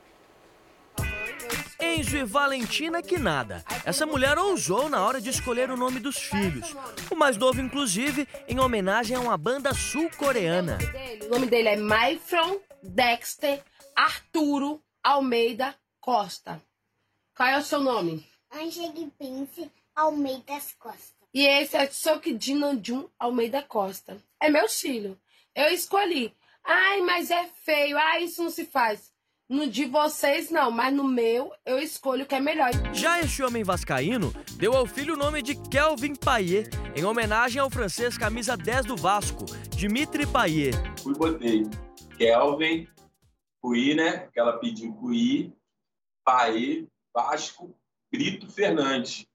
Enzo e Valentina que nada. Essa mulher ousou na hora de escolher o nome dos filhos. O mais novo, inclusive, em homenagem a uma banda sul-coreana. O nome dele é Myfron Dexter Arturo Almeida Costa. Qual é o seu nome? Angelique Prince Almeida Costa. E esse é Sok Jun Almeida Costa. É meu filho. Eu escolhi. Ai, mas é feio. Ai, isso não se faz. No de vocês, não, mas no meu, eu escolho o que é melhor. Já este homem vascaíno deu ao filho o nome de Kelvin Payet, em homenagem ao francês camisa 10 do Vasco, Dimitri Payet. Fui botei Kelvin, Cui, né? Aquela pediu Cui, Payet, Vasco, Brito Fernandes.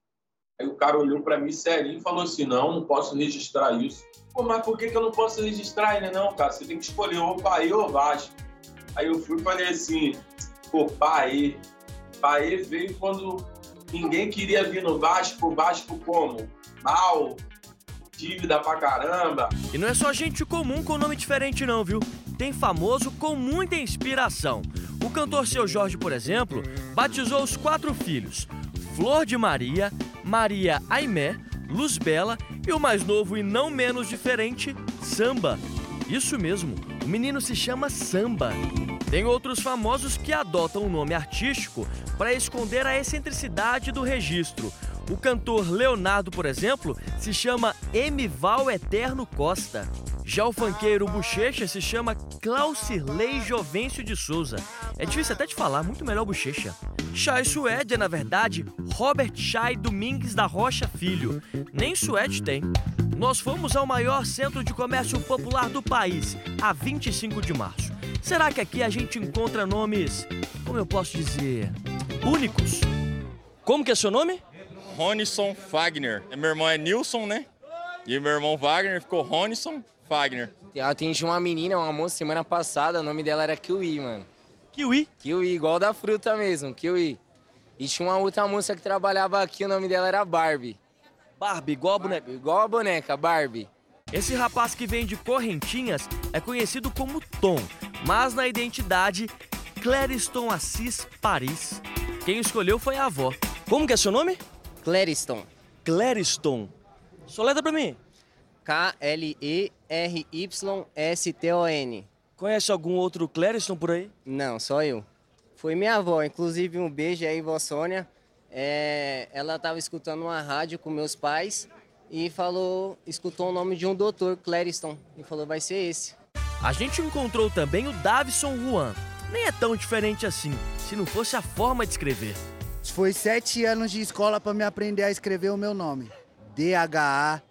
Aí o cara olhou para mim serinho e falou assim: não, não posso registrar isso. Pô, mas por que, que eu não posso registrar ainda, não, cara? Você tem que escolher ou Pai ou Vasco. Aí eu fui e falei assim: pô, Pai. Pai veio quando ninguém queria vir no Vasco. Vasco como? Mal, dívida pra caramba. E não é só gente comum com nome diferente, não, viu? Tem famoso com muita inspiração. O cantor Seu Jorge, por exemplo, batizou os quatro filhos: Flor de Maria, Maria Aimé, Luz Bela e o mais novo e não menos diferente, Samba. Isso mesmo, o menino se chama Samba. Tem outros famosos que adotam o um nome artístico para esconder a excentricidade do registro. O cantor Leonardo, por exemplo, se chama Emival Eterno Costa. Já o funkeiro Bochecha se chama Claucirley Jovencio de Souza. É difícil até de falar, muito melhor Bochecha. Chay Suede é, na verdade, Robert Chay Domingues da Rocha Filho. Nem Suede tem. Nós fomos ao maior centro de comércio popular do país, a 25 de março. Será que aqui a gente encontra nomes, como eu posso dizer, únicos? Como que é seu nome? Ronison Fagner. Meu irmão é Nilson, né? E meu irmão Wagner ficou Ronison Fagner. Eu atendi uma menina, uma moça, semana passada, o nome dela era Kiwi, mano. Kiwi? Kiwi, igual da fruta mesmo, Kiwi. E tinha uma outra moça que trabalhava aqui, o nome dela era Barbie. Barbie, igual a boneca? Igual a boneca, Barbie. Esse rapaz que vem de Correntinhas é conhecido como Tom, mas na identidade, Clériston Assis Paris. Quem escolheu foi a avó. Como que é seu nome? Clériston. Clériston. Soleta pra mim. K-L-E-R-Y-S-T-O-N. Conhece algum outro Clériston por aí? Não, só eu. Foi minha avó, inclusive um beijo aí, vó Sônia. É, ela estava escutando uma rádio com meus pais e falou, escutou o nome de um doutor, Clériston, e falou, vai ser esse. A gente encontrou também o Davison Juan. Nem é tão diferente assim, se não fosse a forma de escrever. Foi sete anos de escola para me aprender a escrever o meu nome. D-H-A-V-Y-S-S-O-N.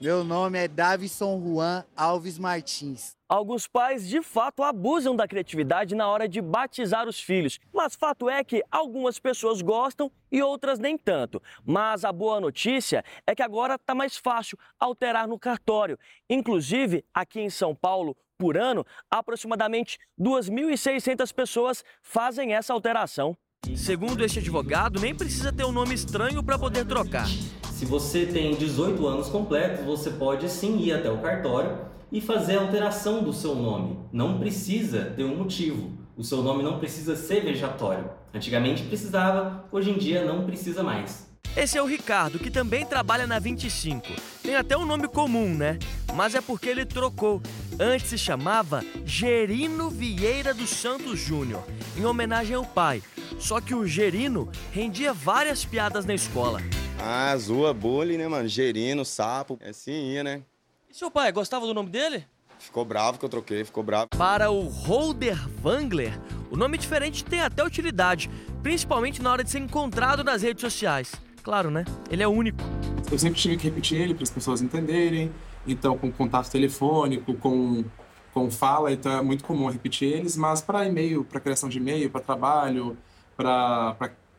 Meu nome é Davison Juan Alves Martins. Alguns pais de fato abusam da criatividade na hora de batizar os filhos, mas fato é que algumas pessoas gostam e outras nem tanto. Mas a boa notícia é que agora está mais fácil alterar no cartório. Inclusive, aqui em São Paulo, por ano, aproximadamente 2.600 pessoas fazem essa alteração. Segundo este advogado, nem precisa ter um nome estranho para poder trocar. Se você tem 18 anos completos, você pode sim ir até o cartório e fazer a alteração do seu nome. Não precisa ter um motivo. O seu nome não precisa ser vejatório. Antigamente precisava, hoje em dia não precisa mais. Esse é o Ricardo, que também trabalha na 25. Tem até um nome comum, né? Mas é porque ele trocou. Antes se chamava Gerino Vieira dos Santos Júnior, em homenagem ao pai. Só que o Gerino rendia várias piadas na escola. Ah, zoa bullying, né, mano? Gerino, sapo, é assim ia, né? E seu pai, gostava do nome dele? Ficou bravo que eu troquei, ficou bravo. Para o Holder Wangler, o nome diferente tem até utilidade, principalmente na hora de ser encontrado nas redes sociais. Claro, né? Ele é único. Eu sempre tive que repetir ele para as pessoas entenderem. Então, com contato telefônico, com, com fala, então é muito comum repetir eles. Mas para e-mail, para criação de e-mail, para trabalho, para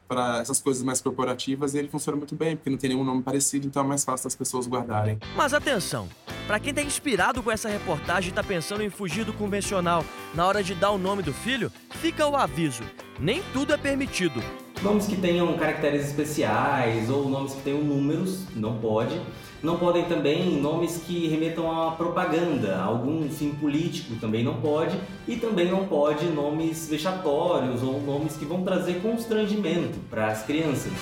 para essas coisas mais corporativas, ele funciona muito bem, porque não tem nenhum nome parecido, então é mais fácil das pessoas guardarem. Mas atenção, para quem está inspirado com essa reportagem e está pensando em fugir do convencional na hora de dar o nome do filho, fica o aviso: nem tudo é permitido. Nomes que tenham caracteres especiais ou nomes que tenham números, não pode. Não podem também nomes que remetam a propaganda, algum fim político também não pode. E também não pode nomes vexatórios ou nomes que vão trazer constrangimento para as crianças.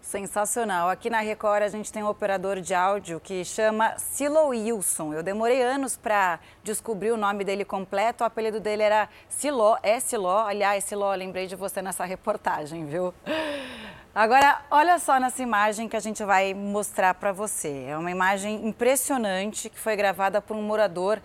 Sensacional. Aqui na Record a gente tem um operador de áudio que chama Silo Wilson. Eu demorei anos para descobrir o nome dele completo. O apelido dele era Siló, é Siló. Aliás, Siló, lembrei de você nessa reportagem, viu? Agora, olha só nessa imagem que a gente vai mostrar para você. É uma imagem impressionante que foi gravada por um morador.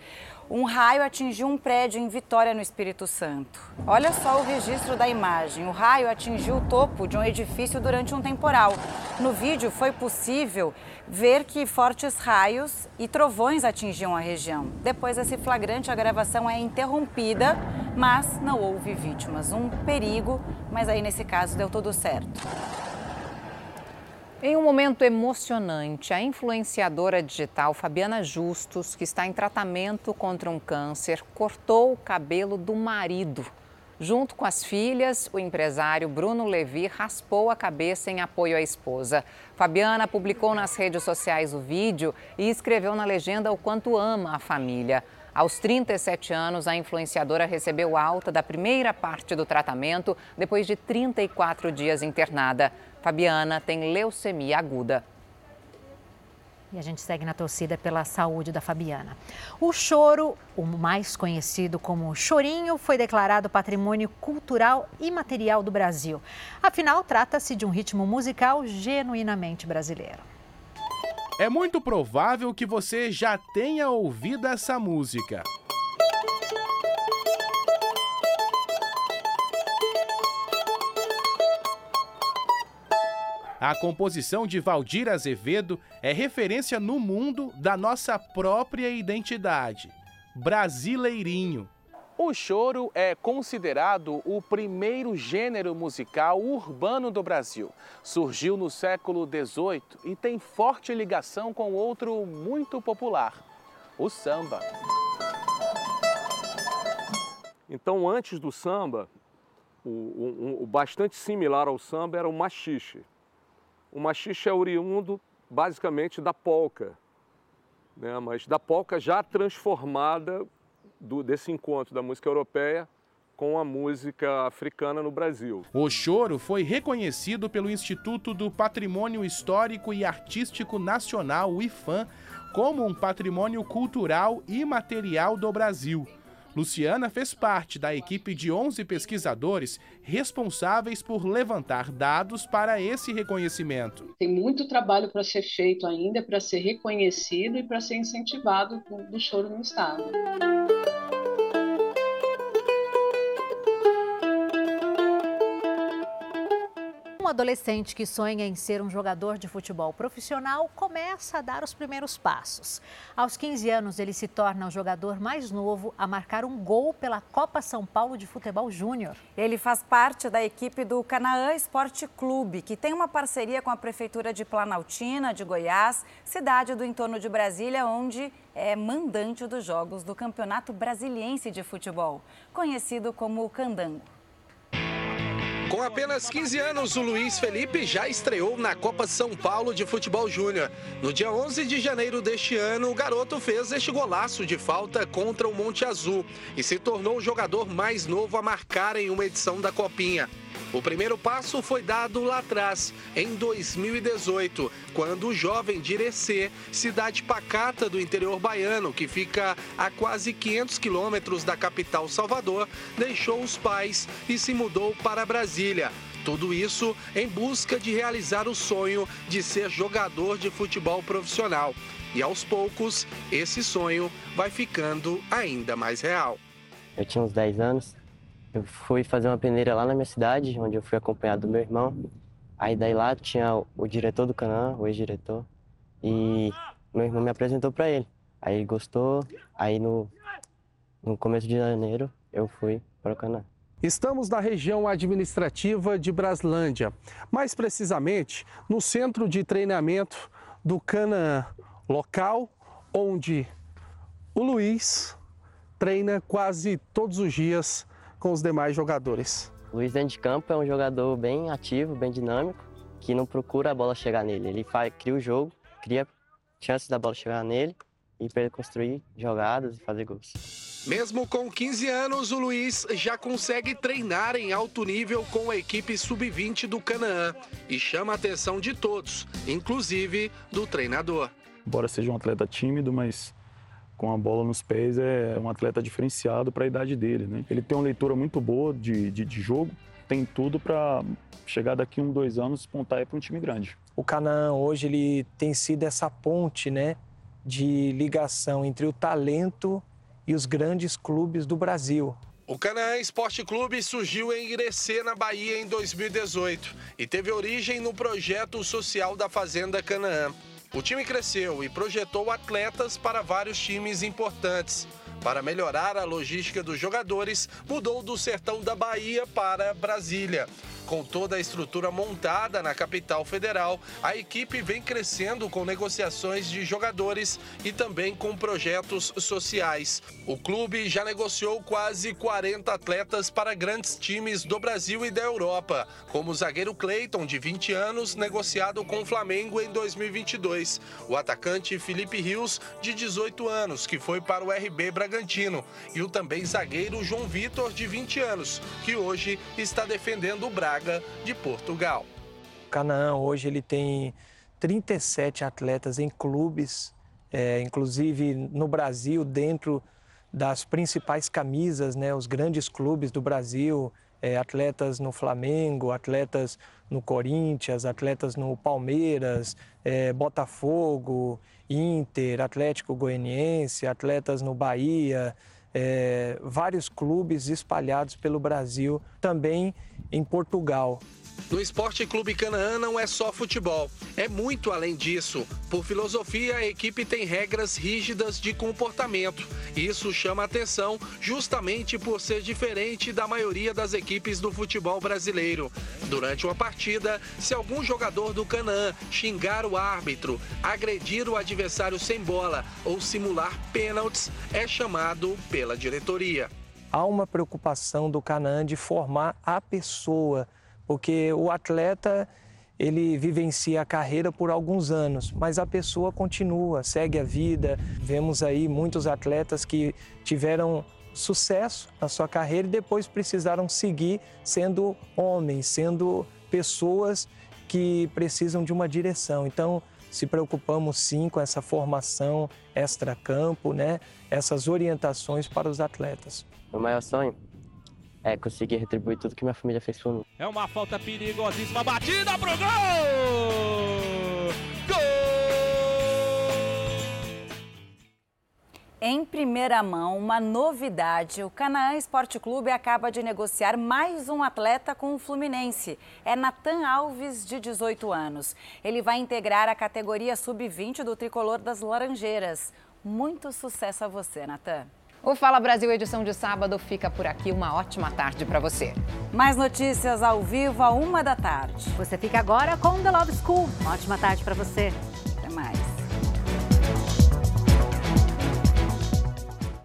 Um raio atingiu um prédio em Vitória, no Espírito Santo. Olha só o registro da imagem. O raio atingiu o topo de um edifício durante um temporal. No vídeo foi possível ver que fortes raios e trovões atingiam a região. Depois desse flagrante, a gravação é interrompida, mas não houve vítimas. Um perigo, mas aí nesse caso deu tudo certo. Em um momento emocionante, a influenciadora digital Fabiana Justus, que está em tratamento contra um câncer, cortou o cabelo do marido. Junto com as filhas, o empresário Bruno Levi raspou a cabeça em apoio à esposa. Fabiana publicou nas redes sociais o vídeo e escreveu na legenda o quanto ama a família. Aos 37 anos, a influenciadora recebeu alta da primeira parte do tratamento depois de 34 dias internada. Fabiana tem leucemia aguda. E a gente segue na torcida pela saúde da Fabiana. O choro, o mais conhecido como chorinho, foi declarado patrimônio cultural e material do Brasil. Afinal, trata-se de um ritmo musical genuinamente brasileiro. É muito provável que você já tenha ouvido essa música. A composição de Valdir Azevedo é referência no mundo da nossa própria identidade. Brasileirinho. O choro é considerado o primeiro gênero musical urbano do Brasil. Surgiu no século XVIII e tem forte ligação com outro muito popular, o samba. Então, antes do samba, o, o, o bastante similar ao samba era o machixe. O machixe é oriundo basicamente da polca, né? mas da polca já transformada do, desse encontro da música europeia com a música africana no Brasil. O choro foi reconhecido pelo Instituto do Patrimônio Histórico e Artístico Nacional, o IFAM, como um patrimônio cultural e material do Brasil. Luciana fez parte da equipe de 11 pesquisadores responsáveis por levantar dados para esse reconhecimento. Tem muito trabalho para ser feito ainda, para ser reconhecido e para ser incentivado do choro no Estado. Adolescente que sonha em ser um jogador de futebol profissional começa a dar os primeiros passos. Aos 15 anos, ele se torna o jogador mais novo a marcar um gol pela Copa São Paulo de Futebol Júnior. Ele faz parte da equipe do Canaã Esporte Clube, que tem uma parceria com a Prefeitura de Planaltina, de Goiás, cidade do entorno de Brasília, onde é mandante dos jogos do Campeonato Brasiliense de Futebol, conhecido como o Candango. Com apenas 15 anos, o Luiz Felipe já estreou na Copa São Paulo de Futebol Júnior. No dia 11 de janeiro deste ano, o garoto fez este golaço de falta contra o Monte Azul e se tornou o jogador mais novo a marcar em uma edição da Copinha. O primeiro passo foi dado lá atrás, em 2018, quando o jovem de Irecê, cidade pacata do interior baiano, que fica a quase 500 quilômetros da capital Salvador, deixou os pais e se mudou para Brasília. Tudo isso em busca de realizar o sonho de ser jogador de futebol profissional. E aos poucos, esse sonho vai ficando ainda mais real. Eu tinha uns 10 anos, eu fui fazer uma peneira lá na minha cidade, onde eu fui acompanhado do meu irmão. Aí daí lá tinha o diretor do Canaã, o ex-diretor, e meu irmão me apresentou para ele. Aí ele gostou, aí no, no começo de janeiro eu fui para o Canaã. Estamos na região administrativa de Braslândia, mais precisamente no centro de treinamento do Canaã, local onde o Luiz treina quase todos os dias com os demais jogadores. O Luiz dentro de campo é um jogador bem ativo, bem dinâmico, que não procura a bola chegar nele. Ele faz, cria o jogo, cria chances da bola chegar nele e para ele construir jogadas e fazer gols. Mesmo com 15 anos, o Luiz já consegue treinar em alto nível com a equipe sub-20 do Canaã e chama a atenção de todos, inclusive do treinador. Embora seja um atleta tímido, mas com a bola nos pés é um atleta diferenciado para a idade dele. Né? Ele tem uma leitura muito boa de, de, de jogo, tem tudo para chegar daqui um, dois anos espontar para um time grande. O Canaã hoje ele tem sido essa ponte né, de ligação entre o talento e os grandes clubes do Brasil. O Canaã Esporte Clube surgiu em Irecê, na Bahia, em 2018 e teve origem no projeto social da Fazenda Canaã. O time cresceu e projetou atletas para vários times importantes. Para melhorar a logística dos jogadores, mudou do sertão da Bahia para Brasília. Com toda a estrutura montada na capital federal, a equipe vem crescendo com negociações de jogadores e também com projetos sociais. O clube já negociou quase 40 atletas para grandes times do Brasil e da Europa, como o zagueiro Cleiton, de 20 anos, negociado com o Flamengo em 2022, o atacante Felipe Rios, de 18 anos, que foi para o RB Bragantino, e o também zagueiro João Vitor, de 20 anos, que hoje está defendendo o Braga de Portugal. O Canaã hoje ele tem 37 atletas em clubes, é, inclusive no Brasil, dentro das principais camisas, né, os grandes clubes do Brasil, é, atletas no Flamengo, atletas no Corinthians, atletas no Palmeiras, é, Botafogo, Inter, Atlético Goianiense, atletas no Bahia, é, vários clubes espalhados pelo Brasil, também em Portugal. No Esporte Clube Canaã não é só futebol, é muito além disso. Por filosofia, a equipe tem regras rígidas de comportamento. Isso chama atenção justamente por ser diferente da maioria das equipes do futebol brasileiro. Durante uma partida, se algum jogador do Canaã xingar o árbitro, agredir o adversário sem bola ou simular pênaltis, é chamado pela diretoria. Há uma preocupação do Canaã de formar a pessoa porque o atleta ele vivencia a carreira por alguns anos, mas a pessoa continua, segue a vida. Vemos aí muitos atletas que tiveram sucesso na sua carreira e depois precisaram seguir sendo homens, sendo pessoas que precisam de uma direção. Então, se preocupamos sim com essa formação extra-campo, né? essas orientações para os atletas. O maior sonho é conseguir retribuir tudo que minha família fez por mim. É uma falta perigosíssima, batida pro gol! Gol! Em primeira mão, uma novidade: o Canaã Esporte Clube acaba de negociar mais um atleta com o Fluminense. É Natan Alves, de 18 anos. Ele vai integrar a categoria sub-20 do tricolor das Laranjeiras. Muito sucesso a você, Natan. O Fala Brasil edição de sábado fica por aqui. Uma ótima tarde para você. Mais notícias ao vivo a uma da tarde. Você fica agora com The Love School. Uma ótima tarde para você.